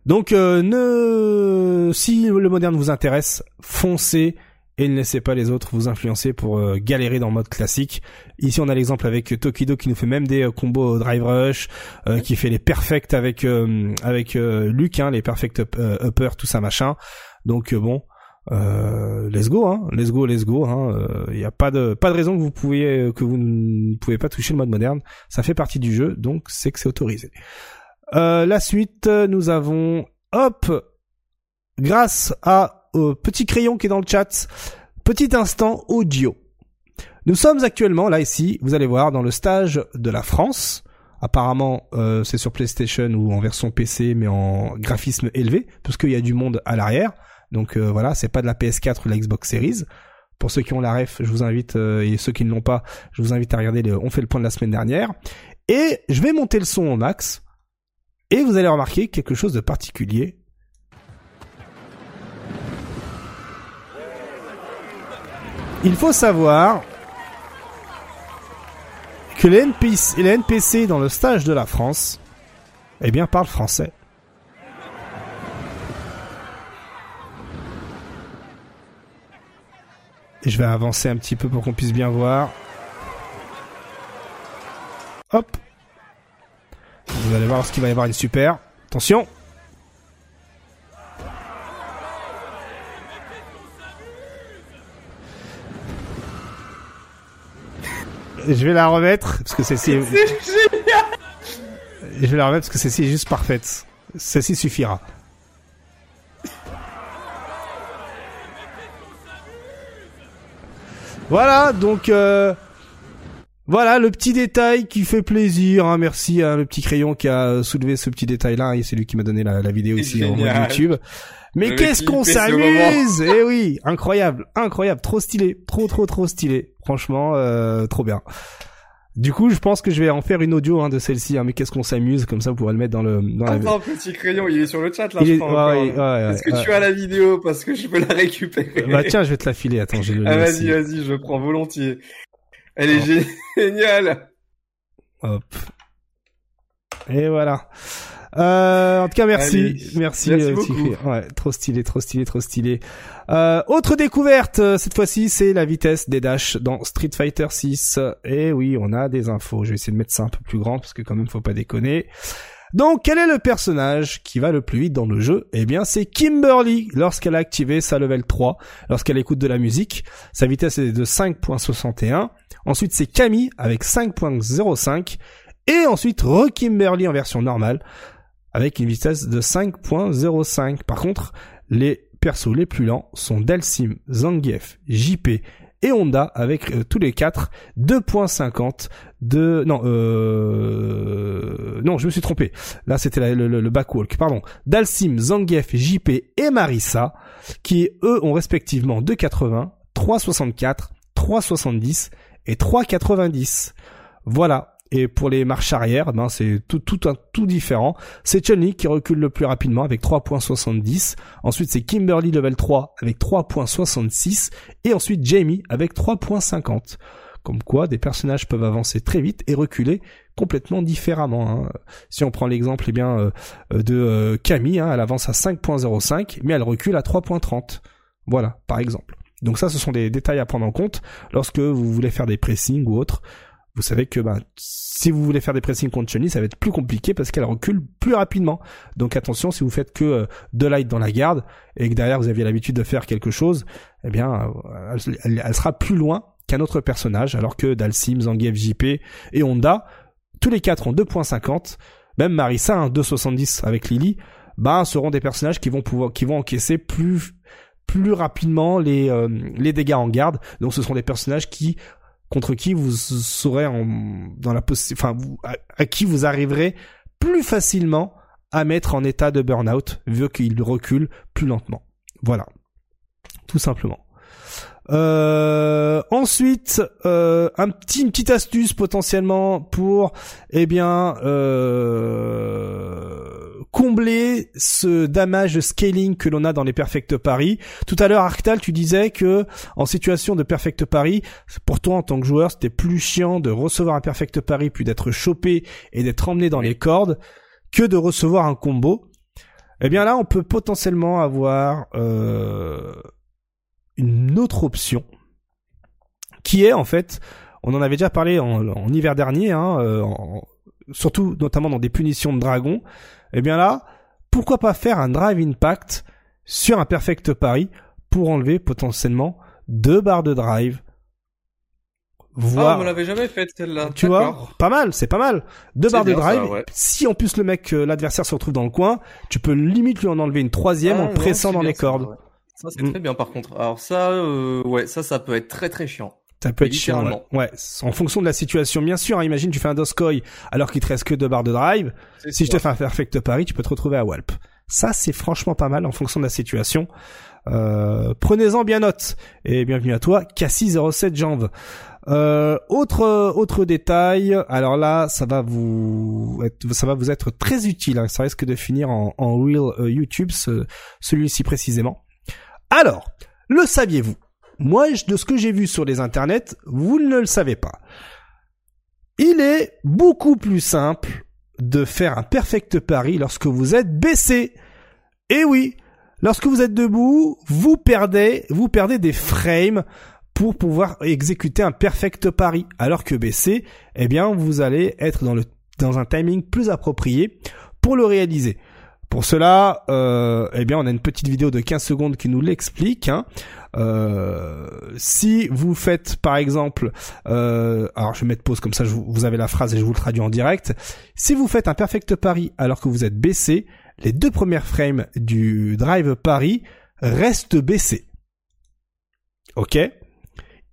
Donc, euh, ne, si le moderne vous intéresse, foncez et ne laissez pas les autres vous influencer pour euh, galérer dans le mode classique. Ici, on a l'exemple avec Tokido qui nous fait même des euh, combos drive rush, euh, qui fait les perfects avec euh, avec euh, Luke, hein, les perfect up, euh, upper, tout ça machin. Donc euh, bon, euh, let's go, hein, let's go, let's go. Il hein, il y a pas de pas de raison que vous pouvez que vous ne pouvez pas toucher le mode moderne. Ça fait partie du jeu, donc c'est que c'est autorisé. Euh, la suite, nous avons, hop, grâce à petit crayon qui est dans le chat, petit instant audio. Nous sommes actuellement là ici, vous allez voir, dans le stage de la France. Apparemment, euh, c'est sur PlayStation ou en version PC, mais en graphisme élevé, parce qu'il y a du monde à l'arrière. Donc euh, voilà, c'est pas de la PS4 ou la Xbox Series. Pour ceux qui ont la ref, je vous invite, euh, et ceux qui ne l'ont pas, je vous invite à regarder le On fait le point de la semaine dernière. Et je vais monter le son au max. Et vous allez remarquer quelque chose de particulier. Il faut savoir que les NPC, dans le stage de la France, eh bien, parlent français. Et je vais avancer un petit peu pour qu'on puisse bien voir. Hop. Vous allez voir ce qu'il va y avoir une super. Attention. Je vais la remettre parce que celle-ci. est- C'est génial. Je vais la remettre parce que celle-ci est juste parfaite. Celle-ci suffira. Voilà, donc euh, voilà le petit détail qui fait plaisir. hein. Merci à le petit crayon qui a soulevé ce petit détail-là. Et c'est lui qui m'a donné la, la vidéo ici en. YouTube. Mais qu'est-ce qu'on s'amuse Eh oui, incroyable, incroyable, trop stylé, trop trop trop stylé. Franchement, euh, trop bien. Du coup, je pense que je vais en faire une audio hein, de celle-ci. hein, mais qu'est-ce qu'on s'amuse Comme ça, vous pourrez le mettre dans le dans la. Attends, petit crayon, il est sur le chat là, Il je est- crois. ouais, encore. ouais, ouais, ouais, Est-ce que tu as la vidéo parce que je peux la récupérer Bah tiens, je vais te la filer. Attends, j'ai le Ah vas-y, vas-y, je prends volontiers. Elle est géniale. Hop. Et voilà. Euh, en tout cas, merci, Allez, merci, merci euh. Ouais, trop stylé, trop stylé, trop stylé. Euh, autre découverte euh, cette fois-ci, c'est la vitesse des dashs dans Street Fighter 6. Et oui, on a des infos. Je vais essayer de mettre ça un peu plus grand parce que quand même, faut pas déconner. Donc, quel est le personnage qui va le plus vite dans le jeu? Eh bien, c'est Kimberly lorsqu'elle a activé sa level 3, lorsqu'elle écoute de la musique. Sa vitesse est de 5.61. Ensuite, c'est Camille avec 5.05. Et ensuite, re-Kimberly en version normale avec une vitesse de 5.05. Par contre, les persos les plus lents sont Dalsim, Zangief, JP et Honda avec euh, tous les quatre 2.50 de non euh... non je me suis trompé. Là c'était le, le backwalk pardon. Dalsim, Zangief, JP et Marissa qui eux ont respectivement 2.80 3.64 3.70 et 3.90 voilà et pour les marches arrière, ben c'est tout tout un tout différent. C'est Chun-Li qui recule le plus rapidement avec 3.70. Ensuite, c'est Kimberly level 3 avec 3.66 et ensuite Jamie avec 3.50. Comme quoi, des personnages peuvent avancer très vite et reculer complètement différemment. hein. Si on prend l'exemple eh bien euh, de euh, Camille, hein, elle avance à 5.05, mais elle recule à 3.30. Voilà, par exemple. Donc ça, ce sont des détails à prendre en compte lorsque vous voulez faire des pressings ou autres vous savez que ben, si vous voulez faire des pressings contre ça va être plus compliqué parce qu'elle recule plus rapidement. Donc attention, si vous faites que euh, de light dans la garde et que derrière vous aviez l'habitude de faire quelque chose, eh bien, euh, elle sera plus loin qu'un autre personnage, alors que Dalsim, Zangief, JP et Honda, tous les quatre ont 2.50, même Marissa, hein, 2.70 avec Lily, ben, seront des personnages qui vont pouvoir, qui vont encaisser plus plus rapidement les euh, les dégâts en garde. Donc ce seront des personnages qui contre qui vous serez en, dans la possi- enfin à, à qui vous arriverez plus facilement à mettre en état de burn-out vu qu'il recule plus lentement. Voilà, tout simplement. Euh, ensuite, euh, un petit, une petite astuce potentiellement pour, eh bien, euh, combler ce damage scaling que l'on a dans les perfect paris. Tout à l'heure, Arctal, tu disais que en situation de perfect pari, pour toi en tant que joueur, c'était plus chiant de recevoir un perfect pari puis d'être chopé et d'être emmené dans les cordes que de recevoir un combo. Eh bien là, on peut potentiellement avoir euh, une autre option qui est en fait, on en avait déjà parlé en, hiver dernier, hein, euh, surtout notamment dans des punitions de dragon. Eh bien là, pourquoi pas faire un drive impact sur un perfect pari pour enlever potentiellement deux barres de drive, Ah, on l'avait jamais faite celle-là. tu vois, pas mal, c'est pas mal. Deux barres de ça, drive. ouais. Si en plus le mec, euh, l'adversaire se retrouve dans le coin, tu peux limite lui en enlever une troisième Ah, en non, pressant dans les ça, cordes. ouais. Ça c'est Mm. très bien par contre. Alors ça, euh, ouais, ça, ça peut être très très chiant. Ça peut être chiant. Ouais. En fonction de la situation. Bien sûr, hein, imagine tu fais un Doskoy alors qu'il te reste que deux barres de drive. Si je te fais un perfect pari, tu peux te retrouver à Walp. Ça, c'est franchement pas mal en fonction de la situation. Euh, Prenez-en bien note. Et bienvenue à toi, Cassie07 Janve. Euh, autre autre détail. Alors là, ça va vous être, ça va vous être très utile. hein. Ça risque de finir en, en real euh, YouTube, ce- celui-ci précisément. Alors, le saviez-vous? Moi, de ce que j'ai vu sur les internets, vous ne le savez pas. Il est beaucoup plus simple de faire un perfect pari lorsque vous êtes baissé. Et oui, lorsque vous êtes debout, vous perdez, vous perdez des frames pour pouvoir exécuter un perfect pari. Alors que baissé, eh bien, vous allez être dans le, dans un timing plus approprié pour le réaliser. Pour cela, euh, eh bien, on a une petite vidéo de 15 secondes qui nous l'explique. Hein. Euh, si vous faites, par exemple, euh, alors je vais mettre pause comme ça, vous, avez la phrase et je vous le traduis en direct. Si vous faites un perfect pari alors que vous êtes baissé, les deux premières frames du drive pari restent baissés. Ok.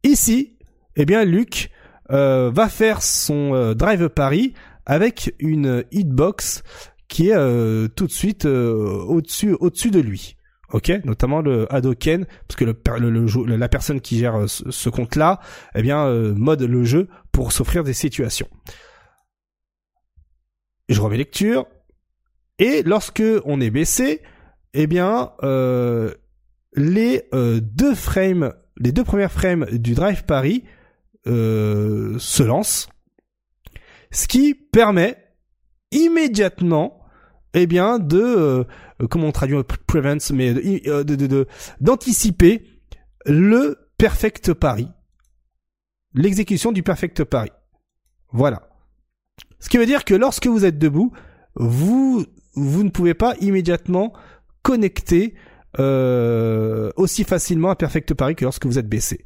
Ici, eh bien, Luc euh, va faire son drive pari avec une hitbox qui est tout de suite au-dessus au-dessus de lui. OK, notamment le Hadoken parce que la personne qui gère euh, ce, compte-là, eh bien euh, mode le jeu pour s'offrir des situations. Je remets lecture et lorsque on est baissé, eh bien euh, les deux frames, les deux premières frames du Drive Paris se lancent, ce qui permet immédiatement, eh bien, de euh, comment on traduit prevents, mais de- euh, d'anticiper le perfect pari, l'exécution du perfect pari. Voilà. Ce qui veut dire que lorsque vous êtes debout, vous vous ne pouvez pas immédiatement connecter euh, aussi facilement un perfect pari que lorsque vous êtes baissé.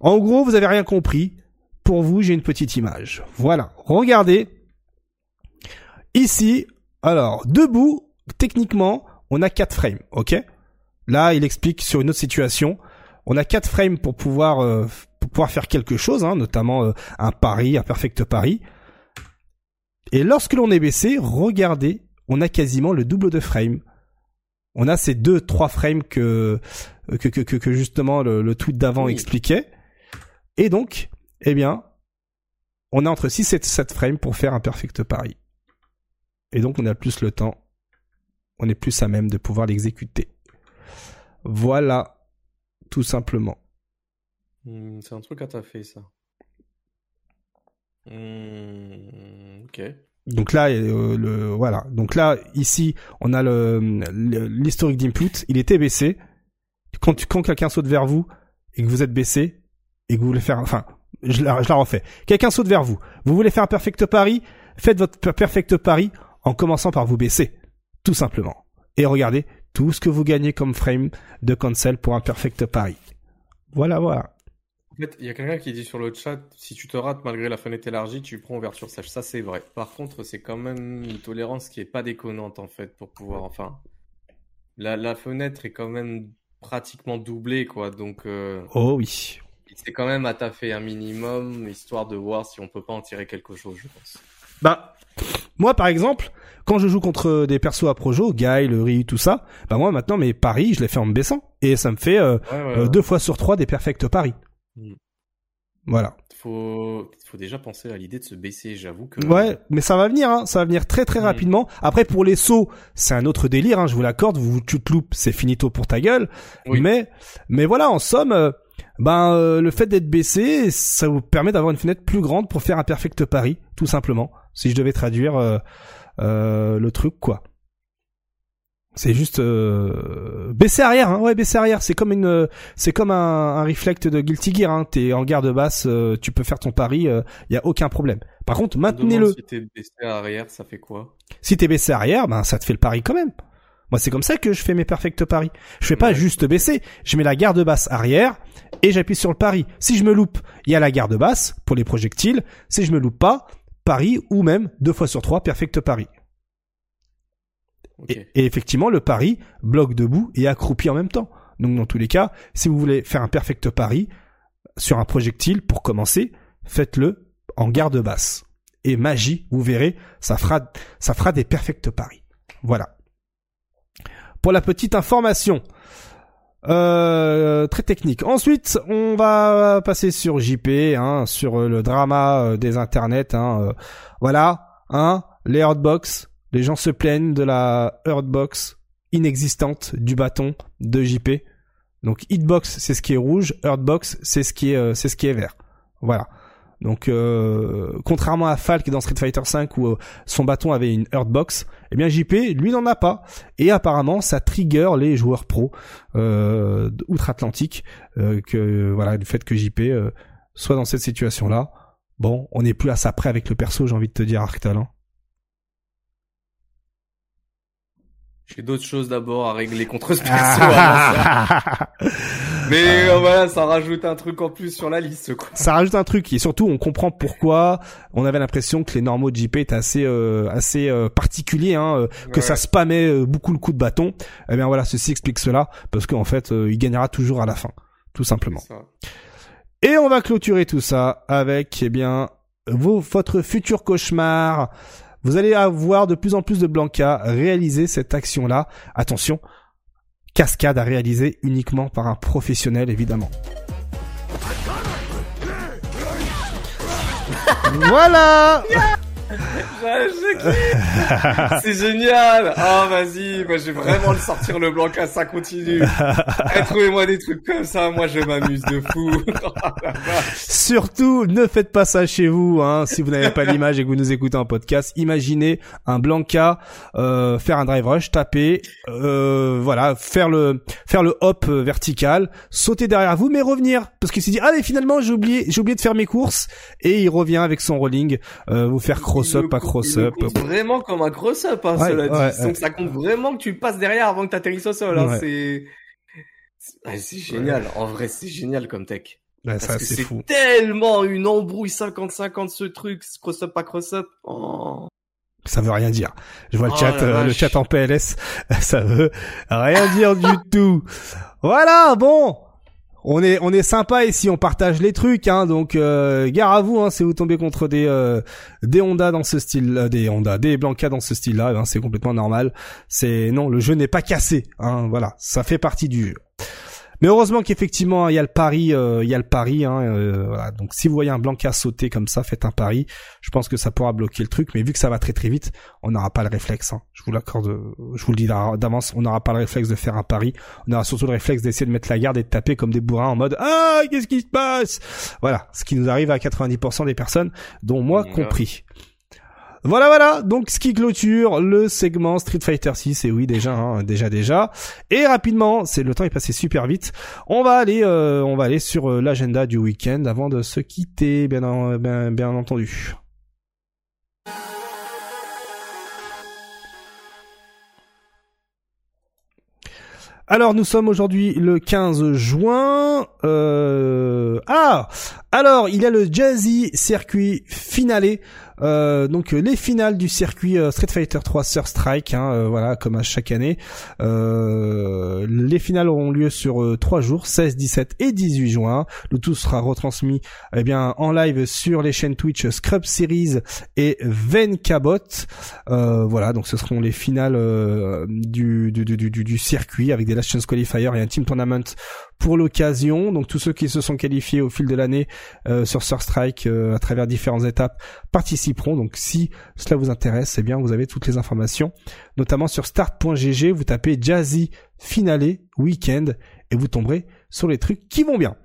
En gros, vous avez rien compris. Pour vous, j'ai une petite image. Voilà. Regardez. Ici, alors, debout, techniquement, on a 4 frames, ok? Là, il explique sur une autre situation. On a 4 frames pour pouvoir, euh, pour pouvoir faire quelque chose, hein, notamment euh, un pari, un perfect pari. Et lorsque l'on est baissé, regardez, on a quasiment le double de frames. On a ces deux, trois frames que que, que, que, que justement le, le tweet d'avant Oui. expliquait. Et donc, eh bien, on a entre 6 et 7 frames pour faire un perfect pari. Et donc, on a plus le temps. On est plus à même de pouvoir l'exécuter. Voilà. Tout simplement. Hmm, c'est un truc à fait ça. Hmm, ok. Donc là, euh, le, voilà. Donc là, ici, on a l'historique d'input. Il était baissé. Quand, tu- quand quelqu'un saute vers vous et que vous êtes baissé et que vous voulez faire, enfin, je la, je la refais. Quelqu'un saute vers vous. Vous voulez faire un perfect pari? Faites votre per- perfect pari en commençant par vous baisser, tout simplement. Et regardez tout ce que vous gagnez comme frame de cancel pour un perfect pari. Voilà, voilà. En fait, il y a quelqu'un qui dit sur le chat, si tu te rates malgré la fenêtre élargie, tu prends ouverture sèche. Ça, c'est vrai. Par contre, c'est quand même une tolérance qui est pas déconnante, en fait, pour pouvoir, enfin, la, la fenêtre est quand même pratiquement doublée, quoi. Donc, euh, Oh oui. c'est quand même à taffer un minimum, histoire de voir si on peut pas en tirer quelque chose, je pense. Bah, moi par exemple, quand je joue contre des persos à projo, Guy, le Ryu, tout ça, bah moi maintenant mes paris, je les fais en me baissant. Et ça me fait euh, Ouais, ouais, euh, ouais. deux fois sur trois des perfects paris. Mm. Voilà. Faut, faut déjà penser à l'idée de se baisser, j'avoue que. Ouais, mais ça va venir, hein, ça va venir très très Mm. rapidement. Après pour les sauts, c'est un autre délire, hein, je vous l'accorde. Vous tu te loupes, c'est finito pour ta gueule. Oui. Mais mais voilà, en somme, euh, ben euh, le fait d'être baissé, ça vous permet d'avoir une fenêtre plus grande pour faire un perfect pari, tout simplement. Si je devais traduire euh, euh, le truc, quoi. C'est juste euh, baisser arrière, hein. ouais, baisser arrière. C'est comme une, c'est comme un, un reflect de Guilty Gear. Hein. T'es en garde basse, euh, tu peux faire ton pari, il y a aucun problème. Par contre, maintenez-le. Si t'es baissé arrière, ça fait quoi? Si t'es baissé arrière, ben ça te fait le pari quand même. Moi, c'est comme ça que je fais mes perfect paris. Je fais pas juste baisser, je mets la garde basse arrière et j'appuie sur le pari. Si je me loupe, il y a la garde basse pour les projectiles. Si je me loupe pas, pari ou même deux fois sur trois perfect pari. Ok. Et, et effectivement, le pari bloque debout et accroupi en même temps. Donc dans tous les cas, si vous voulez faire un perfect pari sur un projectile pour commencer, faites-le en garde basse. Et magie, vous verrez, ça fera, ça fera des perfect paris. Voilà. Pour la petite information. Euh, très technique. Ensuite, on va passer sur JP, hein, sur euh, le drama euh, des internets. Hein, euh, voilà, hein, les hardbox. Les gens se plaignent de la hardbox inexistante du bâton de JP. Donc hitbox c'est ce qui est rouge, hurtbox c'est ce qui est c'est ce qui est vert. Voilà. Donc euh, contrairement à Falk dans Street Fighter V où euh, son bâton avait une hurtbox, eh bien JP lui n'en a pas et apparemment ça trigger les joueurs pro euh, outre-Atlantique euh, que voilà du fait que JP soit dans cette situation là. Bon, on n'est plus à ça près avec le perso, j'ai envie de te dire Arctal. hein. J'ai d'autres choses d'abord à régler contre ce perso. ça. Mais euh, voilà, ça rajoute un truc en plus sur la liste, quoi. ça rajoute un truc et surtout on comprend pourquoi on avait l'impression que les normaux de JP étaient assez euh, assez euh, particuliers hein, euh, que Ouais. ça spammait euh, beaucoup le coup de bâton eh bien voilà ceci explique cela parce qu'en fait euh, il gagnera toujours à la fin tout simplement et on va clôturer tout ça avec eh bien vos votre futur cauchemar vous allez avoir de plus en plus de Blanca réaliser cette action là attention cascade à réaliser uniquement par un professionnel évidemment voilà. C'est génial. Ah, vas-y. Moi, je vais vraiment le sortir le blanc ça continue. Eh, Trouvez-moi des trucs comme ça. Moi, je m'amuse de fou. Oh. Surtout, ne faites pas ça chez vous. Hein, si vous n'avez pas l'image et que vous nous écoutez en podcast, imaginez un Blanca euh, faire un drive rush, taper, euh, voilà, faire le faire le hop euh, vertical, sauter derrière vous, mais revenir parce qu'il s'est dit allez finalement j'ai oublié j'ai oublié de faire mes courses et il revient avec son rolling, euh, vous faire cross Il up, le pas compte- cross il le up. compte vraiment comme un cross up, hein, Ouais, cela dit. Donc, ça compte vraiment que tu passes derrière avant que tu atterrisses au sol. Hein. C'est c'est- génial. En vrai, c'est génial comme tech. Parce ça que c'est fou. tellement une embrouille 50-50 ce truc, ce cross up pas cross up. Oh. Ça veut rien dire. Je vois le Oh chat, euh, le chat en PLS, ça veut rien dire du tout. Voilà, bon. On est on est sympa ici, on partage les trucs, hein. Donc euh, gare à vous, hein, si vous tombez contre des euh, des Honda dans ce style, euh, des Honda, des Blanca dans ce style-là, hein, c'est complètement normal. C'est non, le jeu n'est pas cassé, hein. Voilà, ça fait partie du jeu. Mais heureusement qu'effectivement il y a le pari, euh, il y a le pari. Hein, euh, voilà. Donc si vous voyez un Blanca sauter comme ça, faites un pari. Je pense que ça pourra bloquer le truc. Mais vu que ça va très très vite, on n'aura pas le réflexe. Hein. Je vous l'accorde, je vous le dis d'a- d'avance, on n'aura pas le réflexe de faire un pari. On aura surtout le réflexe d'essayer de mettre la garde et de taper comme des bourrins en mode ah qu'est-ce qui se passe? Voilà, ce qui nous arrive à 90% des personnes, dont moi compris. Voilà, voilà. Donc, ce qui clôture le segment Street Fighter 6. Et oui, déjà, hein, déjà, déjà. Et rapidement, c'est le temps est passé super vite. On va aller, euh, on va aller sur euh, l'agenda du week-end avant de se quitter, bien, en- bien, bien entendu. Alors nous sommes aujourd'hui le 15 juin. Euh... Ah Alors il y a le Jazzy Circuit Finale. Euh, donc euh, les finales du circuit euh, Street Fighter 3 Sur Strike, hein, euh, voilà comme à chaque année. Les finales auront lieu sur trois jours, 16, 17 et 18 juin. Le tout sera retransmis eh bien en live sur les chaînes Twitch Scrub Series et Venkabot. Euh, voilà, donc ce seront les finales du, du, du, du, du circuit avec des Last Chance Qualifier et un Team Tournament pour l'occasion. Donc tous ceux qui se sont qualifiés au fil de l'année euh, sur Sur Strike euh, à travers différentes étapes participeront. Donc si cela vous intéresse, eh bien vous avez toutes les informations, notamment sur start.gg. Vous tapez Jazzy Finale Weekend et vous tomberez sur les trucs qui vont bien.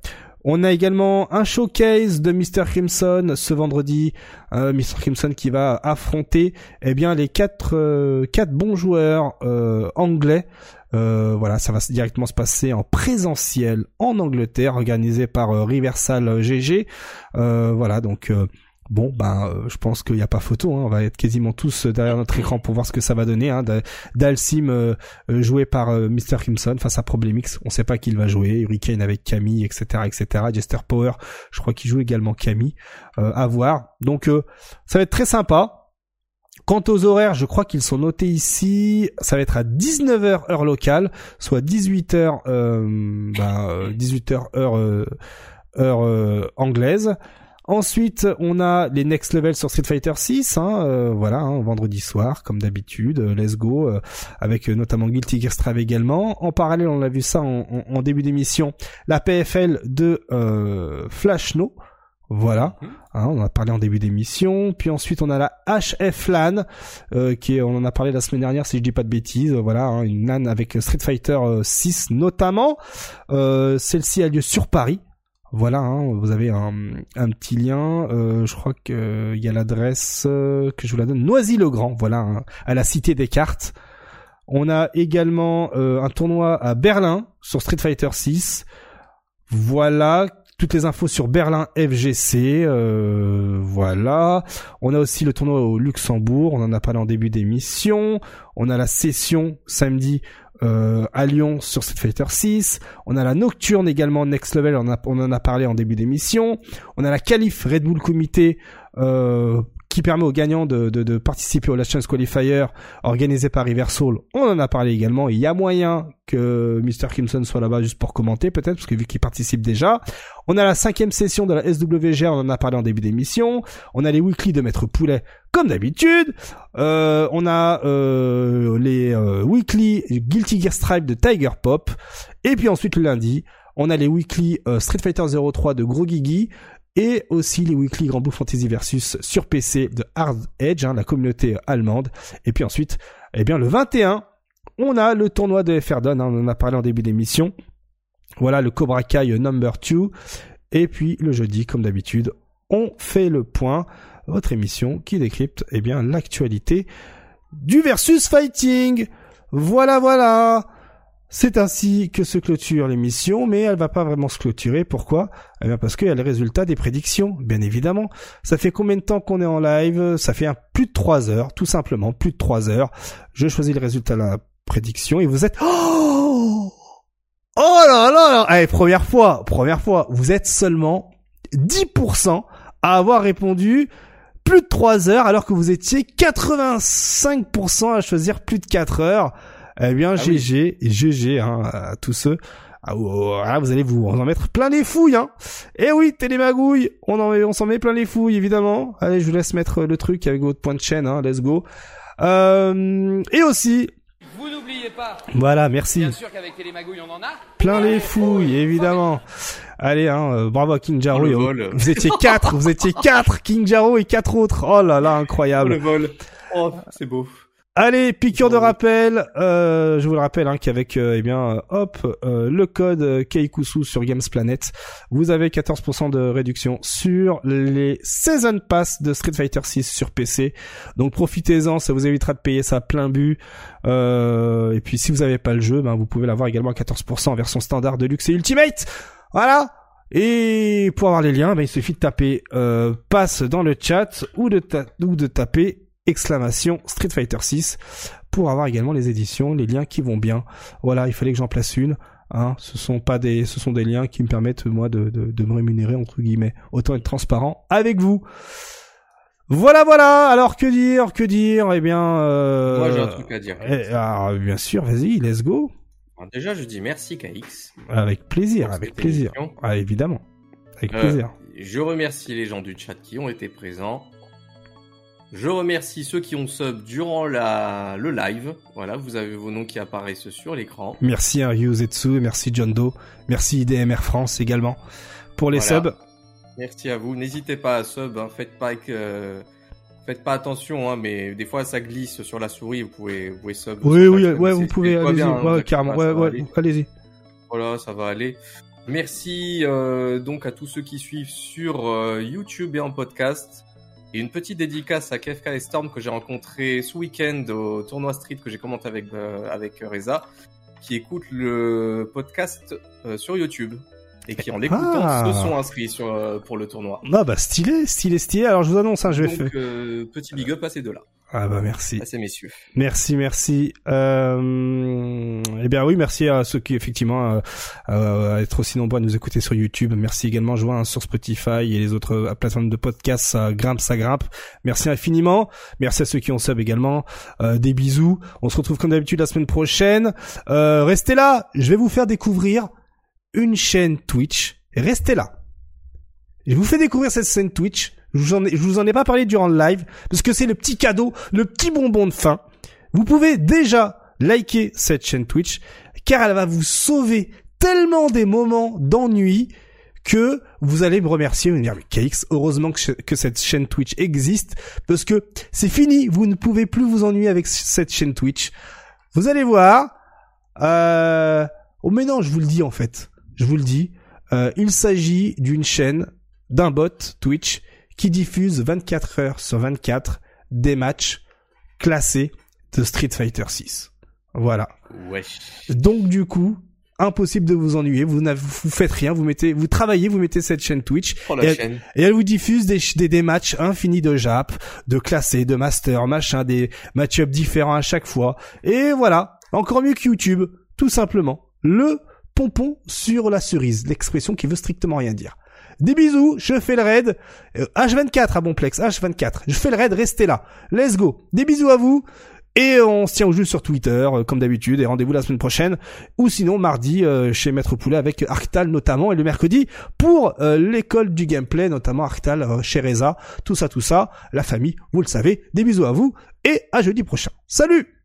On a également un showcase de Mr. Crimson ce vendredi. Euh, Mr. Crimson qui va affronter eh bien les quatre euh, quatre bons joueurs euh, anglais. Euh, voilà, ça va directement se passer en présentiel en Angleterre, organisé par euh, Riversal GG. Euh, voilà, donc euh, bon, ben, euh, je pense qu'il n'y a pas photo. Hein, on va être quasiment tous derrière notre écran pour voir ce que ça va donner. Hein, Da- Dalsim euh, euh, joué par euh, Mr. Crimson face à Problemix. On sait pas qui il va jouer. Hurricane avec Camille, etc., etc. Jester Power, je crois qu'il joue également Camille. Euh, à voir. Donc euh, ça va être très sympa. Quant aux horaires, je crois qu'ils sont notés ici. Ça va être à 19h heure locale, soit 18h, euh, ben, euh, 18h heure euh, euh, anglaise. Ensuite, on a les next level sur Street Fighter 6, hein, voilà, hein, vendredi soir, comme d'habitude, let's go, avec notamment Guilty Gear Strive également. En parallèle, on a vu ça en, en- début d'émission, la PFL de Flash No, voilà, hein, on en a parlé en début d'émission. Puis ensuite, on a la HF LAN, euh, qui est, on en a parlé la semaine dernière, si je dis pas de bêtises, euh, voilà, hein, une LAN avec Street Fighter euh, 6 notamment. Euh, Celle-ci a lieu sur Paris. Voilà, hein, vous avez un, un petit lien. euh, je crois que il y a l'adresse euh, que je vous la donne. Noisy-le-Grand, voilà, hein, à la Cité des Cartes. On a également euh, un tournoi à Berlin sur Street Fighter 6. Voilà, toutes les infos sur Berlin FGC. euh, voilà. On a aussi le tournoi au Luxembourg. On en a parlé en début d'émission. On a la session samedi euh, à Lyon sur Street Fighter 6. On a la nocturne également Next Level. On, a- on en a parlé en début d'émission. On a la qualif Red Bull Comité. Euh, qui permet aux gagnants de, de, de participer au Last Chance Qualifier organisé par Reversal. On en a parlé également. Il y a moyen que Mr. Kimson soit là-bas juste pour commenter peut-être, parce que vu qu'il participe déjà. On a la cinquième session de la SWG, on en a parlé en début d'émission. On a les weekly de Maître Poulet, comme d'habitude. Euh, on a euh, les euh, weekly Guilty Gear Stripe de Tiger Pop. Et puis ensuite le lundi, on a les weekly euh, Street Fighter 03 de Gros Gigi et aussi les weekly Grand Blue Fantasy Versus sur PC de Hard Edge, hein, la communauté allemande. Et puis ensuite, eh bien le 21, on a le tournoi de FRDON, hein, on en a parlé en début d'émission. Voilà le Cobra Kai number 2. Et puis le jeudi, comme d'habitude, on fait le point, votre émission qui décrypte eh bien l'actualité du versus fighting. Voilà, voilà. C'est ainsi que se clôture l'émission, mais elle va pas vraiment se clôturer. Pourquoi? Eh bien parce qu'il y a les résultats des prédictions, bien évidemment. Ça fait combien de temps qu'on est en live? Ça fait plus de trois heures, tout simplement, plus de trois heures. Je choisis le résultat de la prédiction et vous êtes... Oh Oh là là là Allez, première fois, première fois, vous êtes seulement 10% à avoir répondu plus de 3 heures alors que vous étiez 85% à choisir plus de 4 heures. Eh bien, Ah. GG, et GG hein, à tous ceux. Ah, oh, ah, vous allez vous en mettre plein les fouilles, hein. Eh oui, télémagouille, on en on s'en met plein les fouilles, évidemment. Allez, je vous laisse mettre le truc avec votre point de chaîne, hein. Let's go. Euh, et aussi, Vous n'oubliez pas, voilà, merci. bien sûr qu'avec Télémagouille on en a. Plein les fouilles, évidemment. Allez, hein, euh, bravo à King Jaro. Oh, et-. Vous étiez quatre, vous étiez quatre, King Jaro et quatre autres. Oh là là, Oh, incroyable. le vol. Oh, c'est beau. Allez, piqûre de rappel. Euh, je vous le rappelle hein, qu'avec euh, eh bien euh, hop euh, le code Keikusu sur Games Planet, vous avez 14% de réduction sur les Season Pass de Street Fighter 6 sur PC. Donc profitez-en, ça vous évitera de payer ça à plein but. Euh, et puis si vous n'avez pas le jeu, ben, vous pouvez l'avoir également à 14% en version standard, deluxe et ultimate. Voilà. Et pour avoir les liens, ben, il suffit de taper euh, passe dans le chat ou de, ta- ou de taper exclamation Street Fighter 6 pour avoir également les éditions, les liens qui vont bien. Voilà, il fallait que j'en place une. Hein, ce sont pas des, ce sont des liens qui me permettent moi de, de, de me rémunérer entre guillemets. Autant être transparent avec vous. Voilà, voilà. Alors que dire, que dire? Eh bien, euh... Moi, j'ai un truc à dire. eh, alors, bien sûr, vas-y, let's go. Alors, déjà, je dis merci KX. Avec plaisir, avec plaisir. Ah, évidemment, avec Euh, plaisir. Je remercie les gens du chat qui ont été présents. Je remercie ceux qui ont sub durant la, le live. Voilà, vous avez vos noms qui apparaissent sur l'écran. Merci à Ryuzetsu, merci John Doe, merci IDMR France également pour les Voilà. subs. Merci à vous. N'hésitez pas à sub. hein. Faites pas que, faites pas attention, hein, mais des fois ça glisse sur la souris. Vous pouvez, vous pouvez sub. Oui, oui, ouais, vous pouvez, allez-y, hein, ouais, inquiétez carrément, ouais, ouais, allez-y. Voilà, ça va aller. Merci euh, donc à tous ceux qui suivent sur euh, YouTube et en podcast. Et une petite dédicace à Kefka et Storm que j'ai rencontré ce week-end au tournoi Street que j'ai commenté avec euh, avec Reza, qui écoute le podcast euh, sur YouTube et qui en l'écoutant Ah. se sont inscrits sur euh, pour le tournoi. Ah bah stylé, stylé, stylé. Alors je vous annonce, hein, je vais donc faire. petit big up à ces deux-là, Ah bah merci. messieurs. Merci, merci. Euh... Eh bien oui, merci à ceux qui effectivement euh, euh, être aussi nombreux à nous écouter sur YouTube. Merci également, je vois hein, sur Spotify et les autres euh, plateformes de podcast, ça grimpe, ça grimpe. Merci infiniment. Merci à ceux qui ont sub également. Euh, des bisous. On se retrouve comme d'habitude la semaine prochaine. Euh, restez là. Je vais vous faire découvrir une chaîne Twitch. Restez là. Je vous fais découvrir cette chaîne Twitch. Je vous en ai, je vous en ai pas parlé durant le live parce que c'est le petit cadeau, le petit bonbon de fin. Vous pouvez déjà liker cette chaîne Twitch car elle va vous sauver tellement des moments d'ennui que vous allez me remercier, vous allez me dire, mais KX, heureusement que, que cette chaîne Twitch existe, parce que c'est fini, vous ne pouvez plus vous ennuyer avec cette chaîne Twitch. Vous allez voir, euh... oh mais non, je vous le dis en fait, je vous le dis, euh, il s'agit d'une chaîne, d'un bot Twitch, qui diffuse 24 heures sur 24 des matchs classés de Street Fighter 6. Voilà. Donc du coup, impossible de vous ennuyer. Vous n'avez, vous faites rien, vous mettez, vous travaillez, vous mettez cette chaîne Twitch. Oh, et, elle, chaîne. et elle vous diffuse des, des, des matchs infinis de Jap, de classés, de master, machin, des match-ups différents à chaque fois. Et voilà. Encore mieux que YouTube. Tout simplement. Le pompon sur la cerise. L'expression qui veut strictement rien dire. Des bisous, je fais le raid. Euh, H24 à Bonplex, H24. Je fais le raid, restez là. Let's go. Des bisous à vous. Et on se tient au jeu sur Twitter, euh, comme d'habitude, et rendez-vous la semaine prochaine, ou sinon mardi euh, chez Maître Poulet avec Arctal notamment, et le mercredi pour euh, l'école du gameplay, notamment Arctal euh, chez Reza, tout ça, tout ça, la famille, vous le savez, des bisous à vous, et à jeudi prochain. Salut